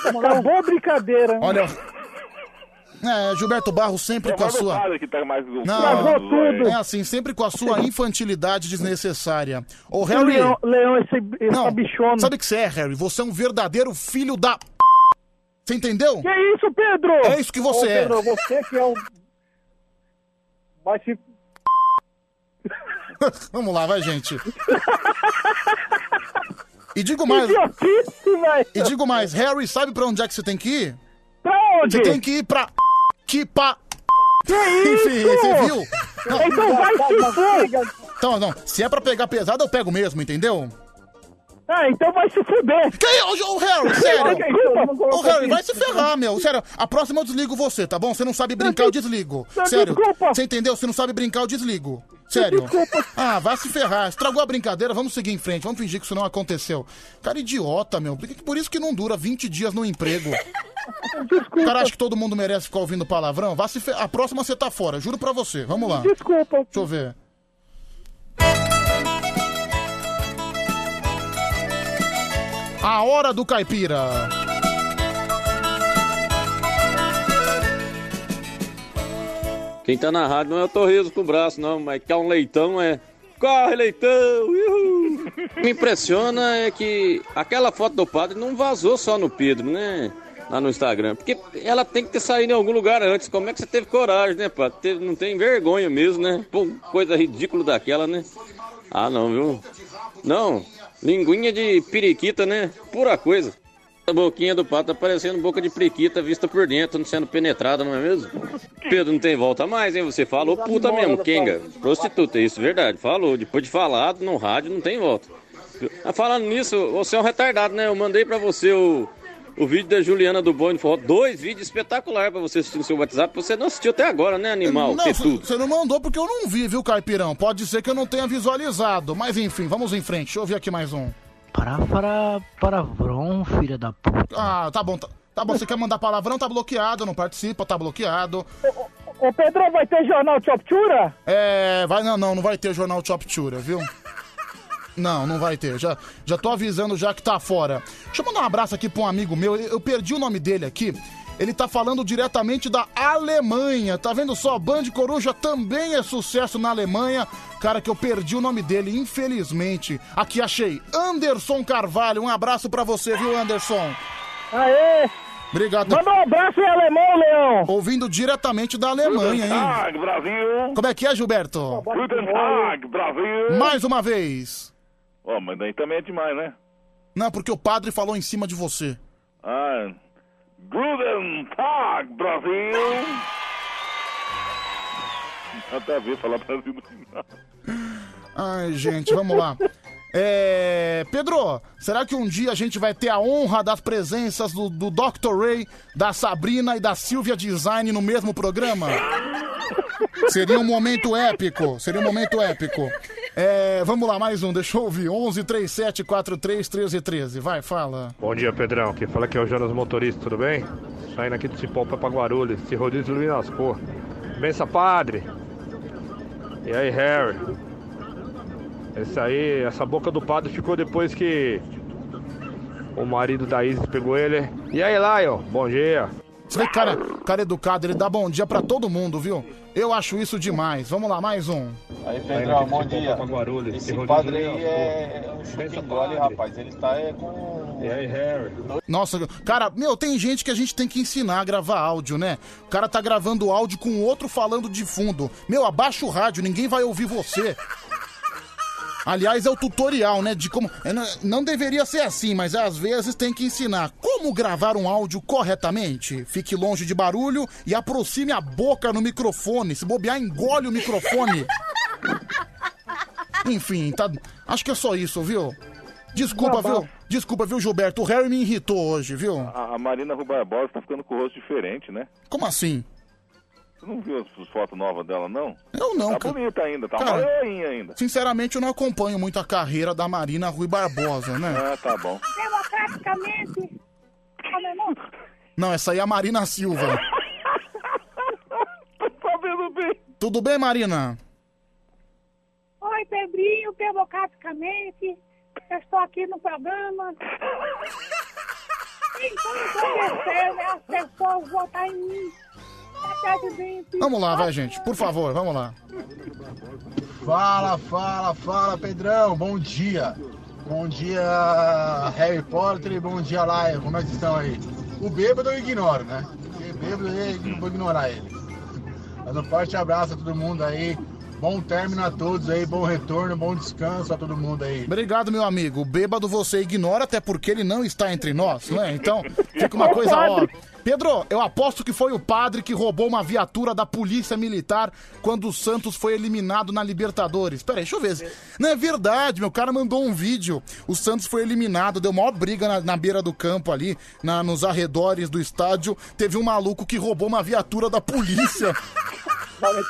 Acabou a brincadeira. Olha. É, Gilberto Barros sempre com a Mas sua. tá mais Não, é assim, sempre com a sua infantilidade desnecessária. Ô, Harry. Leão, Leão esse, essa Não, bichona. sabe o que você é, Harry? Você é um verdadeiro filho da. Você entendeu? Que isso, Pedro? É isso que você Ô, é. Pedro, você que é um... Vai se... Vamos lá, vai, gente. E digo mais. E digo mais, Harry, sabe pra onde é que você tem que ir? Pra onde? Você tem que ir pra. Que pa. Que isso? Enfim, você viu? Então vai se. Então, não, se é pra pegar pesado, eu pego mesmo, entendeu? Ah, então vai se fuder. Que ô, ô, Harry, sério? Desculpa. Ô, Harry, vai se ferrar, meu. Sério, a próxima eu desligo você, tá bom? Você não sabe brincar, eu desligo. Não, Sério. desculpa. Você entendeu? Você não sabe brincar, eu desligo. Sério. Ah, vai se ferrar. Estragou a brincadeira, vamos seguir em frente. Vamos fingir que isso não aconteceu. Cara idiota, meu. Por isso que não dura 20 dias no emprego. O cara acha que todo mundo merece ficar ouvindo palavrão? Vá se fer... A próxima você tá fora, juro pra você. Vamos lá. Desculpa. Deixa eu ver. A hora do caipira. Quem tá na rádio não é o Torresmo com o braço, não, mas que é um leitão, é. Corre, leitão! Uhul. Me impressiona é que aquela foto do padre não vazou só no Pedro, né? Lá no Instagram. Porque ela tem que ter saído em algum lugar antes. Como é que você teve coragem, né, padre? Não tem vergonha mesmo, né? Pô, coisa ridícula daquela, né? Ah, não, viu? Não, linguinha de periquita, né? Pura coisa. A boquinha do pato tá parecendo boca de periquita vista por dentro, não sendo penetrada, não é mesmo? Pedro não tem volta mais, hein? Você falou puta mesmo, Kenga. Prostituta, isso, verdade. Falou. Depois de falado no rádio, não tem volta. Ah, Falando nisso, você é um retardado, né? Eu mandei pra você o, o vídeo da Juliana do Bom de Forró. Dois vídeos espetaculares pra você assistir no seu WhatsApp. Você não assistiu até agora, né, animal? Não, você não mandou porque eu não vi, viu, Caipirão? Pode ser que eu não tenha visualizado. Mas enfim, vamos em frente. Deixa eu ver aqui mais um. Para, para, palavrão, filha da puta. Ah, tá bom. Tá, tá bom, você quer mandar palavrão? Tá bloqueado, não participa, tá bloqueado. Ô, Pedro, vai ter jornal de Optura? É, vai, não, não, não vai ter jornal Choptura, viu? Não, não vai ter. Já, já tô avisando já que tá fora. Deixa eu mandar um abraço aqui pra um amigo meu. Eu perdi o nome dele aqui. Ele tá falando diretamente da Alemanha. Tá vendo só? Band Coruja também é sucesso na Alemanha. Cara, que eu perdi o nome dele, infelizmente. Aqui achei. Anderson Carvalho. Um abraço pra você, viu, Anderson? Aê! Obrigado. Manda um abraço em alemão, Leão. Ouvindo diretamente da Alemanha, hein? Tag, Brasil! Como é que é, Gilberto? Guten Tag, Brasil! Mais uma vez. Ó, mas daí também é demais, né? Não, porque o padre falou em cima de você. Ah, Guten Tag, Brasil! Nada a ver falar Brasil no final. Ai, gente, vamos lá. É, Pedro, será que um dia a gente vai ter a honra das presenças do, do Dr. Ray, da Sabrina e da Silvia Design no mesmo programa? Seria um momento épico, seria um momento épico. É, vamos lá, mais um, deixa eu ouvir. 11 37 43 13 13. Vai, fala. Bom dia, Pedrão. Quem fala aqui é o Jonas Motorista, tudo bem? Saindo aqui do Cipó pra Guarulhos, esse rodízio Luiz Cor. Bença, padre. E aí, Harry? Esse aí, essa boca do padre ficou depois que o marido da Isis pegou ele. E aí, Lion? Bom dia. Você vê, que cara, cara educado, ele dá bom dia pra todo mundo, viu? Eu acho isso demais. Vamos lá, mais um. Aí, Pedrão, bom dia. Esse padre aí é um chupingole, rapaz. Ele está é, com. E aí, Harry? Nossa, cara, meu, tem gente que a gente tem que ensinar a gravar áudio, né? O cara tá gravando áudio com o outro falando de fundo. Meu, abaixa o rádio, ninguém vai ouvir você. Aliás, é o tutorial, né? De como. é, não- Não deveria ser assim, mas às vezes tem que ensinar como gravar um áudio corretamente. Fique longe de barulho e aproxime a boca no microfone. Se bobear, engole o microfone. Enfim, tá. Acho que é só isso, viu? Desculpa, Tá viu? Desculpa, viu, Gilberto? O Harry me irritou hoje, viu? A, a Marina Rui Barbosa tá ficando com o rosto diferente, né? Como assim? Você não viu as fotos novas dela, não? Eu não, Tá cara. bonita ainda, tá Cara, ainda. Sinceramente, eu não acompanho muito a carreira da Marina Rui Barbosa, né? Ah, tá bom. Democraticamente. Como é não? Não, essa aí é a Marina Silva. sabendo bem. Tudo bem, Marina? Oi, Pedrinho, democraticamente. Eu estou aqui no programa. Então, convencendo as pessoas votar em mim. Vamos lá, vai, gente. Por favor, vamos lá. Fala, fala, fala, Pedrão. Bom dia. Bom dia, Harry Potter bom dia, Laia. Como é que estão aí? O bêbado eu ignoro, né? Porque bêbado eu não vou ignorar ele. Mas um forte abraço a todo mundo aí. Bom término a todos aí, bom retorno, bom descanso a todo mundo aí. Obrigado, meu amigo. O bêbado você ignora, até porque ele não está entre nós, não é? Então, fica uma coisa ó. Pedro, eu aposto que foi o padre que roubou uma viatura da polícia militar quando o Santos foi eliminado na Libertadores. Peraí, deixa eu ver. Não é verdade, meu cara mandou um vídeo. O Santos foi eliminado, deu maior briga na, na beira do campo ali, na- nos arredores do estádio. Teve um maluco que roubou uma viatura da polícia.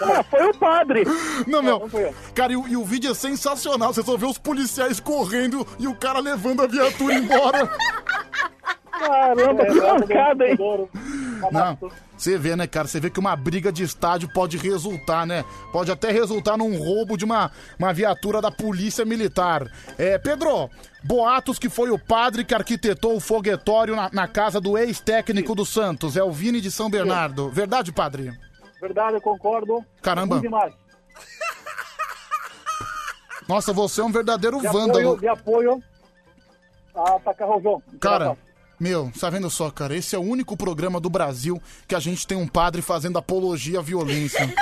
Ah, foi o padre. Não, meu. Cara, e, o- e o vídeo é sensacional. Você só vê os policiais correndo e o cara levando a viatura embora. Caramba, que mancada, hein? Não, você vê, né, cara? Você vê que uma briga de estádio pode resultar, né? Pode até resultar num roubo de uma, uma viatura da polícia militar. É, Pedro, boatos que foi o padre que arquitetou o foguetório na, na casa do ex-técnico do Santos, é o Vini de São Bernardo. Verdade, padre? Verdade, eu concordo. Caramba. Nossa, você é um verdadeiro De vândalo. apoio, de apoio a Tacarrojão. Cara, meu, tá vendo só, cara? Esse é o único programa do Brasil que a gente tem um padre fazendo apologia à violência.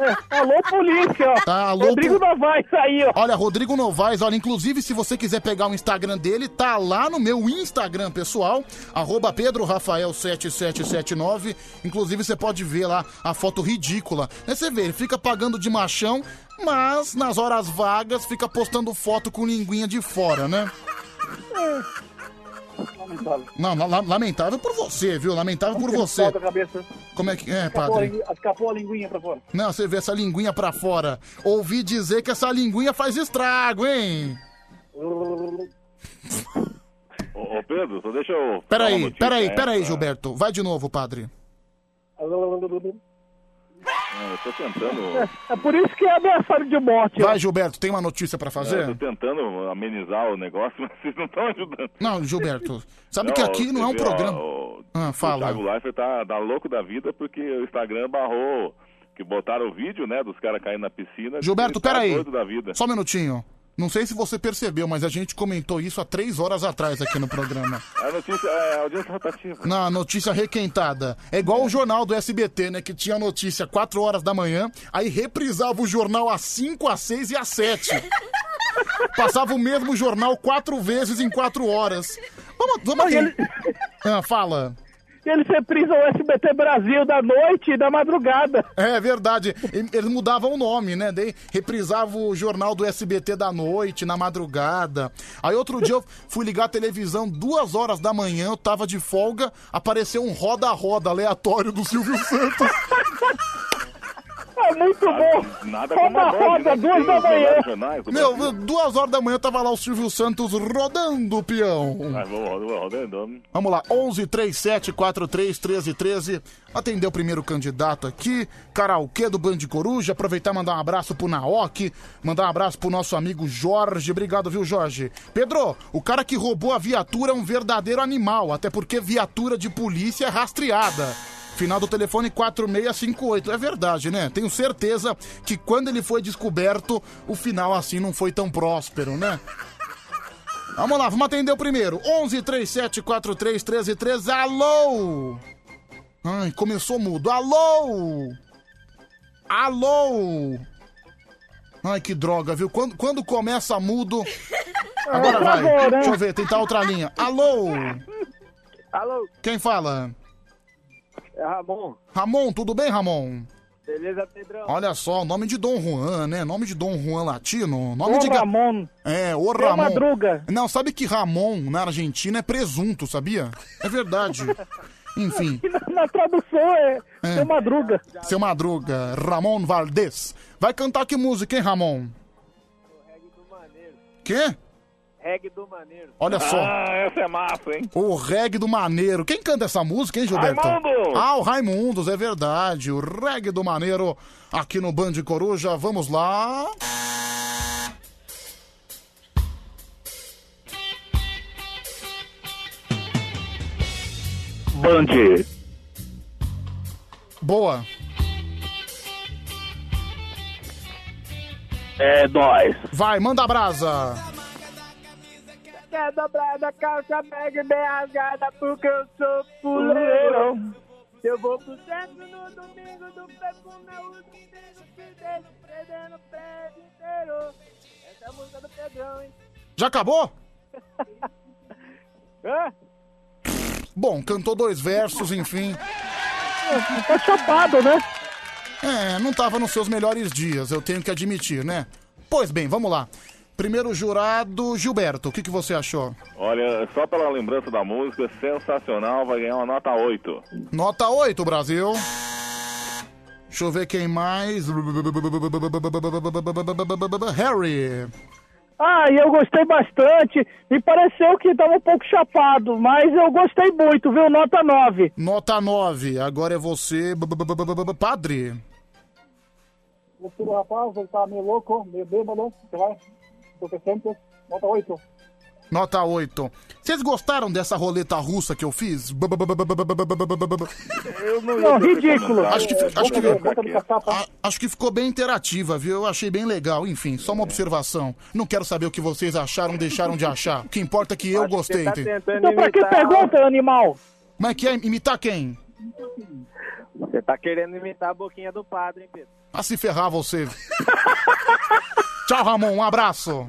É, alô, polícia, ó. Tá, alô, Rodrigo po- Novaes aí, ó. Olha, Rodrigo Novaes, olha, inclusive se você quiser pegar o Instagram dele, tá lá no meu Instagram pessoal, arroba pedrorafael7779. Inclusive você pode ver lá a foto ridícula. Aí você vê, ele fica pagando de machão, mas nas horas vagas fica postando foto com linguinha de fora, né? Lamentável. Não, la- la- lamentável por você, viu? Lamentável por você. Solta a cabeça. Como é que é, Escapou a, padre? lingu- escapou a linguinha pra fora. Não, você vê essa linguinha pra fora. Ouvi dizer que essa linguinha faz estrago, hein? Ô, ô, Pedro, só deixa eu. Peraí, peraí, né, peraí, Gilberto. Vai de novo, padre. Não, eu tô tentando. É por isso que é ameaçado de morte. Vai, Gilberto, tem uma notícia pra Eu fazer? tô tentando amenizar o negócio, mas vocês não estão ajudando. Não, Gilberto, sabe que aqui não é um você vê, programa. ó, o- Ah, O fala. Thiago Leifert tá, tá louco da vida porque o Instagram barrou. Que botaram o vídeo, né, dos caras caindo na piscina. Gilberto, Ele tá peraí. doido da vida. Só um minutinho. Não sei se você percebeu, mas a gente comentou isso há três horas atrás aqui no programa. A notícia é audiência rotativa. Na notícia requentada. É igual o jornal do SBT, né? Que tinha a notícia 4 horas da manhã, aí reprisava o jornal às 5, às 6 e às 7. Passava o mesmo jornal quatro vezes em quatro horas. Vamos, vamos aqui. Ah, fala. Eles reprisam o SBT Brasil da noite e da madrugada. É verdade. Eles mudavam o nome, né? Daí reprisava o jornal do SBT da noite, na madrugada. Aí outro dia eu fui ligar a televisão, duas horas da manhã, eu tava de folga, apareceu um roda-roda aleatório do Silvio Santos. É muito bom. Nada como a Band, roda, né, duas da manhã. do Meu, Brasil. duas horas da manhã tava lá o Silvio Santos rodando o peão. Ah, vamos, lá, 11 37 43 13 13. Atender o primeiro candidato aqui, karaokê do Band Coruja. Aproveitar e mandar um abraço pro Naok, mandar um abraço pro nosso amigo Jorge. Obrigado, viu, Jorge? Pedro, o cara que roubou a viatura é um verdadeiro animal, até porque viatura de polícia é rastreada. Final do telefone 4658. É verdade, né? Tenho certeza que quando ele foi descoberto, o final assim não foi tão próspero, né? Vamos lá, vamos atender o primeiro. 11 37 43 13 13. Alô! Ai, começou mudo. Alô! Alô! Ai, que droga, viu? Quando, quando começa mudo. Agora vai. Travou, né? Deixa eu ver, tentar outra linha. Alô! Alô, Quem fala? É Ramon. Ramon, tudo bem, Ramon? Beleza, Pedrão? Olha só, nome de Dom Juan, né? Nome de Dom Juan latino. Nome Ô, de ga- Ramon. É, o Ô, Ramon. Madruga. Não, sabe que Ramon na Argentina é presunto, sabia? É verdade. Enfim, Na, na tradução é, É. seu Madruga. seu Madruga, Ramon Valdez. Vai cantar que música, hein, Ramon? Quê? Reggae do Maneiro. Olha só. Ah, essa é massa, hein? O reggae do Maneiro. Quem canta essa música, hein, Gilberto? Raimundos! Ah, o Raimundos, é verdade. O reggae do Maneiro aqui no Band Coruja. Vamos lá. Band. Boa. É nós. Vai, manda a brasa. Quer dobrada, calça bag bem rasgada, porque eu sou fuleiro. Eu vou pro centro no domingo do perfume, eu uso inteiro, se deixo prendendo o prédio inteiro. Essa é a música do Pedrão, hein? Já acabou? Hã? Bom, cantou dois versos, enfim. Tá chapado, né? É, não tava nos seus melhores dias, eu tenho que admitir, né? Pois bem, vamos lá. Primeiro jurado, Gilberto, o que, que você achou? Olha, só pela lembrança da música, sensacional, vai ganhar uma nota 8. Nota 8, Brasil. Deixa eu ver quem mais. Harry. Ah, eu gostei bastante. Me pareceu que tava um pouco chapado, mas eu gostei muito, viu? Nota 9. Nota 9. Agora é você, padre. O filho do rapaz, ele tá meio louco, meio bêbado, você vai? Sempre, nota 8. Nota 8. Vocês gostaram dessa roleta russa que eu fiz? Eu não, Não, ridículo. Acho que, acho, que, acho que ficou bem interativa, viu? Eu achei bem legal. Enfim, só uma observação. Não quero saber o que vocês acharam, deixaram de achar. O que importa é que eu gostei. tá? Então pra que pergunta, animal? Mas que é imitar quem? Você tá querendo imitar a boquinha do padre, hein, Pedro? A se ferrar você. Tchau, Ramon. Um abraço.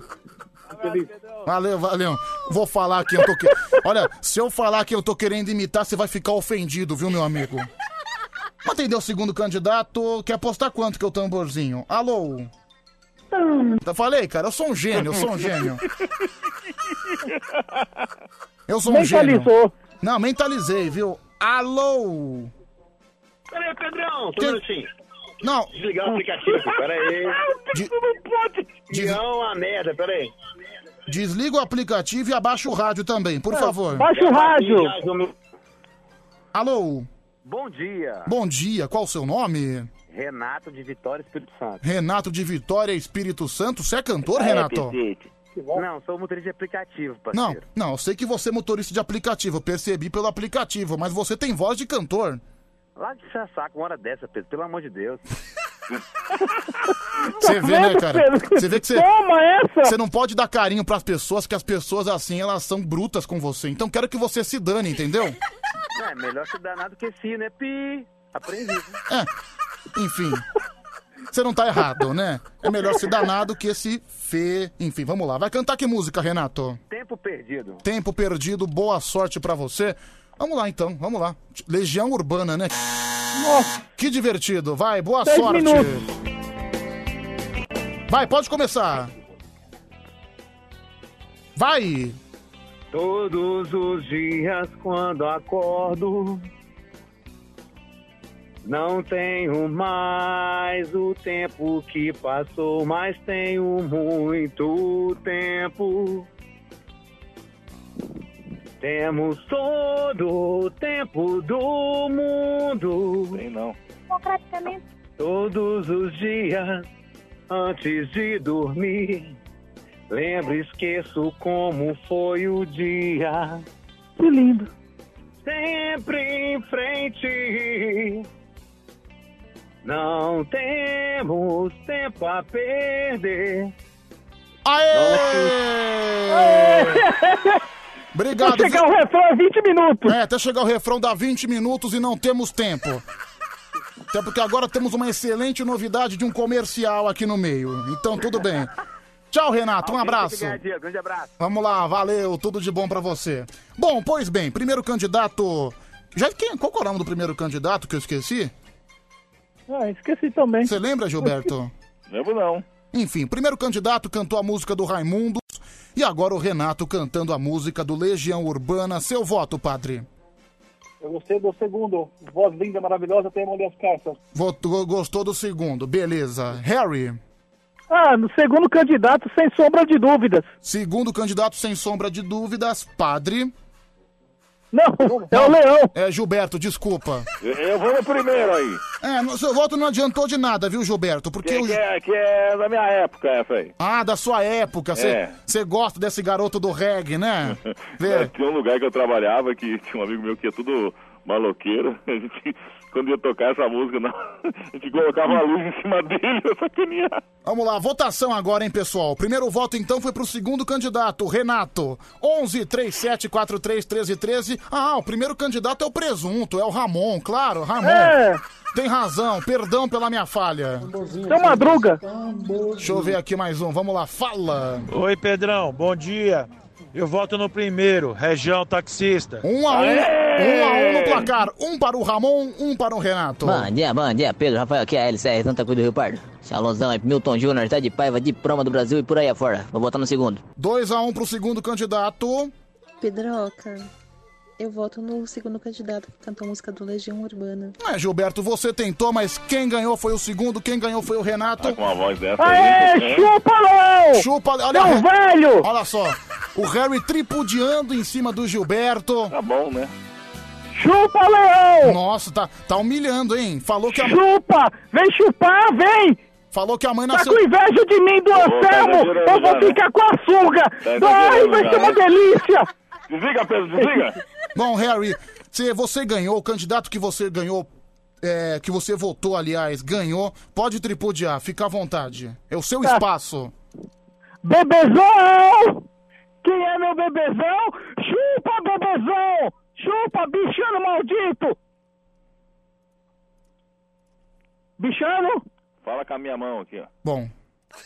Valeu, valeu. Vou falar que eu tô que... Olha, se eu falar que eu tô querendo imitar, você vai ficar ofendido, viu, meu amigo? Atendeu o segundo candidato. Quer apostar quanto que é o tamborzinho? Alô? Eu falei, cara, eu sou um gênio, eu sou um gênio. Eu sou um gênio. Mentalizou. Não, mentalizei, viu? Alô? Peraí, Pedrão, Que- um minutinho. Não. Desligar o aplicativo, peraí. De- Não pode. Des- Não, uma merda, peraí. Desliga o aplicativo e abaixa o rádio também, por favor. Baixa o rádio. Alô? Bom dia. Bom dia, qual o seu nome? Renato de Vitória Espírito Santo. Renato de Vitória, Espírito Santo. Você é cantor, É, Renato? Não, sou motorista de aplicativo, Não, parceiro. não, eu sei que você é motorista de aplicativo, eu percebi pelo aplicativo, mas você tem voz de cantor. Lá de saco uma hora dessa, Pedro, pelo amor de Deus. Você vê, né, cara? Você vê que você. Toma essa! Você não pode dar carinho pras pessoas, que as pessoas assim, elas são brutas com você. Então quero que você se dane, entendeu? É, melhor se danar do que se, né, pi? Aprendi. É, enfim. Você não tá errado, né? É melhor se danar do que se fe. Enfim, vamos lá. Vai cantar que música, Renato? Tempo perdido. Tempo perdido, boa sorte pra você. Vamos lá então, vamos lá. Legião Urbana, né? Que divertido. Vai, boa Dez sorte. minutos. Vai, pode começar. Vai. Todos os dias quando acordo, não tenho mais o tempo que passou, mas tenho muito tempo. Temos todo o tempo do mundo. Tem não. Democraticamente. Todos os dias antes de dormir. Lembro, e esqueço como foi o dia. Que lindo. Sempre em frente. Não temos tempo a perder. Aê! Obrigado. Vai chegar o refrão é 20 minutos. É, até chegar o refrão dá 20 minutos e não temos tempo. Até porque agora temos uma excelente novidade de um comercial aqui no meio. Então tudo bem. Tchau, Renato. Um abraço. Grande abraço. Vamos lá, valeu, tudo de bom pra você. Bom, pois bem, primeiro candidato. Já quem, qual que é o nome do primeiro candidato que eu esqueci? Ah, esqueci também. Você lembra, Gilberto? Lembro não. Enfim, primeiro candidato cantou a música do Raimundos e agora o Renato cantando a música do Legião Urbana. Seu voto, padre. Eu gostei do segundo. Voz linda, maravilhosa, tem molho as cartas. Votou- gostou do segundo, beleza. Harry. Ah, no segundo candidato, sem sombra de dúvidas. Segundo candidato, sem sombra de dúvidas, padre. Não, é o Leão. É Gilberto, desculpa. Eu vou no primeiro aí. É, no- seu voto não adiantou de nada, viu, Gilberto? Porque Que, o... que, é, que é da minha época essa aí. Ah, da sua época. É. Você gosta desse garoto do reggae, né? Vê. Tinha um lugar que eu trabalhava que tinha um amigo meu que ia tudo maloqueiro. A gente, quando ia tocar essa música, não, a gente colocava a luz em cima dele pra sacanear. Vamos lá, votação agora, hein, pessoal? O primeiro voto, então, foi pro segundo candidato, Renato. 11 37 43 13 13. Ah, o primeiro candidato é o presunto, é o Ramon, claro, Ramon. É. Tem razão, perdão pela minha falha. Seu Madruga. Deixa eu ver aqui mais um, vamos lá, fala. Oi, Pedrão, bom dia. Eu voto no primeiro, região taxista. Um a um, um a um no placar. Um para o Ramon, um para o Renato. Bom dia, bom dia, Pedro Rafael, aqui é a LCR Santa Cruz do Rio Pardo. Xalozão aí, Milton Júnior, tá de paiva, de proma do Brasil e por aí afora. Vou botar no segundo. 2 a 1 um pro segundo candidato. Pedroca, eu voto no segundo candidato que cantou a música do Legião Urbana. É, Gilberto, você tentou, mas quem ganhou foi o segundo, quem ganhou foi o Renato. Tá com uma voz dessa Aê, aí. né? chupa, Leão! Chupa, olha, Seu velho! Olha só, o Harry tripudiando em cima do Gilberto. Tá bom, né? Chupa, Leão! Nossa, tá, tá humilhando, hein? Falou que a... Chupa! Vem chupar, vem! Falou que a mãe Tá nasceu... com inveja de mim, do Anselmo! Eu vou ficar com a sunga! Tá Ai, vai ser uma delícia! Desliga, Pedro, desliga. Bom, Harry, se você ganhou, o candidato que você ganhou, é, que você votou, aliás, ganhou, pode tripudiar, fica à vontade. É o seu Tá. espaço. Bebezão! Quem é meu bebezão? Chupa, bebezão! Chupa, bichano maldito! Bichano? Fala com a minha mão aqui, ó. Bom.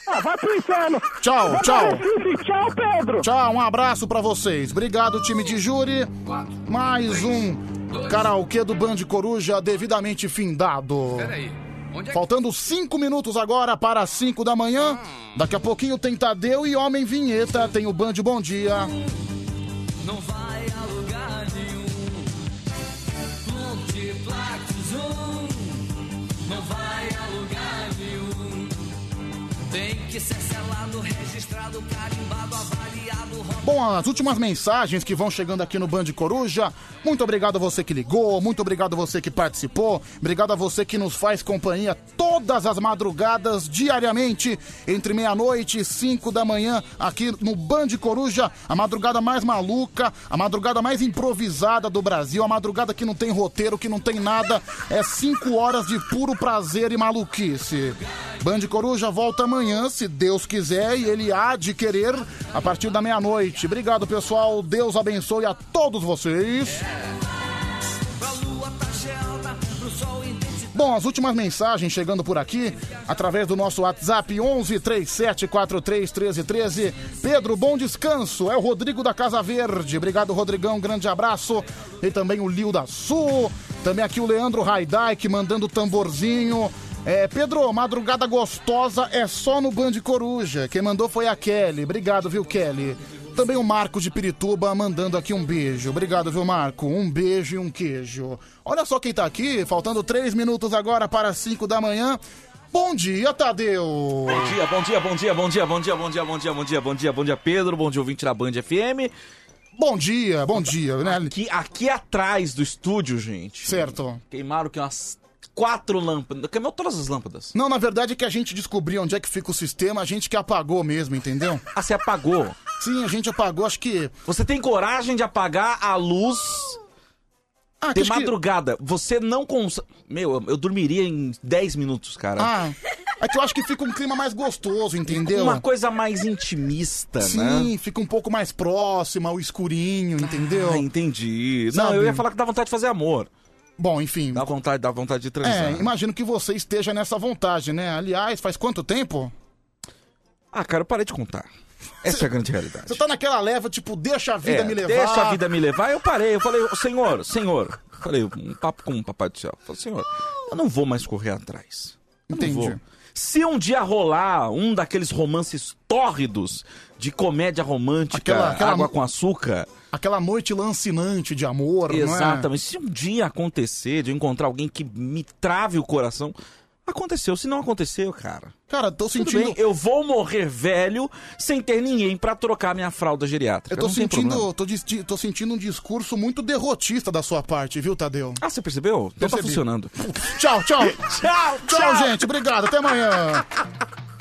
Ah, vai pro inferno! Tchau, Vai tchau. Recife, Tchau, Pedro! Tchau, um abraço pra vocês. Obrigado, time de júri. Mais um karaokê do Band Coruja devidamente findado. Faltando cinco minutos agora para as cinco da manhã. Daqui a pouquinho tem Tadeu e Homem Vinheta. Tem o Band Bom Dia. Não vai Tem que ser selado, registrado, carimbado, avaliado. Bom, as últimas mensagens que vão chegando aqui no Band Coruja. Muito obrigado a você que ligou, muito obrigado a você que participou, obrigado a você que nos faz companhia todas as madrugadas, diariamente, entre meia-noite e cinco da manhã, aqui no Band Coruja, a madrugada mais maluca, a madrugada mais improvisada do Brasil, a madrugada que não tem roteiro, que não tem nada, é cinco horas de puro prazer e maluquice. Band Coruja volta amanhã, se Deus quiser, e ele há de querer, a partir da meia-noite. Obrigado, pessoal. Deus abençoe a todos vocês. Bom, as últimas mensagens chegando por aqui, através do nosso WhatsApp 11 37 43 13 13. Pedro, bom descanso. É o Rodrigo da Casa Verde. Obrigado, Rodrigão. Grande abraço. E também o Lio da Sul. Também aqui o Leandro Raidaic mandando tamborzinho. É, Pedro, madrugada gostosa é só no Band Coruja. Quem mandou foi a Kelly. Obrigado, viu, Kelly? Também o Marco de Pirituba mandando aqui um beijo. Obrigado, viu, Marco? Um beijo e um queijo. Olha só quem tá aqui, faltando três minutos agora para cinco da manhã. Bom dia, Tadeu! Bom dia, bom dia, bom dia, bom dia, bom dia, bom dia, bom dia, bom dia, bom dia, bom dia, Pedro, bom dia, ouvinte da Band FM. Bom dia, bom dia, né? Aqui, aqui atrás do estúdio, gente. Certo. Queimaram aqui umas quatro lâmpadas. Queimou todas as lâmpadas. Não, na verdade é que a gente descobriu onde é que fica o sistema, a gente que apagou mesmo, entendeu? Ah, você apagou? Sim, a gente apagou, acho que. Você tem coragem de apagar a luz Ah, de acho que- madrugada? Você não consegue. Meu, eu, eu dormiria em 10 minutos, cara. Ah, é que eu acho que fica um clima mais gostoso, entendeu? Uma coisa mais intimista, né? Sim, fica um pouco mais próxima, o escurinho, entendeu? Ah, entendi. Não, Sabe? eu ia falar que dá vontade de fazer amor. Bom, enfim. Dá vontade, dá vontade de transar. É, imagino que você esteja nessa vontade, né? Aliás, faz quanto tempo? Ah, cara, eu parei de contar. Essa é a grande realidade. Você tá naquela leva, tipo, deixa a vida É, me levar. Deixa a vida me levar. Eu parei, eu falei, "Ô, senhor, senhor. Falei, um papo com o papai do céu. Falei, senhor, eu não vou mais correr atrás. Não Entendi. Se um dia rolar um daqueles romances tórridos de comédia romântica, Aquela- aquela- água com açúcar. Aquela noite lancinante de amor, é? Exatamente. Se um dia acontecer de eu encontrar alguém que me trave o coração, aconteceu. Se não aconteceu, cara. Cara, tô sentindo. bem, eu vou morrer velho sem ter ninguém pra trocar minha fralda geriátrica. Eu tô Não sentindo, tô, tô sentindo um discurso muito derrotista da sua parte, viu, Tadeu? Ah, você percebeu? Então tá Percebi. funcionando. Tchau, tchau. tchau, Tchau, gente. Obrigado. Até amanhã.